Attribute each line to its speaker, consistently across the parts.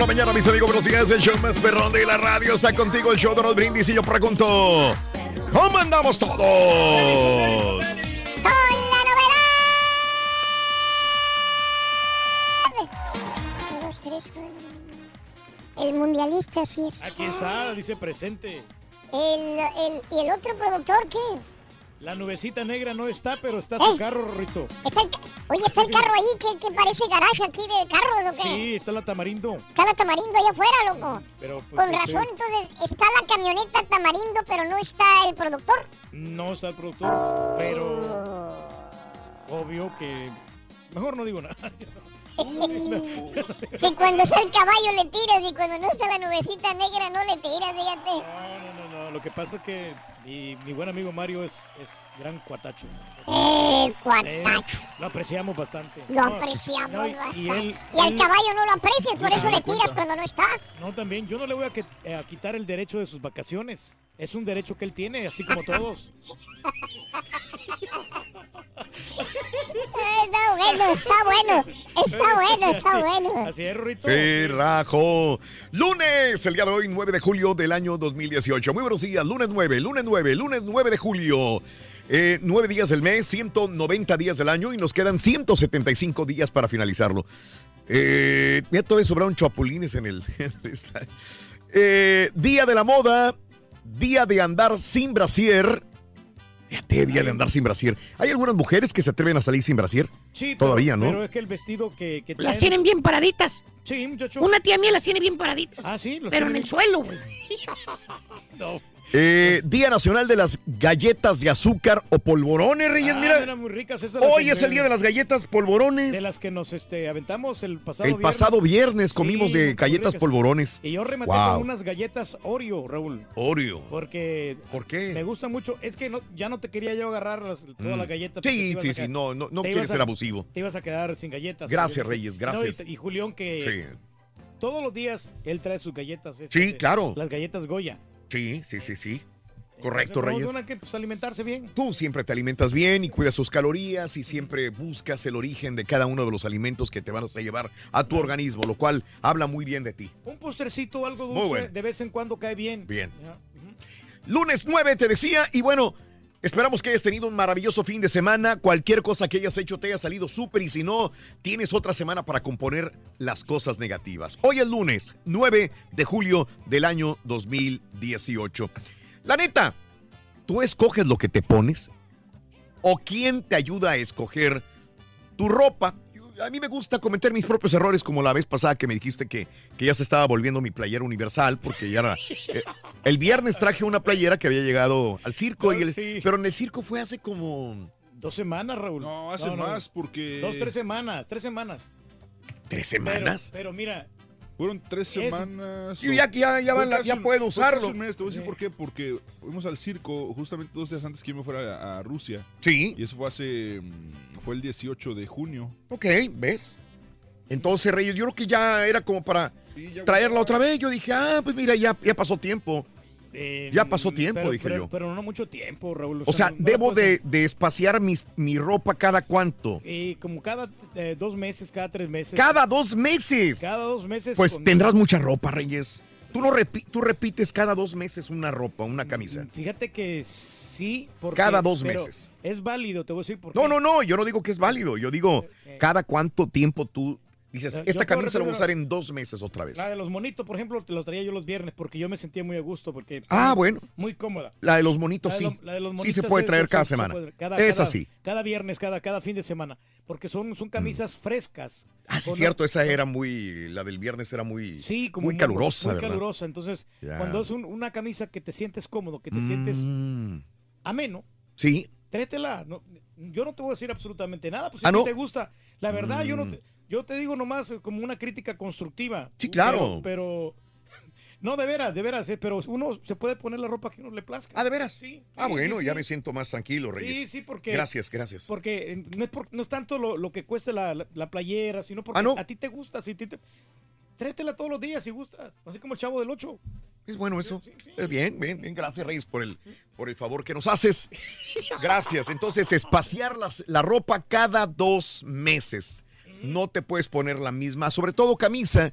Speaker 1: Por la mañana, mis amigos. Buenos días. El show más perrón de la radio está contigo. El show de los brindis. Y yo pregunto: ¿Cómo andamos todos?
Speaker 2: Dos, tres, cuatro. El mundialista, sí es.
Speaker 3: Aquí está, dice presente.
Speaker 2: El, el, ¿Y el otro productor qué?
Speaker 3: La nubecita negra no está, pero está su
Speaker 2: ¿Eh?
Speaker 3: carro, Rito.
Speaker 2: Está el Oye, está el carro ahí que, que parece garage aquí de carros, ¿o qué?
Speaker 3: Sí, está la tamarindo.
Speaker 2: Está la tamarindo allá afuera, loco.
Speaker 3: Pero pues,
Speaker 2: Con razón, entonces está la camioneta tamarindo, pero no está el productor.
Speaker 3: No está el productor, pero obvio que mejor no digo nada.
Speaker 2: Si cuando está el caballo le tiras y cuando no está la nubecita negra no le tiras, fíjate.
Speaker 3: No, no, no, lo que pasa es que mi, mi buen amigo Mario es, es gran cuatacho.
Speaker 2: Eh, cuatacho.
Speaker 3: Eh, lo apreciamos bastante.
Speaker 2: Lo
Speaker 3: No,
Speaker 2: apreciamos
Speaker 3: no, y-
Speaker 2: bastante.
Speaker 3: y
Speaker 2: Y,
Speaker 3: él-
Speaker 2: al
Speaker 3: él-
Speaker 2: caballo no lo aprecias, por eso le tiras cuando no está.
Speaker 3: No, también, yo no le voy a, que- eh, a quitar el derecho de sus vacaciones. Es un derecho que él tiene, así como todos.
Speaker 2: Está bueno, está bueno. Está bueno, está bueno.
Speaker 3: Así es, Rito.
Speaker 1: Sí, rajo. Lunes, el día de hoy, 9 de julio del año 2018. Muy buenos días, lunes 9, lunes 9, lunes 9 de julio. Eh, 9 días del mes, 190 días del año y nos quedan 175 días para finalizarlo. Eh, mira, todavía sobraron chapulines en el... en el. Eh, día de la moda, día de andar sin brasier. Fíjate, día de andar sin brasier. ¿Hay algunas mujeres que se atreven a salir sin brasier?
Speaker 3: Sí, pero-
Speaker 1: Todavía, ¿no?
Speaker 3: Pero es que el vestido que, que
Speaker 4: Las tienen bien paraditas.
Speaker 3: Sí, muchacho.
Speaker 4: Una tía mía las tiene bien paraditas.
Speaker 3: Ah, sí. los
Speaker 4: Pero en el suelo, güey.
Speaker 3: No.
Speaker 1: Eh, Día Nacional de las Galletas de Azúcar o Polvorones, Reyes.
Speaker 3: Ah,
Speaker 1: mira,
Speaker 3: eran muy ricas esas las
Speaker 1: hoy es el Día de las Galletas Polvorones.
Speaker 3: De las que nos este, aventamos el pasado
Speaker 1: el
Speaker 3: viernes.
Speaker 1: pasado viernes comimos
Speaker 3: Sí,
Speaker 1: de galletas
Speaker 3: ricas.
Speaker 1: polvorones.
Speaker 3: Y yo rematé
Speaker 1: Wow.
Speaker 3: con unas galletas Oreo, Raúl.
Speaker 1: Oreo.
Speaker 3: Porque
Speaker 1: ¿Por qué?
Speaker 3: me gusta mucho. Es que no, ya no te quería yo agarrar las- todas
Speaker 1: Mm.
Speaker 3: las galletas.
Speaker 1: Sí, sí, sí, no, no, no quieres
Speaker 3: a-
Speaker 1: ser abusivo.
Speaker 3: Te ibas a quedar sin galletas.
Speaker 1: Gracias. Reyes, gracias.
Speaker 3: No, y, y Julián que
Speaker 1: Sí.
Speaker 3: todos los días él trae sus galletas. este,
Speaker 1: Sí, claro.
Speaker 3: Las galletas Goya.
Speaker 1: Sí, sí, sí, sí. Correcto, Reyes.
Speaker 3: Una que pues, alimentarse bien.
Speaker 1: Tú siempre te alimentas bien y cuidas sus calorías y siempre buscas el origen de cada uno de los alimentos que te van a llevar a tu organismo, lo cual habla muy bien de ti.
Speaker 3: Un postrecito, algo dulce,
Speaker 1: bueno.
Speaker 3: de vez en cuando cae bien.
Speaker 1: Bien. Lunes 9, te decía, y bueno, esperamos que hayas tenido un maravilloso fin de semana. Cualquier cosa que hayas hecho te haya salido súper y si no, tienes otra semana para componer las cosas negativas. Hoy es lunes 9 de julio del año 2018. La neta, ¿tú escoges lo que te pones? ¿O quién te ayuda a escoger tu ropa? A mí me gusta cometer mis propios errores, como la vez pasada que me dijiste que, que ya se estaba volviendo mi playera universal, porque ya era. eh, el viernes traje una playera que había llegado al circo, y el-
Speaker 3: sí.
Speaker 1: pero en el circo fue hace como
Speaker 3: Dos semanas, Raúl.
Speaker 5: No, hace más porque-
Speaker 3: Dos, tres semanas, tres semanas.
Speaker 1: tres
Speaker 3: Pero,
Speaker 1: semanas.
Speaker 3: pero mira,
Speaker 5: Fueron tres
Speaker 3: Es-
Speaker 5: semanas.
Speaker 1: Yo ya- ya- ya la- ya
Speaker 5: un-
Speaker 1: puedo usarlo.
Speaker 5: un mes, te voy a decir por qué. Porque fuimos al circo justamente dos días antes que yo me fuera a, a Rusia.
Speaker 1: Sí.
Speaker 5: Y eso fue hace. mm, Fue el 18 de junio.
Speaker 1: Ok, ¿ves? Entonces, Reyes, yo creo que ya era como para traerla otra vez. Yo dije, ah, pues mira, ya, ya pasó tiempo.
Speaker 3: Eh,
Speaker 1: Ya pasó tiempo,
Speaker 3: pero-
Speaker 1: dije
Speaker 3: pero-
Speaker 1: yo.
Speaker 3: Pero no mucho tiempo, Raúl.
Speaker 1: O sea,
Speaker 3: no- no la
Speaker 1: debo de, de espaciar mis, mi ropa cada cuánto.
Speaker 3: Eh, como cada eh, dos meses, cada tres meses.
Speaker 1: Cada dos meses.
Speaker 3: Cada dos meses.
Speaker 1: Pues
Speaker 3: con-
Speaker 1: tendrás mucha ropa, Reyes. Tú no repi- tú repites cada dos meses una ropa, una camisa.
Speaker 3: Fíjate que sí. Porque,
Speaker 1: Cada dos meses.
Speaker 3: Es válido, te voy a decir por
Speaker 1: No,
Speaker 3: qué.
Speaker 1: no, no, yo no digo que es válido. Yo digo, cada cuánto tiempo tú dices,
Speaker 3: Eh, yo
Speaker 1: esta camisa la voy a usar en dos meses otra vez.
Speaker 3: La de los monitos, por ejemplo, te los traía yo los viernes porque yo me sentía muy a gusto. porque
Speaker 1: Ah, bueno.
Speaker 3: Muy cómoda.
Speaker 1: La de los monitos
Speaker 3: La de
Speaker 1: sí.
Speaker 3: lo- la de los
Speaker 1: Sí se puede
Speaker 3: es-
Speaker 1: traer
Speaker 3: se-
Speaker 1: cada
Speaker 3: se
Speaker 1: semana.
Speaker 3: cada-
Speaker 1: Esa
Speaker 3: cada-
Speaker 1: sí.
Speaker 3: Cada viernes, cada, cada fin de semana. Porque son, son camisas frescas.
Speaker 1: Ah, sí, cierto, esa era muy, la del viernes era muy,
Speaker 3: Sí, como
Speaker 1: muy calurosa,
Speaker 3: Muy
Speaker 1: ¿verdad?
Speaker 3: calurosa. Entonces, cuando es un- una camisa que te sientes cómodo, que te sientes
Speaker 1: Mm,
Speaker 3: ameno,
Speaker 1: Sí,
Speaker 3: trétela. No, yo no te voy a decir absolutamente nada. Pues si
Speaker 1: Ah, ¿no?
Speaker 3: te gusta, la verdad, yo no
Speaker 1: Mm.
Speaker 3: te, yo te digo nomás eh, como una crítica constructiva.
Speaker 1: Sí, claro.
Speaker 3: Pero, pero- no, de veras, de veras, eh, pero uno se puede poner la ropa que uno le plazca.
Speaker 1: Ah, ¿de veras?
Speaker 3: Sí.
Speaker 1: Ah,
Speaker 3: sí,
Speaker 1: bueno,
Speaker 3: sí,
Speaker 1: ya
Speaker 3: sí.
Speaker 1: me siento más tranquilo, Reyes.
Speaker 3: Sí, sí, porque.
Speaker 1: Gracias, gracias.
Speaker 3: Porque eh, no es, por- no es tanto lo, lo que cueste la, la- la playera, sino porque
Speaker 1: Ah, ¿no?
Speaker 3: a ti te gusta. Si ti te, trétela todos los días si gustas. Así como el chavo del 8.
Speaker 1: Es bueno eso. Es bien, bien, bien. Gracias, Reyes, por el, por el favor que nos haces. Gracias. Entonces, espaciar las- la ropa cada dos meses. No te puedes poner la misma, sobre todo camisa,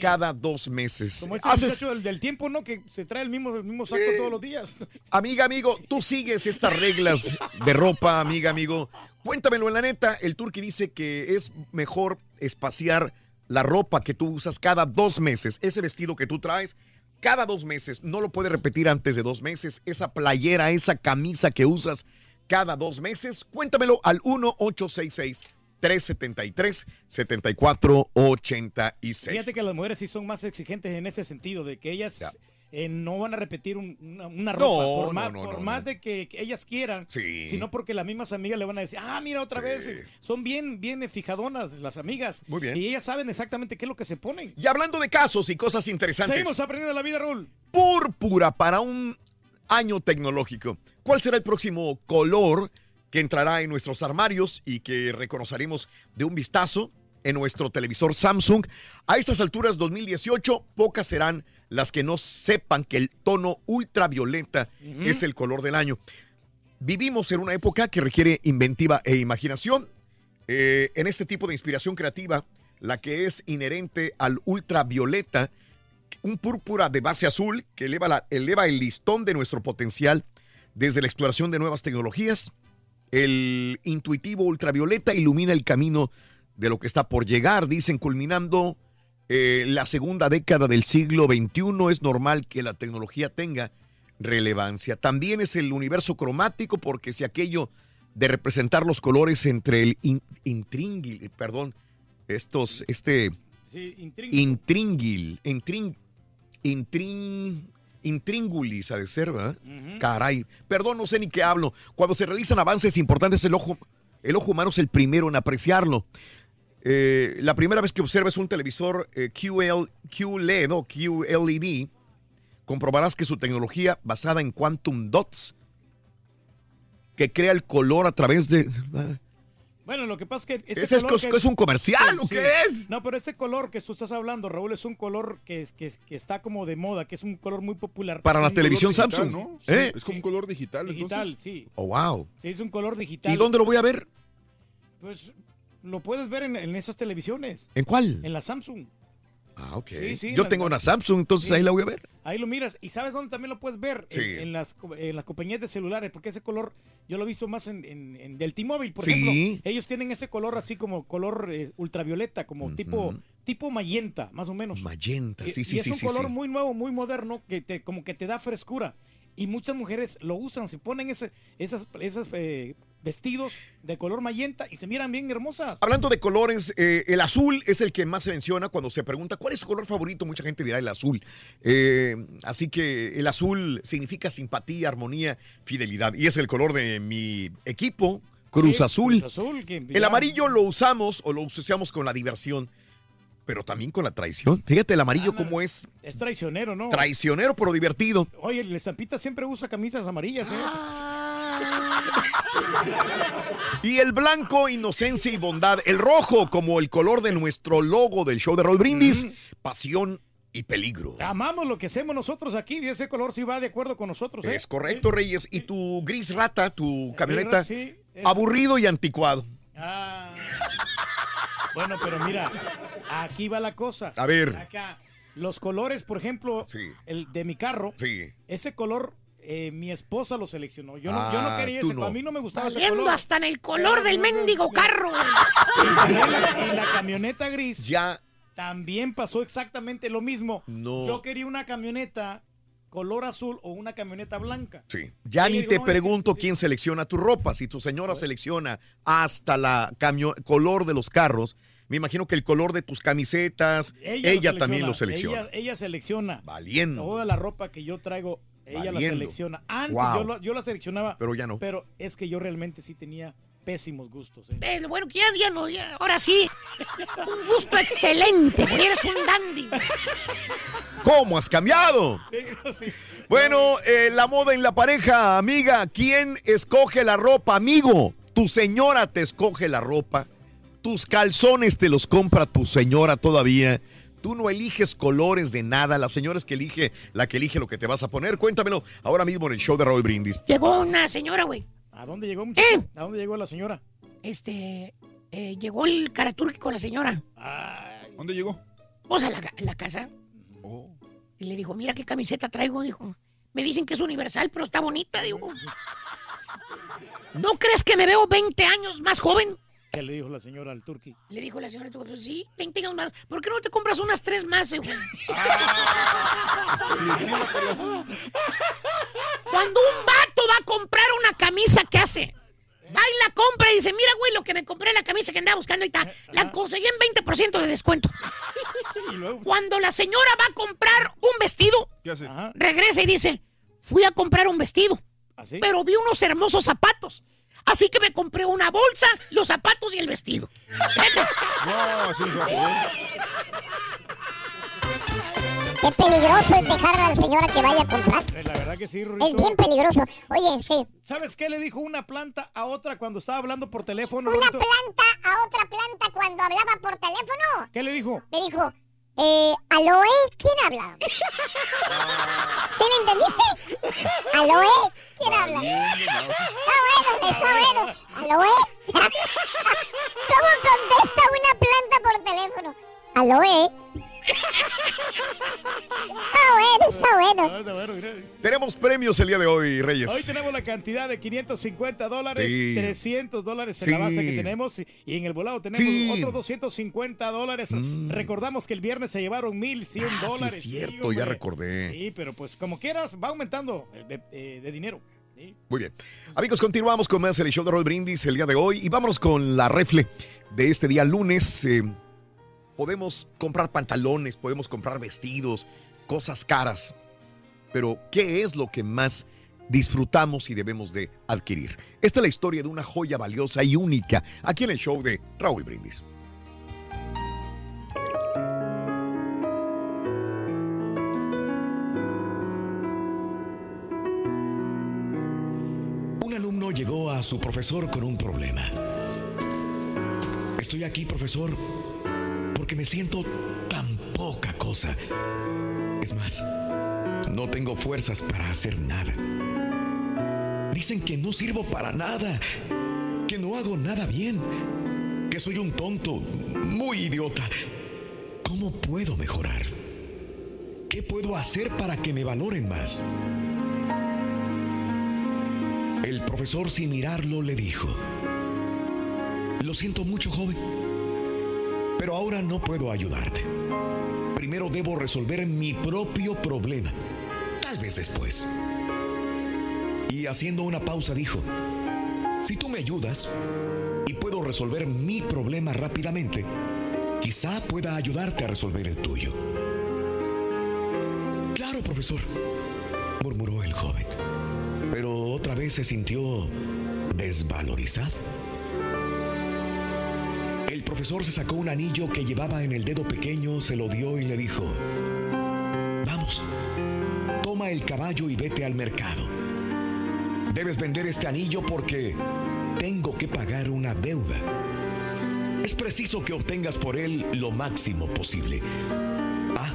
Speaker 1: cada dos meses.
Speaker 3: Como este
Speaker 1: Haces,
Speaker 3: del, del tiempo, ¿no? Que se trae el mismo, el mismo saco todos los días.
Speaker 1: amiga, amigo, tú sigues estas reglas de ropa, amiga, amigo. Cuéntamelo en la neta. El Turqui dice que es mejor espaciar la ropa que tú usas cada dos meses. Ese vestido que tú traes cada dos meses. No lo puedes repetir antes de dos meses. Esa playera, esa camisa que usas cada dos meses. Cuéntamelo al 1-866. 373-7486.
Speaker 3: Fíjate que las mujeres sí son más exigentes en ese sentido, de que ellas eh, no van a repetir un- una, una ropa,
Speaker 1: No,
Speaker 3: por, más,
Speaker 1: no,
Speaker 3: por
Speaker 1: no,
Speaker 3: más
Speaker 1: no.
Speaker 3: de que, que ellas quieran,
Speaker 1: Sí.
Speaker 3: sino porque las mismas amigas le van a decir, ah, mira otra vez, son bien, bien fijadonas las amigas.
Speaker 1: Muy bien.
Speaker 3: Y ellas saben exactamente qué es lo que se ponen.
Speaker 1: Y hablando de casos y cosas interesantes.
Speaker 3: Seguimos aprendiendo la vida, Raúl.
Speaker 1: Púrpura para un año tecnológico. ¿Cuál será el próximo color que entrará en nuestros armarios y que reconoceremos de un vistazo en nuestro televisor Samsung? A estas alturas 2018, pocas serán las que no sepan que el tono ultravioleta es el color del año. Vivimos en una época que requiere inventiva e imaginación. Eh, en este tipo de inspiración creativa, la que es inherente al ultravioleta, un púrpura de base azul que eleva, la- eleva el listón de nuestro potencial desde la exploración de nuevas tecnologías. El intuitivo ultravioleta ilumina el camino de lo que está por llegar, dicen, culminando eh, la segunda década del siglo XXI. Es normal que la tecnología tenga relevancia. También es el universo cromático, porque si aquello de representar los colores entre el in- intríngil, perdón, estos, este
Speaker 3: Sí, intríngulis.
Speaker 1: intríngil, intrín, intrín, intríngulis ha de ser, ¿verdad?
Speaker 3: Ujú.
Speaker 1: Caray, perdón, no sé ni qué hablo. Cuando se realizan avances importantes, el ojo, el ojo humano es el primero en apreciarlo. Eh, la primera vez que observes un televisor eh, QL, QLED o QLED, comprobarás que su tecnología basada en quantum dots, que crea el color a través de...
Speaker 3: Bueno, lo que pasa es que... ese
Speaker 1: ¿Ese es un comercial o qué es?
Speaker 3: No, pero este color que tú estás hablando, Raúl, es un color que, es, que, es- que está como de moda, que es un color muy popular.
Speaker 1: Para la televisión
Speaker 3: digital,
Speaker 1: Samsung,
Speaker 3: ¿no?
Speaker 1: ¿eh?
Speaker 5: Es como un color digital,
Speaker 3: Digital,
Speaker 5: entonces.
Speaker 3: sí.
Speaker 1: Oh, wow.
Speaker 3: Sí, es un color digital.
Speaker 1: ¿Y dónde lo voy a ver?
Speaker 3: Pues lo puedes ver en, en esas televisiones.
Speaker 1: ¿En cuál?
Speaker 3: En la Samsung.
Speaker 1: Ah, ok.
Speaker 3: Sí, sí,
Speaker 1: Yo
Speaker 3: la-
Speaker 1: tengo una Samsung, entonces
Speaker 3: Sí.
Speaker 1: ahí la voy a ver.
Speaker 3: Ahí lo miras. ¿Y sabes dónde también lo puedes ver? En-
Speaker 1: Sí.
Speaker 3: En, las, en las compañías de celulares, porque ese color yo lo he visto más en, en- en del T-Mobile, por
Speaker 1: Sí.
Speaker 3: ejemplo. Ellos tienen ese color así como color eh, ultravioleta, como tipo tipo magenta, más o menos.
Speaker 1: Magenta, sí,
Speaker 3: Y-
Speaker 1: sí,
Speaker 3: y es
Speaker 1: sí,
Speaker 3: un
Speaker 1: sí,
Speaker 3: color muy nuevo, muy moderno, que te, como que te da frescura. Y muchas mujeres lo usan, se ponen ese, esas, esas eh, vestidos de color magenta y se miran bien hermosas.
Speaker 1: Hablando de colores, eh, el azul es el que más se menciona cuando se pregunta cuál es su color favorito. Mucha gente dirá el azul. Eh, así que el azul significa simpatía, armonía, fidelidad. Y es el color de mi equipo, Cruz
Speaker 3: Sí,
Speaker 1: Azul.
Speaker 3: Cruz Azul, que-
Speaker 1: El amarillo lo usamos o lo usamos con la diversión, pero también con la traición. Fíjate el amarillo cómo es
Speaker 3: Es traicionero, ¿no?
Speaker 1: traicionero pero divertido.
Speaker 3: Oye, el Zampita siempre usa camisas amarillas, ¿eh?
Speaker 1: Y el blanco, inocencia y bondad. El rojo, como el color de nuestro logo del show de Roll Brindis, pasión y peligro.
Speaker 3: Amamos lo que hacemos nosotros aquí y ese color sí va de acuerdo con nosotros. ¿eh?
Speaker 1: Es correcto, Reyes. Y tu gris rata, tu camioneta,
Speaker 3: sí, es-
Speaker 1: aburrido y anticuado.
Speaker 3: Ah. Bueno, pero mira, aquí va la cosa.
Speaker 1: A ver.
Speaker 3: Acá, los colores, por ejemplo, el de mi carro,
Speaker 1: Sí.
Speaker 3: ese color eh, mi esposa lo seleccionó. Yo no, yo no
Speaker 1: Ah,
Speaker 3: quería ese,
Speaker 1: no.
Speaker 3: a mí no me gustaba ese
Speaker 6: Viendo
Speaker 3: color.
Speaker 6: hasta en el color del mendigo carro.
Speaker 3: Y la, y la camioneta gris
Speaker 1: Ya.
Speaker 3: también pasó exactamente lo mismo.
Speaker 1: No.
Speaker 3: Yo quería una camioneta color azul o una camioneta blanca.
Speaker 1: Sí. Ya ni te
Speaker 3: "No, es que
Speaker 1: pregunto quién selecciona tu ropa. Si tu señora selecciona hasta la camio- color de los carros, me imagino que el color de tus camisetas, ella,
Speaker 3: lo
Speaker 1: también lo selecciona.
Speaker 3: Ella, ella selecciona.
Speaker 1: Valiendo.
Speaker 3: Toda la ropa que yo traigo, ella la selecciona. Antes
Speaker 1: Wow.
Speaker 3: yo, lo- yo la seleccionaba.
Speaker 1: Pero ya no.
Speaker 3: Pero es que yo realmente sí tenía pésimos gustos. ¿eh?
Speaker 6: Eh, bueno, ya, ya no, ya, ahora sí. Un gusto excelente, eres un dandy.
Speaker 1: ¿Cómo has cambiado? Bueno, eh, la moda en la pareja, amiga. ¿Quién escoge la ropa, amigo? Tu señora te escoge la ropa. Tus calzones te los compra tu señora todavía. Tú no eliges colores de nada. La señora es que elige, la que elige lo que te vas a poner. Cuéntamelo ahora mismo en el show de Raúl Brindis.
Speaker 6: Llegó una señora, güey.
Speaker 3: ¿A dónde llegó, muchacho? ¿A dónde llegó la señora?
Speaker 6: Este, eh, llegó el Karaturki con la señora.
Speaker 5: ¿Dónde llegó?
Speaker 6: Pues a la, a la casa. Y le dijo, mira qué camiseta traigo, dijo. Me dicen que es universal, pero está bonita, digo. ¿No crees que me veo 20 años más joven?
Speaker 3: ¿Qué le dijo la señora al turqui?
Speaker 6: Le dijo la señora, pues sí, 20 años más. ¿Por qué no te compras unas tres más, hijo? Cuando un vato va a comprar una camisa, ¿qué hace? Va y la compra y dice, mira, güey, lo que me compré, la camisa que andaba buscando ahorita, la conseguí en 20% de descuento. Cuando la señora va a comprar un vestido,
Speaker 5: ¿Qué hace?
Speaker 6: regresa y dice, fui a comprar un vestido, pero vi unos hermosos zapatos. Así que me compré una bolsa, los zapatos y el vestido.
Speaker 5: No, sí,
Speaker 2: Qué peligroso es dejar a la señora que vaya a comprar.
Speaker 3: Eh, La verdad que sí, Rurito.
Speaker 2: Es bien peligroso. Oye, sí.
Speaker 3: ¿Sabes qué le dijo una planta a otra cuando estaba hablando por teléfono?
Speaker 2: Una
Speaker 3: Rurito?
Speaker 2: planta a otra planta cuando hablaba por teléfono.
Speaker 3: ¿Qué le dijo?
Speaker 2: Le dijo, eh, ¿Aloe? ¿Quién habla? ¿Sí me entendiste? ¿Aloe? ¿Quién habla? Está bueno, está bueno. ¿Aloe? ¿Cómo contesta una planta por teléfono? ¿Aloe? Está bueno, está bueno.
Speaker 1: Tenemos premios el día de hoy, Reyes.
Speaker 3: Hoy tenemos la cantidad de 550 dólares,
Speaker 1: Sí.
Speaker 3: 300 dólares en
Speaker 1: Sí.
Speaker 3: la base que tenemos y en el volado tenemos
Speaker 1: Sí.
Speaker 3: otros 250 dólares. Recordamos que el viernes se llevaron 1100
Speaker 1: Ah, sí,
Speaker 3: dólares.
Speaker 1: es cierto, ya recordé.
Speaker 3: Sí, pero pues como quieras, va aumentando eh, de, eh, de dinero.
Speaker 1: Muy bien. Amigos, continuamos con más el show de Roll Brindis el día de hoy y vámonos con la refle de este día lunes. Eh, podemos comprar pantalones, podemos comprar vestidos, cosas caras, pero ¿qué es lo que más disfrutamos y debemos de adquirir? Esta es la historia de una joya valiosa y única aquí en el show de Raúl Brindis.
Speaker 7: Un alumno llegó a su profesor con un problema. Estoy aquí, profesor, porque me siento tan poca cosa. Es más, no tengo fuerzas para hacer nada. Dicen que no sirvo para nada, que no hago nada bien, que soy un tonto, muy idiota. ¿Cómo puedo mejorar? ¿Qué puedo hacer para que me valoren más? El profesor sin mirarlo le dijo, lo siento mucho joven, pero ahora no puedo ayudarte. Primero debo resolver mi propio problema, tal vez después. Y haciendo una pausa dijo, si tú me ayudas y puedo resolver mi problema rápidamente, quizá pueda ayudarte a resolver el tuyo. Claro, profesor, murmuró el joven pero otra vez se sintió desvalorizado. Profesor se sacó un anillo que llevaba en el dedo pequeño, se lo dio y le dijo, vamos, toma el caballo y vete al mercado.
Speaker 1: Debes vender este anillo porque tengo que pagar una deuda. Es preciso que obtengas por él lo máximo posible. Ah,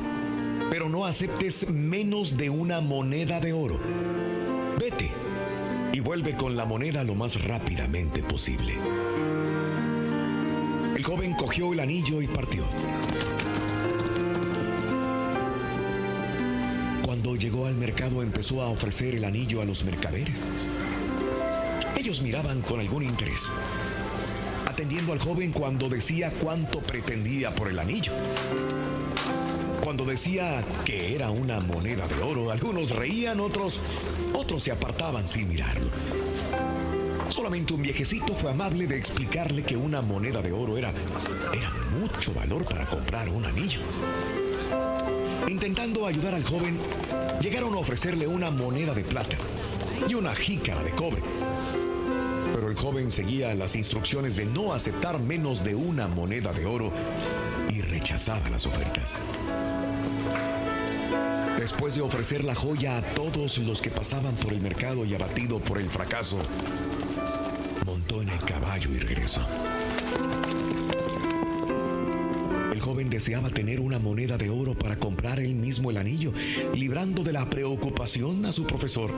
Speaker 1: pero no aceptes menos de una moneda de oro. Vete y vuelve con la moneda lo más rápidamente posible. El joven cogió el anillo y partió. Cuando llegó al mercado empezó a ofrecer el anillo a los mercaderes. Ellos miraban con algún interés, atendiendo al joven cuando decía cuánto pretendía por el anillo. Cuando decía que era una moneda de oro, algunos reían, otros, otros se apartaban sin mirarlo. Solamente un viejecito fue amable de explicarle que una moneda de oro era, era mucho valor para comprar un anillo. Intentando ayudar al joven, llegaron a ofrecerle una moneda de plata y una jícara de cobre. Pero el joven seguía las instrucciones de no aceptar menos de una moneda de oro y rechazaba las ofertas. Después de ofrecer la joya a todos los que pasaban por el mercado y abatido por el fracaso, y regresó. El joven deseaba tener una moneda de oro para comprar él mismo el anillo, librando de la preocupación a su profesor,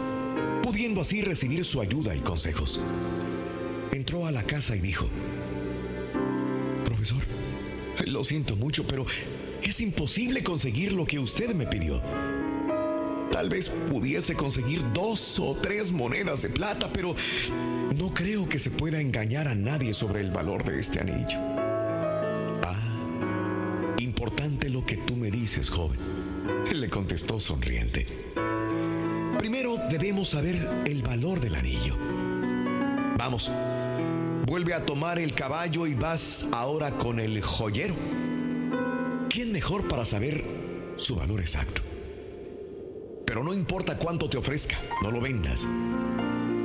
Speaker 1: pudiendo así recibir su ayuda y consejos. Entró a la casa y dijo, Profesor, lo siento mucho, pero es imposible conseguir lo que usted me pidió. Tal vez pudiese conseguir dos o tres monedas de plata, pero no creo que se pueda engañar a nadie sobre el valor de este anillo. Ah, importante lo que tú me dices, joven, le contestó sonriente. Primero debemos saber el valor del anillo. Vamos, vuelve a tomar el caballo y vas ahora con el joyero. ¿Quién mejor para saber su valor exacto? Pero no importa cuánto te ofrezca, no lo vendas.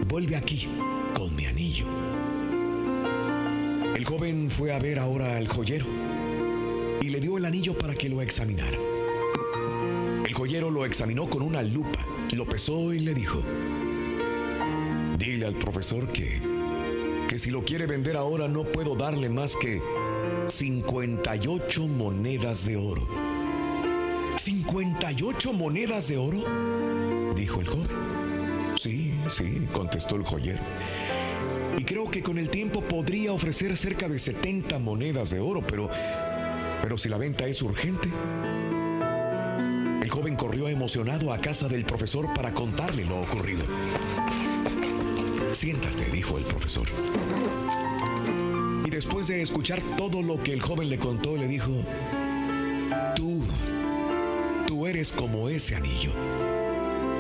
Speaker 1: Vuelve aquí con mi anillo. El joven fue a ver ahora al joyero y le dio el anillo para que lo examinara. El joyero lo examinó con una lupa, lo pesó y le dijo, dile al profesor que, que si lo quiere vender ahora no puedo darle más que 58 monedas de oro. ¿58 monedas de oro? Dijo el joven. Sí, sí, contestó el joyero. Y creo que con el tiempo podría ofrecer cerca de 70 monedas de oro, pero, pero si la venta es urgente. El joven corrió emocionado a casa del profesor para contarle lo ocurrido. Siéntate, dijo el profesor. Y después de escuchar todo lo que el joven le contó, le dijo, como ese anillo,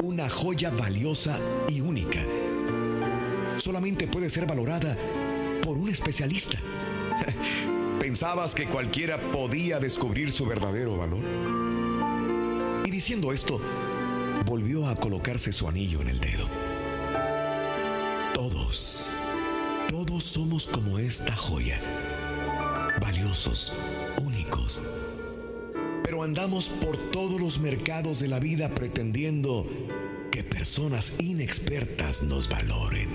Speaker 1: una joya valiosa y única. Solamente puede ser valorada por un especialista. ¿Pensabas que cualquiera podía descubrir su verdadero valor? Y diciendo esto, volvió a colocarse su anillo en el dedo. Todos, todos somos como esta joya, valiosos, únicos. Pero andamos por todos los mercados de la vida pretendiendo que personas inexpertas nos valoren.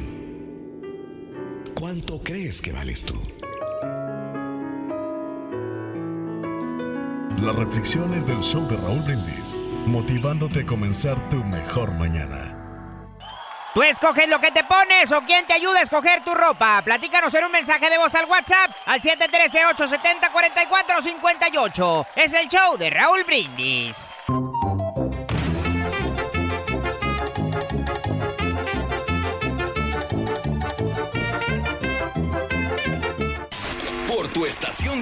Speaker 1: ¿Cuánto crees que vales tú?
Speaker 8: Las reflexiones del show de Raúl Brindis, motivándote a comenzar tu mejor mañana.
Speaker 9: Tú escoges lo que te pones o quién te ayuda a escoger tu ropa. Platícanos en un mensaje de voz al WhatsApp al 713-870-4458. Es el show de Raúl Brindis.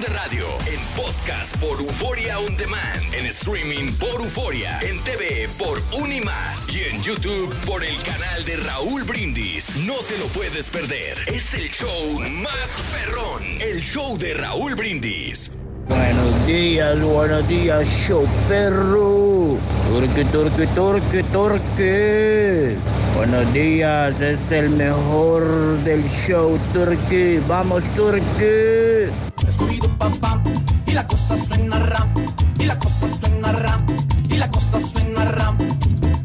Speaker 10: Radio, en podcast por Euforia On Demand, en streaming por Euforia, en TV por Unimás y en YouTube por el canal de Raúl Brindis. No te lo puedes perder. Es el show más perrón. El show de Raúl Brindis.
Speaker 11: Buenos días, buenos días, show perro. Torque, torque, torque, torque. Buenos días, es el mejor del show, Turque. Vamos, Turque.
Speaker 12: Escogido papá y la cosa suena rap y la cosa suena rap y la cosa suena rap.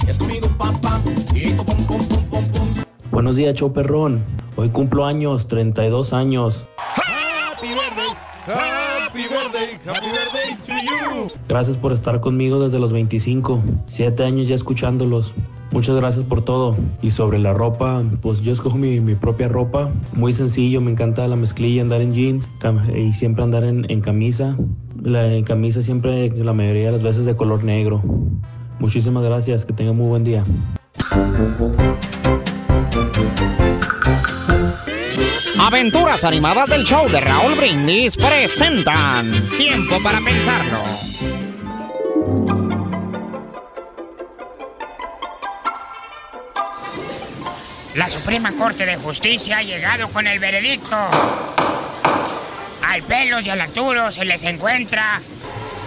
Speaker 12: Escogido papá y tu pum pum pum pum pum.
Speaker 13: Buenos días, show perrón. Hoy cumplo años, 32 años.
Speaker 3: Happy birthday, happy birthday, happy birthday to you.
Speaker 13: Gracias por estar conmigo desde los 25. Siete años ya escuchándolos. Muchas gracias por todo. Y sobre la ropa, pues yo escojo mi, mi propia ropa. Muy sencillo, me encanta la mezclilla, andar en jeans y siempre andar en, en camisa. La en camisa siempre, la mayoría de las veces de color negro. Muchísimas gracias, que tengan muy buen día.
Speaker 9: Aventuras animadas del show de Raúl Brindis presentan Tiempo para pensarlo.
Speaker 14: La Suprema Corte de Justicia ha llegado con el veredicto. Al Pelos y al Arturo se les encuentra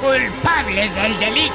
Speaker 14: culpables del delito.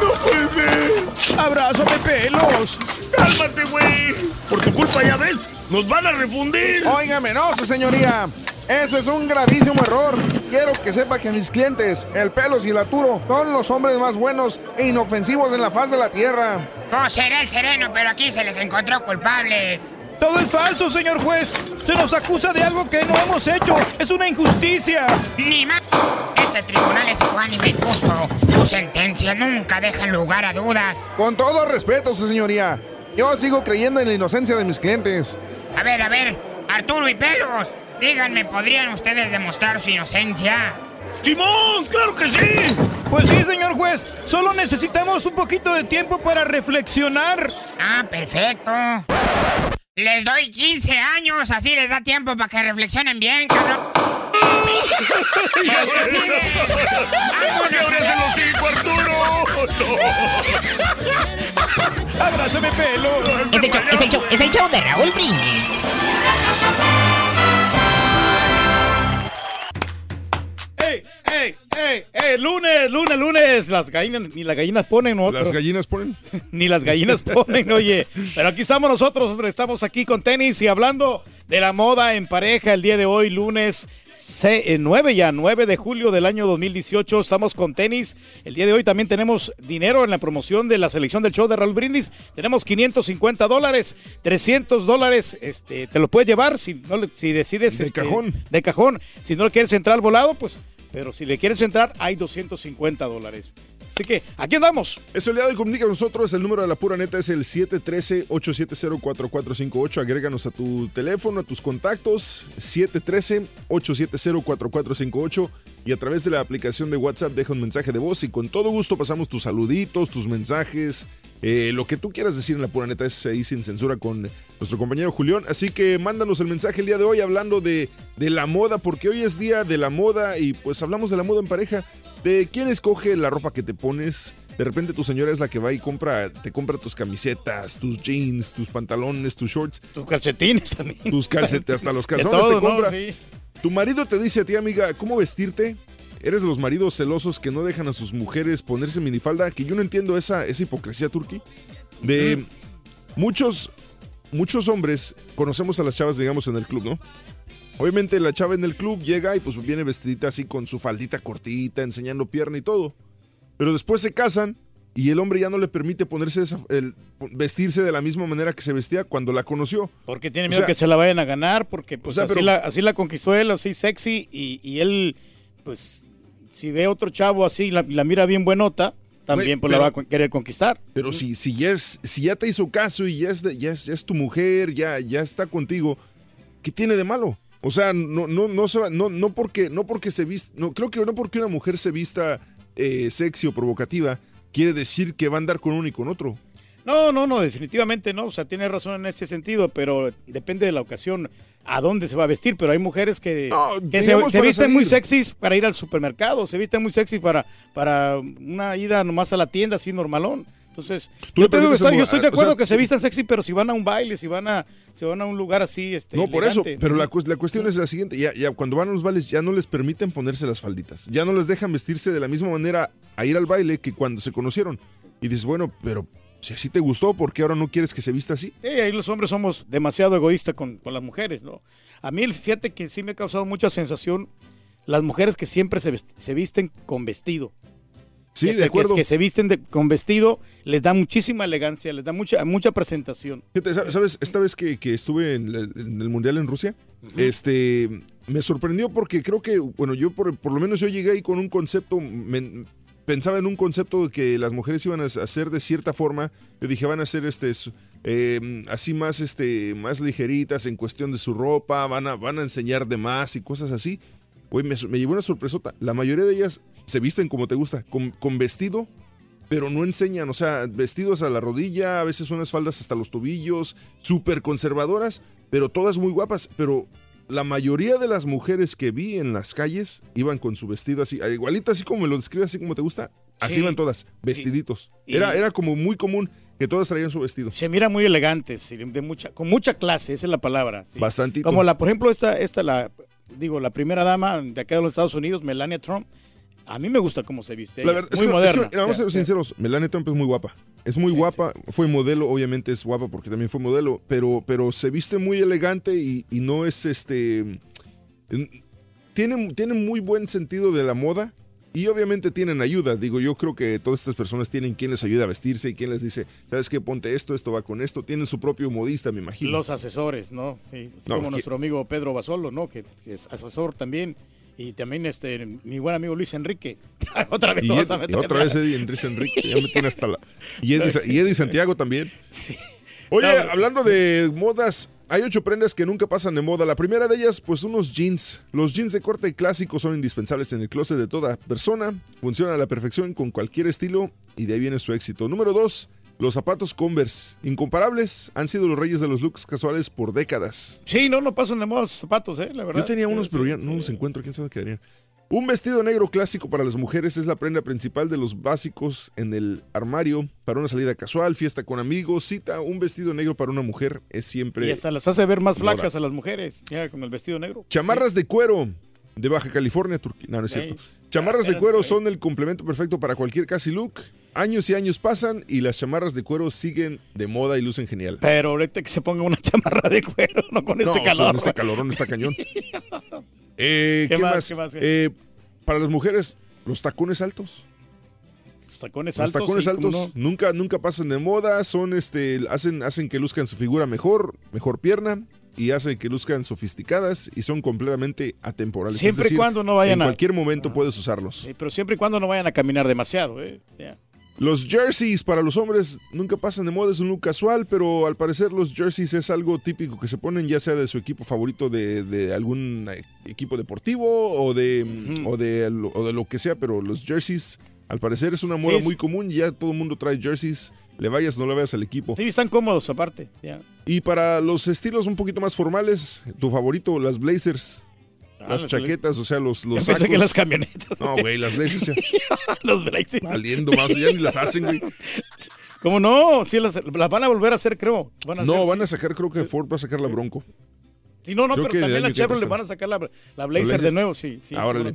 Speaker 12: ¡No puede ser! ¡Abrázame, pelos! ¡Cálmate, güey! Por tu culpa, ya ves, nos van a refundir.
Speaker 15: Óigame, no, su señoría. Eso es un gravísimo error. Quiero que sepa que mis clientes, el Pelos y el Arturo, son los hombres más buenos e inofensivos en la faz de la tierra.
Speaker 14: No será el sereno, pero aquí se les encontró culpables.
Speaker 12: Todo es falso, señor juez. Se nos acusa de algo que no hemos hecho. Es una injusticia.
Speaker 14: Ni más. Este tribunal es ecuánime y justo. Tu sentencia nunca deja lugar a dudas.
Speaker 15: Con todo respeto, su señoría. Yo sigo creyendo en la inocencia de mis clientes.
Speaker 14: A ver, a ver, Arturo y Pelos, díganme, ¿podrían ustedes demostrar su inocencia?
Speaker 12: ¡Simón! ¡Claro que sí! Pues sí, señor juez. Solo necesitamos un poquito de tiempo para reflexionar.
Speaker 14: Ah, perfecto. Les doy 15 años, así les da tiempo para que reflexionen bien, cabrón. El que sigue. ¡Vámonos a
Speaker 12: ¡Abres
Speaker 14: ver!
Speaker 12: el hocico, Arturo! ¡No! ¡Abrázame, pelo!
Speaker 9: Es el show, es el show, es el show de Raúl Brindis.
Speaker 3: ¡Ey, ey, ey, ey! ¡Lunes, lunes, lunes! Las gallinas, ni las gallinas ponen, ¿no?
Speaker 5: ¿Las gallinas ponen?
Speaker 3: ni las gallinas ponen, oye. Pero aquí estamos nosotros, hombre, estamos aquí con tenis y hablando de la moda en pareja el día de hoy, lunes se- eh, 9 ya, 9 de julio del año 2018. Estamos con tenis. El día de hoy también tenemos dinero en la promoción de la selección del show de Raúl Brindis. Tenemos 550 dólares, 300 dólares. Este, te lo puedes llevar si, no, si decides.
Speaker 5: De
Speaker 3: este,
Speaker 5: cajón.
Speaker 3: De cajón. Si no le quieres entrar al volado, pues. Pero si le quieres entrar, hay 250 dólares. Así que aquí andamos.
Speaker 5: Es el día de hoy, comunica con nosotros. El número de la pura neta es el 713-870-4458. Agréganos a tu teléfono, a tus contactos. 713-870-4458. Y a través de la aplicación de WhatsApp deja un mensaje de voz y con todo gusto pasamos tus saluditos, tus mensajes, eh, lo que tú quieras decir en la pura neta es ahí sin censura con nuestro compañero Julián. Así que mándanos el mensaje el día de hoy hablando de, de la moda, porque hoy es día de la moda y pues hablamos de la moda en pareja, de quién escoge la ropa que te pones. De repente tu señora es la que va y compra, te compra tus camisetas, tus jeans, tus pantalones, tus shorts.
Speaker 3: Tus calcetines también.
Speaker 5: Tus calcetines, hasta los calzones
Speaker 3: todo,
Speaker 5: te
Speaker 3: ¿no?
Speaker 5: compra.
Speaker 3: Sí.
Speaker 5: Tu marido te dice a ti, amiga, ¿cómo vestirte? Eres de los maridos celosos que no dejan a sus mujeres ponerse minifalda, que yo no entiendo esa, esa hipocresía turqui. De muchos, muchos hombres conocemos a las chavas, digamos, en el club, ¿no? Obviamente la chava en el club llega y pues viene vestidita así con su faldita cortita, enseñando pierna y todo. Pero después se casan y el hombre ya no le permite ponerse esa- el- vestirse de la misma manera que se vestía cuando la conoció.
Speaker 3: Porque tiene
Speaker 5: O
Speaker 3: miedo
Speaker 5: sea,
Speaker 3: que se la vayan a ganar, porque pues
Speaker 5: O sea,
Speaker 3: así,
Speaker 5: pero-
Speaker 3: la, así la conquistó él, así sexy, y, y él, pues, si ve otro chavo así y la, mira bien buenota, también pues la va a querer conquistar.
Speaker 5: Pero si, si, ya es, si ya te hizo caso y ya es, de- ya es, ya es tu mujer, ya, ya está contigo, ¿qué tiene de malo? O sea, no, no, no, se va- no, no porque, no porque se vista, no, creo que no porque una mujer se vista eh, sexy o provocativa, quiere decir que va a andar con uno y con otro.
Speaker 3: No, no, no, definitivamente no, o sea, tiene razón en ese sentido, pero depende de la ocasión a dónde se va a vestir, pero hay mujeres que, que se, visten muy sexys para ir al supermercado, se visten muy sexy para, para una ida nomás a la tienda así normalón. Entonces, yo,
Speaker 5: le
Speaker 3: te digo,
Speaker 5: permites
Speaker 3: está-
Speaker 5: a-
Speaker 3: yo estoy de
Speaker 5: o sea,
Speaker 3: acuerdo que se vistan sexy, pero si van a un baile, si van a, si van a un lugar así, este,
Speaker 5: No, por eso, pero la, cues- la cuestión es la siguiente, ya, ya cuando van a los bailes ya no les permiten ponerse las falditas, ya no les dejan vestirse de la misma manera a ir al baile que cuando se conocieron. Y dices, bueno, pero si así te gustó, ¿por qué ahora no quieres que se vista así?
Speaker 3: Sí, ahí los hombres somos demasiado egoístas con, con las mujeres, ¿no? A mí, fíjate que sí me ha causado mucha sensación las mujeres que siempre se, se visten con vestido.
Speaker 5: Sí,
Speaker 3: que
Speaker 5: de
Speaker 3: se, que-
Speaker 5: acuerdo.
Speaker 3: Que, se visten de- con vestido, les da muchísima elegancia, les da mucha, mucha presentación.
Speaker 5: ¿Sabes? Esta vez que, que estuve en, el- en el Mundial en Rusia, este, me sorprendió porque creo que, bueno, yo por, por lo menos yo llegué ahí con un concepto, pensaba en un concepto de que las mujeres iban a hacer de cierta forma, yo dije, van a ser este, eh, así más, este, más ligeritas en cuestión de su ropa, van a, van a enseñar de más y cosas así. Güey, me, me llevó una sorpresota. La mayoría de ellas se visten como te gusta, con, con vestido, pero no enseñan, o sea, vestidos a la rodilla, a veces unas faldas hasta los tobillos, súper conservadoras, pero todas muy guapas, pero la mayoría de las mujeres que vi en las calles iban con su vestido así, igualito así como me lo describe, así como te gusta, así
Speaker 3: Sí.
Speaker 5: iban todas, vestiditos. Era, era como muy común que todas traían su vestido.
Speaker 3: Se mira muy elegantes, de mucha, con mucha clase, esa es la palabra. sí.
Speaker 5: Bastantito.
Speaker 3: Como la, por ejemplo, esta, esta la, digo, la primera dama de acá de los Estados Unidos, Melania Trump. A mí me gusta cómo se viste.
Speaker 5: La verdad, es
Speaker 3: muy
Speaker 5: es
Speaker 3: moderna.
Speaker 5: que, vamos a ser sinceros, Melania Trump es muy guapa. Es muy guapa, fue modelo, obviamente es guapa porque también fue modelo, pero, pero se viste muy elegante y, y no es este... en- Tiene, tiene muy buen sentido de la moda y obviamente tienen ayuda. Digo, yo creo que todas estas personas tienen quien les ayuda a vestirse y quien les dice, ¿sabes qué? Ponte esto, esto va con esto. Tienen su propio modista, me imagino.
Speaker 3: Los asesores, ¿no? Sí, así
Speaker 5: No,
Speaker 3: como
Speaker 5: que-
Speaker 3: nuestro amigo Pedro Basolo, ¿no? Que, que es asesor también. Y también este mi buen amigo Luis Enrique. otra vez
Speaker 5: Y, Ed- y otra vez Eddie Enrique Enrique, ya me tiene hasta la... Y Eddie, y Eddie Santiago también. Oye,
Speaker 3: No,
Speaker 5: hablando de modas, hay ocho prendas que nunca pasan de moda. La primera de ellas, pues unos jeans. Los jeans de corte clásico son indispensables en el closet de toda persona. Funcionan a la perfección con cualquier estilo y de ahí viene su éxito. Número dos, los zapatos Converse. Incomparables, han sido los reyes de los looks casuales por décadas.
Speaker 3: Sí, no, no pasan de moda esos zapatos, ¿eh? La verdad.
Speaker 5: Yo tenía unos, pero ya no los encuentro. ¿Quién sabe qué harían? Un vestido negro clásico para las mujeres es la prenda principal de los básicos en el armario para una salida casual, fiesta con amigos, cita. Un vestido negro para una mujer es siempre.
Speaker 3: Y hasta las hace ver más
Speaker 5: moda.
Speaker 3: flacas a las mujeres, ya con el vestido negro.
Speaker 5: Chamarras de cuero de Baja California, Turquía. No, no es cierto. Chamarras de cuero son el complemento perfecto para cualquier casi look. Años y años pasan y las chamarras de cuero siguen de moda y lucen genial.
Speaker 3: Pero ahorita que se ponga una chamarra de cuero, no con
Speaker 5: No,
Speaker 3: este calor.
Speaker 5: con este calorón está cañón. Eh,
Speaker 3: ¿Qué
Speaker 5: ¿Qué,
Speaker 3: más, qué?
Speaker 5: Eh, para las mujeres, los tacones altos.
Speaker 3: Los tacones
Speaker 5: Los
Speaker 3: altos.
Speaker 5: tacones
Speaker 3: sí, cómo
Speaker 5: altos
Speaker 3: no.
Speaker 5: nunca, nunca pasan de moda, son este, hacen, hacen que luzcan su figura mejor, mejor pierna, y hacen que luzcan sofisticadas y son completamente atemporales. Es
Speaker 3: Siempre y cuando no vayan
Speaker 5: en
Speaker 3: a-
Speaker 5: cualquier momento puedes usarlos.
Speaker 3: Sí, pero siempre y cuando no vayan a caminar demasiado, ¿eh? Ya.
Speaker 5: Los jerseys para los hombres nunca pasan de moda, es un look casual, pero al parecer los jerseys es algo típico que se ponen ya sea de su equipo favorito de, de algún eh, equipo deportivo o de, o, de, lo- o de lo que sea, pero los jerseys al parecer es una moda
Speaker 3: Sí,
Speaker 5: muy común ya todo el mundo trae jerseys, le vayas o no le vayas al equipo.
Speaker 3: Sí, están cómodos aparte.
Speaker 5: Y para los estilos un poquito más formales, tu favorito, las blazers. Las chaquetas, o sea, los, los sacos.
Speaker 3: que las camionetas.
Speaker 5: No, güey, las blazers.
Speaker 3: los blazers.
Speaker 5: Valiendo más, ya ni las hacen, güey.
Speaker 3: ¿Cómo no? Sí, las, las van a volver a hacer, creo. Van a
Speaker 5: No,
Speaker 3: hacer,
Speaker 5: van
Speaker 3: sí.
Speaker 5: a sacar, creo que Ford va a sacar la Bronco.
Speaker 3: Sí, no, no,
Speaker 5: creo
Speaker 3: pero también la Chevrolet van a sacar la, la Blazer
Speaker 5: Blazer.
Speaker 3: de nuevo, sí. sí
Speaker 5: Ahora.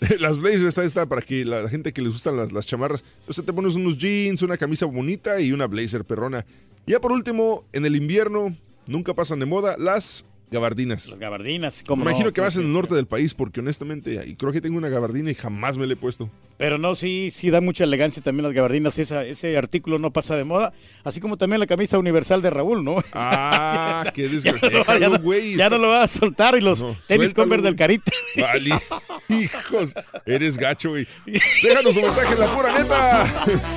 Speaker 5: Las blazers, ahí está, para que la gente que les gustan las, las chamarras. O sea, te pones unos jeans, una camisa bonita y una blazer perrona. Ya por último, en el invierno, nunca pasan de moda, las gabardinas.
Speaker 3: Las gabardinas,
Speaker 5: Me
Speaker 3: como
Speaker 5: imagino que vas en el norte del país, porque honestamente, y creo que tengo una gabardina y jamás me la he puesto.
Speaker 3: Pero no, sí, sí da mucha elegancia también las gabardinas. Esa, ese artículo no pasa de moda. Así como también la camisa universal de Raúl, ¿no?
Speaker 5: Ah, qué
Speaker 3: Ya
Speaker 5: desgraciado,
Speaker 3: ya no-
Speaker 5: güey.
Speaker 3: ya no lo vas a soltar y los tenis Converse del. Carita.
Speaker 5: Vale. Hijos, eres gacho, güey. Déjanos un mensaje en la pura neta.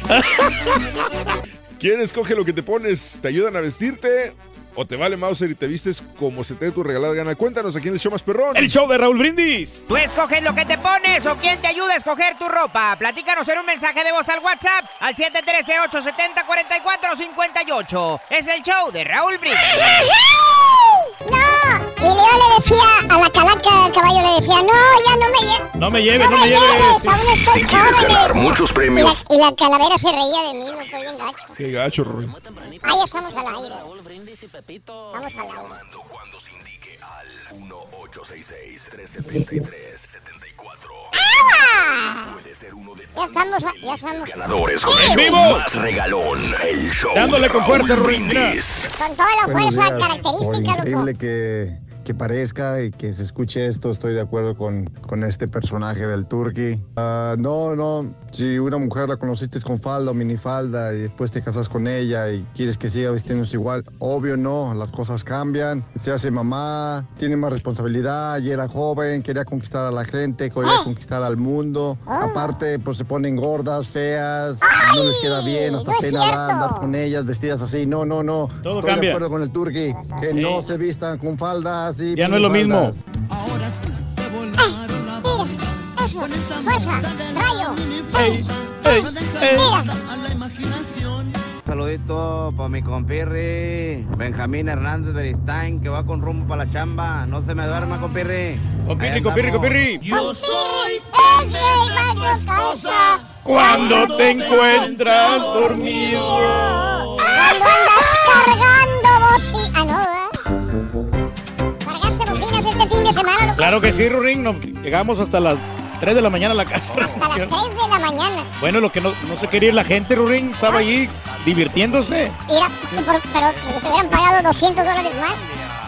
Speaker 5: ¿Quién escoge lo que te pones? ¿Te ayudan a vestirte? ¿O te vale Mauser y te vistes como se te dé tu regalada gana? Cuéntanos aquí en el show más perrón.
Speaker 3: El show de Raúl Brindis.
Speaker 14: ¿Tú escoges lo que te pones o quién te ayuda a escoger tu ropa? Platícanos en un mensaje de voz al WhatsApp al 713-870-4458. Es el show de Raúl Brindis.
Speaker 2: ¡No! Y Leo le decía a la calaca caballo, le decía, no, ya no me lleves.
Speaker 3: No me lleves, no me lleves.
Speaker 2: aún estoy
Speaker 10: Si quieres
Speaker 2: joven",
Speaker 10: ganar muchos premios.
Speaker 2: Y la, y la calavera se reía de mí, loco, bien gacho.
Speaker 5: Qué gacho, Rory.
Speaker 2: Ah, ya estamos al aire. Estamos al aire. ¡Agua! Ya estamos, a- ya estamos.
Speaker 10: Ganadores con
Speaker 2: ¡Sí!
Speaker 10: el show
Speaker 3: ¡Vivo!
Speaker 10: más regalón. El show
Speaker 3: Dándole con fuerza.
Speaker 10: Brindis.
Speaker 2: Con toda la
Speaker 16: Buenos
Speaker 2: fuerza
Speaker 16: días.
Speaker 2: característica,
Speaker 16: Por
Speaker 2: loco.
Speaker 16: increíble que que parezca y que se escuche esto, estoy de acuerdo con, con este personaje del Turkey. Ah, no, no, si una mujer la conociste con falda o minifalda y después te casas con ella y quieres que siga vistiéndose igual, obvio no, las cosas cambian, se hace mamá, tiene más responsabilidad, y era joven, quería conquistar a la gente, quería conquistar al mundo. Aparte, pues se ponen gordas, feas, no les queda bien, hasta
Speaker 2: no
Speaker 16: pena andar con ellas vestidas así. No, no, no.
Speaker 3: Todo
Speaker 16: Estoy
Speaker 3: cambia.
Speaker 16: de acuerdo con el turqui, que
Speaker 3: Sí.
Speaker 16: no se vistan con faldas y
Speaker 3: Ya no es lo mismo.
Speaker 16: minifaldas.
Speaker 2: Eso, fuerza, rayo.
Speaker 17: Saludito para mi compirri, Benjamín Hernández Beristain, que va con rumbo para la chamba. No se me duerma, compirri.
Speaker 3: Compirri, compirri, compirri.
Speaker 2: Yo soy el rey Mario
Speaker 3: Cuando te encuentras dormido.
Speaker 2: Cuando andas cargando bocinas. Ah, no, de semana? loco?
Speaker 3: Claro que sí, Rurín. nos llegamos hasta las 3 de la mañana a la casa.
Speaker 2: Hasta las 3 de la mañana.
Speaker 3: Bueno, lo que no, no se quería ir la gente, Rurín, estaba allí divirtiéndose.
Speaker 2: Mira, por- pero te hubieran pagado 200 dólares más.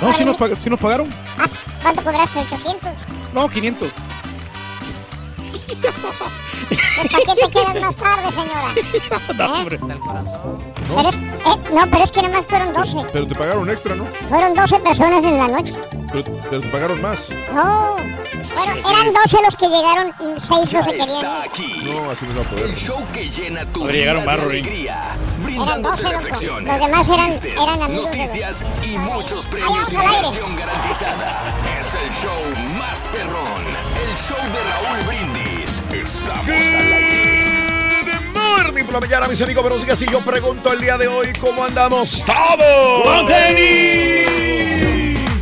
Speaker 3: No,
Speaker 2: Por
Speaker 3: sí nos, pag- sí nos pagaron.
Speaker 2: Ah, ¿Cuánto cobraste? ¿800?
Speaker 3: No, 500.
Speaker 2: ¿Para qué te quedas más tarde, señora?
Speaker 3: No,
Speaker 2: ¿Eh? Pero es- eh, no, pero es que nada más fueron 12.
Speaker 5: Pero te pagaron extra, ¿no?
Speaker 2: Fueron 12 personas en la noche.
Speaker 5: Pero, pero te pagaron más.
Speaker 2: No. Bueno, eran 12 los que llegaron y 6 no
Speaker 10: Ya
Speaker 2: se querían.
Speaker 10: está aquí.
Speaker 5: No, así no va a poder.
Speaker 10: El show que llena tu
Speaker 3: A ver,
Speaker 10: día
Speaker 3: llegaron Rorín.
Speaker 10: alegría.
Speaker 2: Eran
Speaker 10: Brindándote
Speaker 2: 12, loco.
Speaker 10: reflexiones,
Speaker 2: Los demás eran,
Speaker 10: chistes,
Speaker 2: eran amigos de los...
Speaker 10: noticias y muchos premios y diversión garantizada. Es el show más perrón. El show de Raúl Brindis. Estamos al aire.
Speaker 1: Good morning por la mañana, mis amigos. Pero sigue así, yo pregunto el día de hoy cómo andamos todos.
Speaker 3: ¡Con tenis!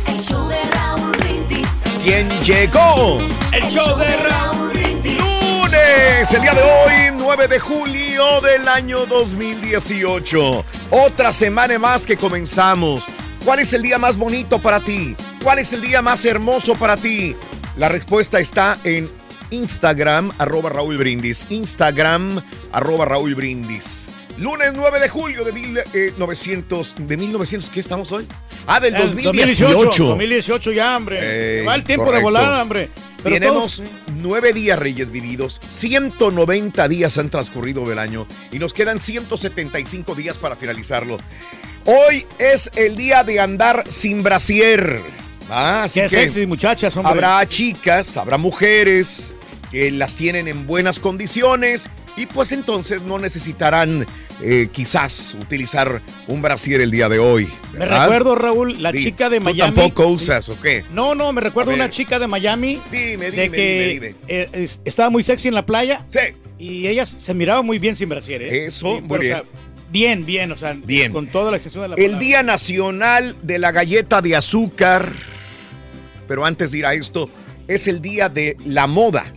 Speaker 18: El show de Raúl Brindis.
Speaker 1: ¿Quién llegó?
Speaker 3: El show de Raúl.
Speaker 1: Lunes, el día de hoy, 9 de julio del año 2018. Otra semana más que comenzamos. ¿Cuál es el día más bonito para ti? ¿Cuál es el día más hermoso para ti? La respuesta está en Instagram, arroba Raúl Brindis. Instagram, arroba Raúl Brindis. Lunes 9 de julio de 1900. ¿De 1900 qué estamos hoy? Ah, del
Speaker 3: El
Speaker 1: 2018.
Speaker 3: 2018 ya, hombre.
Speaker 1: Eh,
Speaker 3: Va el tiempo
Speaker 1: correcto.
Speaker 3: de volada, hombre. Pero
Speaker 1: Tenemos nueve días reyes vividos, 190 días han transcurrido del año y nos quedan 175 días para finalizarlo. Hoy es el día de andar sin brasier. Ah, así
Speaker 3: Qué
Speaker 1: que
Speaker 3: sexy, muchachas, hombre.
Speaker 1: habrá chicas, habrá mujeres que las tienen en buenas condiciones y pues entonces no necesitarán eh, quizás utilizar un brasier el día de hoy.
Speaker 3: Me recuerdo, Raúl, la chica de
Speaker 1: ¿tú
Speaker 3: Miami.
Speaker 1: tampoco usas o qué?
Speaker 3: No, no, me recuerdo una chica de Miami.
Speaker 1: Dime,
Speaker 3: de
Speaker 1: dime,
Speaker 3: que
Speaker 1: dime, dime.
Speaker 3: eh, es- estaba muy sexy en la playa.
Speaker 1: Sí.
Speaker 3: Y ella se miraba muy bien sin brasier, ¿eh?
Speaker 1: Eso,
Speaker 3: Sí,
Speaker 1: muy
Speaker 3: pero, o
Speaker 1: bien.
Speaker 3: sea, bien, bien, o sea,
Speaker 1: Bien.
Speaker 3: con toda la extensión de la
Speaker 1: El
Speaker 3: palabra.
Speaker 1: Día Nacional de la Galleta de Azúcar. Pero antes de ir a esto, es el Día de la Moda.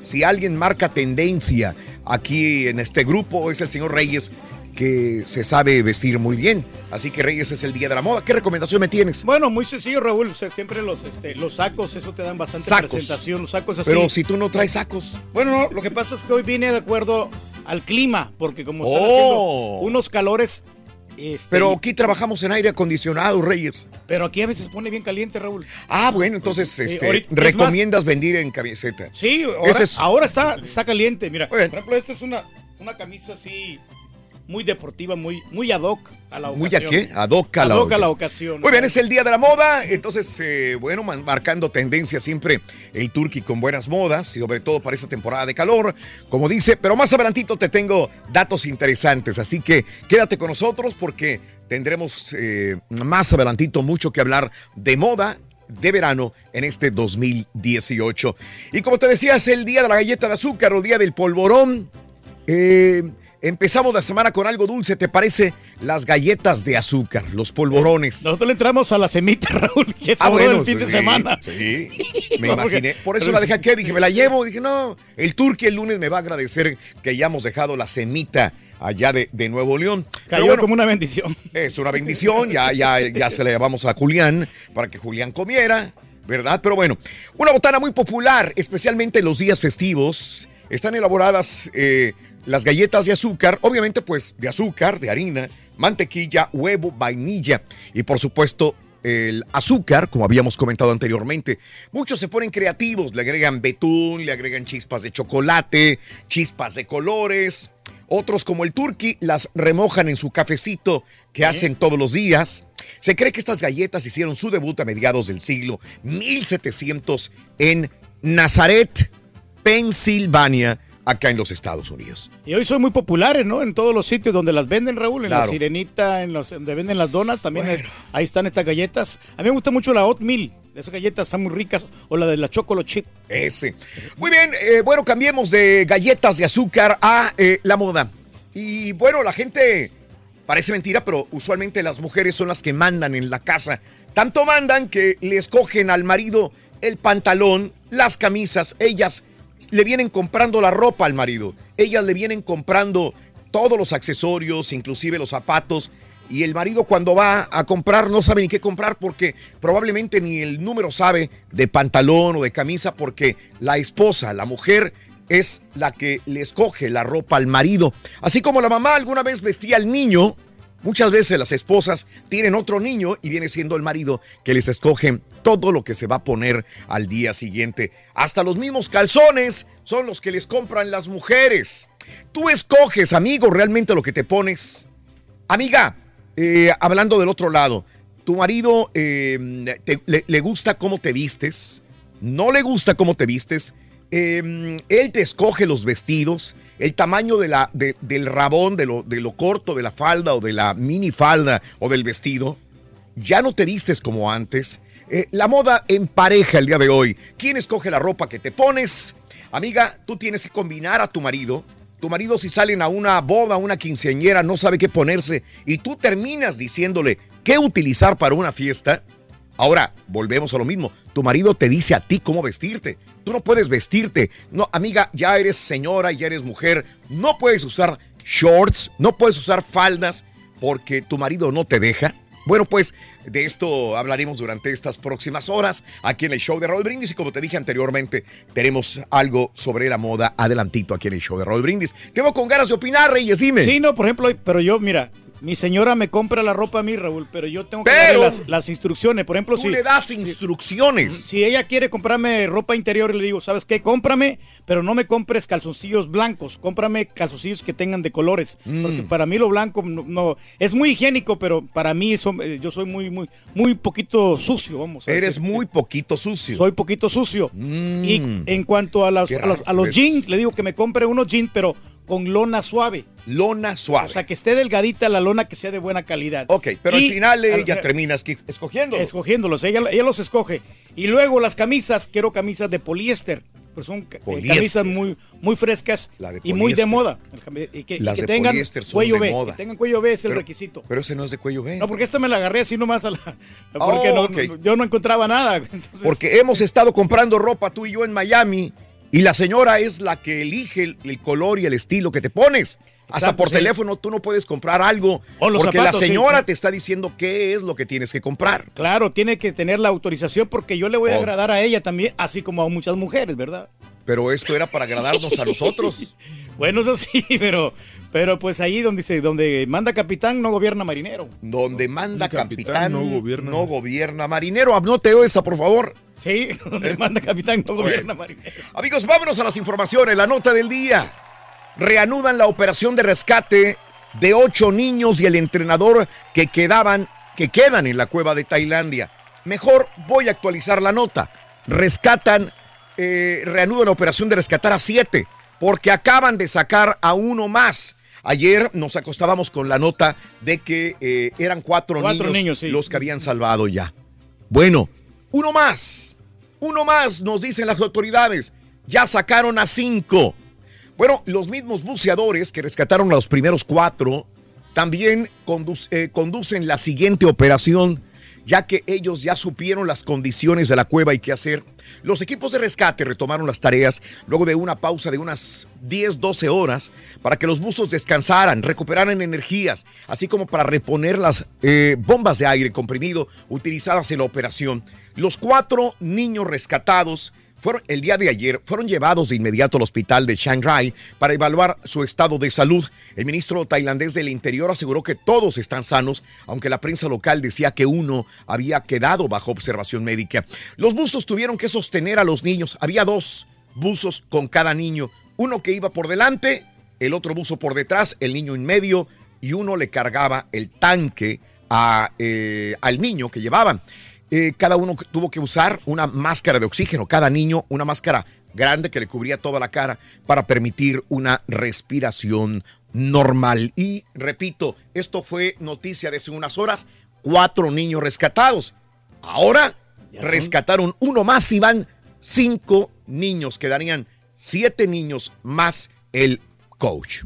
Speaker 1: Si alguien marca tendencia aquí en este grupo, es el señor Reyes, que se sabe vestir muy bien. Así que Reyes es el Día de la Moda. ¿Qué recomendación me tienes?
Speaker 3: Bueno, muy sencillo, Raúl. O sea, siempre los, este, los sacos, eso te dan bastante
Speaker 1: Sacos.
Speaker 3: presentación. Los sacos así.
Speaker 1: Pero si tú no traes sacos.
Speaker 3: Bueno, no, lo que pasa es que hoy vine de acuerdo al clima, porque como están
Speaker 1: Oh.
Speaker 3: haciendo unos calores. Este,
Speaker 1: Pero aquí trabajamos en aire acondicionado, Reyes.
Speaker 3: pero aquí a veces pone bien caliente, Raúl.
Speaker 1: Ah, bueno, entonces este,
Speaker 3: ahorita-
Speaker 1: recomiendas vender en camiseta.
Speaker 3: Sí, ahora,
Speaker 1: es-
Speaker 3: ahora está, está caliente. Mira, por ejemplo, esta es una, una camisa así muy deportiva, muy, muy ad hoc a la ocasión.
Speaker 1: ¿Muy a qué? Ad hoc a la
Speaker 3: Ad hoc a la
Speaker 1: ocasión. Muy bien, es el día de la moda. Entonces, eh, bueno, marcando tendencia siempre el Turkey con buenas modas, y sobre todo para esta temporada de calor, como dice. Pero más adelantito te tengo datos interesantes. Así que quédate con nosotros porque tendremos eh, más adelantito mucho que hablar de moda de verano en este 2018. Y como te decía, es el día de la galleta de azúcar o día del polvorón. Eh, empezamos la semana con algo dulce, ¿te parece? Las galletas de azúcar, los polvorones.
Speaker 3: Nosotros le entramos a la semita, Raúl, que es
Speaker 1: Ah, bueno,
Speaker 3: el fin de semana.
Speaker 1: Sí, me
Speaker 3: No,
Speaker 1: imaginé. Por eso la dejé aquí, dije, me la llevo. Dije, no, el turqui el lunes me va a agradecer que hayamos dejado la semita allá de, de Nuevo León.
Speaker 3: Cayó
Speaker 1: bueno,
Speaker 3: como una bendición.
Speaker 1: es una bendición, ya, ya, ya se la llevamos a Julián para que Julián comiera, ¿verdad? Pero bueno, una botana muy popular, especialmente en los días festivos. Están elaboradas eh, las galletas de azúcar, obviamente pues de azúcar, de harina, mantequilla, huevo, vainilla y por supuesto el azúcar, como habíamos comentado anteriormente. Muchos se ponen creativos, le agregan betún, le agregan chispas de chocolate, chispas de colores. Otros, como el turkey, las remojan en su cafecito que hacen todos los días. Se cree que estas galletas hicieron su debut a mediados del siglo 1700 en Nazaret, Pensilvania, acá en los Estados Unidos.
Speaker 3: Y hoy son muy populares, ¿no? En todos los sitios donde las venden, Raúl, en la. Sirenita, en los donde venden las donas, también ahí están estas galletas. A mí me gusta mucho la oatmeal, esas galletas están muy ricas, o la de la chocolate chip.
Speaker 1: Ese. Muy bien, eh, bueno, cambiemos de galletas de azúcar a eh, la moda. Y bueno, la gente, parece mentira, pero usualmente las mujeres son las que mandan en la casa. Tanto mandan que le escogen al marido el pantalón, las camisas, ellas le vienen comprando la ropa al marido, ellas le vienen comprando todos los accesorios, inclusive los zapatos. Y el marido cuando va a comprar no sabe ni qué comprar porque probablemente ni el número sabe de pantalón o de camisa porque la esposa, la mujer, es la que le escoge la ropa al marido. Así como la mamá alguna vez vestía al niño, muchas veces las esposas tienen otro niño y viene siendo el marido que les escoge todo lo que se va a poner al día siguiente. Hasta los mismos calzones son los que les compran las mujeres. Tú escoges, amigo, realmente lo que te pones. Amiga, eh, hablando del otro lado, tu marido eh, le, le gusta cómo te vistes, no le gusta cómo te vistes, eh, él te escoge los vestidos, el tamaño de del rabón, de lo, de lo corto de la falda o de la mini falda o del vestido, ya no te vistes como antes. Eh, la moda en pareja el día de hoy. ¿Quién escoge la ropa que te pones? Amiga, tú tienes que combinar a tu marido. Tu marido si salen a una boda, una quinceañera, no sabe qué ponerse y tú terminas diciéndole qué utilizar para una fiesta. Ahora, volvemos a lo mismo. Tu marido te dice a ti cómo vestirte. Tú no puedes vestirte. No, amiga, ya eres señora, ya eres mujer. No puedes usar shorts, no puedes usar faldas porque tu marido no te deja. Bueno, pues de esto hablaremos durante estas próximas horas aquí en el show de Raúl Brindis y como te dije anteriormente, tenemos algo sobre la moda adelantito aquí en el show de Raúl Brindis. Quedo con ganas de opinar, Reyes, dime.
Speaker 3: Sí, no, por ejemplo, pero yo, mira, mi señora me compra la ropa a mí, Raúl, pero yo tengo que
Speaker 1: Pero-
Speaker 3: darle las, las instrucciones. Por ejemplo,
Speaker 1: Tú
Speaker 3: si
Speaker 1: le das instrucciones.
Speaker 3: Si ella quiere comprarme ropa interior, le digo, ¿sabes qué? Cómprame, pero no me compres calzoncillos blancos. Cómprame calzoncillos que tengan de colores.
Speaker 1: Mm.
Speaker 3: Porque para mí lo blanco no, no- es muy higiénico, pero para mí eso, eh, yo soy muy, muy, muy poquito sucio, vamos. a
Speaker 1: Eres
Speaker 3: decir.
Speaker 1: muy poquito sucio.
Speaker 3: Soy poquito sucio. Y en cuanto a, las- a los, a los jeans, le digo que me compre unos jeans, pero con lona suave.
Speaker 1: Lona suave.
Speaker 3: O sea, que esté delgadita la lona, que sea de buena calidad.
Speaker 1: Ok, pero
Speaker 3: Y
Speaker 1: al final
Speaker 3: al-
Speaker 1: ella termina esqui- escogiendo.
Speaker 3: Escogiéndolos, ella, ella los escoge. Y luego las camisas, quiero camisas de poliéster. Pues son eh, camisas muy, muy frescas y muy de moda. El cami- Y que, y
Speaker 1: Las
Speaker 3: que
Speaker 1: de
Speaker 3: tengan
Speaker 1: poliéster son
Speaker 3: cuello
Speaker 1: de
Speaker 3: B.
Speaker 1: moda.
Speaker 3: Que tengan cuello B es el
Speaker 1: Pero-
Speaker 3: requisito.
Speaker 1: Pero ese no es de cuello B.
Speaker 3: No, porque esta me la agarré así nomás a la, porque
Speaker 1: Oh,
Speaker 3: no- yo no encontraba nada. Entonces,
Speaker 1: Porque hemos estado comprando ropa tú y yo en Miami y la señora es la que elige el, el color y el estilo que te pones. Hasta
Speaker 3: Exacto,
Speaker 1: por
Speaker 3: sí.
Speaker 1: teléfono tú no puedes comprar algo
Speaker 3: O los
Speaker 1: porque
Speaker 3: zapatos,
Speaker 1: la señora
Speaker 3: sí.
Speaker 1: te está diciendo qué es lo que tienes que comprar.
Speaker 3: Claro, tiene que tener la autorización porque yo le voy a
Speaker 1: Oh.
Speaker 3: agradar a ella también, así como a muchas mujeres, ¿verdad?
Speaker 1: Pero esto era para agradarnos a nosotros.
Speaker 3: Bueno, eso sí, pero, pero pues ahí donde dice, donde manda capitán no gobierna marinero.
Speaker 1: Donde manda
Speaker 5: capitán
Speaker 1: capitán,
Speaker 5: no
Speaker 1: no
Speaker 5: gobierna.
Speaker 1: gobierna. marinero. Anote esa, por favor.
Speaker 3: Sí, donde manda capitán no gobierna marinero.
Speaker 1: Amigos, vámonos a las informaciones. La nota del día. Reanudan la operación de rescate de ocho niños y el entrenador que quedaban, que quedan en la cueva de Tailandia. Mejor voy a actualizar la nota. Rescatan, eh, reanudan la operación de rescatar a siete, porque acaban de sacar a uno más. Ayer nos acostábamos con la nota de que eh, eran cuatro,
Speaker 3: Cuatro
Speaker 1: niños,
Speaker 3: niños, sí.
Speaker 1: los que habían salvado ya. Bueno, uno más. Uno más, nos dicen las autoridades. Ya sacaron a cinco. Bueno, los mismos buceadores que rescataron a los primeros cuatro también eh, conducen la siguiente operación, ya que ellos ya supieron las condiciones de la cueva y qué hacer. Los equipos de rescate retomaron las tareas luego de una pausa de unas 10, 12 horas para que los buzos descansaran, recuperaran energías, así como para reponer las eh, bombas de aire comprimido utilizadas en la operación. Los cuatro niños rescatados fueron, el día de ayer fueron llevados de inmediato al hospital de Chiang Rai para evaluar su estado de salud. El ministro tailandés del Interior aseguró que todos están sanos, aunque la prensa local decía que uno había quedado bajo observación médica. Los buzos tuvieron que sostener a los niños. Había dos buzos con cada niño. Uno que iba por delante, el otro buzo por detrás, el niño en medio, y uno le cargaba el tanque a, eh, al niño que llevaban. Eh, cada uno tuvo que usar una máscara de oxígeno, cada niño una máscara grande que le cubría toda la cara para permitir una respiración normal. Y repito, esto fue noticia de hace unas horas, cuatro niños rescatados. Ahora rescataron uno más y van cinco niños, quedarían siete niños más el coach.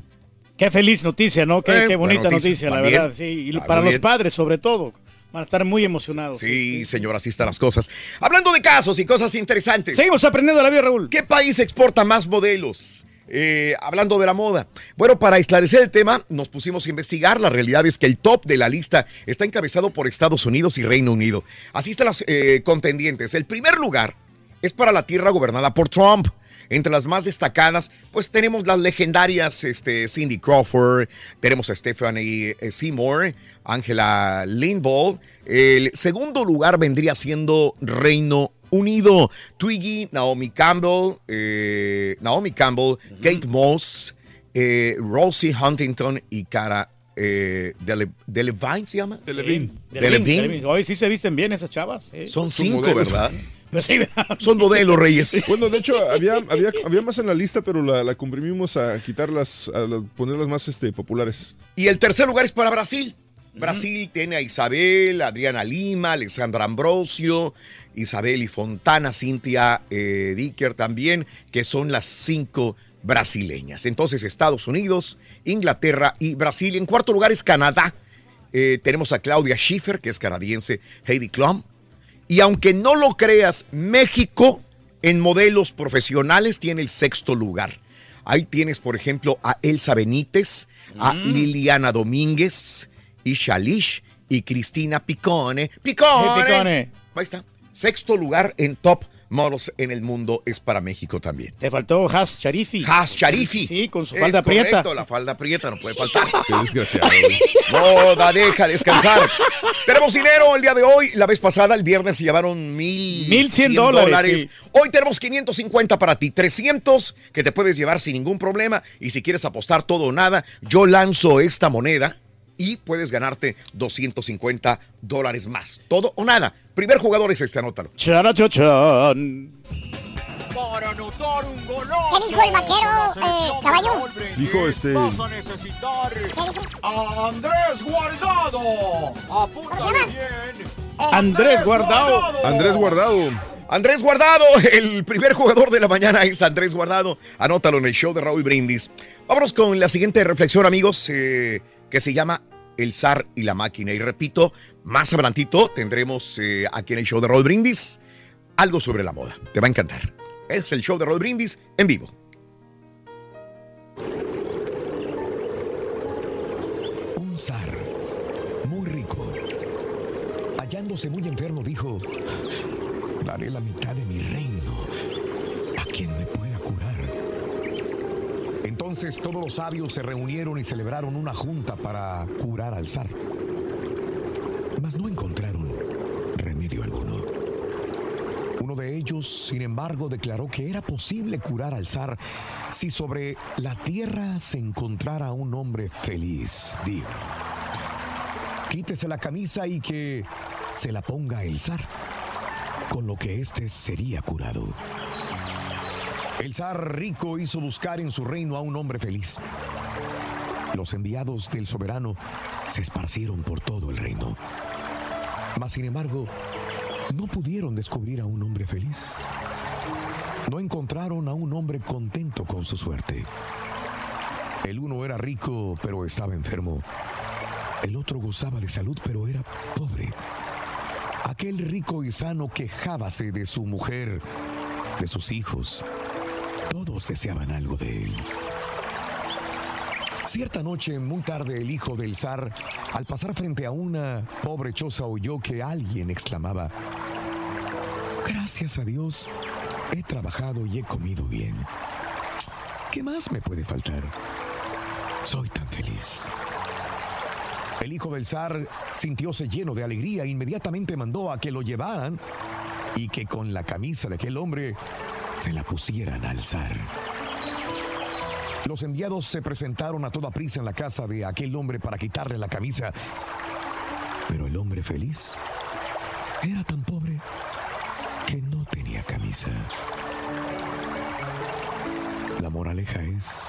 Speaker 3: Qué feliz noticia, ¿no? Qué,
Speaker 1: Eh,
Speaker 3: qué bonita noticia,
Speaker 1: noticia,
Speaker 3: la verdad. Sí, y para los padres, sobre todo. Van a estar muy emocionados.
Speaker 1: Sí, señor, así están las cosas. Hablando de casos y cosas interesantes.
Speaker 3: Seguimos aprendiendo la vida, Raúl.
Speaker 1: ¿Qué país exporta más modelos? Eh, hablando de la moda. Bueno, para esclarecer el tema, nos pusimos a investigar. La realidad es que el top de la lista está encabezado por Estados Unidos y Reino Unido. Así están las eh, contendientes. El primer lugar es para la tierra gobernada por Trump. Entre las más destacadas, pues tenemos las legendarias este, Cindy Crawford, tenemos a Stephanie eh, Seymour, Angela Lindvall. El segundo lugar vendría siendo Reino Unido. Twiggy, Naomi Campbell, eh, Naomi Campbell, Kate Moss, eh, Rosie Huntington y Cara eh, Dele- Delevingne se llama.
Speaker 3: Delevine.
Speaker 1: Delevine.
Speaker 3: Delevine. Hoy sí se visten bien esas chavas. ¿eh?
Speaker 1: Son cinco. ¿verdad?
Speaker 3: Pues sí,
Speaker 1: Son modelos, Reyes.
Speaker 5: Bueno, de hecho, había, había, había más en la lista, pero la, la comprimimos a quitarlas, a la- ponerlas más este, populares.
Speaker 1: Y el tercer lugar es para Brasil. Brasil tiene a Isabel, Adriana Lima, Alexandra Ambrosio, Isabel y Fontana, Cintia eh, Dicker también, que son las cinco brasileñas. Entonces, Estados Unidos, Inglaterra y Brasil. En cuarto lugar es Canadá. Eh, tenemos a Claudia Schiffer, que es canadiense, Heidi Klum. Y aunque no lo creas, México en modelos profesionales tiene el sexto lugar. Ahí tienes, por ejemplo, a Elsa Benítez, a Liliana Domínguez, y Shalish y Cristina Picone. ¡Picone!
Speaker 3: Picone.
Speaker 1: Ahí está. Sexto lugar en top models en el mundo es para México también.
Speaker 3: Te faltó Has Charifi.
Speaker 1: Has Charifi.
Speaker 3: Sí, con su
Speaker 1: Es
Speaker 3: falda prieta.
Speaker 1: correcto, la falda prieta no puede faltar.
Speaker 5: Qué desgraciado.
Speaker 1: Moda, deja descansar. Tenemos dinero el día de hoy. La vez pasada, el viernes, se llevaron mil,
Speaker 3: 1100 dólares, sí.
Speaker 1: Hoy tenemos 550 para ti, 300 que te puedes llevar sin ningún problema. Y si quieres apostar todo o nada, yo lanzo esta moneda y puedes ganarte 250 dólares más. Todo o nada. Primer jugador es este, anótalo.
Speaker 3: Charachachan.
Speaker 19: Para anotar un golazo.
Speaker 2: ¿Qué dijo el vaquero, eh, caballo?
Speaker 5: Dijo este.
Speaker 19: Vas a necesitar a Andrés Guardado. Apúntale bien.
Speaker 3: Andrés Guardado.
Speaker 5: Andrés Guardado.
Speaker 1: Andrés Guardado, el primer jugador de la mañana es Andrés Guardado. Anótalo en el show de Raúl Brindis. Vámonos con la siguiente reflexión, amigos, eh, que se llama El zar y la máquina. Y repito, más adelantito tendremos eh, aquí en el show de Raúl Brindis algo sobre la moda. Te va a encantar. Es el show de Raúl Brindis en vivo.
Speaker 20: Un zar muy rico, hallándose muy enfermo, dijo, daré la mitad de Entonces todos los sabios se reunieron y celebraron una junta para curar al zar. Mas no encontraron remedio alguno. Uno de ellos, sin embargo, declaró que era posible curar al zar si sobre la tierra se encontrara un hombre feliz. Dijo, quítese la camisa y que se la ponga el zar, con lo que éste sería curado. El zar rico hizo buscar en su reino a un hombre feliz. Los enviados del soberano se esparcieron por todo el reino. Mas, sin embargo, no pudieron descubrir a un hombre feliz. No encontraron a un hombre contento con su suerte. El uno era rico, pero estaba enfermo. El otro gozaba de salud, pero era pobre. Aquel rico y sano quejábase de su mujer, de sus hijos. Todos deseaban algo de él. Cierta noche, muy tarde, el hijo del zar, al pasar frente a una pobre choza, oyó que alguien exclamaba, Gracias a Dios, He trabajado y he comido bien. ¿Qué más me puede faltar? Soy tan feliz. El hijo del zar sintióse lleno de alegría e inmediatamente mandó a que lo llevaran y que con la camisa de aquel hombre se la pusieran al zar. Los enviados se presentaron a toda prisa en la casa de aquel hombre para quitarle la camisa. Pero el hombre feliz era tan pobre que no tenía camisa. La moraleja es,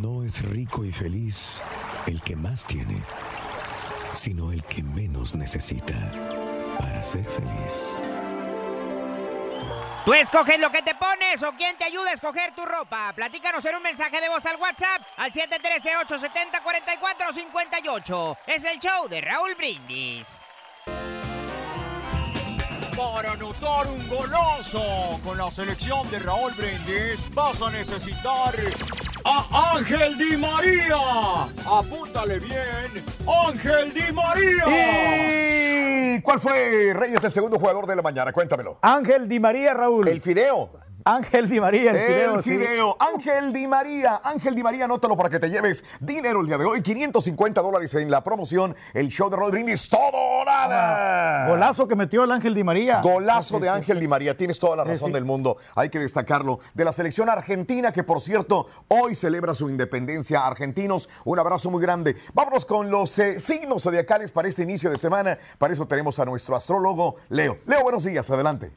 Speaker 20: no es rico y feliz el que más tiene, sino el que menos necesita para ser feliz.
Speaker 9: Tú escoges lo que te pones o quién te ayuda a escoger tu ropa. Platícanos en un mensaje de voz al WhatsApp al 713-870-4458. Es el show de Raúl Brindis.
Speaker 19: Para anotar un golazo con la selección de Raúl Brindis vas a necesitar a Ángel Di María. Apúntale bien, Ángel Di María.
Speaker 21: ¿Y cuál fue, Reyes, el segundo jugador de la mañana? Cuéntamelo.
Speaker 22: Ángel Di María, Raúl.
Speaker 21: El fideo.
Speaker 22: Ángel Di María, el, fideo.
Speaker 21: El
Speaker 22: sí.
Speaker 21: Ángel Di María. Ángel Di María, anótalo para que te lleves dinero el día de hoy. 550 dólares en la promoción. El show de Rodríguez. Todo o nada.
Speaker 22: Ah, Golazo que metió el Ángel Di María.
Speaker 21: Golazo
Speaker 22: Sí,
Speaker 21: de
Speaker 22: sí,
Speaker 21: Ángel. Di María. Tienes toda la razón del mundo. Hay que destacarlo. De la selección argentina, que por cierto, hoy celebra su independencia. Argentinos, un abrazo muy grande. Vámonos con los eh, signos zodiacales para este inicio de semana. Para eso tenemos a nuestro astrólogo, Leo. Leo, buenos días. Adelante.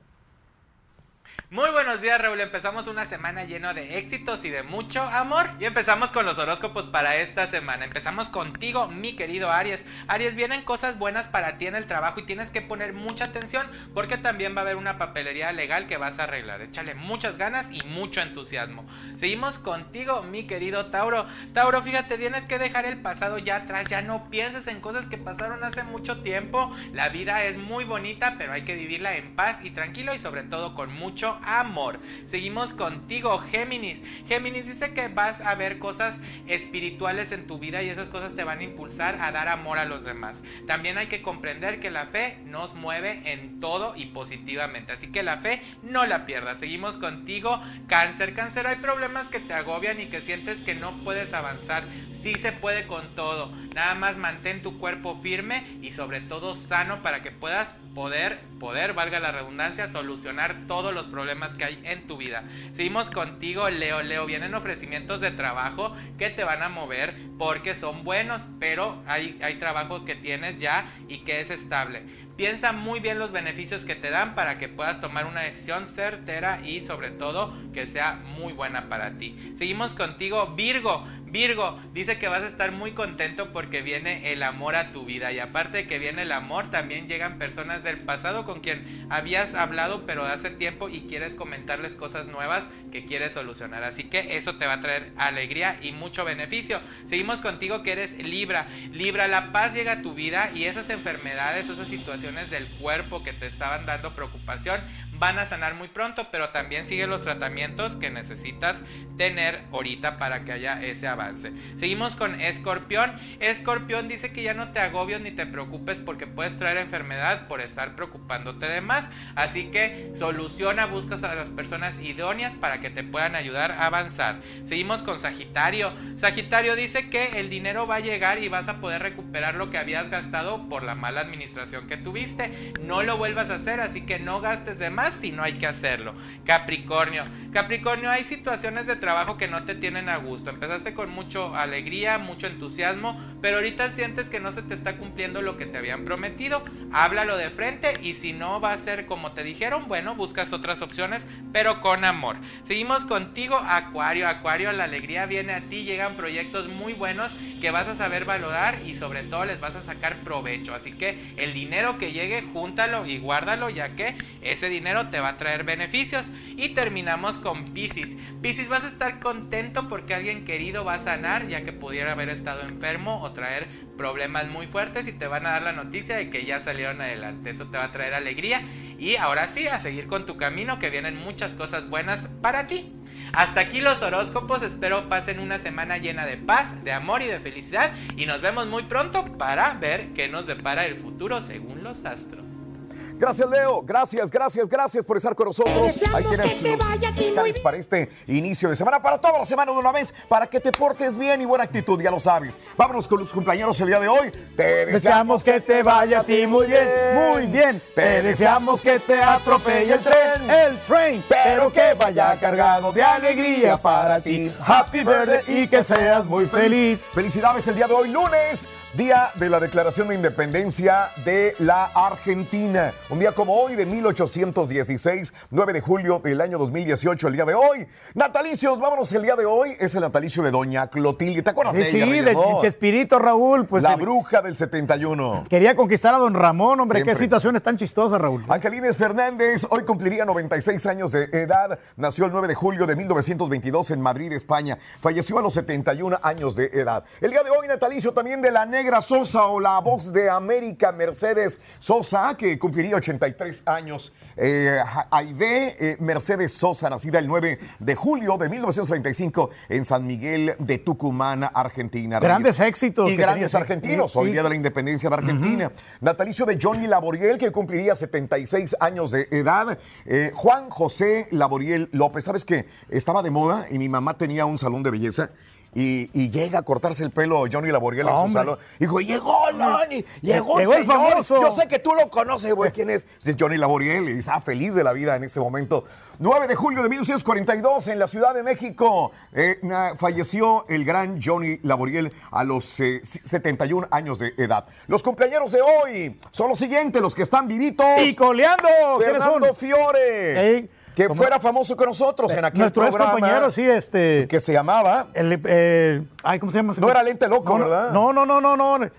Speaker 23: Muy buenos días, Raúl. Empezamos una semana lleno de éxitos y de mucho amor. Y empezamos con los horóscopos para esta semana. Empezamos contigo, mi querido Aries. Aries, vienen cosas buenas para ti en el trabajo y tienes que poner mucha atención porque también va a haber una papelería legal que vas a arreglar. Échale muchas ganas y mucho entusiasmo. Seguimos contigo, mi querido Tauro. Tauro, fíjate, tienes que dejar el pasado ya atrás. Ya no pienses en cosas que pasaron hace mucho tiempo. La vida es muy bonita, pero hay que vivirla en paz y tranquilo y sobre todo con mucho amor. Seguimos contigo, Géminis. Géminis dice que vas a ver cosas espirituales en tu vida y esas cosas te van a impulsar a dar amor a los demás. También hay que comprender que la fe nos mueve en todo y positivamente. Así que la fe no la pierdas. Seguimos contigo, Cáncer. Cáncer, hay problemas que te agobian y que sientes que no puedes avanzar. Sí se puede con todo. Nada más mantén tu cuerpo firme y sobre todo sano para que puedas poder, poder, valga la redundancia, solucionar todos los problemas que hay en tu vida. Seguimos contigo, Leo. Leo, vienen ofrecimientos de trabajo que te van a mover porque son buenos, pero hay, hay trabajo que tienes ya y que es estable. Piensa muy bien los beneficios que te dan para que puedas tomar una decisión certera y sobre todo que sea muy buena para ti. Seguimos contigo, Virgo. Virgo dice que vas a estar muy contento porque viene el amor a tu vida y aparte de que viene el amor, también llegan personas del pasado con quien habías hablado pero hace tiempo y quieres comentarles cosas nuevas que quieres solucionar. Así que eso te va a traer alegría y mucho beneficio. Seguimos contigo que eres Libra. Libra, la paz llega a tu vida y esas enfermedades, esas situaciones del cuerpo que te estaban dando preocupación van a sanar muy pronto, pero también sigue los tratamientos que necesitas tener ahorita para que haya ese avance. Seguimos con Escorpión. Escorpión dice que ya no te agobies ni te preocupes porque puedes traer enfermedad por estar preocupándote de más. Así que soluciona, buscas a las personas idóneas para que te puedan ayudar a avanzar. Seguimos con Sagitario. Sagitario dice que el dinero va a llegar y vas a poder recuperar lo que habías gastado por la mala administración que tuviste. No lo vuelvas a hacer, así que no gastes de más si no hay que hacerlo. Capricornio. Capricornio, hay situaciones de trabajo que no te tienen a gusto. Empezaste con mucho alegría, mucho entusiasmo, pero ahorita sientes que no se te está cumpliendo lo que te habían prometido. Háblalo de frente y si no va a ser como te dijeron, bueno, buscas otras opciones, pero con amor. Seguimos contigo, Acuario. Acuario, la alegría viene a ti, llegan proyectos muy buenos que vas a saber valorar y sobre todo les vas a sacar provecho. Así que el dinero que llegue, júntalo y guárdalo, ya que ese dinero te va a traer beneficios. Y terminamos con Pisces. Pisces, vas a estar contento porque alguien querido va a sanar, ya que pudiera haber estado enfermo o traer problemas muy fuertes y te van a dar la noticia de que ya salieron adelante. Eso te va a traer alegría. Y ahora sí, a seguir con tu camino, que vienen muchas cosas buenas para ti. Hasta aquí los horóscopos, espero pasen una semana llena de paz, de amor y de felicidad y nos vemos muy pronto para ver qué nos depara el futuro según los astros.
Speaker 1: Gracias, Leo. Gracias, gracias, gracias por estar con nosotros.
Speaker 24: deseamos
Speaker 1: Ahí tienes
Speaker 24: que te
Speaker 1: los
Speaker 24: vaya a ti muy
Speaker 1: musicales para este inicio de semana, para toda la semana de una vez, para que te portes bien y buena actitud, ya lo sabes. Vámonos con los cumpleaños el día de hoy. Te
Speaker 3: Deseamos que te vaya a ti muy bien, muy bien. Te deseamos que te atropelle el tren, el tren, pero que vaya cargado de alegría para ti. Happy birthday y que seas muy feliz.
Speaker 1: Felicidades el día de hoy, lunes. Día de la Declaración de Independencia de la Argentina. Un día como hoy de 1816, 9 de julio del año 2018, el día de hoy. Natalicios, vámonos el día de hoy. Es el natalicio de Doña Clotilde. ¿Te acuerdas
Speaker 3: Sí,
Speaker 1: de ella?
Speaker 3: sí, de. Chespirito Raúl, pues
Speaker 1: la
Speaker 3: el-
Speaker 1: bruja del 71.
Speaker 3: quería conquistar a don Ramón, hombre,
Speaker 1: Siempre.
Speaker 3: qué situaciones tan chistosas, Raúl.
Speaker 1: Angelines Fernández hoy cumpliría 96 años de edad. Nació el 9 de julio de 1922 en Madrid, España. Falleció a los 71 años de edad. El día de hoy, natalicio también de la Negra Sosa o la voz de América, Mercedes Sosa, que cumpliría 83 años. Eh, Aide eh, Mercedes Sosa, nacida el 9 de julio de 1935 en San Miguel de Tucumán, Argentina.
Speaker 3: Grandes
Speaker 1: Reyes.
Speaker 3: éxitos
Speaker 1: Y grandes argentinos.
Speaker 3: sí,
Speaker 1: Hoy día de la independencia de Argentina. Natalicio de Johnny Laboriel, que cumpliría 76 años de edad. Eh, Juan José Laboriel López. ¿Sabes qué? Estaba de moda y mi mamá tenía un salón de belleza. Y, y llega a cortarse el pelo Johnny Laboriel en su salón. Dijo, llegó Johnny, llegó,
Speaker 3: Llegó el
Speaker 1: señor.
Speaker 3: famoso.
Speaker 1: Yo sé que tú lo conoces, güey. ¿Quién es? Es Johnny Laboriel y está feliz de la vida en ese momento. 9 de julio de 1942 en la Ciudad de México eh, falleció el gran Johnny Laboriel a los eh, 71 años de edad. Los cumpleaños de hoy son los siguientes, los que están vivitos.
Speaker 3: Y coleando, ¿quiénes
Speaker 1: Fernando
Speaker 3: son?
Speaker 1: Fiore.
Speaker 3: Ey,
Speaker 1: que
Speaker 3: ¿cómo?
Speaker 1: fuera famoso con nosotros en aquel
Speaker 3: Nuestro
Speaker 1: programa.
Speaker 3: compañero, sí, este.
Speaker 1: Que se llamaba.
Speaker 3: El, eh, ay, ¿cómo se llama?
Speaker 1: No era Lente Loco,
Speaker 3: no,
Speaker 1: ¿verdad?
Speaker 3: No, no, no, no, no.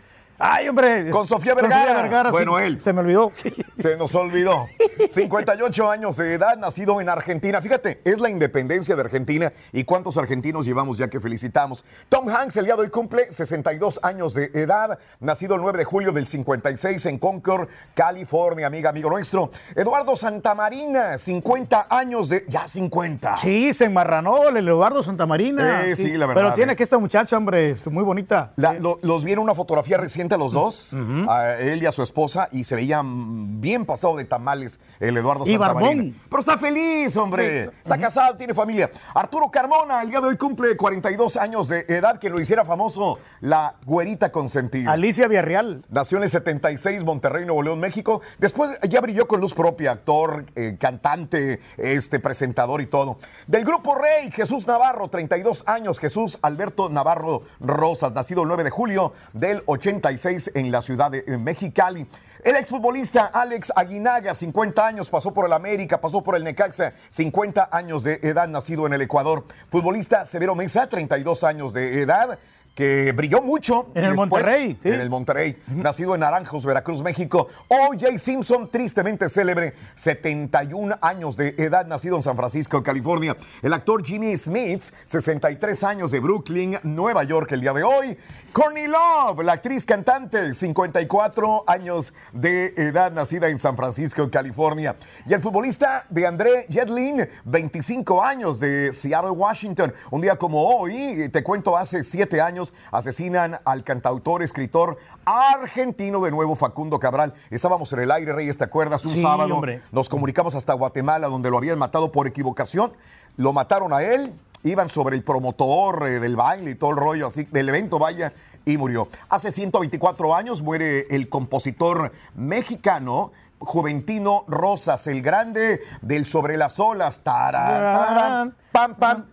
Speaker 3: Ay, hombre.
Speaker 1: Con Sofía Vergara.
Speaker 3: Vergara, sí,
Speaker 1: Bueno, él.
Speaker 3: Se me olvidó.
Speaker 1: Se nos olvidó. 58 años de edad, nacido en Argentina. Fíjate, es la independencia de Argentina y cuántos argentinos llevamos ya que felicitamos. Tom Hanks el día de hoy cumple 62 años de edad, nacido el 9 de julio del 56 en Concord, California, amiga, amigo nuestro. Eduardo Santamarina, 50 años de... Ya 50.
Speaker 3: Sí, se enmarranó el Eduardo Santamarina.
Speaker 1: Eh, sí, la verdad,
Speaker 3: Pero tiene
Speaker 1: eh.
Speaker 3: que esta muchacha, hombre, es muy bonita.
Speaker 1: La- lo- los vi en una fotografía reciente a los dos, a él y a su esposa, y se veían bien pasado de tamales el Eduardo
Speaker 3: Y
Speaker 1: Santamarina.
Speaker 3: barbón.
Speaker 1: Pero está feliz, hombre. Está casado, tiene familia. Arturo Carmona, el día de hoy cumple 42 años de edad, que lo hiciera famoso la güerita consentida.
Speaker 3: Alicia Villarreal.
Speaker 1: Nació en el 76, Monterrey, Nuevo León, México. Después ya brilló con luz propia, actor, eh, cantante, este, presentador y todo. Del grupo Rey, Jesús Navarro, 32 años. Jesús Alberto Navarro Rosas, nacido el 9 de julio del 86 en la ciudad de Mexicali. El exfutbolista Alex Aguinaga, 50 años, pasó por el América, pasó por el Necaxa, 50 años de edad, nacido en el Ecuador. Futbolista Severo Mesa, 32 años de edad que brilló mucho.
Speaker 3: En el Monterrey, sí.
Speaker 1: En el Monterrey, nacido en Naranjos, Veracruz, México. O.J. Simpson, tristemente célebre, 71 años de edad, nacido en San Francisco, California. El actor Jimmy Smith, 63 años de Brooklyn, Nueva York, el día de hoy. Courtney Love, la actriz cantante, 54 años de edad, nacida en San Francisco, California. Y el futbolista de André Jetlin, 25 años de Seattle, Washington. Un día como hoy, te cuento, hace siete años, asesinan al cantautor, escritor argentino de nuevo, Facundo Cabral. Estábamos en el aire, Reyes, ¿te acuerdas? Un
Speaker 3: Sí,
Speaker 1: sábado.
Speaker 3: hombre.
Speaker 1: Nos comunicamos hasta Guatemala, donde lo habían matado por equivocación. Lo mataron a él, iban sobre el promotor eh, del baile y todo el rollo, así, del evento, vaya, y murió. Hace 124 años muere el compositor mexicano. Juventino Rosas, el grande del sobre las olas. Tarán, pam, pam,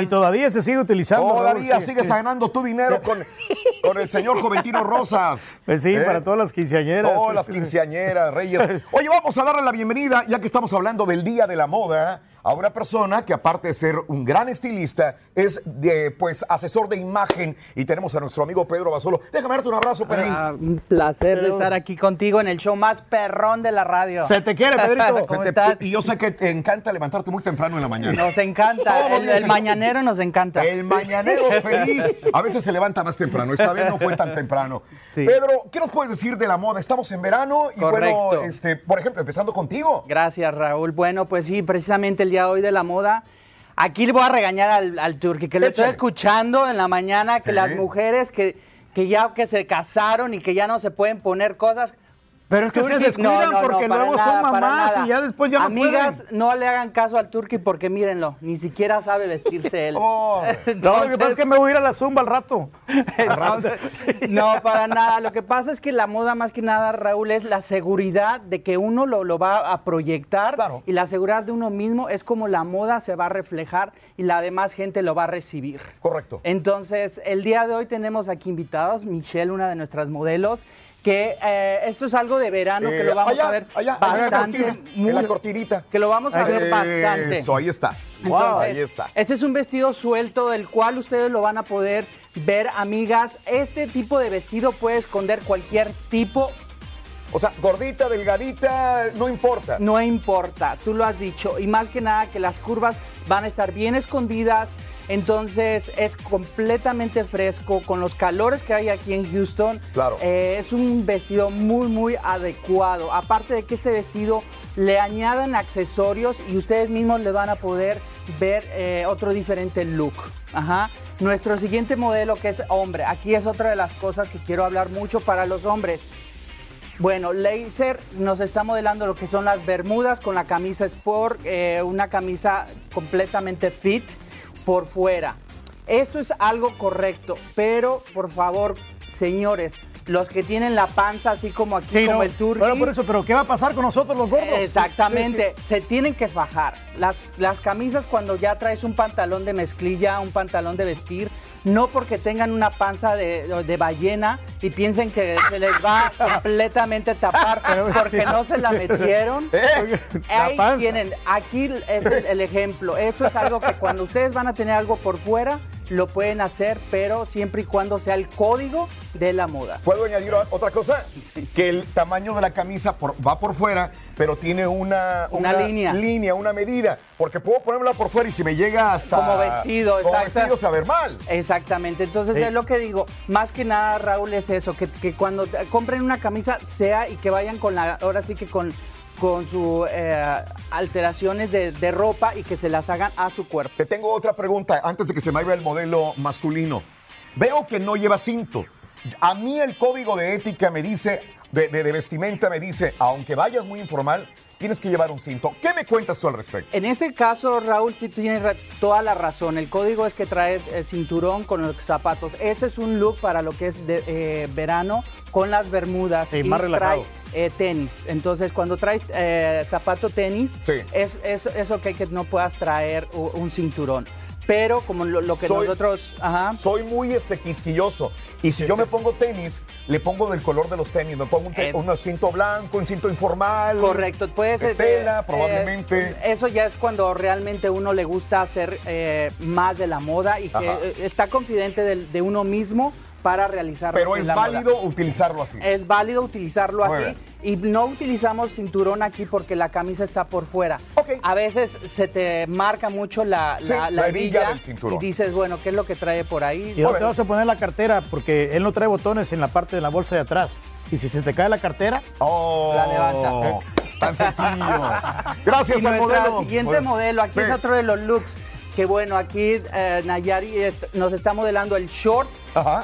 Speaker 3: Y todavía se sigue utilizando.
Speaker 1: Todavía
Speaker 3: Raúl, sí.
Speaker 1: sigues ganando tu dinero con, con el señor Juventino Rosas.
Speaker 3: Pues sí,
Speaker 1: ¿Eh?
Speaker 3: para todas las quinceañeras.
Speaker 1: Todas las quinceañeras, Reyes. Oye, vamos a darle la bienvenida, ya que estamos hablando del Día de la Moda, a una persona que aparte de ser un gran estilista, es de, pues asesor de imagen y tenemos a nuestro amigo Pedro Basolo. Déjame darte un abrazo, Pedrín.
Speaker 25: Ah, un placer estar aquí contigo en el show más perrón de la radio.
Speaker 3: Se te quiere, Pedrito.
Speaker 25: ¿Cómo
Speaker 1: Se te-
Speaker 25: estás?
Speaker 1: y yo sé que te encanta levantarte muy temprano en la mañana.
Speaker 25: Nos encanta. El, mañanero nos encanta.
Speaker 1: El mañanero es feliz. A veces se levanta más temprano. Esta vez no fue tan temprano.
Speaker 25: Sí.
Speaker 1: Pedro, ¿qué nos puedes decir de la moda? Estamos en verano y
Speaker 25: Correcto.
Speaker 1: bueno, este, por ejemplo, empezando contigo.
Speaker 25: Gracias, Raúl. Bueno, pues sí, precisamente el día hoy de la moda. Aquí le voy a regañar al, al turqui, que lo estoy escuchando en la mañana, que
Speaker 1: Sí.
Speaker 25: las mujeres que, que ya que se casaron y que ya no se pueden poner cosas,
Speaker 3: Pero es que se descuidan porque luego son
Speaker 25: nada,
Speaker 3: mamás y ya después ya no
Speaker 25: Amigas,
Speaker 3: pueden.
Speaker 25: no le hagan caso al Turki porque mírenlo, ni siquiera sabe vestirse él.
Speaker 3: No, lo que pasa es que me voy a ir a la zumba al rato.
Speaker 25: Entonces, no, para nada. Lo que pasa es que la moda, más que nada, Raúl, es la seguridad de que uno lo, lo va a proyectar y la seguridad de uno mismo es como la moda se va a reflejar y la demás gente lo va a recibir.
Speaker 21: Correcto.
Speaker 25: Entonces, el día de hoy tenemos aquí invitados, Michelle, una de nuestras modelos, que eh, esto es algo de verano que
Speaker 21: Eh,
Speaker 25: lo vamos
Speaker 21: allá,
Speaker 25: a ver
Speaker 21: allá, allá en la
Speaker 25: bastante.
Speaker 21: cortina, en la cortinita.
Speaker 25: Que lo vamos a ver bastante.
Speaker 21: Eso, ahí estás.
Speaker 25: Entonces,
Speaker 21: ahí estás.
Speaker 25: Este es un vestido suelto del cual ustedes lo van a poder ver, amigas. Este tipo de vestido puede esconder cualquier tipo.
Speaker 21: O sea, gordita, delgadita, no importa.
Speaker 25: No importa, tú lo has dicho. Y más que nada que las curvas van a estar bien escondidas. Entonces es completamente fresco con los calores que hay aquí en Houston.
Speaker 21: Claro.
Speaker 25: Eh, es un vestido muy, muy adecuado. Aparte de que este vestido le añadan accesorios y ustedes mismos le van a poder ver eh, otro diferente look. Ajá. Nuestro siguiente modelo que es hombre. Aquí es otra de las cosas que quiero hablar mucho para los hombres. Bueno, Laser nos está modelando lo que son las bermudas con la camisa Sport, eh, una camisa completamente fit por fuera. Esto es algo correcto, pero por favor, señores, los que tienen la panza así como aquí,
Speaker 3: Sí,
Speaker 25: como
Speaker 3: no,
Speaker 25: el turqui.
Speaker 3: bueno, por eso, pero ¿qué va a pasar con nosotros los gordos?
Speaker 25: Exactamente,
Speaker 3: Sí,
Speaker 25: se tienen que fajar. Las, las camisas cuando ya traes un pantalón de mezclilla, un pantalón de vestir, no porque tengan una panza de, de ballena y piensen que se les va completamente a tapar porque no se la metieron.
Speaker 3: La
Speaker 25: Ahí tienen, aquí es el, el ejemplo. Esto es algo que cuando ustedes van a tener algo por fuera, lo pueden hacer, pero siempre y cuando sea el código de la moda.
Speaker 21: ¿Puedo añadir otra cosa? Que el tamaño de la camisa por- va por fuera, pero tiene una,
Speaker 25: Una línea.
Speaker 21: línea, una medida. Porque puedo ponerla por fuera y si me llega hasta.
Speaker 25: como vestido,
Speaker 21: como vestido se va a ver mal.
Speaker 25: Exactamente, entonces
Speaker 21: Sí.
Speaker 25: es lo que digo, más que nada Raúl es eso, que, que cuando compren una camisa sea y que vayan con la, ahora sí que con, con sus alteraciones de, ropa y que se las hagan a su cuerpo.
Speaker 21: Te tengo otra pregunta antes de que se me vaya el modelo masculino. Veo que no lleva cinto. A mí el código de ética me dice, de vestimenta me dice, aunque vayas muy informal, tienes que llevar un cinto. ¿Qué me cuentas tú al respecto?
Speaker 25: En este caso, Raúl, tú tienes toda la razón. El código es que trae el cinturón con los zapatos. Este es un look para lo que es de eh, verano con las bermudas.
Speaker 3: Sí,
Speaker 25: y
Speaker 3: más relajado.
Speaker 25: Trae, eh, tenis. Entonces, cuando traes eh, zapato tenis,
Speaker 21: Sí.
Speaker 25: es, es eso que, que no puedas traer un cinturón. Pero como lo, lo que
Speaker 21: Soy-
Speaker 25: nosotros... Ajá.
Speaker 21: Soy muy este, quisquilloso. Y si yo me pongo tenis, le pongo del color de los tenis. Me pongo un, te-
Speaker 25: Eh,
Speaker 21: un cinto blanco, un cinto informal.
Speaker 25: Correcto, puede
Speaker 21: de
Speaker 25: ser.
Speaker 21: tela,
Speaker 25: eh,
Speaker 21: probablemente.
Speaker 25: eh, eso ya es cuando realmente uno le gusta hacer eh, más de la moda y que eh, está confidente del- de, uno mismo para realizar lo
Speaker 21: Pero es
Speaker 25: moda.
Speaker 21: válido utilizarlo así.
Speaker 25: Es válido utilizarlo
Speaker 21: Muy
Speaker 25: así y no utilizamos cinturón aquí porque la camisa está por fuera. A veces se te marca mucho la,
Speaker 3: Sí,
Speaker 25: la,
Speaker 3: la hebilla
Speaker 25: hebilla
Speaker 3: del cinturón.
Speaker 25: y dices, bueno, ¿qué es lo que trae por ahí?
Speaker 3: ¿Y dónde te vas a poner la cartera? Porque él no trae botones en la parte de la bolsa de atrás. Y si se te cae la cartera,
Speaker 25: la levanta.
Speaker 21: Tan sencillo. Gracias
Speaker 25: y
Speaker 21: al modelo.
Speaker 25: siguiente
Speaker 21: Bueno,
Speaker 25: modelo, aquí
Speaker 21: sí.
Speaker 25: es otro de los looks. Que bueno, aquí eh, Nayari nos está modelando el short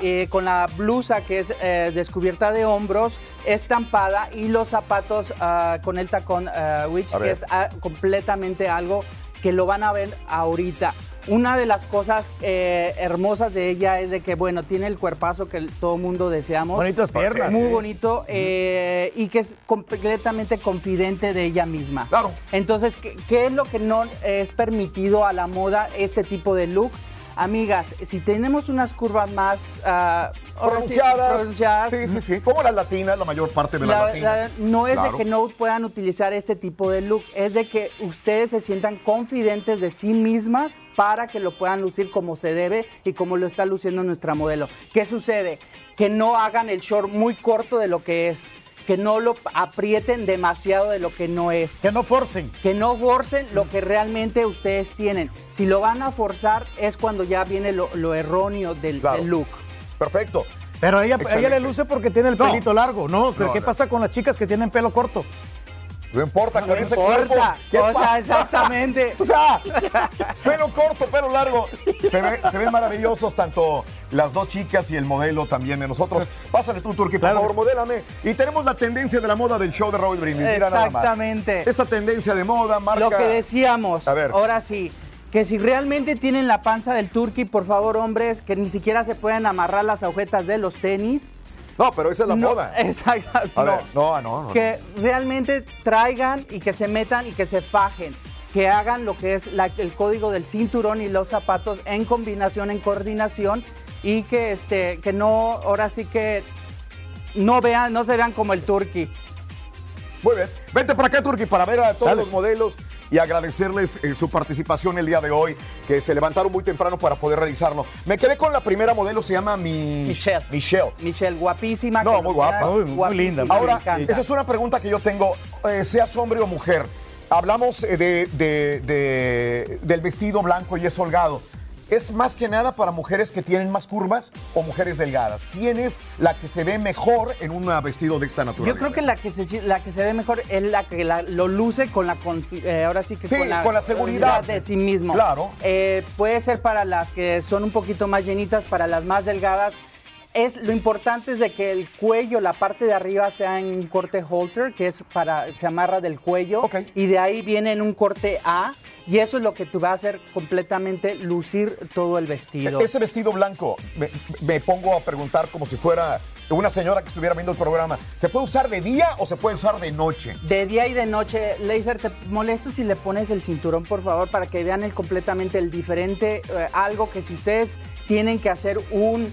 Speaker 25: eh, con la blusa que es eh, descubierta de hombros, estampada y los zapatos ah, con el tacón ah, which que es ah, completamente algo que lo van a ver ahorita. Una de las cosas eh, hermosas de ella es de que, bueno, tiene el cuerpazo que el- todo mundo deseamos.
Speaker 3: Bonitas piernas.
Speaker 25: Muy
Speaker 3: Sí.
Speaker 25: bonito eh, y que es completamente confidente de ella misma.
Speaker 21: Claro.
Speaker 25: Entonces, ¿qué, qué es lo que no es permitido a la moda este tipo de look? Amigas, si tenemos unas curvas más sí,
Speaker 21: Pronunciadas.
Speaker 25: pronunciadas,
Speaker 21: Sí, sí, sí. Como las latinas, la mayor parte de las
Speaker 25: la-
Speaker 21: latinas.
Speaker 25: la- no es
Speaker 21: Claro.
Speaker 25: de que no puedan utilizar este tipo de look, es de que ustedes se sientan confidentes de sí mismas para que lo puedan lucir como se debe y como lo está luciendo nuestra modelo. ¿Qué sucede? Que no hagan el short muy corto de lo que es. Que no lo aprieten demasiado de lo que no es.
Speaker 3: Que no forcen.
Speaker 25: Que no forcen lo que realmente ustedes tienen. Si lo van a forzar es cuando ya viene lo, lo erróneo del, del look.
Speaker 21: Perfecto.
Speaker 3: Pero ella, ella le luce porque tiene el
Speaker 25: No.
Speaker 3: pelito largo, ¿no? Pero
Speaker 25: No,
Speaker 3: ¿qué
Speaker 25: no.
Speaker 3: pasa con las chicas que tienen pelo corto?
Speaker 1: No importa, con ese cuerpo. ¿qué
Speaker 25: O sea, exactamente.
Speaker 1: o sea, pelo corto, pelo largo. Se, ve- se ven maravillosos tanto las dos chicas y el modelo también de nosotros. Pásale tú, Turki, por
Speaker 25: Claro
Speaker 1: favor,
Speaker 25: sí.
Speaker 1: modélame. Y tenemos la tendencia de la moda del show de Raúl Brindis. Mira nada más.
Speaker 25: Exactamente.
Speaker 1: Esta tendencia de moda marca...
Speaker 25: Lo que decíamos,
Speaker 1: A ver.
Speaker 25: ahora sí, que si realmente tienen la panza del turqui, por favor, hombres, que ni siquiera se pueden amarrar las agujetas de los tenis.
Speaker 1: No, pero esa es la
Speaker 25: No,
Speaker 1: moda.
Speaker 25: Exacto.
Speaker 1: A
Speaker 25: no.
Speaker 1: ver, no, no, no.
Speaker 25: Que realmente traigan y que se metan y que se fajen. Que hagan lo que es la- el código del cinturón y los zapatos en combinación, en coordinación. Y que este, que no, ahora sí que no vean, no se vean como el turqui.
Speaker 1: Muy bien. Vente para acá, Turki, para ver a todos los modelos y agradecerles eh, su participación el día de hoy, que se levantaron muy temprano para poder realizarlo. Me quedé con la primera modelo, se llama mi...
Speaker 25: Michelle.
Speaker 1: Michelle.
Speaker 25: Michelle, guapísima.
Speaker 1: No, muy guapa.
Speaker 25: da- guapísima, me
Speaker 1: Ahora, esa es una pregunta que yo tengo, eh, seas hombre o mujer. Hablamos eh, de, de- de- del vestido blanco y es holgado. ¿Es más que nada para mujeres que tienen más curvas o mujeres delgadas? ¿Quién es la que se ve mejor en un vestido de esta
Speaker 25: Yo
Speaker 1: naturaleza?
Speaker 25: creo que la que se, la que se ve mejor es la que la- lo luce con la eh, ahora sí que
Speaker 1: Sí,
Speaker 25: con la,
Speaker 1: con la seguridad.
Speaker 25: de sí mismo.
Speaker 1: Claro.
Speaker 25: Eh, puede ser para las que son un poquito más llenitas, para las más delgadas. Es lo importante es de que el cuello, la parte de arriba sea en un corte halter, que es para se amarra del cuello y de ahí viene en un corte A y eso es lo que tú va a hacer completamente lucir todo el vestido.
Speaker 1: Ese vestido blanco, me, me pongo a preguntar como si fuera una señora que estuviera viendo el programa. ¿Se puede usar de día o se puede usar de noche?
Speaker 25: De día y de noche, Laser, te molesto si le pones el cinturón, por favor, para que vean el completamente el diferente, eh, algo que si ustedes tienen que hacer un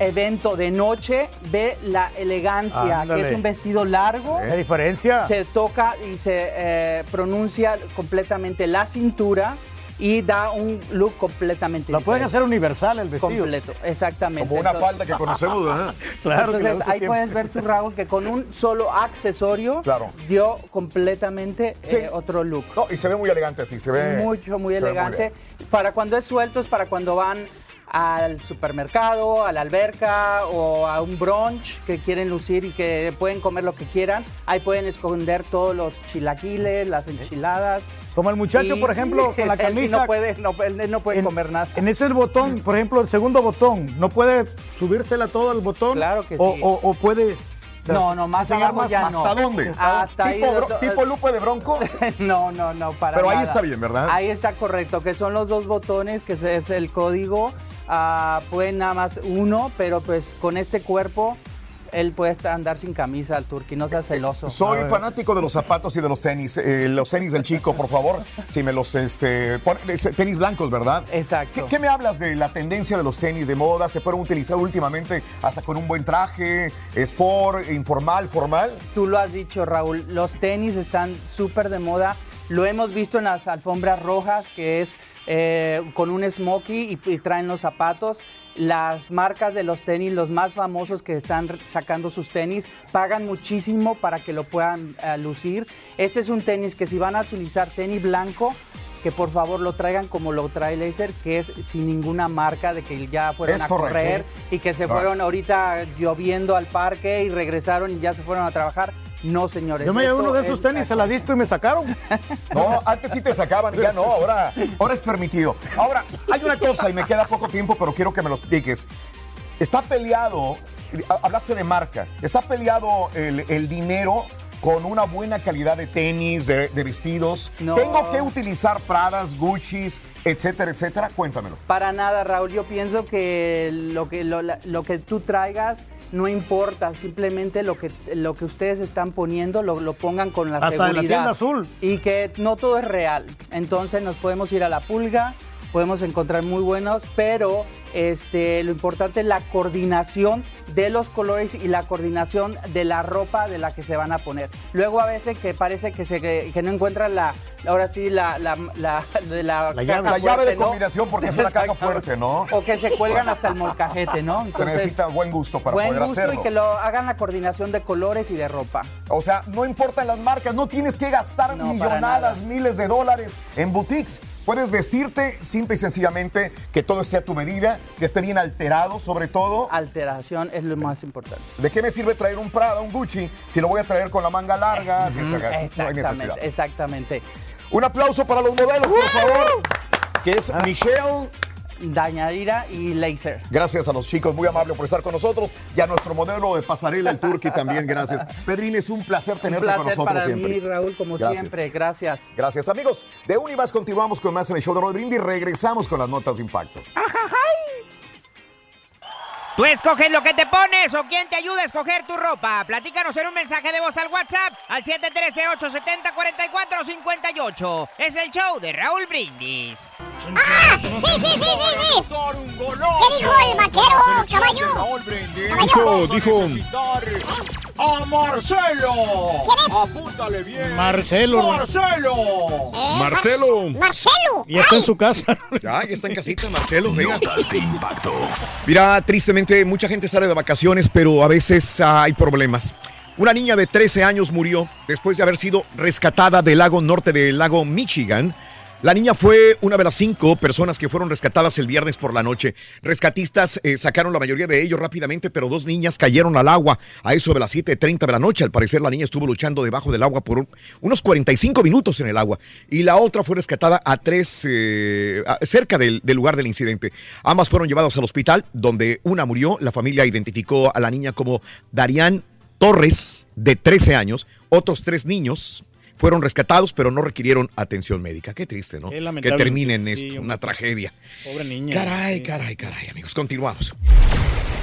Speaker 25: evento de noche, ve la elegancia,
Speaker 3: Ándale.
Speaker 25: que es un vestido largo.
Speaker 3: ¿Qué diferencia?
Speaker 25: Se toca y se eh, pronuncia completamente la cintura y da un look completamente
Speaker 3: Lo pueden hacer universal el vestido.
Speaker 25: Completo, exactamente.
Speaker 1: Como una
Speaker 25: Entonces-
Speaker 1: falda que conocemos, ¿verdad?
Speaker 3: Claro
Speaker 25: Entonces ahí
Speaker 3: siempre.
Speaker 25: puedes ver tu Raúl que con un solo accesorio
Speaker 1: Claro.
Speaker 25: dio completamente
Speaker 1: Sí.
Speaker 25: eh, otro look.
Speaker 1: No, y se ve muy elegante así, se ve...
Speaker 25: Mucho, muy
Speaker 1: se
Speaker 25: elegante. para cuando es suelto es para cuando van al supermercado, a la alberca o a un brunch que quieren lucir y que pueden comer lo que quieran. Ahí pueden esconder todos los chilaquiles, las enchiladas.
Speaker 3: Como el muchacho,
Speaker 25: Y-
Speaker 3: por ejemplo, con la
Speaker 25: Él sí
Speaker 3: camisa.
Speaker 25: no puede, no, él no puede comer nada.
Speaker 3: En ese botón, por ejemplo, el segundo botón, ¿no puede subírsela todo el botón?
Speaker 25: Claro que
Speaker 3: o,
Speaker 25: sí.
Speaker 3: O, o puede. o sea,
Speaker 25: No, no, más abajo
Speaker 3: más-
Speaker 25: ya no.
Speaker 1: ¿Hasta dónde?
Speaker 25: Hasta ahí.
Speaker 1: ¿Tipo, bro- tipo Lupe de Bronco?
Speaker 25: no, no, no, para
Speaker 1: Pero ahí
Speaker 25: nada.
Speaker 1: está bien, ¿verdad?
Speaker 25: Ahí está correcto, que son los dos botones, que es el código. Ah, pueden nada más uno, pero pues con este cuerpo él puede andar sin camisa al turqui, no sea celoso.
Speaker 1: Soy fanático de los zapatos y de los tenis. Eh, los tenis del chico, por favor, si me los... Este, tenis blancos, ¿verdad?
Speaker 25: Exacto.
Speaker 1: ¿Qué, qué me hablas de la tendencia de los tenis de moda? ¿Se pueden utilizar últimamente hasta con un buen traje, sport, informal, formal?
Speaker 25: Tú lo has dicho, Raúl, los tenis están súper de moda. Lo hemos visto en las alfombras rojas, que es eh, con un smoky y, y traen los zapatos. Las marcas de los tenis, los más famosos que están sacando sus tenis, pagan muchísimo para que lo puedan eh, lucir. Este es un tenis que si van a utilizar tenis blanco, que por favor lo traigan como lo trae Laser, que es sin ninguna marca de que ya fueron
Speaker 1: Es
Speaker 25: a
Speaker 1: correcto.
Speaker 25: correr y que se fueron ahorita lloviendo al parque y regresaron y ya se fueron a trabajar. No, señores.
Speaker 3: Yo me llevé uno de esos
Speaker 25: es-
Speaker 3: tenis a la disco y me sacaron.
Speaker 1: No, antes sí te sacaban, ya no, ahora, ahora es permitido. Ahora, hay una cosa y me queda poco tiempo, pero quiero que me lo expliques. Está peleado, hablaste de marca, está peleado el, el dinero con una buena calidad de tenis, de, de vestidos.
Speaker 25: No.
Speaker 1: Tengo que utilizar Pradas, Gucci's, etcétera, etcétera. Cuéntamelo.
Speaker 25: Para nada, Raúl. Yo pienso que lo que, lo, lo que tú traigas no importa. Simplemente lo que, lo que ustedes están poniendo lo, lo pongan con la
Speaker 3: Hasta en la
Speaker 25: seguridad.
Speaker 3: tienda azul.
Speaker 25: Y que no todo es real. Entonces nos podemos ir a la pulga, podemos encontrar muy buenos, pero este, lo importante es la coordinación de los colores y la coordinación de la ropa de la que se van a poner. Luego a veces que parece que, se, que, que no encuentran la, ahora sí, la, la, la, la,
Speaker 1: La llave, de
Speaker 25: ¿no?
Speaker 1: combinación porque es una caja fuerte, ¿no?
Speaker 25: O que se cuelgan hasta el molcajete, ¿no?
Speaker 1: Se necesita buen gusto para
Speaker 25: buen
Speaker 1: poder
Speaker 25: gusto
Speaker 1: hacerlo.
Speaker 25: y que lo hagan la coordinación de colores y de ropa.
Speaker 1: O sea, no importan las marcas, no tienes que gastar
Speaker 25: No,
Speaker 1: millonadas,
Speaker 25: nada.
Speaker 1: miles de dólares en boutiques.
Speaker 21: Puedes vestirte simple y sencillamente que todo esté a tu medida, que esté bien alterado sobre todo.
Speaker 25: Alteración es lo más importante.
Speaker 21: ¿De qué me sirve traer un Prada, un Gucci, si lo voy a traer con la manga larga? Si es- no hay
Speaker 25: Exactamente,
Speaker 21: necesidad.
Speaker 25: exactamente.
Speaker 21: Un aplauso para los modelos, por favor. Que es Michelle.
Speaker 25: Dañadira y Laser.
Speaker 21: Gracias a los chicos, muy amable por estar con nosotros. Y a nuestro modelo de pasarela, el Turqui, también gracias. Pedrín, es un placer
Speaker 25: Un
Speaker 21: tenerte
Speaker 25: placer
Speaker 21: con nosotros
Speaker 25: para
Speaker 21: siempre.
Speaker 25: mí, Raúl, como
Speaker 21: Gracias.
Speaker 25: siempre. Gracias.
Speaker 21: Gracias, amigos. De Univas continuamos con más en el show de Roll Brindis. Regresamos con las notas de impacto.
Speaker 14: ¿Tú escoges lo que te pones o quién te ayuda a escoger tu ropa? Platícanos en un mensaje de voz al WhatsApp al 713-870-4458. Es el show de Raúl Brindis.
Speaker 2: ¡Ah! ¡Sí, sí, sí, sí! sí. ¿Qué dijo el vaquero, caballo?
Speaker 19: Dijo,
Speaker 5: dijo.
Speaker 19: ¡A Marcelo!
Speaker 2: ¿Quién es?
Speaker 19: Apúntale bien.
Speaker 3: Marcelo.
Speaker 19: ¡Marcelo!
Speaker 5: Marcelo.
Speaker 2: Marcelo.
Speaker 3: Y está en su casa.
Speaker 1: Ya, ya está en casita, Marcelo. Venga.
Speaker 10: Notas de impacto.
Speaker 1: Mira, tristemente, mucha gente sale de vacaciones, pero a veces hay problemas. Una niña de 13 años murió después de haber sido rescatada del lago norte del lago Michigan. La niña fue una de las cinco personas que fueron rescatadas el viernes por la noche. Rescatistas eh, sacaron la mayoría de ellos rápidamente, pero dos niñas cayeron al agua a eso de las 7.30 de la noche. Al parecer la niña estuvo luchando debajo del agua por un- unos 45 minutos en el agua. Y la otra fue rescatada a tres, eh, cerca del, del lugar del incidente. Ambas fueron llevadas al hospital, donde una murió. La familia identificó a la niña como Darian Torres, de 13 años. Otros tres niños fueron rescatados, pero no requirieron atención médica. Qué triste, ¿no?
Speaker 3: Qué
Speaker 1: que
Speaker 3: lamentable
Speaker 1: termine en
Speaker 3: noticia,
Speaker 1: esto,
Speaker 3: sí,
Speaker 1: una tragedia.
Speaker 3: Pobre niña.
Speaker 1: Caray, caray, caray, amigos. Continuamos.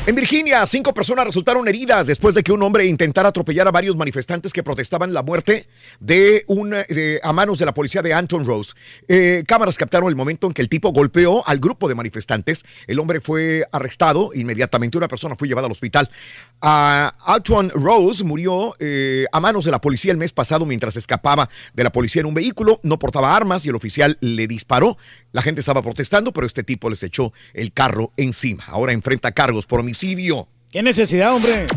Speaker 1: En Virginia, cinco personas resultaron heridas después de que un hombre intentara atropellar a varios manifestantes que protestaban la muerte de un, de- a manos de la policía de Anton Rose. Eh, cámaras captaron el momento en que el tipo golpeó al grupo de manifestantes. El hombre fue arrestado. Inmediatamente una persona fue llevada al hospital. Ah, Antoine Rose murió eh, a manos de la policía el mes pasado mientras escapaba de la policía en un vehículo. No portaba armas y el oficial le disparó. La gente estaba protestando, pero este tipo les echó el carro encima. Ahora enfrenta cargos por homicidio.
Speaker 3: ¿Qué necesidad, hombre?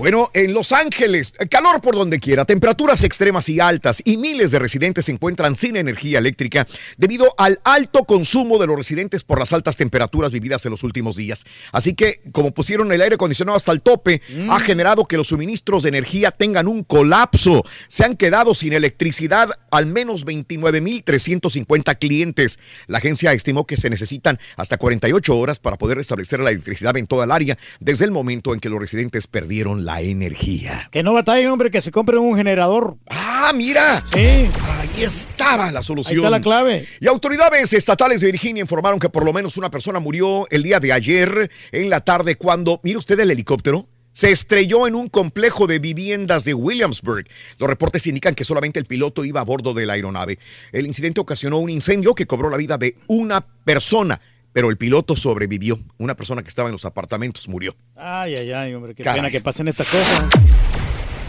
Speaker 1: Bueno, en Los Ángeles, calor por donde quiera, temperaturas extremas y altas y miles de residentes se encuentran sin energía eléctrica debido al alto consumo de los residentes por las altas temperaturas vividas en los últimos días. Así que, como pusieron el aire acondicionado hasta el tope, ha generado que los suministros de energía tengan un colapso. Se han quedado sin electricidad al menos 29.350 clientes. La agencia estimó que se necesitan hasta 48 horas para poder restablecer la electricidad en toda el área desde el momento en que los residentes perdieron la energía.
Speaker 3: Que no batallen, hombre, que se compren un generador.
Speaker 1: ¡Ah, mira!
Speaker 3: Sí.
Speaker 1: Ahí estaba la solución.
Speaker 3: Ahí está la clave.
Speaker 1: Y autoridades estatales de Virginia informaron que por lo menos una persona murió el día de ayer en la tarde cuando, mire usted el helicóptero, se estrelló en un complejo de viviendas de Williamsburg. Los reportes indican que solamente el piloto iba a bordo de la aeronave. El incidente ocasionó un incendio que cobró la vida de una persona, pero el piloto sobrevivió. Una persona que estaba en los apartamentos murió.
Speaker 3: Ay, ay, ay, hombre, qué
Speaker 1: Caray.
Speaker 3: pena que pasen estas cosas.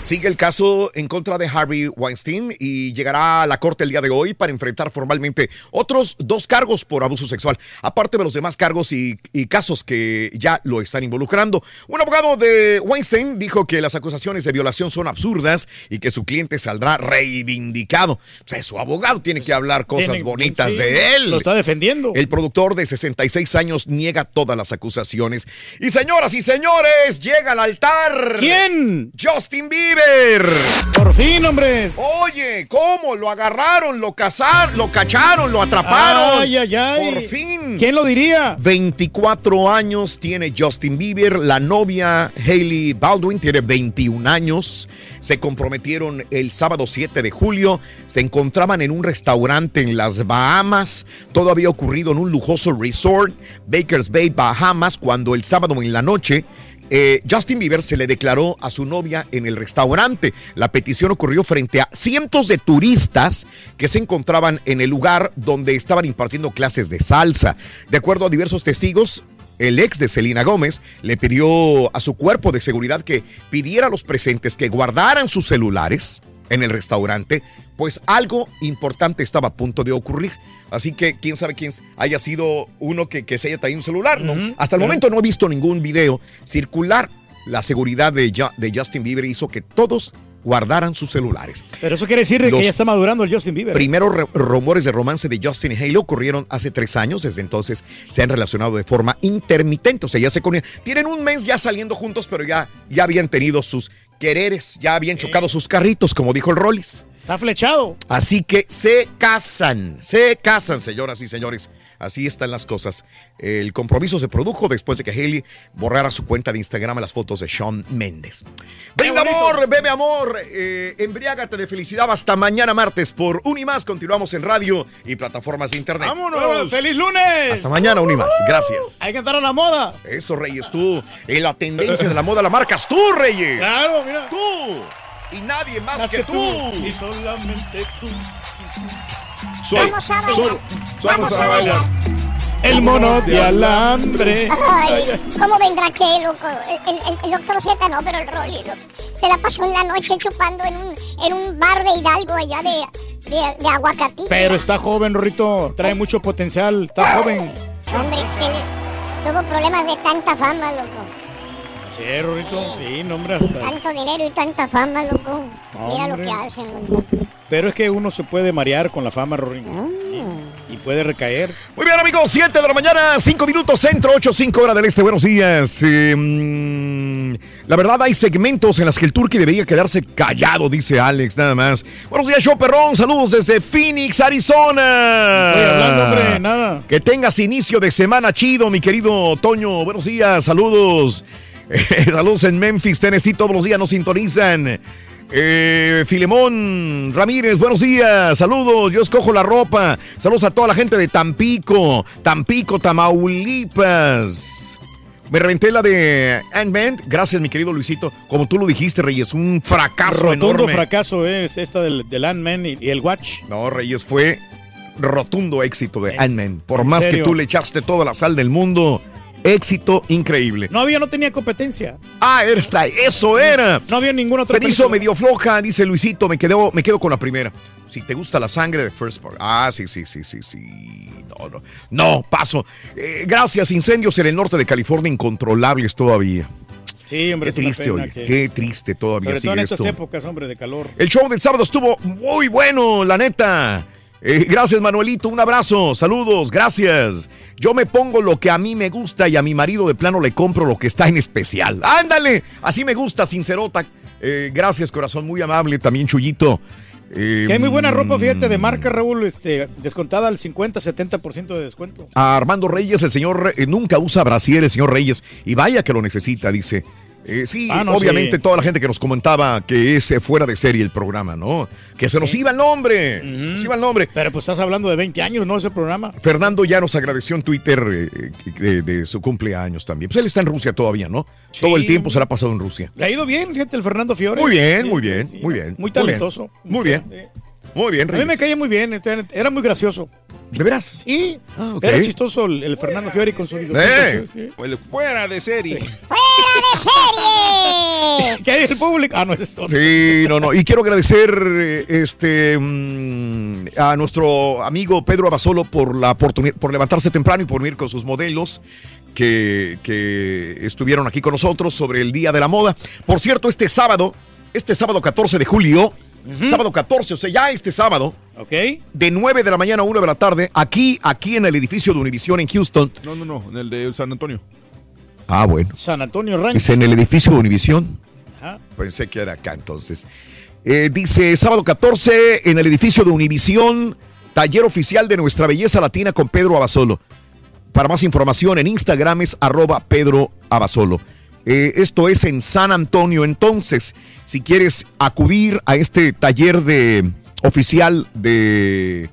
Speaker 1: Sigue el caso en contra de Harvey Weinstein y llegará a la corte el día de hoy para enfrentar formalmente otros dos cargos por abuso sexual, aparte de los demás cargos y, y casos que ya lo están involucrando. Un abogado de Weinstein dijo que las acusaciones de violación son absurdas y que su cliente saldrá reivindicado. O sea, su abogado tiene que hablar cosas
Speaker 3: Tiene-
Speaker 1: bonitas
Speaker 3: sí,
Speaker 1: de él.
Speaker 3: Lo está defendiendo.
Speaker 1: El productor de 66 años niega todas las acusaciones. Y señoras y señores, llega al altar.
Speaker 3: ¿Quién?
Speaker 1: Justin Bieber.
Speaker 3: Por fin, hombre.
Speaker 1: Oye, ¿cómo? Lo agarraron, lo cazaron, lo cacharon, lo atraparon.
Speaker 3: Ay, ay, ay.
Speaker 1: Por fin.
Speaker 3: ¿Quién lo diría?
Speaker 1: 24 años tiene Justin Bieber, la novia Hailey Baldwin tiene 21 años. Se comprometieron el sábado 7 de julio, se encontraban en un restaurante en las Bahamas. Todo había ocurrido en un lujoso resort, Bakers Bay, Bahamas, cuando el sábado en la noche eh, Justin Bieber se le declaró a su novia en el restaurante. La petición ocurrió frente a cientos de turistas que se encontraban en el lugar donde estaban impartiendo clases de salsa. De acuerdo a diversos testigos, el ex de Selena Gómez le pidió a su cuerpo de seguridad que pidiera a los presentes que guardaran sus celulares en el restaurante, pues algo importante estaba a punto de ocurrir. Así que quién sabe quién haya sido uno que, que se haya traído un celular, ¿no? Hasta el momento no he visto ningún video circular. La seguridad de, Ju- de Justin Bieber hizo que todos guardaran sus celulares.
Speaker 3: Pero eso quiere decir de que ya está madurando el Justin Bieber.
Speaker 1: Primeros re- rumores de romance de Justin y Halo ocurrieron hace tres años. Desde entonces se han relacionado de forma intermitente. O sea, ya se conocían. Tienen un mes ya saliendo juntos, pero ya, ya habían tenido sus quereres, ya habían chocado sus carritos, como dijo el Rollis.
Speaker 3: Está flechado.
Speaker 1: Así que se casan, se casan, señoras y señores. Así están las cosas. El compromiso se produjo después de que Haley borrara su cuenta de Instagram las fotos de Shawn Mendes. Brinda amor, bebe amor, eh, embriágate de felicidad hasta mañana martes por Unimás. Continuamos en radio y plataformas de internet.
Speaker 3: ¡Vámonos! ¡Feliz lunes!
Speaker 1: Hasta mañana, Unimás. Gracias.
Speaker 3: Hay que entrar a la moda.
Speaker 1: Eso, Reyes, tú. En la tendencia de la moda la marcas tú, Reyes.
Speaker 3: Claro, mira.
Speaker 1: Tú. Y nadie más,
Speaker 3: Más
Speaker 1: que,
Speaker 3: que
Speaker 1: tú.
Speaker 3: tú. Y solamente tú.
Speaker 2: Vamos a bailar.
Speaker 5: Vamos a bailar.
Speaker 3: El mono de alambre.
Speaker 2: Ay, ¿cómo vendrá qué, loco? El, el- el doctor Z no, pero el Rolly se la pasó en la noche chupando en un, en un bar de Hidalgo allá de, de, de Aguacatito.
Speaker 3: Pero está joven, Rorrito. Trae mucho potencial. Está joven.
Speaker 2: Hombre, le- tuvo problemas de tanta fama, loco.
Speaker 3: Sí, Rorrito. Sí, no, hombre. hasta-
Speaker 2: Tanto dinero y tanta fama, loco. Mira lo que hacen, loco.
Speaker 3: Pero es que uno se puede marear con la fama, Rorrito.
Speaker 2: Ah.
Speaker 3: Y, y puede recaer.
Speaker 1: Muy bien, amigos, 7 de la mañana, 5 minutos centro, 8, 5 hora del este. Buenos días. Eh, mm, la verdad, hay segmentos en las que el turqui debería quedarse callado, dice Alex, nada más. Buenos días, show perrón. Saludos desde Phoenix, Arizona.
Speaker 3: Estoy hablando, hombre, nada.
Speaker 1: Que tengas inicio de semana chido, mi querido Toño. Buenos días, saludos. saludos en Memphis, Tennessee. Todos los días nos sintonizan. Eh, Filemón Ramírez, buenos días, saludos, yo escojo la ropa, saludos a toda la gente de Tampico, Tampico, Tamaulipas. Me reventé la de Ant-Man, gracias mi querido Luisito, como tú lo dijiste Reyes, un fracaso
Speaker 3: Rotundo
Speaker 1: enorme.
Speaker 3: fracaso es esta del, del Ant-Man y, y el Watch.
Speaker 1: No, Reyes, fue rotundo éxito de
Speaker 3: ¿En-
Speaker 1: Ant-Man, por más que tú le echaste toda la sal del mundo, éxito increíble.
Speaker 3: No había, no tenía competencia.
Speaker 1: Ah, esta, eso era.
Speaker 3: No había ninguna otra
Speaker 1: Se hizo medio floja, dice Luisito. Me quedo, me quedo con la primera. Si te gusta la sangre de First Part. Ah, sí, sí, sí, sí, sí. No, no. No, paso. Eh, gracias. Incendios en el norte de California incontrolables todavía.
Speaker 3: Sí, hombre.
Speaker 1: Qué triste, oye.
Speaker 3: que-
Speaker 1: Qué triste todavía
Speaker 3: Sobre todo
Speaker 1: sigue
Speaker 3: en estas
Speaker 1: esto.
Speaker 3: épocas, hombre, de calor.
Speaker 1: El show del sábado estuvo muy bueno, la neta. Eh, gracias, Manuelito. Un abrazo. Saludos. Gracias. Yo me pongo lo que a mí me gusta y a mi marido de plano le compro lo que está en especial. Ándale. Así me gusta, sincerota. Eh, gracias, corazón. Muy amable. También, Chuyito. Eh,
Speaker 3: Que hay muy buena ropa, fíjate, de marca, Raúl, este, descontada al 50-70% de descuento.
Speaker 1: A Armando Reyes, el señor eh, nunca usa brasieres, señor Reyes. Y vaya que lo necesita, dice. Eh, sí,
Speaker 3: Ah, no,
Speaker 1: obviamente
Speaker 3: sí.
Speaker 1: toda la gente que nos comentaba que es eh, fuera de serie el programa, ¿no? Que se nos iba el nombre. Nos iba el nombre.
Speaker 3: Pero pues estás hablando de 20 años, ¿no? Ese programa.
Speaker 1: Fernando ya nos agradeció en Twitter eh, de, de su cumpleaños también. Pues él está en Rusia todavía, ¿no? Todo el tiempo se la ha pasado en Rusia.
Speaker 3: Le ha ido bien, fíjate, el Fernando Fiore.
Speaker 1: Muy bien, muy bien, muy bien.
Speaker 3: Muy talentoso.
Speaker 1: Muy bien. Muy bien,
Speaker 3: A mí me
Speaker 1: Reyes.
Speaker 3: caía muy bien, era muy gracioso.
Speaker 1: ¿De veras?
Speaker 3: Sí.
Speaker 1: Ah, ok.
Speaker 3: Era chistoso el, el Fernando Fiore con su
Speaker 1: ¡Eh!
Speaker 3: sí, sí.
Speaker 5: Huele fuera de serie.
Speaker 3: ¿Qué hay el público? Ah, no, es otro.
Speaker 1: Sí, no, no. Y quiero agradecer eh, este mm, a nuestro amigo Pedro Abasolo por la oportunidad, por levantarse temprano y por venir con sus modelos que, que estuvieron aquí con nosotros sobre el Día de la Moda. Por cierto, este sábado, este sábado 14 de julio, sábado 14, o sea, ya este sábado,
Speaker 3: Ok.
Speaker 1: de 9 de la mañana a 1 de la tarde, aquí, aquí en el edificio de Univision en Houston.
Speaker 5: No, no, no, en el de San Antonio.
Speaker 1: Ah, bueno.
Speaker 3: San Antonio Ranch.
Speaker 1: Es en el edificio de Univision.
Speaker 3: Ajá.
Speaker 1: Pensé que era acá entonces. Eh, dice sábado 14 en el edificio de Univisión, taller oficial de nuestra belleza latina con Pedro Abasolo. Para más información en Instagram es arroba Pedro Abasolo. Eh, esto es en San Antonio. Entonces, si quieres acudir a este taller de oficial de,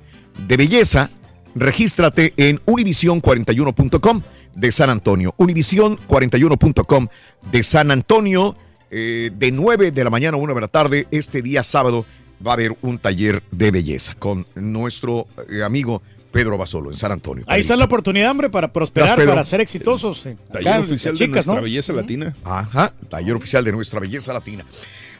Speaker 1: de belleza, regístrate en univision41.com de San Antonio. Univision41.com de San Antonio. eh, de 9 de la mañana a 1 de la tarde, este día sábado, va a haber un taller de belleza con nuestro eh, amigo Pedro Basolo en San Antonio.
Speaker 3: Ahí está la oportunidad, hombre, para prosperar, para ser exitosos. eh,
Speaker 5: Taller
Speaker 3: acá,
Speaker 5: oficial de nuestra
Speaker 3: ¿no?
Speaker 5: belleza latina.
Speaker 1: Ajá, taller oficial de nuestra belleza latina.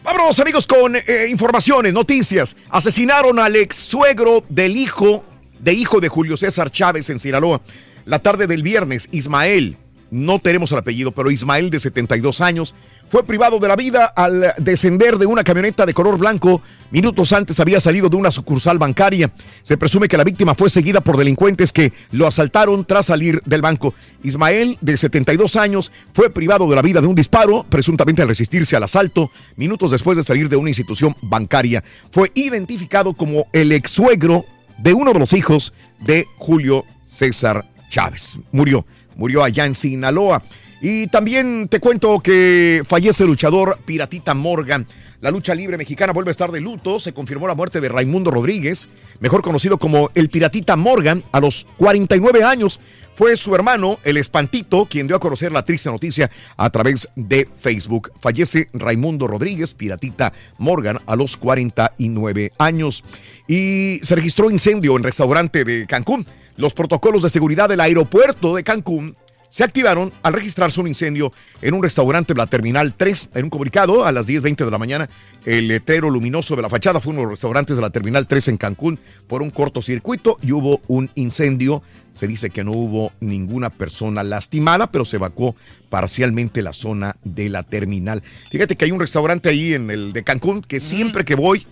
Speaker 1: Vámonos amigos con eh, informaciones, noticias. Asesinaron al ex suegro del hijo, de hijo de Julio César Chávez en Sinaloa. La tarde del viernes, Ismael, no tenemos el apellido, pero Ismael de 72 años, fue privado de la vida al descender de una camioneta de color blanco. Minutos antes había salido de una sucursal bancaria. Se presume que la víctima fue seguida por delincuentes que lo asaltaron tras salir del banco. Ismael, de 72 años, fue privado de la vida de un disparo, presuntamente al resistirse al asalto, minutos después de salir de una institución bancaria. Fue identificado como el ex suegro de uno de los hijos de Julio César Chávez. Murió, murió allá en Sinaloa. Y también te cuento que fallece el luchador Piratita Morgan. La lucha libre mexicana vuelve a estar de luto. Se confirmó la muerte de Raimundo Rodríguez, mejor conocido como el Piratita Morgan, a los 49 años. Fue su hermano, el Espantito, quien dio a conocer la triste noticia a través de Facebook. Fallece Raimundo Rodríguez, Piratita Morgan, a los 49 años. Y se registró incendio en restaurante de Cancún. Los protocolos de seguridad del aeropuerto de Cancún se activaron al registrarse un incendio en un restaurante de la Terminal 3. En un comunicado a las 10.20 de la mañana, el letrero luminoso de la fachada fue uno de los restaurantes de la Terminal 3 en Cancún por un cortocircuito y hubo un incendio. Se dice que no hubo ninguna persona lastimada, pero se evacuó parcialmente la zona de la terminal. Fíjate que hay un restaurante ahí en el de Cancún que siempre que voy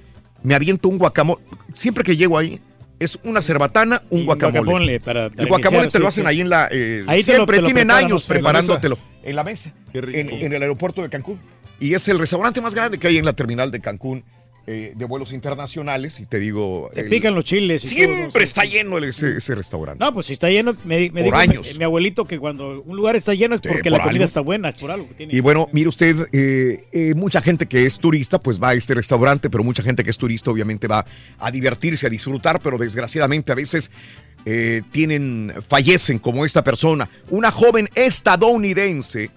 Speaker 1: me aviento un guacamole. Siempre que llego ahí, es una cerbatana, un guacamole.
Speaker 3: guacamole para-
Speaker 1: el guacamole
Speaker 3: iniciar,
Speaker 1: te lo hacen
Speaker 3: sí.
Speaker 1: ahí en la. eh,
Speaker 3: Ahí
Speaker 1: siempre
Speaker 3: lo
Speaker 1: tienen años preparándotelo en la mesa, en, en el aeropuerto de Cancún. Y es el restaurante más grande que hay en la terminal de Cancún eh, de vuelos internacionales. Y te digo.
Speaker 3: Te
Speaker 1: el-
Speaker 3: pican los chiles. y todo, ¿no?
Speaker 1: Siempre está lleno el- ese, ese restaurante.
Speaker 3: No, pues si está lleno, me, me
Speaker 1: Por
Speaker 3: dijo
Speaker 1: años.
Speaker 3: Mi, mi abuelito que cuando un lugar está lleno es
Speaker 1: Sí,
Speaker 3: porque
Speaker 1: por
Speaker 3: la comida
Speaker 1: algo.
Speaker 3: está buena, es por algo. que tiene.
Speaker 1: Y bueno, mire usted, eh, eh, mucha gente que es turista, pues va a este restaurante, pero mucha gente que es turista obviamente va a divertirse, a disfrutar, pero desgraciadamente a veces tienen, fallecen como esta persona. Una joven estadounidense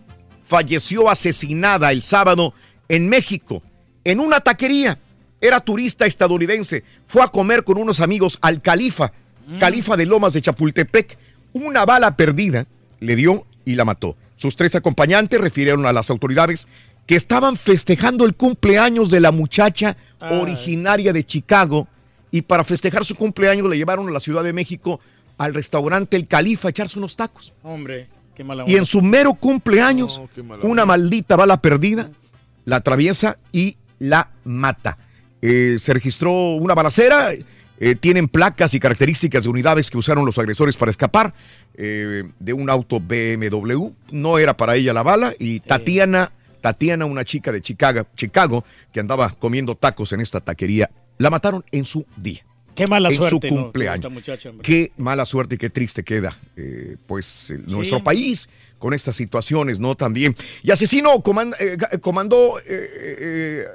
Speaker 1: falleció asesinada el sábado en México, en una taquería. Era turista estadounidense, fue a comer con unos amigos al Califa, Califa de Lomas de Chapultepec. Una bala perdida le dio y la mató. Sus tres acompañantes refirieron a las autoridades que estaban festejando el cumpleaños de la muchacha originaria de Chicago y para festejar su cumpleaños le llevaron a la Ciudad de México al restaurante El Califa a echarse unos tacos.
Speaker 3: Hombre, qué mala
Speaker 1: Y en
Speaker 3: onda.
Speaker 1: su mero cumpleaños, una maldita bala perdida la atraviesa y la mata. Eh, se registró una balacera, eh, tienen placas y características de unidades que usaron los agresores para escapar eh, de un auto BMW. No era para ella la bala y Tatiana, Tatiana, una chica de Chicago, Chicago que andaba comiendo tacos en esta taquería, la mataron en su día.
Speaker 3: Qué mala
Speaker 1: en
Speaker 3: suerte.
Speaker 1: su
Speaker 3: ¿no?
Speaker 1: cumpleaños.
Speaker 3: Muchacha.
Speaker 1: Qué mala suerte y qué triste queda, eh, pues, el- nuestro país con estas situaciones, ¿no? También. Y asesino comandó,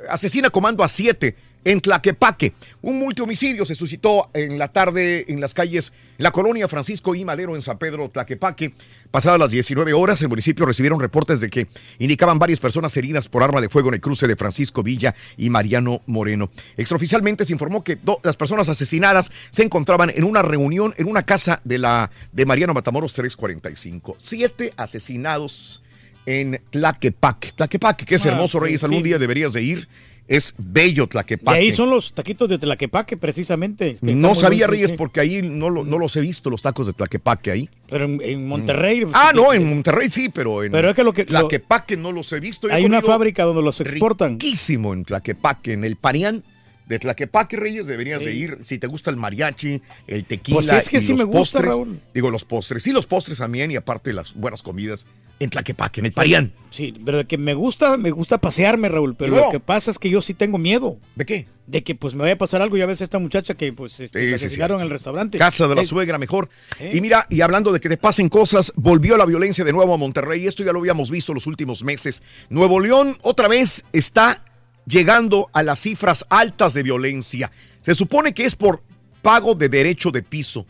Speaker 1: asesina comando a siete en Tlaquepaque. Un multihomicidio se suscitó en la tarde en las calles, en la colonia Francisco y Madero en San Pedro, Tlaquepaque. Pasadas las 19 horas, el municipio recibieron reportes de que indicaban varias personas heridas por arma de fuego en el cruce de Francisco Villa y Mariano Moreno. Extraoficialmente se informó que las personas asesinadas se encontraban en una reunión en una casa de, la, de Mariano Matamoros 345. Siete asesinados en Tlaquepaque. Tlaquepaque, que es hermoso, Reyes, algún día deberías de ir. Es bello
Speaker 3: Y
Speaker 1: Tlaquepaque.
Speaker 3: ahí son los taquitos de Tlaquepaque, precisamente.
Speaker 1: No sabía, Reyes, porque ahí no, lo- no los he visto, los tacos de Tlaquepaque ahí.
Speaker 3: Pero en, en Monterrey. pues,
Speaker 1: Ah, no, en Monterrey sí, pero en
Speaker 3: Pero es que lo que- lo-
Speaker 1: Tlaquepaque no los he visto. Yo
Speaker 3: Hay una fábrica donde los exportan.
Speaker 1: Riquísimo en Tlaquepaque, en el Parián de Tlaquepaque, Reyes, deberías
Speaker 3: Sí.
Speaker 1: de ir. Si te gusta el mariachi, el tequila
Speaker 3: Pues es que
Speaker 1: y
Speaker 3: sí
Speaker 1: los
Speaker 3: me gusta,
Speaker 1: postres.
Speaker 3: Raúl.
Speaker 1: Digo, los postres. Sí, los postres también y aparte las buenas comidas en Tlaquepaque, en el Parián.
Speaker 3: Sí, pero de que me gusta, me gusta pasearme, Raúl. Pero lo que pasa es que yo sí tengo miedo.
Speaker 1: ¿De qué?
Speaker 3: De que pues me vaya a pasar algo. Ya ves esta muchacha que pues este,
Speaker 1: Sí,
Speaker 3: en el restaurante.
Speaker 1: Casa de la suegra, mejor. Y mira, y hablando de que te pasen cosas, volvió la violencia de nuevo a Monterrey. Esto ya lo habíamos visto los últimos meses. Nuevo León otra vez está llegando a las cifras altas de violencia. Se supone que es por pago de derecho de piso.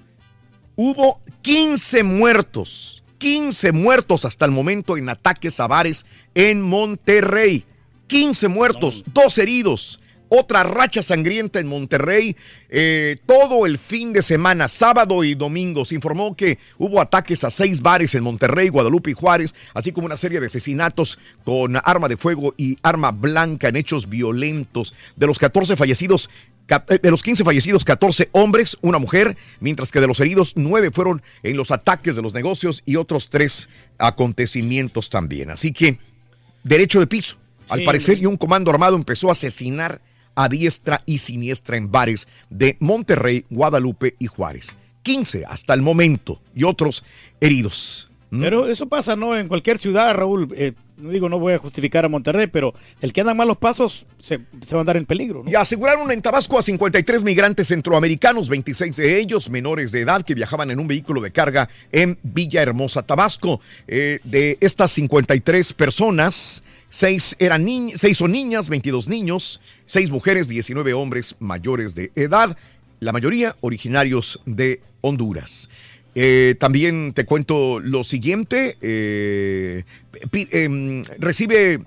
Speaker 1: Hubo 15 muertos, 15 muertos hasta el momento en ataques a bares en Monterrey. 15 muertos, dos heridos. Otra racha sangrienta en Monterrey. Eh, todo el fin de semana, sábado y domingo, se informó que hubo ataques a seis bares en Monterrey, Guadalupe y Juárez, así como una serie de asesinatos con arma de fuego y arma blanca en hechos violentos. De los 14 fallecidos, eh, de los 15 fallecidos, 14 hombres, una mujer, mientras que de los heridos, 9 fueron en los ataques de los negocios y otros 3 acontecimientos también. Así que, derecho de piso. al
Speaker 3: Sí,
Speaker 1: parecer, y un comando armado empezó a asesinar a diestra y siniestra en bares de Monterrey, Guadalupe y Juárez. 15 hasta el momento y otros heridos. ¿Mm?
Speaker 3: Pero eso pasa, ¿no? En cualquier ciudad, Raúl. eh, no digo, no voy a justificar a Monterrey, pero el que anda en malos pasos se, se va a andar en peligro, ¿no?
Speaker 1: Y aseguraron en Tabasco a 53 migrantes centroamericanos, 26 de ellos menores de edad que viajaban en un vehículo de carga en Villahermosa, Tabasco. Eh, de estas 53 personas, 6 eran ni- seis son niñas, 22 niños, 6 mujeres, 19 hombres mayores de edad, la mayoría originarios de Honduras. Eh, también te cuento lo siguiente. eh, em, recibe,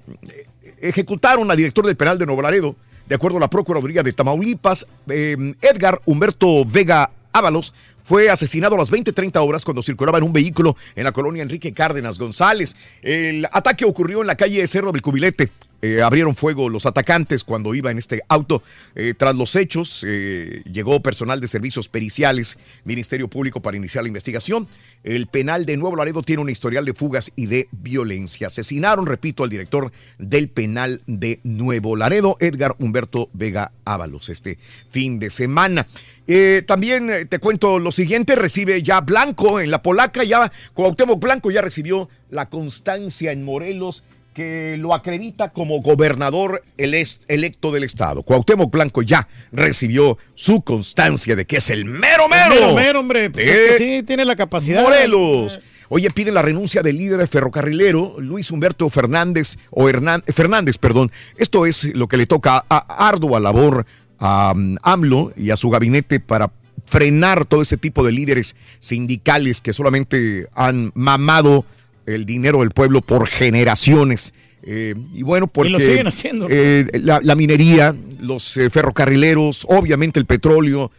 Speaker 1: ejecutaron al director del penal de Nuevo Laredo, de acuerdo a la Procuraduría de Tamaulipas. em, Edgar Humberto Vega Ábalos fue asesinado a las 20:30 horas cuando circulaba en un vehículo en la colonia Enrique Cárdenas González. El ataque ocurrió en la calle Cerro del Cubilete. Eh, abrieron fuego los atacantes cuando iba en este auto. Eh, tras los hechos, eh, llegó personal de servicios periciales, Ministerio Público para iniciar la investigación. El penal de Nuevo Laredo tiene un historial de fugas y de violencia. Asesinaron, repito, al director del penal de Nuevo Laredo, Edgar Humberto Vega Ábalos, este fin de semana. Eh, también eh, te cuento lo siguiente, recibe ya Blanco en la polaca, ya Cuauhtémoc Blanco ya recibió la constancia en Morelos que lo acredita como gobernador electo del estado. Cuauhtémoc Blanco ya recibió su constancia de que es el mero mero.
Speaker 3: Mero, mero, hombre. Pues es que sí, tiene la capacidad.
Speaker 1: Morelos. Oye, piden la renuncia del líder ferrocarrilero, Luis Humberto Fernández, o Hernán- Fernández, perdón. Esto es lo que le toca a ardua labor a um, AMLO y a su gabinete para frenar todo ese tipo de líderes sindicales que solamente han mamado el dinero del pueblo por generaciones. Eh, y bueno, porque
Speaker 3: lo siguen haciendo.
Speaker 1: eh, la, la minería, los eh, ferrocarrileros, obviamente el petróleo,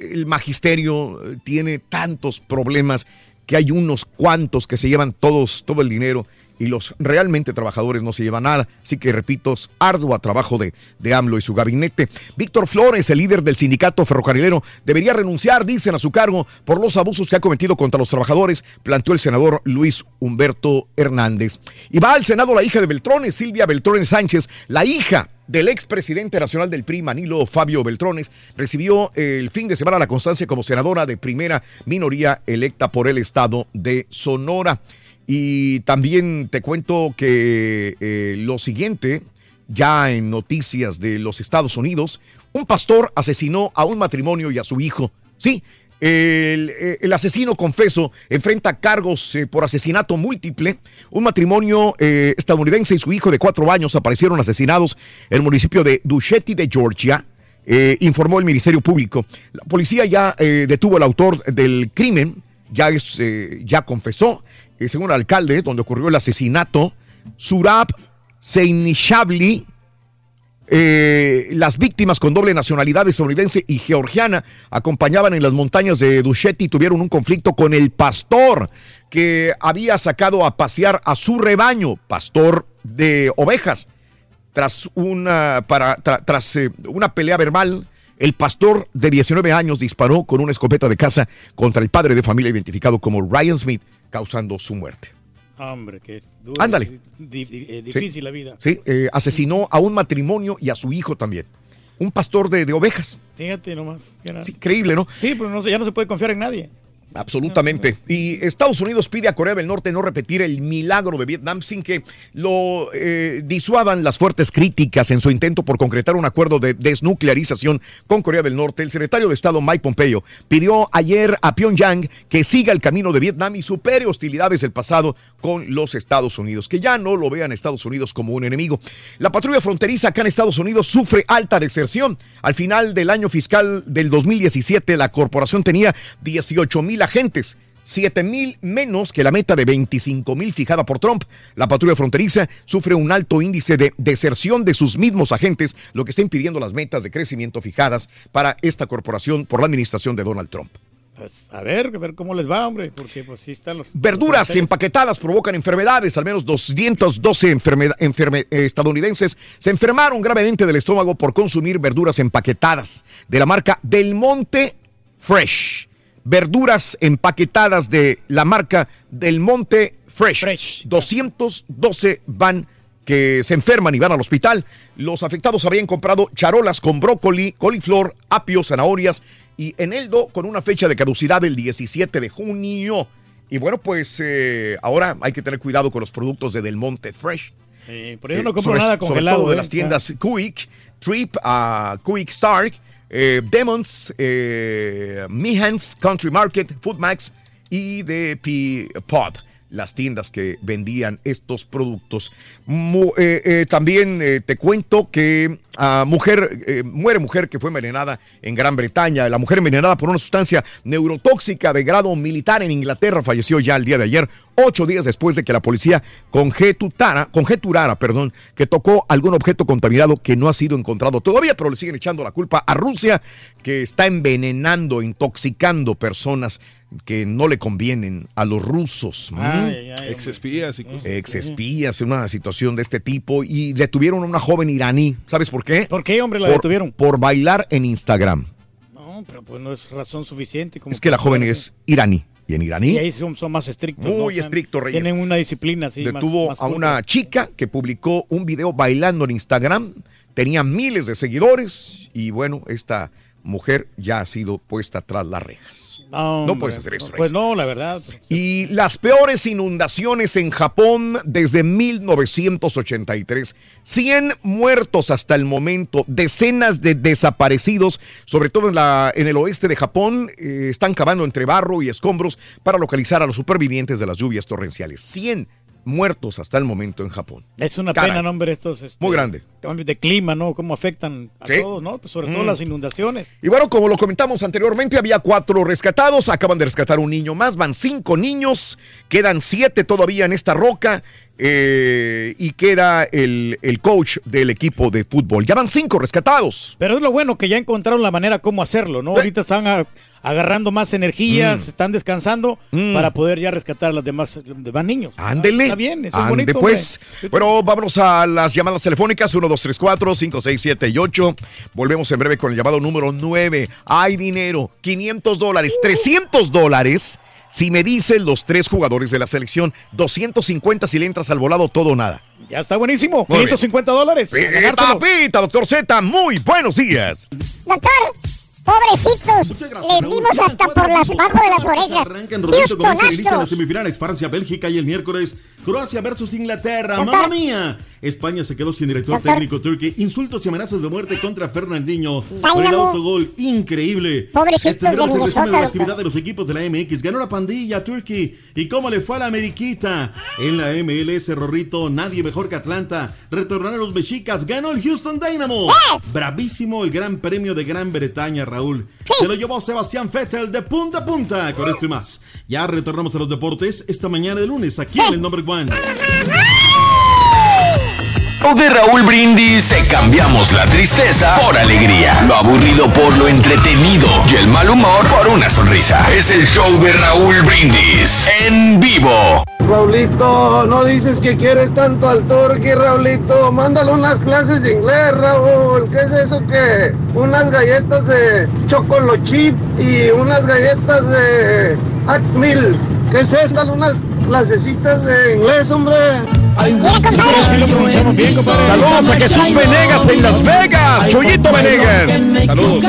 Speaker 1: el magisterio tiene tantos problemas que hay unos cuantos que se llevan todos, todo el dinero y los realmente trabajadores no se llevan nada. Así que repito, es arduo trabajo de, de AMLO y su gabinete. Víctor Flores, el líder del sindicato ferrocarrilero, debería renunciar, dicen, a su cargo por los abusos que ha cometido contra los trabajadores, planteó el senador Luis Humberto Hernández. Y va al Senado la hija de Beltrones, Silvia Beltrones Sánchez, la hija del expresidente nacional del PRI, Manilo Fabio Beltrones, recibió el fin de semana la constancia como senadora de primera minoría electa por el estado de Sonora. Y también te cuento que eh, lo siguiente, ya en noticias de los Estados Unidos, un pastor asesinó a un matrimonio y a su hijo. Sí, el, eh, el asesino confeso enfrenta cargos eh, por asesinato múltiple. Un matrimonio estadounidense y su hijo de cuatro años aparecieron asesinados en el municipio de Duchetti de Georgia. informó el Ministerio Público. La policía ya detuvo al autor del crimen, ya, es, ya confesó, según el alcalde, donde ocurrió el asesinato, Surab Seinishabli, eh, las víctimas con doble nacionalidad estadounidense y georgiana acompañaban en las montañas de Duchetti y tuvieron un conflicto con el pastor que había sacado a pasear a su rebaño, pastor de ovejas. Tras una, para, tra- tras, eh, una pelea verbal, el pastor de 19 años disparó con una escopeta de caza contra el padre de familia identificado como Ryan Smith, causando su muerte.
Speaker 3: Hombre, qué duro.
Speaker 1: Ándale.
Speaker 3: Eh,
Speaker 1: Sí.
Speaker 3: difícil la vida.
Speaker 1: Sí, eh, asesinó a un matrimonio y a su hijo también. Un pastor de, de ovejas.
Speaker 3: Fíjate nomás. era-
Speaker 1: Increíble, ¿no?
Speaker 3: Sí, pero no, se- ya no se puede confiar en nadie.
Speaker 1: Absolutamente. Y Estados Unidos pide a Corea del Norte no repetir el milagro de Vietnam sin que lo eh, disuadan las fuertes críticas en su intento por concretar un acuerdo de desnuclearización con Corea del Norte. El secretario de Estado Mike Pompeo pidió ayer a Pyongyang que siga el camino de Vietnam y supere hostilidades del pasado con los Estados Unidos, que ya no lo vean Estados Unidos como un enemigo. La patrulla fronteriza acá en Estados Unidos sufre alta deserción. Al final del año fiscal del 2017, la corporación tenía 18 mil agentes. 7 mil menos que la meta de 25 mil fijada por Trump. La patrulla fronteriza sufre un alto índice de deserción de sus mismos agentes, lo que está impidiendo las metas de crecimiento fijadas para esta corporación por la administración de Donald Trump.
Speaker 3: Pues a ver, a ver cómo les va, hombre, porque pues sí están los...
Speaker 1: Verduras
Speaker 3: los
Speaker 1: empaquetadas provocan enfermedades. Al menos 212 enfermeda- enferme- eh, estadounidenses se enfermaron gravemente del estómago por consumir verduras empaquetadas de la marca Del Monte Fresh. Verduras empaquetadas de la marca Del Monte Fresh. 212 van que se enferman y van al hospital. Los afectados habrían comprado charolas con brócoli, coliflor, apio, zanahorias y eneldo con una fecha de caducidad del 17 de junio. Y bueno, pues eh, ahora hay que tener cuidado con los productos de Del Monte Fresh.
Speaker 3: Por eso
Speaker 1: Eh,
Speaker 3: no compro
Speaker 1: sobre-
Speaker 3: nada
Speaker 1: sobre
Speaker 3: congelado.
Speaker 1: todo de
Speaker 3: eh.
Speaker 1: las tiendas Quick, Trip, ah, Quick Stark, eh, Demons, eh, Mehans, Country Market, Food Max y de P Pod. Las tiendas que vendían estos productos. Mu- eh, eh, también te cuento que ah, mujer, eh, muere mujer que fue envenenada en Gran Bretaña. La mujer envenenada por una sustancia neurotóxica de grado militar en Inglaterra falleció ya el día de ayer, ocho días después de que la policía conjetutara, conjeturara perdón, que tocó algún objeto contaminado que no ha sido encontrado todavía, pero le siguen echando la culpa a Rusia, que está envenenando, intoxicando personas que no le convienen a los rusos.
Speaker 5: Ay, Ex espías y cosas.
Speaker 1: Ex espías en una situación de este tipo y detuvieron a una joven iraní. ¿Sabes por qué?
Speaker 3: ¿Por qué, hombre, la
Speaker 1: Por-
Speaker 3: detuvieron?
Speaker 1: Por bailar en Instagram.
Speaker 3: No, pero pues no es razón suficiente. Como
Speaker 1: Es que la joven es iraní. Y en iraní
Speaker 3: Y ahí son, son más estrictos. ¿no?
Speaker 1: Muy
Speaker 3: O sea,
Speaker 1: estricto, Reyes.
Speaker 3: Tienen una disciplina así.
Speaker 1: detuvo
Speaker 3: más
Speaker 1: a una chica que publicó un video bailando en Instagram. Tenía miles de seguidores y bueno, esta mujer ya ha sido puesta tras las rejas.
Speaker 3: No,
Speaker 1: puedes hacer esto,
Speaker 3: Pues no, la verdad.
Speaker 1: Y las peores inundaciones en Japón desde 1983. 100 muertos hasta el momento, decenas de desaparecidos, sobre todo en, la, en el oeste de Japón, eh, están cavando entre barro y escombros para localizar a los supervivientes de las lluvias torrenciales. 100 muertos hasta el momento en Japón.
Speaker 3: Es una
Speaker 1: Caray.
Speaker 3: pena, no, hombre, estos este,
Speaker 1: Muy grande.
Speaker 3: cambios de clima, ¿no? Cómo afectan a
Speaker 1: Sí.
Speaker 3: todos, ¿no? Pues sobre todo
Speaker 1: Mm.
Speaker 3: las inundaciones.
Speaker 1: Y bueno, como lo comentamos anteriormente, había cuatro rescatados, acaban de rescatar un niño más, van cinco niños, quedan siete todavía en esta roca eh, y queda el, el coach del equipo de fútbol. Ya van cinco rescatados.
Speaker 3: Pero es lo bueno que ya encontraron la manera cómo hacerlo, ¿no? Ahorita están a- agarrando más energías,
Speaker 1: Mm.
Speaker 3: están descansando
Speaker 1: Mm.
Speaker 3: para poder ya rescatar a los demás, los demás niños.
Speaker 1: Ándele.
Speaker 3: Está bien, eso es bonito.
Speaker 1: pues.
Speaker 3: hombre.
Speaker 1: Bueno, vámonos a las llamadas telefónicas 1, 2, 3, 4, 5, 6, 7 y 8. Volvemos en breve con el llamado número 9. Hay dinero, 500 dólares, 300 dólares. Si me dicen los tres jugadores de la selección, 250 si le entras al volado, todo o nada.
Speaker 3: Ya está buenísimo.
Speaker 1: Muy bien.
Speaker 3: 550 dólares. a
Speaker 1: Pita, pita, doctor Z, muy buenos días.
Speaker 2: Doctor, pobrecitos, les dimos hasta por las bajo de las orejas.
Speaker 26: Arrancan en las semifinales Francia, Bélgica y el miércoles Croacia versus Inglaterra. ¡Mamma mía! España se quedó sin director
Speaker 2: Doctor.
Speaker 26: técnico Turkey. Insultos y amenazas de muerte contra Fernandinho por el autogol. Increíble.
Speaker 2: Pobrecitos
Speaker 26: tendremos
Speaker 2: de
Speaker 26: el resumen de
Speaker 2: Minnesota,
Speaker 26: la actividad de los equipos de la MX. Ganó la pandilla Turkey. ¿Y cómo le fue a la Ameriquita? En la MLS, Rorrito, nadie mejor que Atlanta. Retornaron los mexicas. Ganó el Houston Dynamo. Bravísimo el Gran Premio de Gran Bretaña, Raúl. Se lo llevó Sebastián Vettel de punta a punta. Con esto y más. Ya retornamos a los deportes esta mañana de lunes aquí en el Number One.
Speaker 10: De Raúl Brindis cambiamos la tristeza por alegría, lo aburrido por lo entretenido y el mal humor por una sonrisa. Es el show de Raúl Brindis en vivo.
Speaker 27: Raulito, no dices que quieres tanto al turqui, Raulito. Mándale unas clases de inglés, Raúl. ¿Qué es eso que? Unas galletas de chocolate chip y unas galletas de Atmil. ¿Qué es? Dale unas clasecitas de inglés, hombre.
Speaker 1: Saludos a Jesús Venegas en Las Vegas. Chuyito Venegas. Saludos.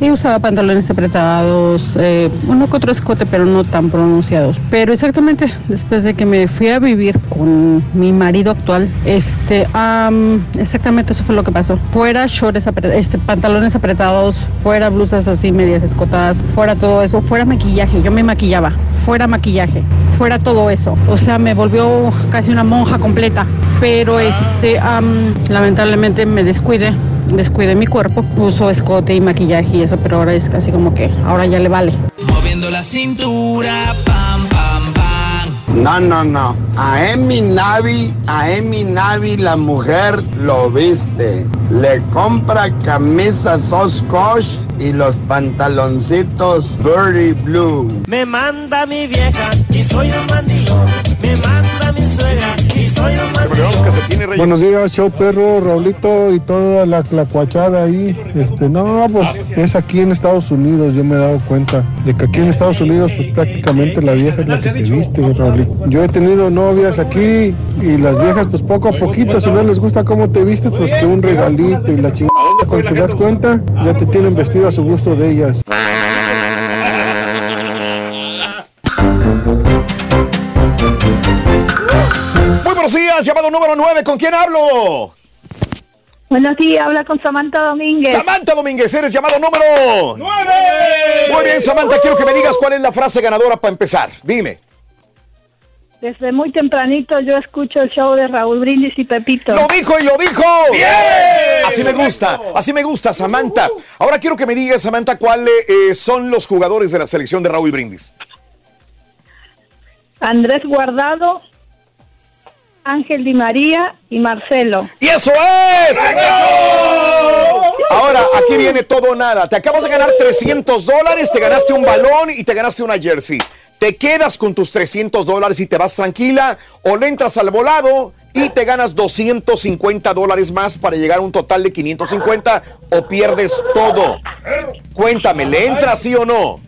Speaker 28: Y usaba pantalones apretados, eh, uno que otro escote, pero no tan pronunciados. Pero exactamente después de que me fui a vivir con mi marido actual, este, am, exactamente eso fue lo que pasó. Fuera shorts, este, pantalones apretados, fuera blusas así medias escotadas, fuera todo eso, fuera maquillaje. Yo me maquillaba, fuera maquillaje, fuera todo eso. O sea, me volvió casi una monja completa. Pero este, am, lamentablemente me descuide descuide mi cuerpo, uso escote y maquillaje y eso, pero ahora es casi como que ahora ya le vale.
Speaker 29: Moviendo la cintura, pam, pam, pam.
Speaker 30: No, no, no. A Emi Navi, a Emi Navi la mujer lo viste. Le compra camisas Oshkosh y los pantaloncitos Birdie Blue.
Speaker 29: Me manda mi vieja y soy un mandilón. Me manda
Speaker 31: Buenos días, show perro, Raulito y toda la clacuachada ahí. Este, no, pues es aquí en Estados Unidos, yo me he dado cuenta de que aquí en Estados Unidos, pues prácticamente la vieja es la que te viste, Raulito. Yo he tenido novias aquí y las viejas, pues poco a poquito, si no les gusta cómo te vistes, pues que un regalito y la chingada. Cuando te das cuenta, ya te tienen vestido a su gusto de ellas.
Speaker 1: Llamado número 9, ¿con quién hablo?
Speaker 32: Buenos días, habla con Samantha Domínguez.
Speaker 1: Samantha Domínguez, eres llamado número 9. Muy bien, Samantha, quiero que me digas cuál es la frase ganadora para empezar. Dime.
Speaker 32: Desde muy tempranito yo escucho el show de Raúl Brindis y Pepito.
Speaker 1: Lo dijo y lo dijo. Así me gusta, así me gusta, Samantha. Ahora quiero que me digas, Samantha, cuáles eh, son los jugadores de la selección de Raúl Brindis.
Speaker 32: Andrés Guardado, Ángel Di María y Marcelo.
Speaker 1: ¡Y eso es! Ahora, aquí viene todo o nada. Te acabas de ganar 300 dólares, te ganaste un balón y te ganaste una jersey. ¿Te quedas con tus 300 dólares y te vas tranquila? ¿O le entras al volado y te ganas 250 dólares más para llegar a un total de 550? ¿O pierdes todo? Cuéntame, ¿le entras sí o no?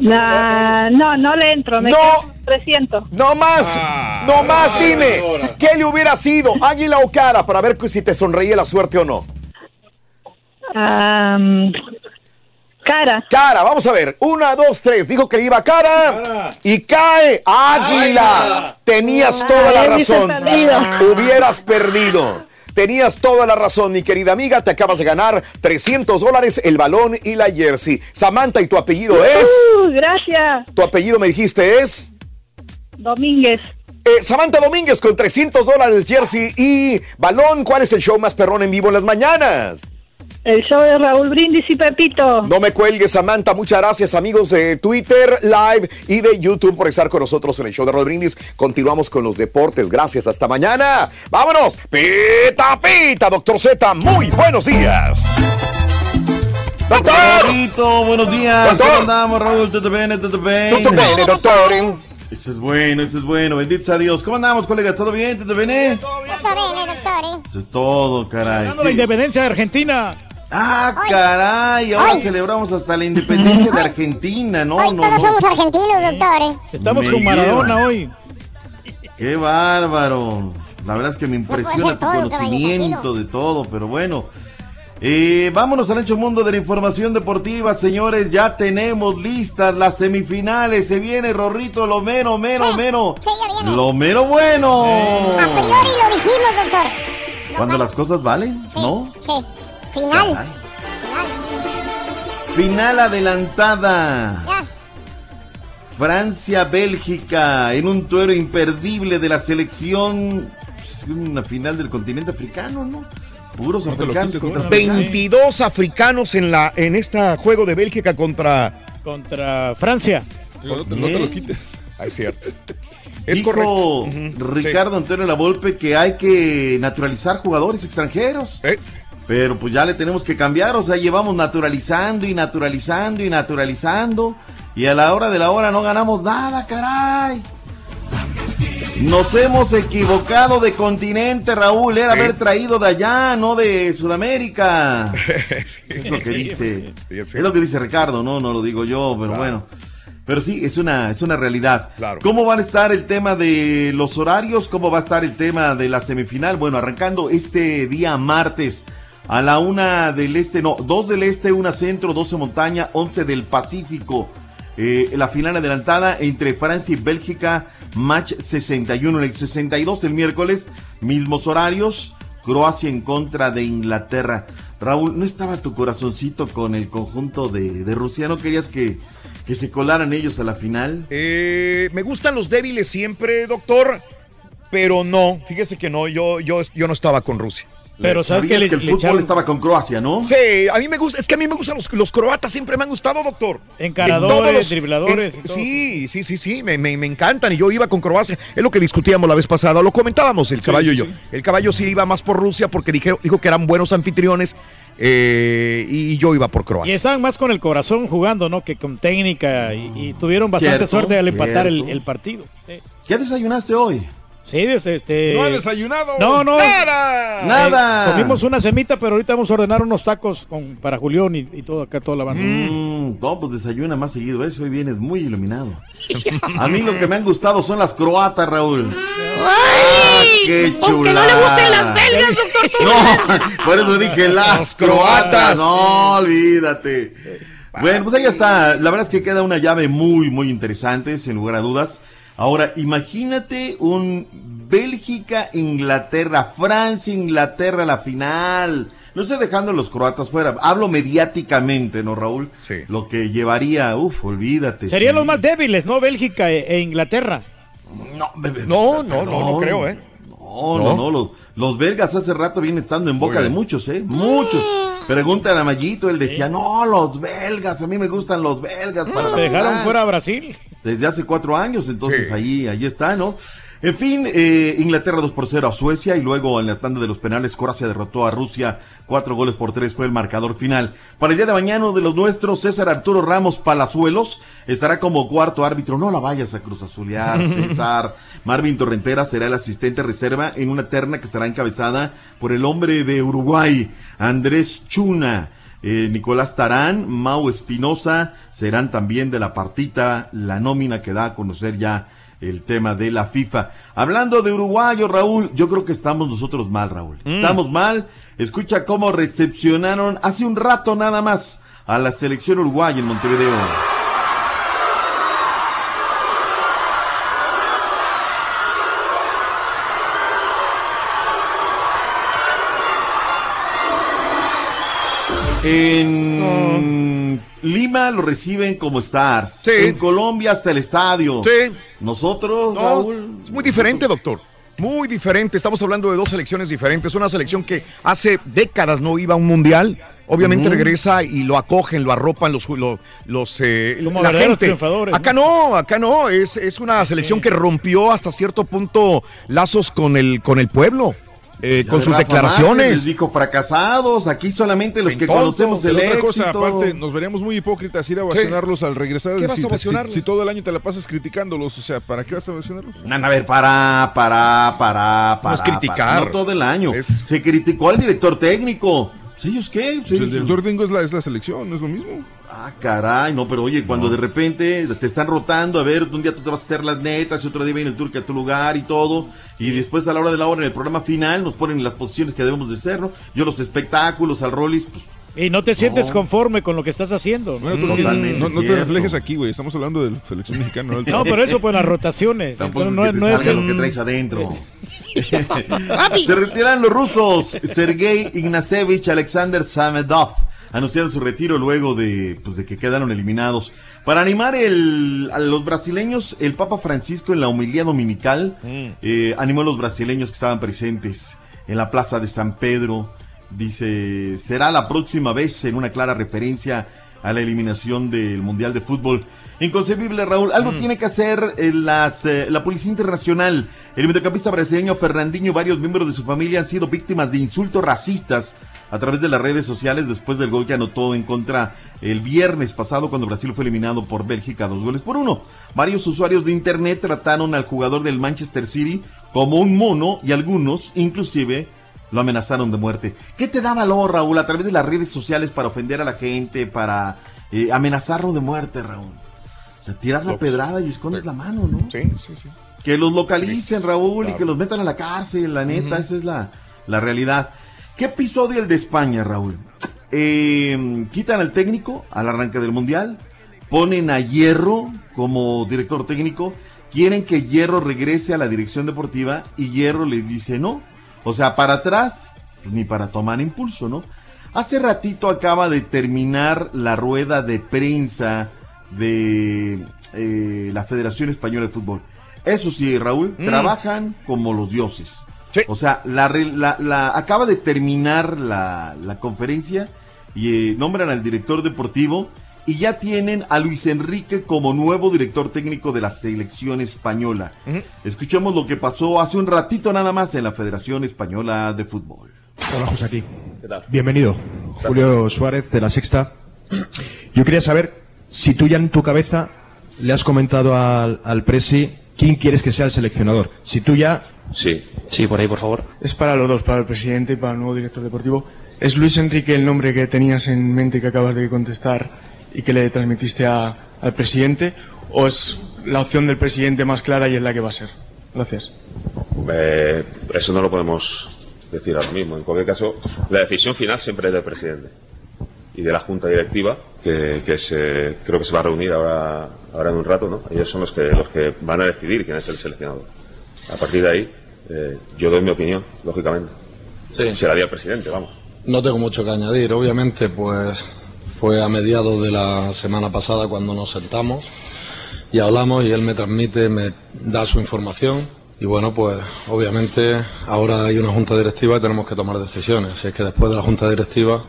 Speaker 32: Nah, no, no le entro, me
Speaker 1: No.
Speaker 32: Quedo 300.
Speaker 1: No más, no más, dime. ¿Qué le hubiera sido, águila o cara, para ver si te sonreía la suerte o no?
Speaker 32: Cara.
Speaker 1: Cara, vamos a ver. Una, dos, tres. Dijo que iba cara. Y cae águila. Tenías toda la razón.
Speaker 32: perdido.
Speaker 1: Hubieras perdido. Tenías toda la razón, mi querida amiga. Te acabas de ganar 300 dólares, el balón y la jersey. Samantha, ¿y tu apellido es?
Speaker 32: Uh, gracias.
Speaker 1: Tu apellido me dijiste es.
Speaker 32: Domínguez.
Speaker 1: Eh, Samantha Domínguez con 300 dólares, jersey y balón. ¿Cuál es el show más perrón en vivo en las mañanas?
Speaker 32: El show de Raúl Brindis y Pepito.
Speaker 1: No me cuelgues, Samantha. Muchas gracias, amigos de Twitter, Live y de YouTube por estar con nosotros en el show de Raúl Brindis. Continuamos con los deportes. Gracias. Hasta mañana. Vámonos. Pita, pita, doctor Z. Muy buenos días. ¡Doctor!
Speaker 26: Raulito, buenos días.
Speaker 1: Doctor.
Speaker 26: ¿Cómo andamos, Raúl? ¿Todo bien? ¿Todo bien?
Speaker 1: Tutto bene, doctor.
Speaker 26: Eso es bueno, eso es bueno. Bendito sea Dios. ¿Cómo andamos, colegas? ¿Todo bien? ¿Todo bien?
Speaker 2: Doctor, doctor.
Speaker 26: Eso es todo, caray.
Speaker 3: La independencia de Argentina.
Speaker 26: Ah, caray. Ahora
Speaker 2: Ay.
Speaker 26: celebramos hasta la independencia de Argentina, ¿no?
Speaker 2: Hoy
Speaker 26: no,
Speaker 2: todos
Speaker 26: no.
Speaker 2: somos argentinos, doctor.
Speaker 3: Estamos
Speaker 26: Me
Speaker 3: con Maradona
Speaker 26: lleva.
Speaker 3: hoy.
Speaker 26: Qué bárbaro. La verdad es que me impresiona tu
Speaker 2: todo,
Speaker 26: conocimiento de todo, pero bueno. Eh, vámonos al hecho mundo de la información deportiva, señores. Ya tenemos listas las semifinales. Se viene Rorrito, lo mero, mero, mero.
Speaker 2: Sí, ya viene.
Speaker 26: Lo mero bueno.
Speaker 2: A priori lo dijimos, doctor.
Speaker 26: Cuando las cosas valen, ¿no?
Speaker 2: Sí. Final.
Speaker 26: Final adelantada.
Speaker 2: Ya.
Speaker 26: Francia-Bélgica en un tuero imperdible de la selección. Una final del continente africano, ¿no? Puros africanos
Speaker 5: quites,
Speaker 26: contra
Speaker 5: ¿no?
Speaker 26: africanos.
Speaker 5: 22 africanos en la en este juego de Bélgica contra
Speaker 3: Contra Francia.
Speaker 5: No, te- no te lo quites. Ah, es cierto. Es
Speaker 26: Dijo
Speaker 5: correcto.
Speaker 26: Ricardo Antonio Lavolpe que hay que naturalizar jugadores extranjeros. Pero pues ya le tenemos que cambiar, o sea, llevamos naturalizando y naturalizando y naturalizando. Y a la hora de la hora no ganamos nada, caray. Nos hemos equivocado de continente, Raúl. Era haber traído de allá, no de Sudamérica. es lo que
Speaker 5: Sí,
Speaker 26: dice. Es lo que dice Ricardo, no, no lo digo yo, pero bueno. Pero sí, es una, es una realidad. ¿Cómo van a estar el tema de los horarios? ¿Cómo va a estar el tema de la semifinal? Bueno, arrancando este día martes a la una del este, no, dos del este, una centro, 12 montaña, 11 del Pacífico. Eh, la final adelantada entre Francia y Bélgica, match 61, el 62 el miércoles, mismos horarios, Croacia en contra de Inglaterra. Raúl, ¿no estaba tu corazoncito con el conjunto de, de Rusia? ¿No querías que, que se colaran ellos a la final?
Speaker 5: Eh, me gustan los débiles siempre, doctor, pero no, fíjese que no, yo, yo, yo no estaba con Rusia.
Speaker 26: Pero sabes que, el fútbol estaba con Croacia, ¿no?
Speaker 5: Sí, a mí me gusta, es que a mí me gustan los, los croatas, siempre me han gustado, doctor.
Speaker 3: Encaradores,
Speaker 5: De todos los-
Speaker 3: dribladores y todo.
Speaker 5: sí, sí, sí, sí, me, me- me encantan y yo iba con Croacia, es lo que discutíamos la vez pasada, lo comentábamos el
Speaker 3: Sí,
Speaker 5: caballo
Speaker 3: sí,
Speaker 5: y yo.
Speaker 3: sí.
Speaker 5: El caballo sí iba más por Rusia porque dijo, dijo que eran buenos anfitriones eh, y yo iba por
Speaker 3: Y
Speaker 5: Croacia.
Speaker 3: estaban más con el corazón jugando, ¿no? Que con técnica y, y tuvieron bastante
Speaker 26: Cierto,
Speaker 3: suerte al empatar el, partido.
Speaker 26: ¿Qué desayunaste hoy?
Speaker 3: Sí, este.
Speaker 5: No ha desayunado.
Speaker 3: No, no.
Speaker 5: Nada.
Speaker 3: Eh, comimos una semita, pero ahorita vamos a ordenar unos tacos con, para Julián y, y todo acá, toda la banda.
Speaker 26: Mm, no, pues desayuna más seguido. Eso hoy vienes muy iluminado. A mí lo que me han gustado son las croatas, Raúl. Ah, ¡Qué chulada!
Speaker 18: Aunque no le gusten las belgas, doctor
Speaker 26: No, por eso dije las
Speaker 18: Las
Speaker 26: croatas.
Speaker 18: croatas.
Speaker 26: No, olvídate. Bueno, pues ahí está. La verdad es que queda una llave muy, muy interesante, sin lugar a dudas. Ahora, imagínate un Bélgica-Inglaterra, Francia-Inglaterra, la final. No estoy dejando a los croatas fuera. Hablo mediáticamente, ¿no, Raúl? Sí. Lo que llevaría, uff, olvídate.
Speaker 3: Serían
Speaker 26: sí.
Speaker 3: los más débiles, ¿no? Bélgica e, e Inglaterra.
Speaker 26: No,
Speaker 1: no, no, no, no creo, ¿eh?
Speaker 26: No, no, no. Los, los belgas hace rato vienen estando en boca de muchos, ¿eh? Muchos. Pregúntale a Mayito, él decía, no, los belgas, a mí me gustan los belgas. Para la
Speaker 3: Te dejaron
Speaker 26: final".
Speaker 3: fuera a Brasil.
Speaker 26: Desde hace cuatro años, entonces ahí, ahí está, ¿no? En fin, eh, Inglaterra 2 por 0 a Suecia y luego en la tanda de los penales Croacia derrotó a Rusia, cuatro goles por tres fue el marcador final. Para el día de mañana de los nuestros, César Arturo Ramos Palazuelos estará como cuarto árbitro. No la vayas a Cruz Azulear, César. Marvin Torrentera será el asistente reserva en una terna que estará encabezada por el hombre de Uruguay, Andrés Chuna. Eh, Nicolás Tarán, Mau Espinosa serán también de la partita, la nómina que da a conocer ya el tema de la FIFA. Hablando de uruguayo, Raúl, yo creo que estamos nosotros mal, Raúl.
Speaker 1: Mm.
Speaker 26: Estamos mal. Escucha cómo recepcionaron hace un rato nada más a la selección uruguaya en Montevideo. En Lima lo reciben como stars. En Colombia hasta el estadio.
Speaker 1: Sí.
Speaker 26: Nosotros,
Speaker 1: No,
Speaker 26: Raúl.
Speaker 1: es muy diferente, doctor. Muy diferente. Estamos hablando de dos selecciones diferentes. Una selección que hace décadas no iba a un mundial. Obviamente regresa y lo acogen, lo arropan los, los, los, eh,
Speaker 3: Como
Speaker 1: la gente.
Speaker 3: triunfadores,
Speaker 1: Acá no, acá no. Es, es una selección que rompió hasta cierto punto lazos con el, con el pueblo. Eh, con
Speaker 26: de
Speaker 1: sus
Speaker 26: Rafa Márquez Les
Speaker 1: declaraciones.
Speaker 26: dijo fracasados. Aquí solamente los que
Speaker 5: Tonto.
Speaker 26: conocemos el
Speaker 5: otra
Speaker 26: éxito.
Speaker 5: cosa, aparte, nos veríamos muy hipócritas ir a ovacionarlos al regresar.
Speaker 26: ¿Qué vas
Speaker 5: si,
Speaker 26: a
Speaker 5: si-
Speaker 26: ovacionarlos?
Speaker 5: si todo el año te la pasas criticándolos, o sea, ¿para qué vas a ovacionarlos?
Speaker 26: Nan, a ver, para, para, para, para.
Speaker 5: es criticar.
Speaker 26: para. No todo el año. Se criticó al director técnico. Pues, ¿Ellos qué? Pues,
Speaker 5: Pues el director técnico es la, es la selección, no es lo mismo.
Speaker 26: Ah, caray, no, pero oye, cuando de repente te están rotando, a ver, un día tú te vas a hacer las netas y otro día viene el turque a tu lugar y todo, y después a la hora de la hora en el programa final nos ponen en las posiciones que debemos de ser, ¿no? Yo los espectáculos, al Rollis, pues,
Speaker 3: Y no te sientes
Speaker 26: No.
Speaker 3: conforme con lo que estás haciendo.
Speaker 5: Bueno, tú
Speaker 26: Totalmente
Speaker 5: no, no te reflejes aquí, güey. Estamos hablando de la selección mexicana. No,
Speaker 3: No, pero eso pues las rotaciones.
Speaker 26: Tampoco
Speaker 3: Entonces,
Speaker 26: que
Speaker 3: no,
Speaker 26: te
Speaker 3: no
Speaker 26: salga
Speaker 3: es
Speaker 26: lo que
Speaker 3: el-
Speaker 26: traes adentro. Se retiran los rusos. Sergei Ignacevich, Alexander Samedov anunciaron su retiro luego de, pues, de que quedaron eliminados. Para animar el- a los brasileños, el Papa Francisco en la homilía dominical eh, animó a los brasileños que estaban presentes en la plaza de San Pedro. Dice, será la próxima vez en una clara referencia a la eliminación del Mundial de Fútbol. Inconcebible, Raúl. Algo tiene que hacer eh, las, eh, la Policía Internacional. El mediocampista brasileño Fernandinho y varios miembros de su familia han sido víctimas de insultos racistas a través de las redes sociales después del gol que anotó en contra el viernes pasado cuando Brasil fue eliminado por Bélgica dos goles por uno. Varios usuarios de internet trataron al jugador del Manchester City como un mono y algunos inclusive lo amenazaron de muerte. ¿Qué te da valor, Raúl, a través de las redes sociales para ofender a la gente, para eh, amenazarlo de muerte, Raúl? Sea, tirar la pedrada y escondes la mano, ¿no?
Speaker 1: Sí, sí, sí.
Speaker 26: Que los localicen, Raúl, y que los metan a la cárcel, la neta, esa es la, la realidad. ¿Qué episodio el de España, Raúl? Eh, quitan al técnico al arranque del Mundial, ponen a Hierro como director técnico, quieren que Hierro regrese a la dirección deportiva y Hierro les dice no. O sea, para atrás, pues, ni para tomar impulso, ¿no? Hace ratito acaba de terminar la rueda de prensa de eh, la Federación Española de Fútbol. Eso sí, Raúl,
Speaker 1: Mm.
Speaker 26: trabajan como los dioses. O sea, la, re- la- la- acaba de terminar la, la conferencia y eh, nombran al director deportivo y ya tienen a Luis Enrique como nuevo director técnico de la selección española. Escuchemos lo que pasó hace un ratito nada más en la Federación Española de Fútbol.
Speaker 33: Hola, José aquí. Bienvenido. Julio Suárez de La Sexta. Yo quería saber si tú ya en tu cabeza le has comentado al, al Presi ¿quién quieres que sea el seleccionador? Si tú ya...
Speaker 34: Sí, sí, por ahí, por favor.
Speaker 35: Es para los dos, para el presidente y para el nuevo director deportivo. ¿Es Luis Enrique el nombre que tenías en mente que acabas de contestar y que le transmitiste a- al presidente? ¿O es la opción del presidente más clara y es la que va a ser? Gracias.
Speaker 34: Eh, eso no lo podemos decir ahora mismo. En cualquier caso, la decisión final siempre es del presidente y de la junta directiva, que, que se, creo que se va a reunir ahora, ahora en un rato, ¿no? Ellos son los que, los que van a decidir quién es el seleccionador. A partir de ahí, eh, yo doy mi opinión, lógicamente.
Speaker 36: Sí.
Speaker 34: Se la di al presidente, vamos.
Speaker 36: No tengo mucho que añadir, obviamente, pues fue a mediados de la semana pasada cuando nos sentamos y hablamos y él me transmite, me da su información y bueno, pues obviamente ahora hay una junta directiva y tenemos que tomar decisiones, así es que después de la junta directiva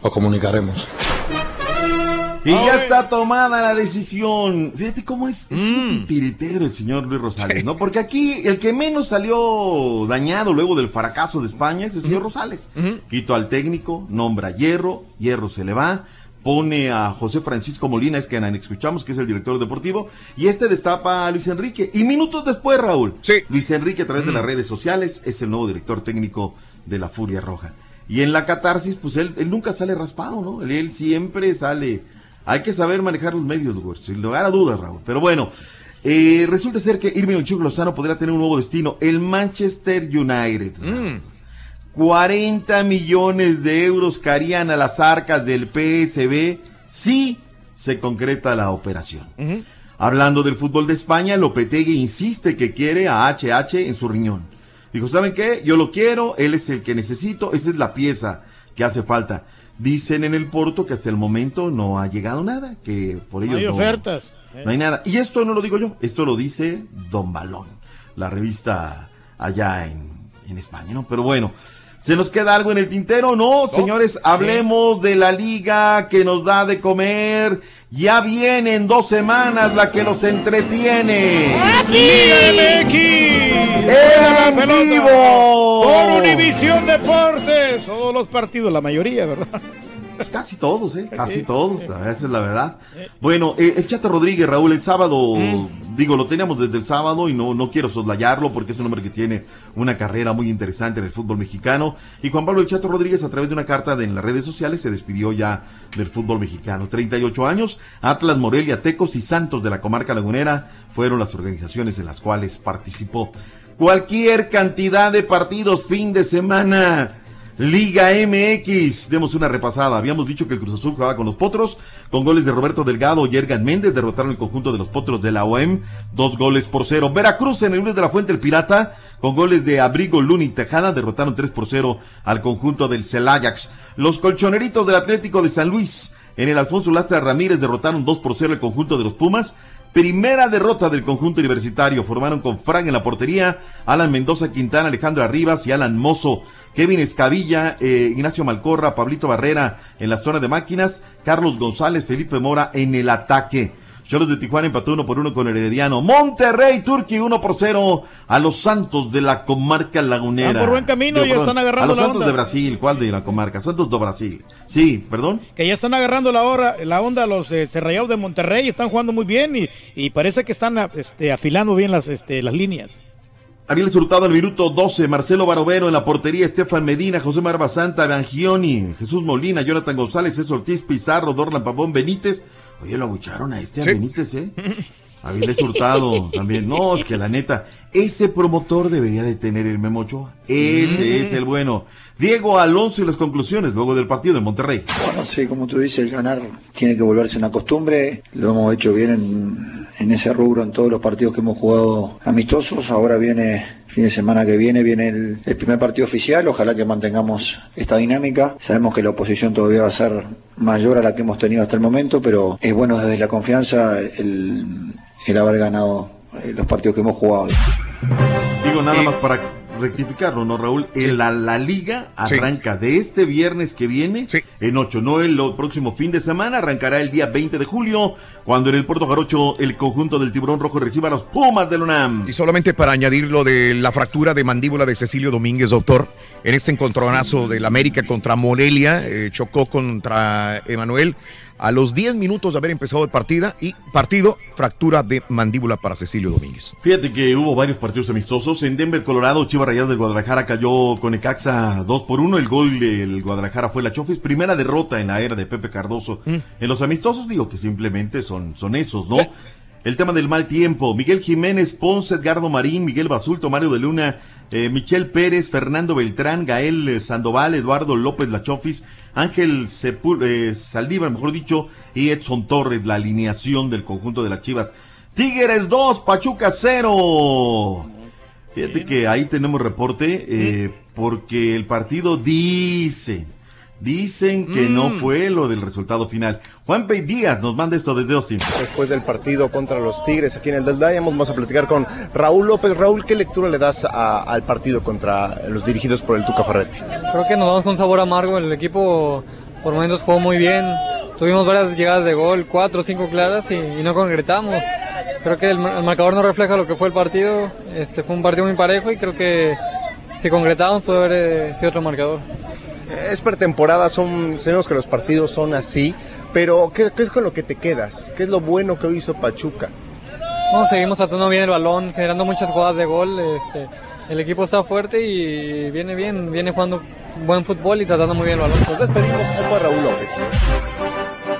Speaker 36: os comunicaremos.
Speaker 26: Y ya está tomada la decisión. Fíjate cómo es, es un titiritero el señor Luis Rosales, ¿no? Porque aquí el que menos salió dañado luego del fracaso de España es el señor Rosales. Quito al técnico, nombra a Hierro, Hierro se le va, pone a José Francisco Molina, es que escuchamos que es el director deportivo, y este destapa a Luis Enrique. Y minutos después, Raúl, Luis Enrique a través de las redes sociales es el nuevo director técnico de la Furia Roja. Y en la catarsis, pues él, él nunca sale raspado, ¿no? Él, él siempre sale. Hay que saber manejar los medios, güey, sin lugar a dudas, Raúl. Pero bueno, eh, resulta ser que Irving El Chuck Lozano podría tener un nuevo destino, el Manchester United. 40 millones de euros caerían a las arcas del PSB si se concreta la operación. Hablando del fútbol de España, Lopetegui insiste que quiere a HH en su riñón. Dijo, ¿saben qué? Yo lo quiero, él es el que necesito, esa es la pieza que hace falta. Dicen en el Porto que hasta el momento no ha llegado nada, que por ello
Speaker 3: No hay
Speaker 26: no,
Speaker 3: ofertas.
Speaker 26: no hay nada. Y esto no lo digo yo, esto lo dice Don Balón, la revista allá en, en España, ¿no? Pero bueno, ¿se nos queda algo en el tintero? No, señores, hablemos de la liga que nos da de comer. Ya viene en dos semanas la que los entretiene.
Speaker 3: Liga MX.
Speaker 26: ¡En
Speaker 3: La
Speaker 26: vivo!
Speaker 3: Por Univisión Deportes. Todos los partidos, la mayoría, ¿verdad?
Speaker 26: Pues casi todos, ¿eh? Casi todos, esa es la verdad. Bueno, eh, el Chato Rodríguez, Raúl, el sábado, digo, lo teníamos desde el sábado y no, no quiero soslayarlo porque es un hombre que tiene una carrera muy interesante en el fútbol mexicano. Y Juan Pablo El Chato Rodríguez, a través de una carta de- en las redes sociales, se despidió ya del fútbol mexicano. 38 años, Atlas, Morelia, Tecos y Santos de la comarca lagunera fueron las organizaciones en las cuales participó. Cualquier cantidad de partidos fin de semana. Liga MX, demos una repasada. Habíamos dicho que el Cruz Azul jugaba con los Potros, con goles de Roberto Delgado y Ergan Méndez, derrotaron el conjunto de los Potros de la OM, dos goles por cero. Veracruz en el lunes de la Fuente el Pirata, con goles de Abrigo, Luna y Tejada, derrotaron tres por cero al conjunto del Celayax. Los colchoneritos del Atlético de San Luis, en el Alfonso Lastra Ramírez, derrotaron dos por cero al conjunto de los Pumas. Primera derrota del conjunto universitario. Formaron con Frank en la portería, Alan Mendoza Quintana, Alejandro Arribas y Alan Mozo. Kevin Escavilla, eh, Ignacio Malcorra, Pablito Barrera en la zona de máquinas, Carlos González, Felipe Mora en el ataque. Cholos de Tijuana empató uno por uno con Herediano. Monterrey, Turquía uno por cero a los Santos de la comarca lagunera.
Speaker 3: Van por buen camino,
Speaker 26: Digo,
Speaker 3: ya están agarrando
Speaker 26: A los
Speaker 3: la
Speaker 26: Santos
Speaker 3: onda.
Speaker 26: de Brasil, ¿cuál de la comarca? Santos de Brasil. Sí, perdón.
Speaker 3: Que ya están agarrando la, hora, la onda los eh, Rayados de Monterrey, están jugando muy bien y, y parece que están este, afilando bien las, este, las líneas.
Speaker 26: Ariel Hurtado al minuto 12, Marcelo Barovero en la portería, Estefan Medina, José Marba Santa, Evangioni, Jesús Molina, Jonathan González, Es Ortiz, Pizarro, Dorlan Pavón, Benítez. Oye, lo abucharon a este a Benítez, ¿eh? Avilés Hurtado también. No, es que la neta, ese promotor debería de tener el Memo Ochoa. Ese es el bueno. Diego Alonso y las conclusiones luego del partido de Monterrey.
Speaker 37: Bueno, sí, como tú dices, el ganar tiene que volverse una costumbre. Lo hemos hecho bien en, en ese rubro en todos los partidos que hemos jugado amistosos. Ahora viene, fin de semana que viene, viene el, el primer partido oficial. Ojalá que mantengamos esta dinámica. Sabemos que la oposición todavía va a ser mayor a la que hemos tenido hasta el momento, pero es bueno desde la confianza el, el haber ganado eh, los partidos que hemos jugado.
Speaker 26: Digo nada más para rectificarlo, ¿no, Raúl? El- la, la liga arranca de este viernes que viene en 8, no el próximo fin de semana, arrancará el día 20 de julio, cuando en el Puerto Jarocho el conjunto del Tiburón Rojo reciba a los Pumas del UNAM.
Speaker 1: Y solamente para añadir lo de la fractura de mandíbula de Cecilio Domínguez, doctor, en este encontronazo del América contra Morelia, eh, chocó contra Emanuel. A los 10 minutos de haber empezado el partida y partido, fractura de mandíbula para Cecilio Domínguez.
Speaker 26: Fíjate que hubo varios partidos amistosos. En Denver, Colorado, Chivas Rayadas del Guadalajara cayó con Ecaxa 2 por 1. El gol del Guadalajara fue la Chofis. Primera derrota en la era de Pepe Cardoso. En los amistosos digo que simplemente son, son esos, ¿no? El tema del mal tiempo. Miguel Jiménez, Ponce, Edgardo Marín, Miguel Basulto, Mario de Luna, eh, Michel Pérez, Fernando Beltrán, Gael eh, Sandoval, Eduardo López Lachofis, Ángel Sepul eh, Saldívar, mejor dicho, y Edson Torres, la alineación del conjunto de las Chivas. Tigres 2, Pachuca 0. Fíjate que ahí tenemos reporte eh, porque el partido dice, dicen que no
Speaker 38: Mm.
Speaker 26: fue lo del resultado final. Juan Pey Díaz nos manda esto desde Austin.
Speaker 38: Después del partido contra los Tigres aquí en el Del Diamond, vamos a platicar con Raúl López. Raúl, ¿qué lectura le das a- al partido contra los dirigidos por el Tuca Ferretti?
Speaker 39: Creo que nos vamos con sabor amargo. El equipo por momentos jugó muy bien. Tuvimos varias llegadas de gol, cuatro o cinco claras y, y no concretamos. Creo que el, mar- el marcador no refleja lo que fue el partido. Este fue un partido muy parejo y creo que si concretamos puede haber eh, sido otro marcador.
Speaker 38: Es pretemporada, son, sabemos que los partidos son así, pero ¿qué, qué es con lo que te quedas? ¿Qué es lo bueno que hoy hizo Pachuca?
Speaker 39: No, seguimos tratando bien el balón, generando muchas jugadas de gol. este, el equipo está fuerte y viene bien, viene jugando buen fútbol y tratando muy bien el balón.
Speaker 38: Nos despedimos, fue Raúl López.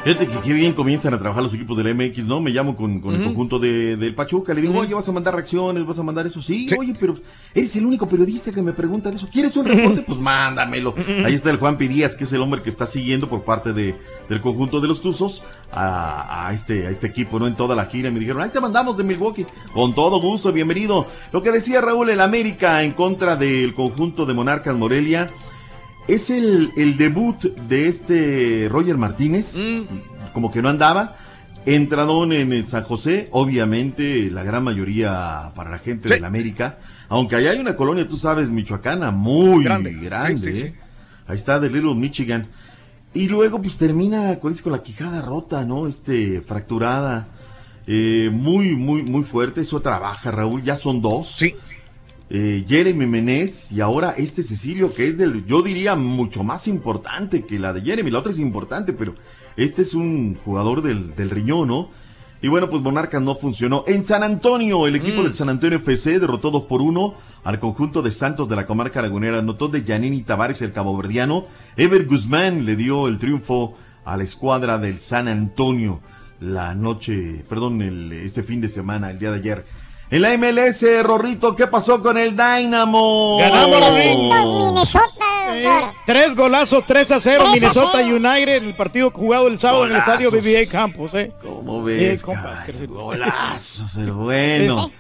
Speaker 26: Fíjate que qué bien comienzan a trabajar los equipos del MX, ¿no? Me llamo con, con el conjunto de, del Pachuca, le digo, oye, vas a mandar reacciones, vas a mandar eso. Sí, oye, pero eres el único periodista que me pregunta de eso. ¿Quieres un reporte? Pues mándamelo. Ahí está el Juan Pirías, que es el hombre que está siguiendo por parte de, del conjunto de los Tuzos a, a este, a este equipo, ¿no? En toda la gira. Y me dijeron, ahí te mandamos de Milwaukee. Con todo gusto, bienvenido. Lo que decía Raúl, el América en contra del conjunto de Monarcas Morelia. Es el, el debut de este Roger Martínez, como que no andaba. Entradón en San José, obviamente la gran mayoría para la gente de la América. Aunque allá hay una colonia, tú sabes, michoacana, muy grande.
Speaker 1: Sí, sí, sí.
Speaker 26: ¿eh? Ahí está, de Little Michigan. Y luego pues termina con, con la quijada rota, ¿no? Este, fracturada. Eh, muy, muy, muy fuerte. Eso trabaja, Raúl. Ya son dos.
Speaker 1: Sí.
Speaker 26: Eh, Jeremy Menez y ahora este Cecilio, que es del, yo diría, mucho más importante que la de Jeremy. La otra es importante, pero este es un jugador del, del riñón, ¿no? Y bueno, pues Monarcas no funcionó. En San Antonio, el equipo
Speaker 1: Mm.
Speaker 26: del San Antonio FC derrotó 2 por 1 al conjunto de Santos de la comarca lagunera. Anotó de Janini Tavares, el caboverdiano. Ever Guzmán le dio el triunfo a la escuadra del San Antonio la noche, perdón, el, este fin de semana, el día de ayer. En la MLS, Rorrito, ¿qué pasó con el Dynamo?
Speaker 3: Ganamos,
Speaker 2: Pobrecitos, Minnesota.
Speaker 3: Tres golazos, 3 a 0,
Speaker 2: 3 a
Speaker 3: Minnesota
Speaker 2: 0.
Speaker 3: United en el partido jugado el sábado en el estadio. BBA Campus, ¿eh?
Speaker 26: ¿Cómo ves,
Speaker 3: Eh, compas?
Speaker 26: Golazos, pero bueno.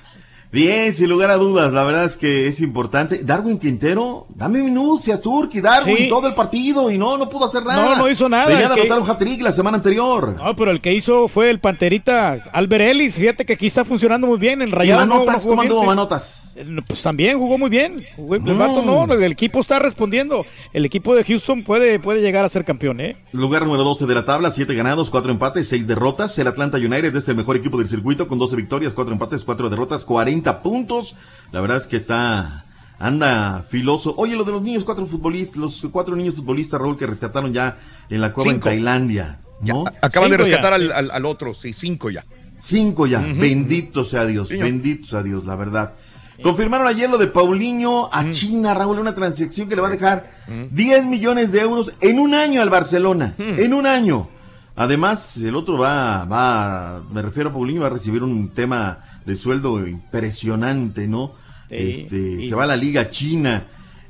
Speaker 26: Bien, sin lugar a dudas, la verdad es que es importante. Darwin Quintero, dame minucia, Turki, Darwin,
Speaker 3: Sí.
Speaker 26: todo el partido y no, no pudo hacer nada.
Speaker 3: No, no hizo nada,
Speaker 26: Venía de
Speaker 3: el que-
Speaker 26: anotar un hat-trick la semana anterior.
Speaker 3: No, pero el que hizo fue el Panterita Albert Ellis. Fíjate que aquí está funcionando muy bien. En Rayado no-
Speaker 26: Manotas?
Speaker 3: no
Speaker 26: ¿Cómo anduvo. Manotas?
Speaker 3: Eh, Pues también jugó muy bien. Jugó- El
Speaker 26: Mm.
Speaker 3: vato no, el equipo está respondiendo. El equipo de Houston puede, puede llegar a ser campeón, ¿eh?
Speaker 26: Lugar número 12 de la tabla, 7 ganados, 4 empates, 6 derrotas. El Atlanta United es el mejor equipo del circuito con 12 victorias, 4 empates, 4 derrotas, 40 puntos. La verdad es que está anda filoso. Oye, lo de los niños cuatro futbolistas, los cuatro niños futbolistas, Raúl, que rescataron ya en la cueva
Speaker 1: Cinco.
Speaker 26: en Tailandia. ¿no?
Speaker 1: Acaban de
Speaker 26: Cinco ya.
Speaker 1: rescatar al, al- al otro, sí, cinco ya.
Speaker 26: Cinco ya. Bendito sea Dios. Bendito sea Dios, la verdad. Confirmaron ayer lo de Paulinho a China, Raúl, una transacción que le va a dejar 10 millones de euros en un año al Barcelona. En un año. Además, el otro va, va, me refiero a Paulinho, va a recibir un tema de sueldo impresionante, ¿no? este, se va a la Liga China.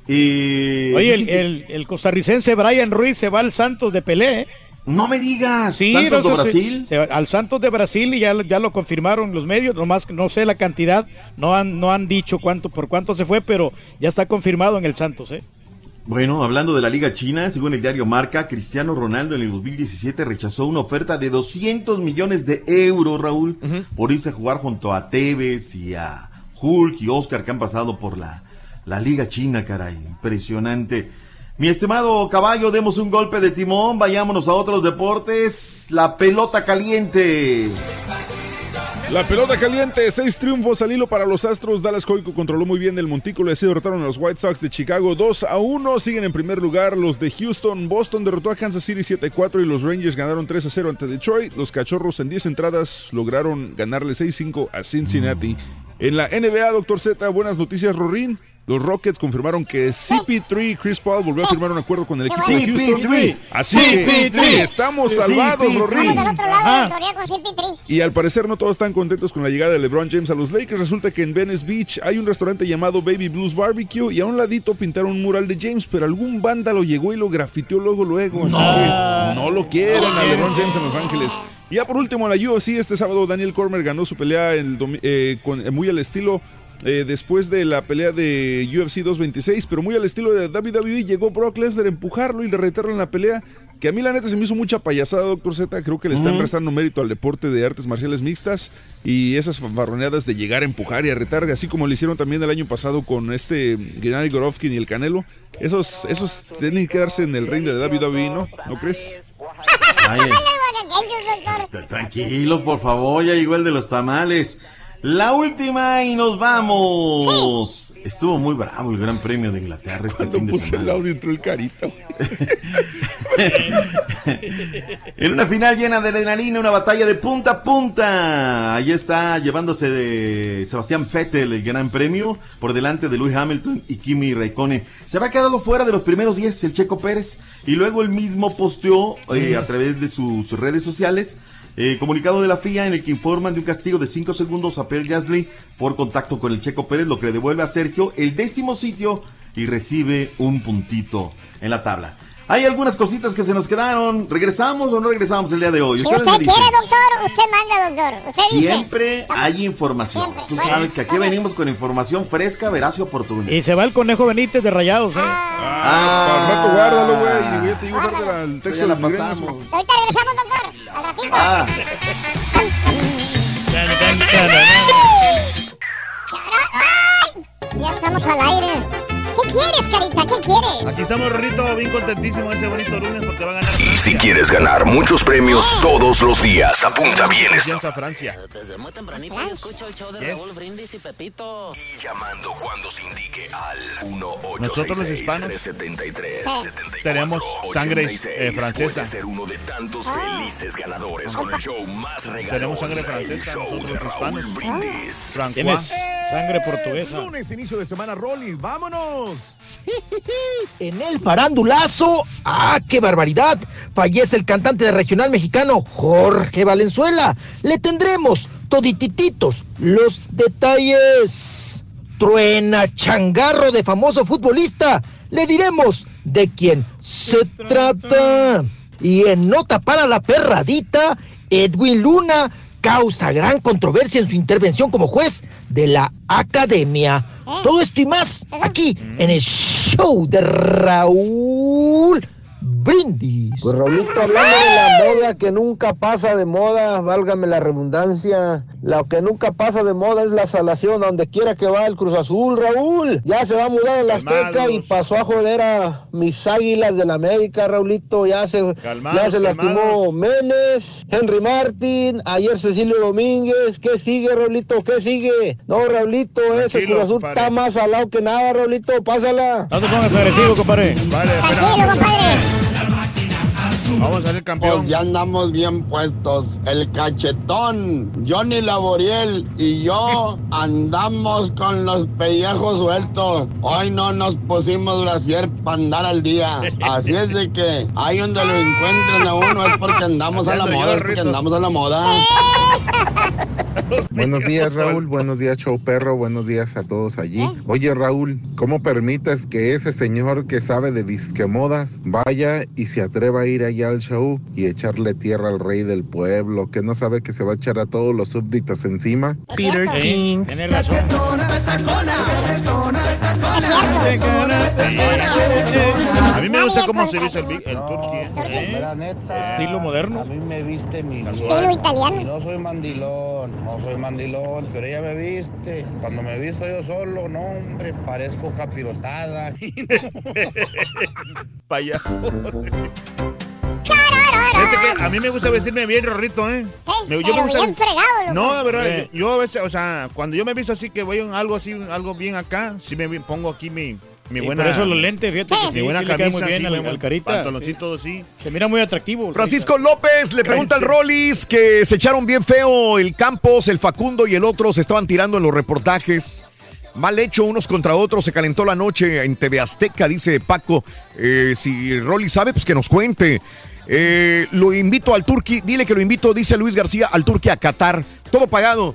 Speaker 26: Eh,
Speaker 3: Oye, el,
Speaker 26: que-
Speaker 3: el- el costarricense Brian Ruiz se va al Santos de Pelé. ¿eh?
Speaker 26: No me digas,
Speaker 3: Sí,
Speaker 26: ¿Santos
Speaker 3: no,
Speaker 26: de Brasil?
Speaker 3: se al Santos de Brasil y ya, ya lo confirmaron los medios, nomás no sé la cantidad, no han, no han dicho cuánto, por cuánto se fue, pero ya está confirmado en el Santos, ¿eh?
Speaker 26: Bueno, hablando de la Liga China, según el diario Marca, Cristiano Ronaldo en el 2017 rechazó una oferta de 200 millones de euros, Raúl, por irse a jugar junto a Tevez y a Hulk y Oscar que han pasado por la, la Liga China, caray. Impresionante. Mi estimado caballo, demos un golpe de timón, vayámonos a otros deportes. La pelota caliente.
Speaker 5: La pelota caliente, seis triunfos al hilo para los Astros. Dallas Coico controló muy bien el montículo así derrotaron a los White Sox de Chicago 2 a 1. Siguen en primer lugar los de Houston. Boston derrotó a Kansas City 7 a 4 y los Rangers ganaron 3 a 0 ante Detroit. Los Cachorros en 10 entradas lograron ganarle 6 a 5 a Cincinnati. En la NBA, Doctor Z, buenas noticias, Rorín. Los Rockets confirmaron que CP3 Chris Paul volvió a firmar un acuerdo con el equipo de Houston.
Speaker 26: CP3.
Speaker 5: Así que
Speaker 26: CP3.
Speaker 5: estamos
Speaker 26: CP3.
Speaker 5: salvados,
Speaker 2: CP3.
Speaker 5: Y al parecer no todos están contentos con la llegada de LeBron James a los Lakers. Resulta que en Venice Beach hay un restaurante llamado Baby Blues Barbecue y a un ladito pintaron un mural de James, pero algún vándalo llegó y lo grafiteó luego luego. Así que no lo quieren a LeBron James en Los Ángeles. Y ya por último, la UFC este sábado Daniel Cormer ganó su pelea el eh, con, eh, muy al estilo eh, después de la pelea de UFC 226, pero muy al estilo de WWE, llegó Brock Lesnar a empujarlo y le retarlo en la pelea. Que a mí la neta se me hizo mucha payasada, doctor Z. Creo que le están
Speaker 26: Ujú.
Speaker 5: restando mérito al deporte de artes marciales mixtas y esas fanfarroneadas de llegar a empujar y a retar, así como lo hicieron también el año pasado con este Gennady Gorovkin y el Canelo. Esos, esos tienen que quedarse en el ring de WWE, ¿no? ¿No crees?
Speaker 2: Ellos, doctor.
Speaker 26: Tranquilo, por favor, ya llegó el de los tamales. La última y nos vamos. Estuvo muy bravo el Gran Premio de Inglaterra este fin de
Speaker 5: Puse el
Speaker 26: semana.
Speaker 5: audio entró el carita.
Speaker 26: En una final llena de adrenalina, una batalla de punta a punta. Ahí está llevándose de Sebastián Vettel el gran premio por delante de Lewis Hamilton y Kimi Raikkonen. Se había quedado fuera de los primeros 10 el Checo Pérez y luego él mismo posteó eh, a través de sus redes sociales eh, comunicado de la FIA en el que informan de un castigo de 5 segundos a Pierre Gasly por contacto con el Checo Pérez, lo que le devuelve a Sergio el décimo sitio y recibe un puntito en la tabla. Hay algunas cositas que se nos quedaron. ¿Regresamos o no regresamos el día de hoy?
Speaker 2: Usted
Speaker 26: dicen.
Speaker 2: quiere, doctor, usted manda, doctor. Usted dice.
Speaker 26: Siempre hay información.
Speaker 2: Siempre.
Speaker 26: Tú
Speaker 2: Bueno,
Speaker 26: sabes que aquí venimos con información fresca, veraz y oportuna.
Speaker 3: Y se va el conejo Benítez de rayados, ¿eh?
Speaker 26: Ah,
Speaker 5: Para el rato guárdalo, güey. y te digo al texto
Speaker 26: la pasamos.
Speaker 2: Ahorita regresamos, doctor. Al ratito.
Speaker 26: Ah.
Speaker 2: ¡Ay! Ya estamos al aire. ¿Qué quieres, carita? ¿Qué quieres?
Speaker 40: Aquí estamos, Rorrito, bien contentísimo ese bonito lunes porque va a ganar
Speaker 10: si quieres ganar muchos premios todos los días, apunta bien esto.
Speaker 40: Confianza Francia.
Speaker 41: Desde muy tempranito yo escucho el show de
Speaker 40: Yes.
Speaker 41: Raúl Brindis y Pepito.
Speaker 10: Llamando cuando se indique al 1
Speaker 40: Nosotros los hispanos
Speaker 10: 73
Speaker 40: tenemos sangre eh, francesa.
Speaker 10: Ser uno de tantos felices ganadores con el show más regalón.
Speaker 40: Tenemos sangre francesa,
Speaker 10: show
Speaker 40: nosotros
Speaker 10: de
Speaker 40: los hispanos.
Speaker 10: Brindis.
Speaker 40: Francois.
Speaker 3: Tienes sangre portuguesa.
Speaker 40: Lunes, inicio de semana, Rollis, vámonos.
Speaker 42: En el farandulazo, ¡ah, qué barbaridad! Fallece el cantante de regional mexicano Jorge Valenzuela. Le tendremos toditititos los detalles. Truena changarro de famoso futbolista. Le diremos de quién se trata. Y en nota para la perradita, Edwin Luna causa gran controversia en su intervención como juez de la academia. Todo esto y más aquí en el show de Raúl Brindis.
Speaker 43: Pues Raulito, hablando de la moda que nunca pasa de moda, válgame la redundancia, lo que nunca pasa de moda es la salación, donde quiera que va el Cruz Azul, Raúl. Ya se va a mudar a la Azteca y pasó a joder a mis águilas de la América, Raulito. Ya se,
Speaker 40: Calmados,
Speaker 43: ya se lastimó
Speaker 40: calmados.
Speaker 43: Menes, Henry Martín, ayer Cecilio Domínguez. ¿Qué sigue, Raulito? ¿Qué sigue? No, Raulito, ese
Speaker 40: Tranquilo,
Speaker 43: Cruz Azul
Speaker 40: compadre.
Speaker 43: está más salado que nada, Raulito. Pásala.
Speaker 3: No te pongas agresivo, compadre.
Speaker 40: Vale,
Speaker 2: Tranquilo, compadre.
Speaker 40: Vamos a salir campeón.
Speaker 30: Pues ya andamos bien puestos. El cachetón, Johnny Laboriel y yo andamos con los pellejos sueltos. Hoy no nos pusimos brasier para andar al día. Así es de que ahí donde lo encuentren a uno es porque andamos a la moda, es porque andamos a la moda.
Speaker 44: Buenos días, Raúl. Buenos días, Show Perro. Buenos días a todos allí. Oye, Raúl, ¿cómo permites que ese señor que sabe de disquemodas vaya y se atreva a ir allá al show y echarle tierra al rey del pueblo, que no sabe que se va a echar a todos los súbditos encima?
Speaker 42: Peter King.
Speaker 40: A mí me gusta cómo se viste el, el turqui. ¿eh?
Speaker 45: Neta.
Speaker 3: Estilo moderno.
Speaker 45: A mí me viste mi
Speaker 2: Estilo italiano.
Speaker 45: Y no soy mandilón, no soy mandilón, pero ella me viste. Cuando me visto yo solo, no, hombre, parezco capirotada.
Speaker 40: Payaso.
Speaker 46: A mí me gusta vestirme bien, Rorrito, ¿eh? Me-
Speaker 2: pero bien fregado, loco.
Speaker 46: No, de verdad,
Speaker 3: Eh.
Speaker 46: yo, yo a veces, o sea, cuando yo me visto así que voy en algo así, algo bien acá, sí me pongo aquí mi, mi
Speaker 3: Y
Speaker 46: buena...
Speaker 3: por eso los lentes, fíjate que
Speaker 46: Mi buena
Speaker 3: sí
Speaker 46: camisa,
Speaker 3: muy bien
Speaker 46: sí,
Speaker 3: al- al Carita,
Speaker 46: Pantaloncito, sí.
Speaker 3: Se mira muy atractivo. el
Speaker 1: Francisco López le pregunta al Rollis que se echaron bien feo el Campos, el Facundo y el otro se estaban tirando en los reportajes. Mal hecho unos contra otros, se calentó la noche en TV Azteca, dice Paco. Eh, si Rolly sabe, pues que nos cuente. Eh, lo invito al Turqui, dile que lo invito, dice Luis García, al Turqui a Qatar. Todo pagado.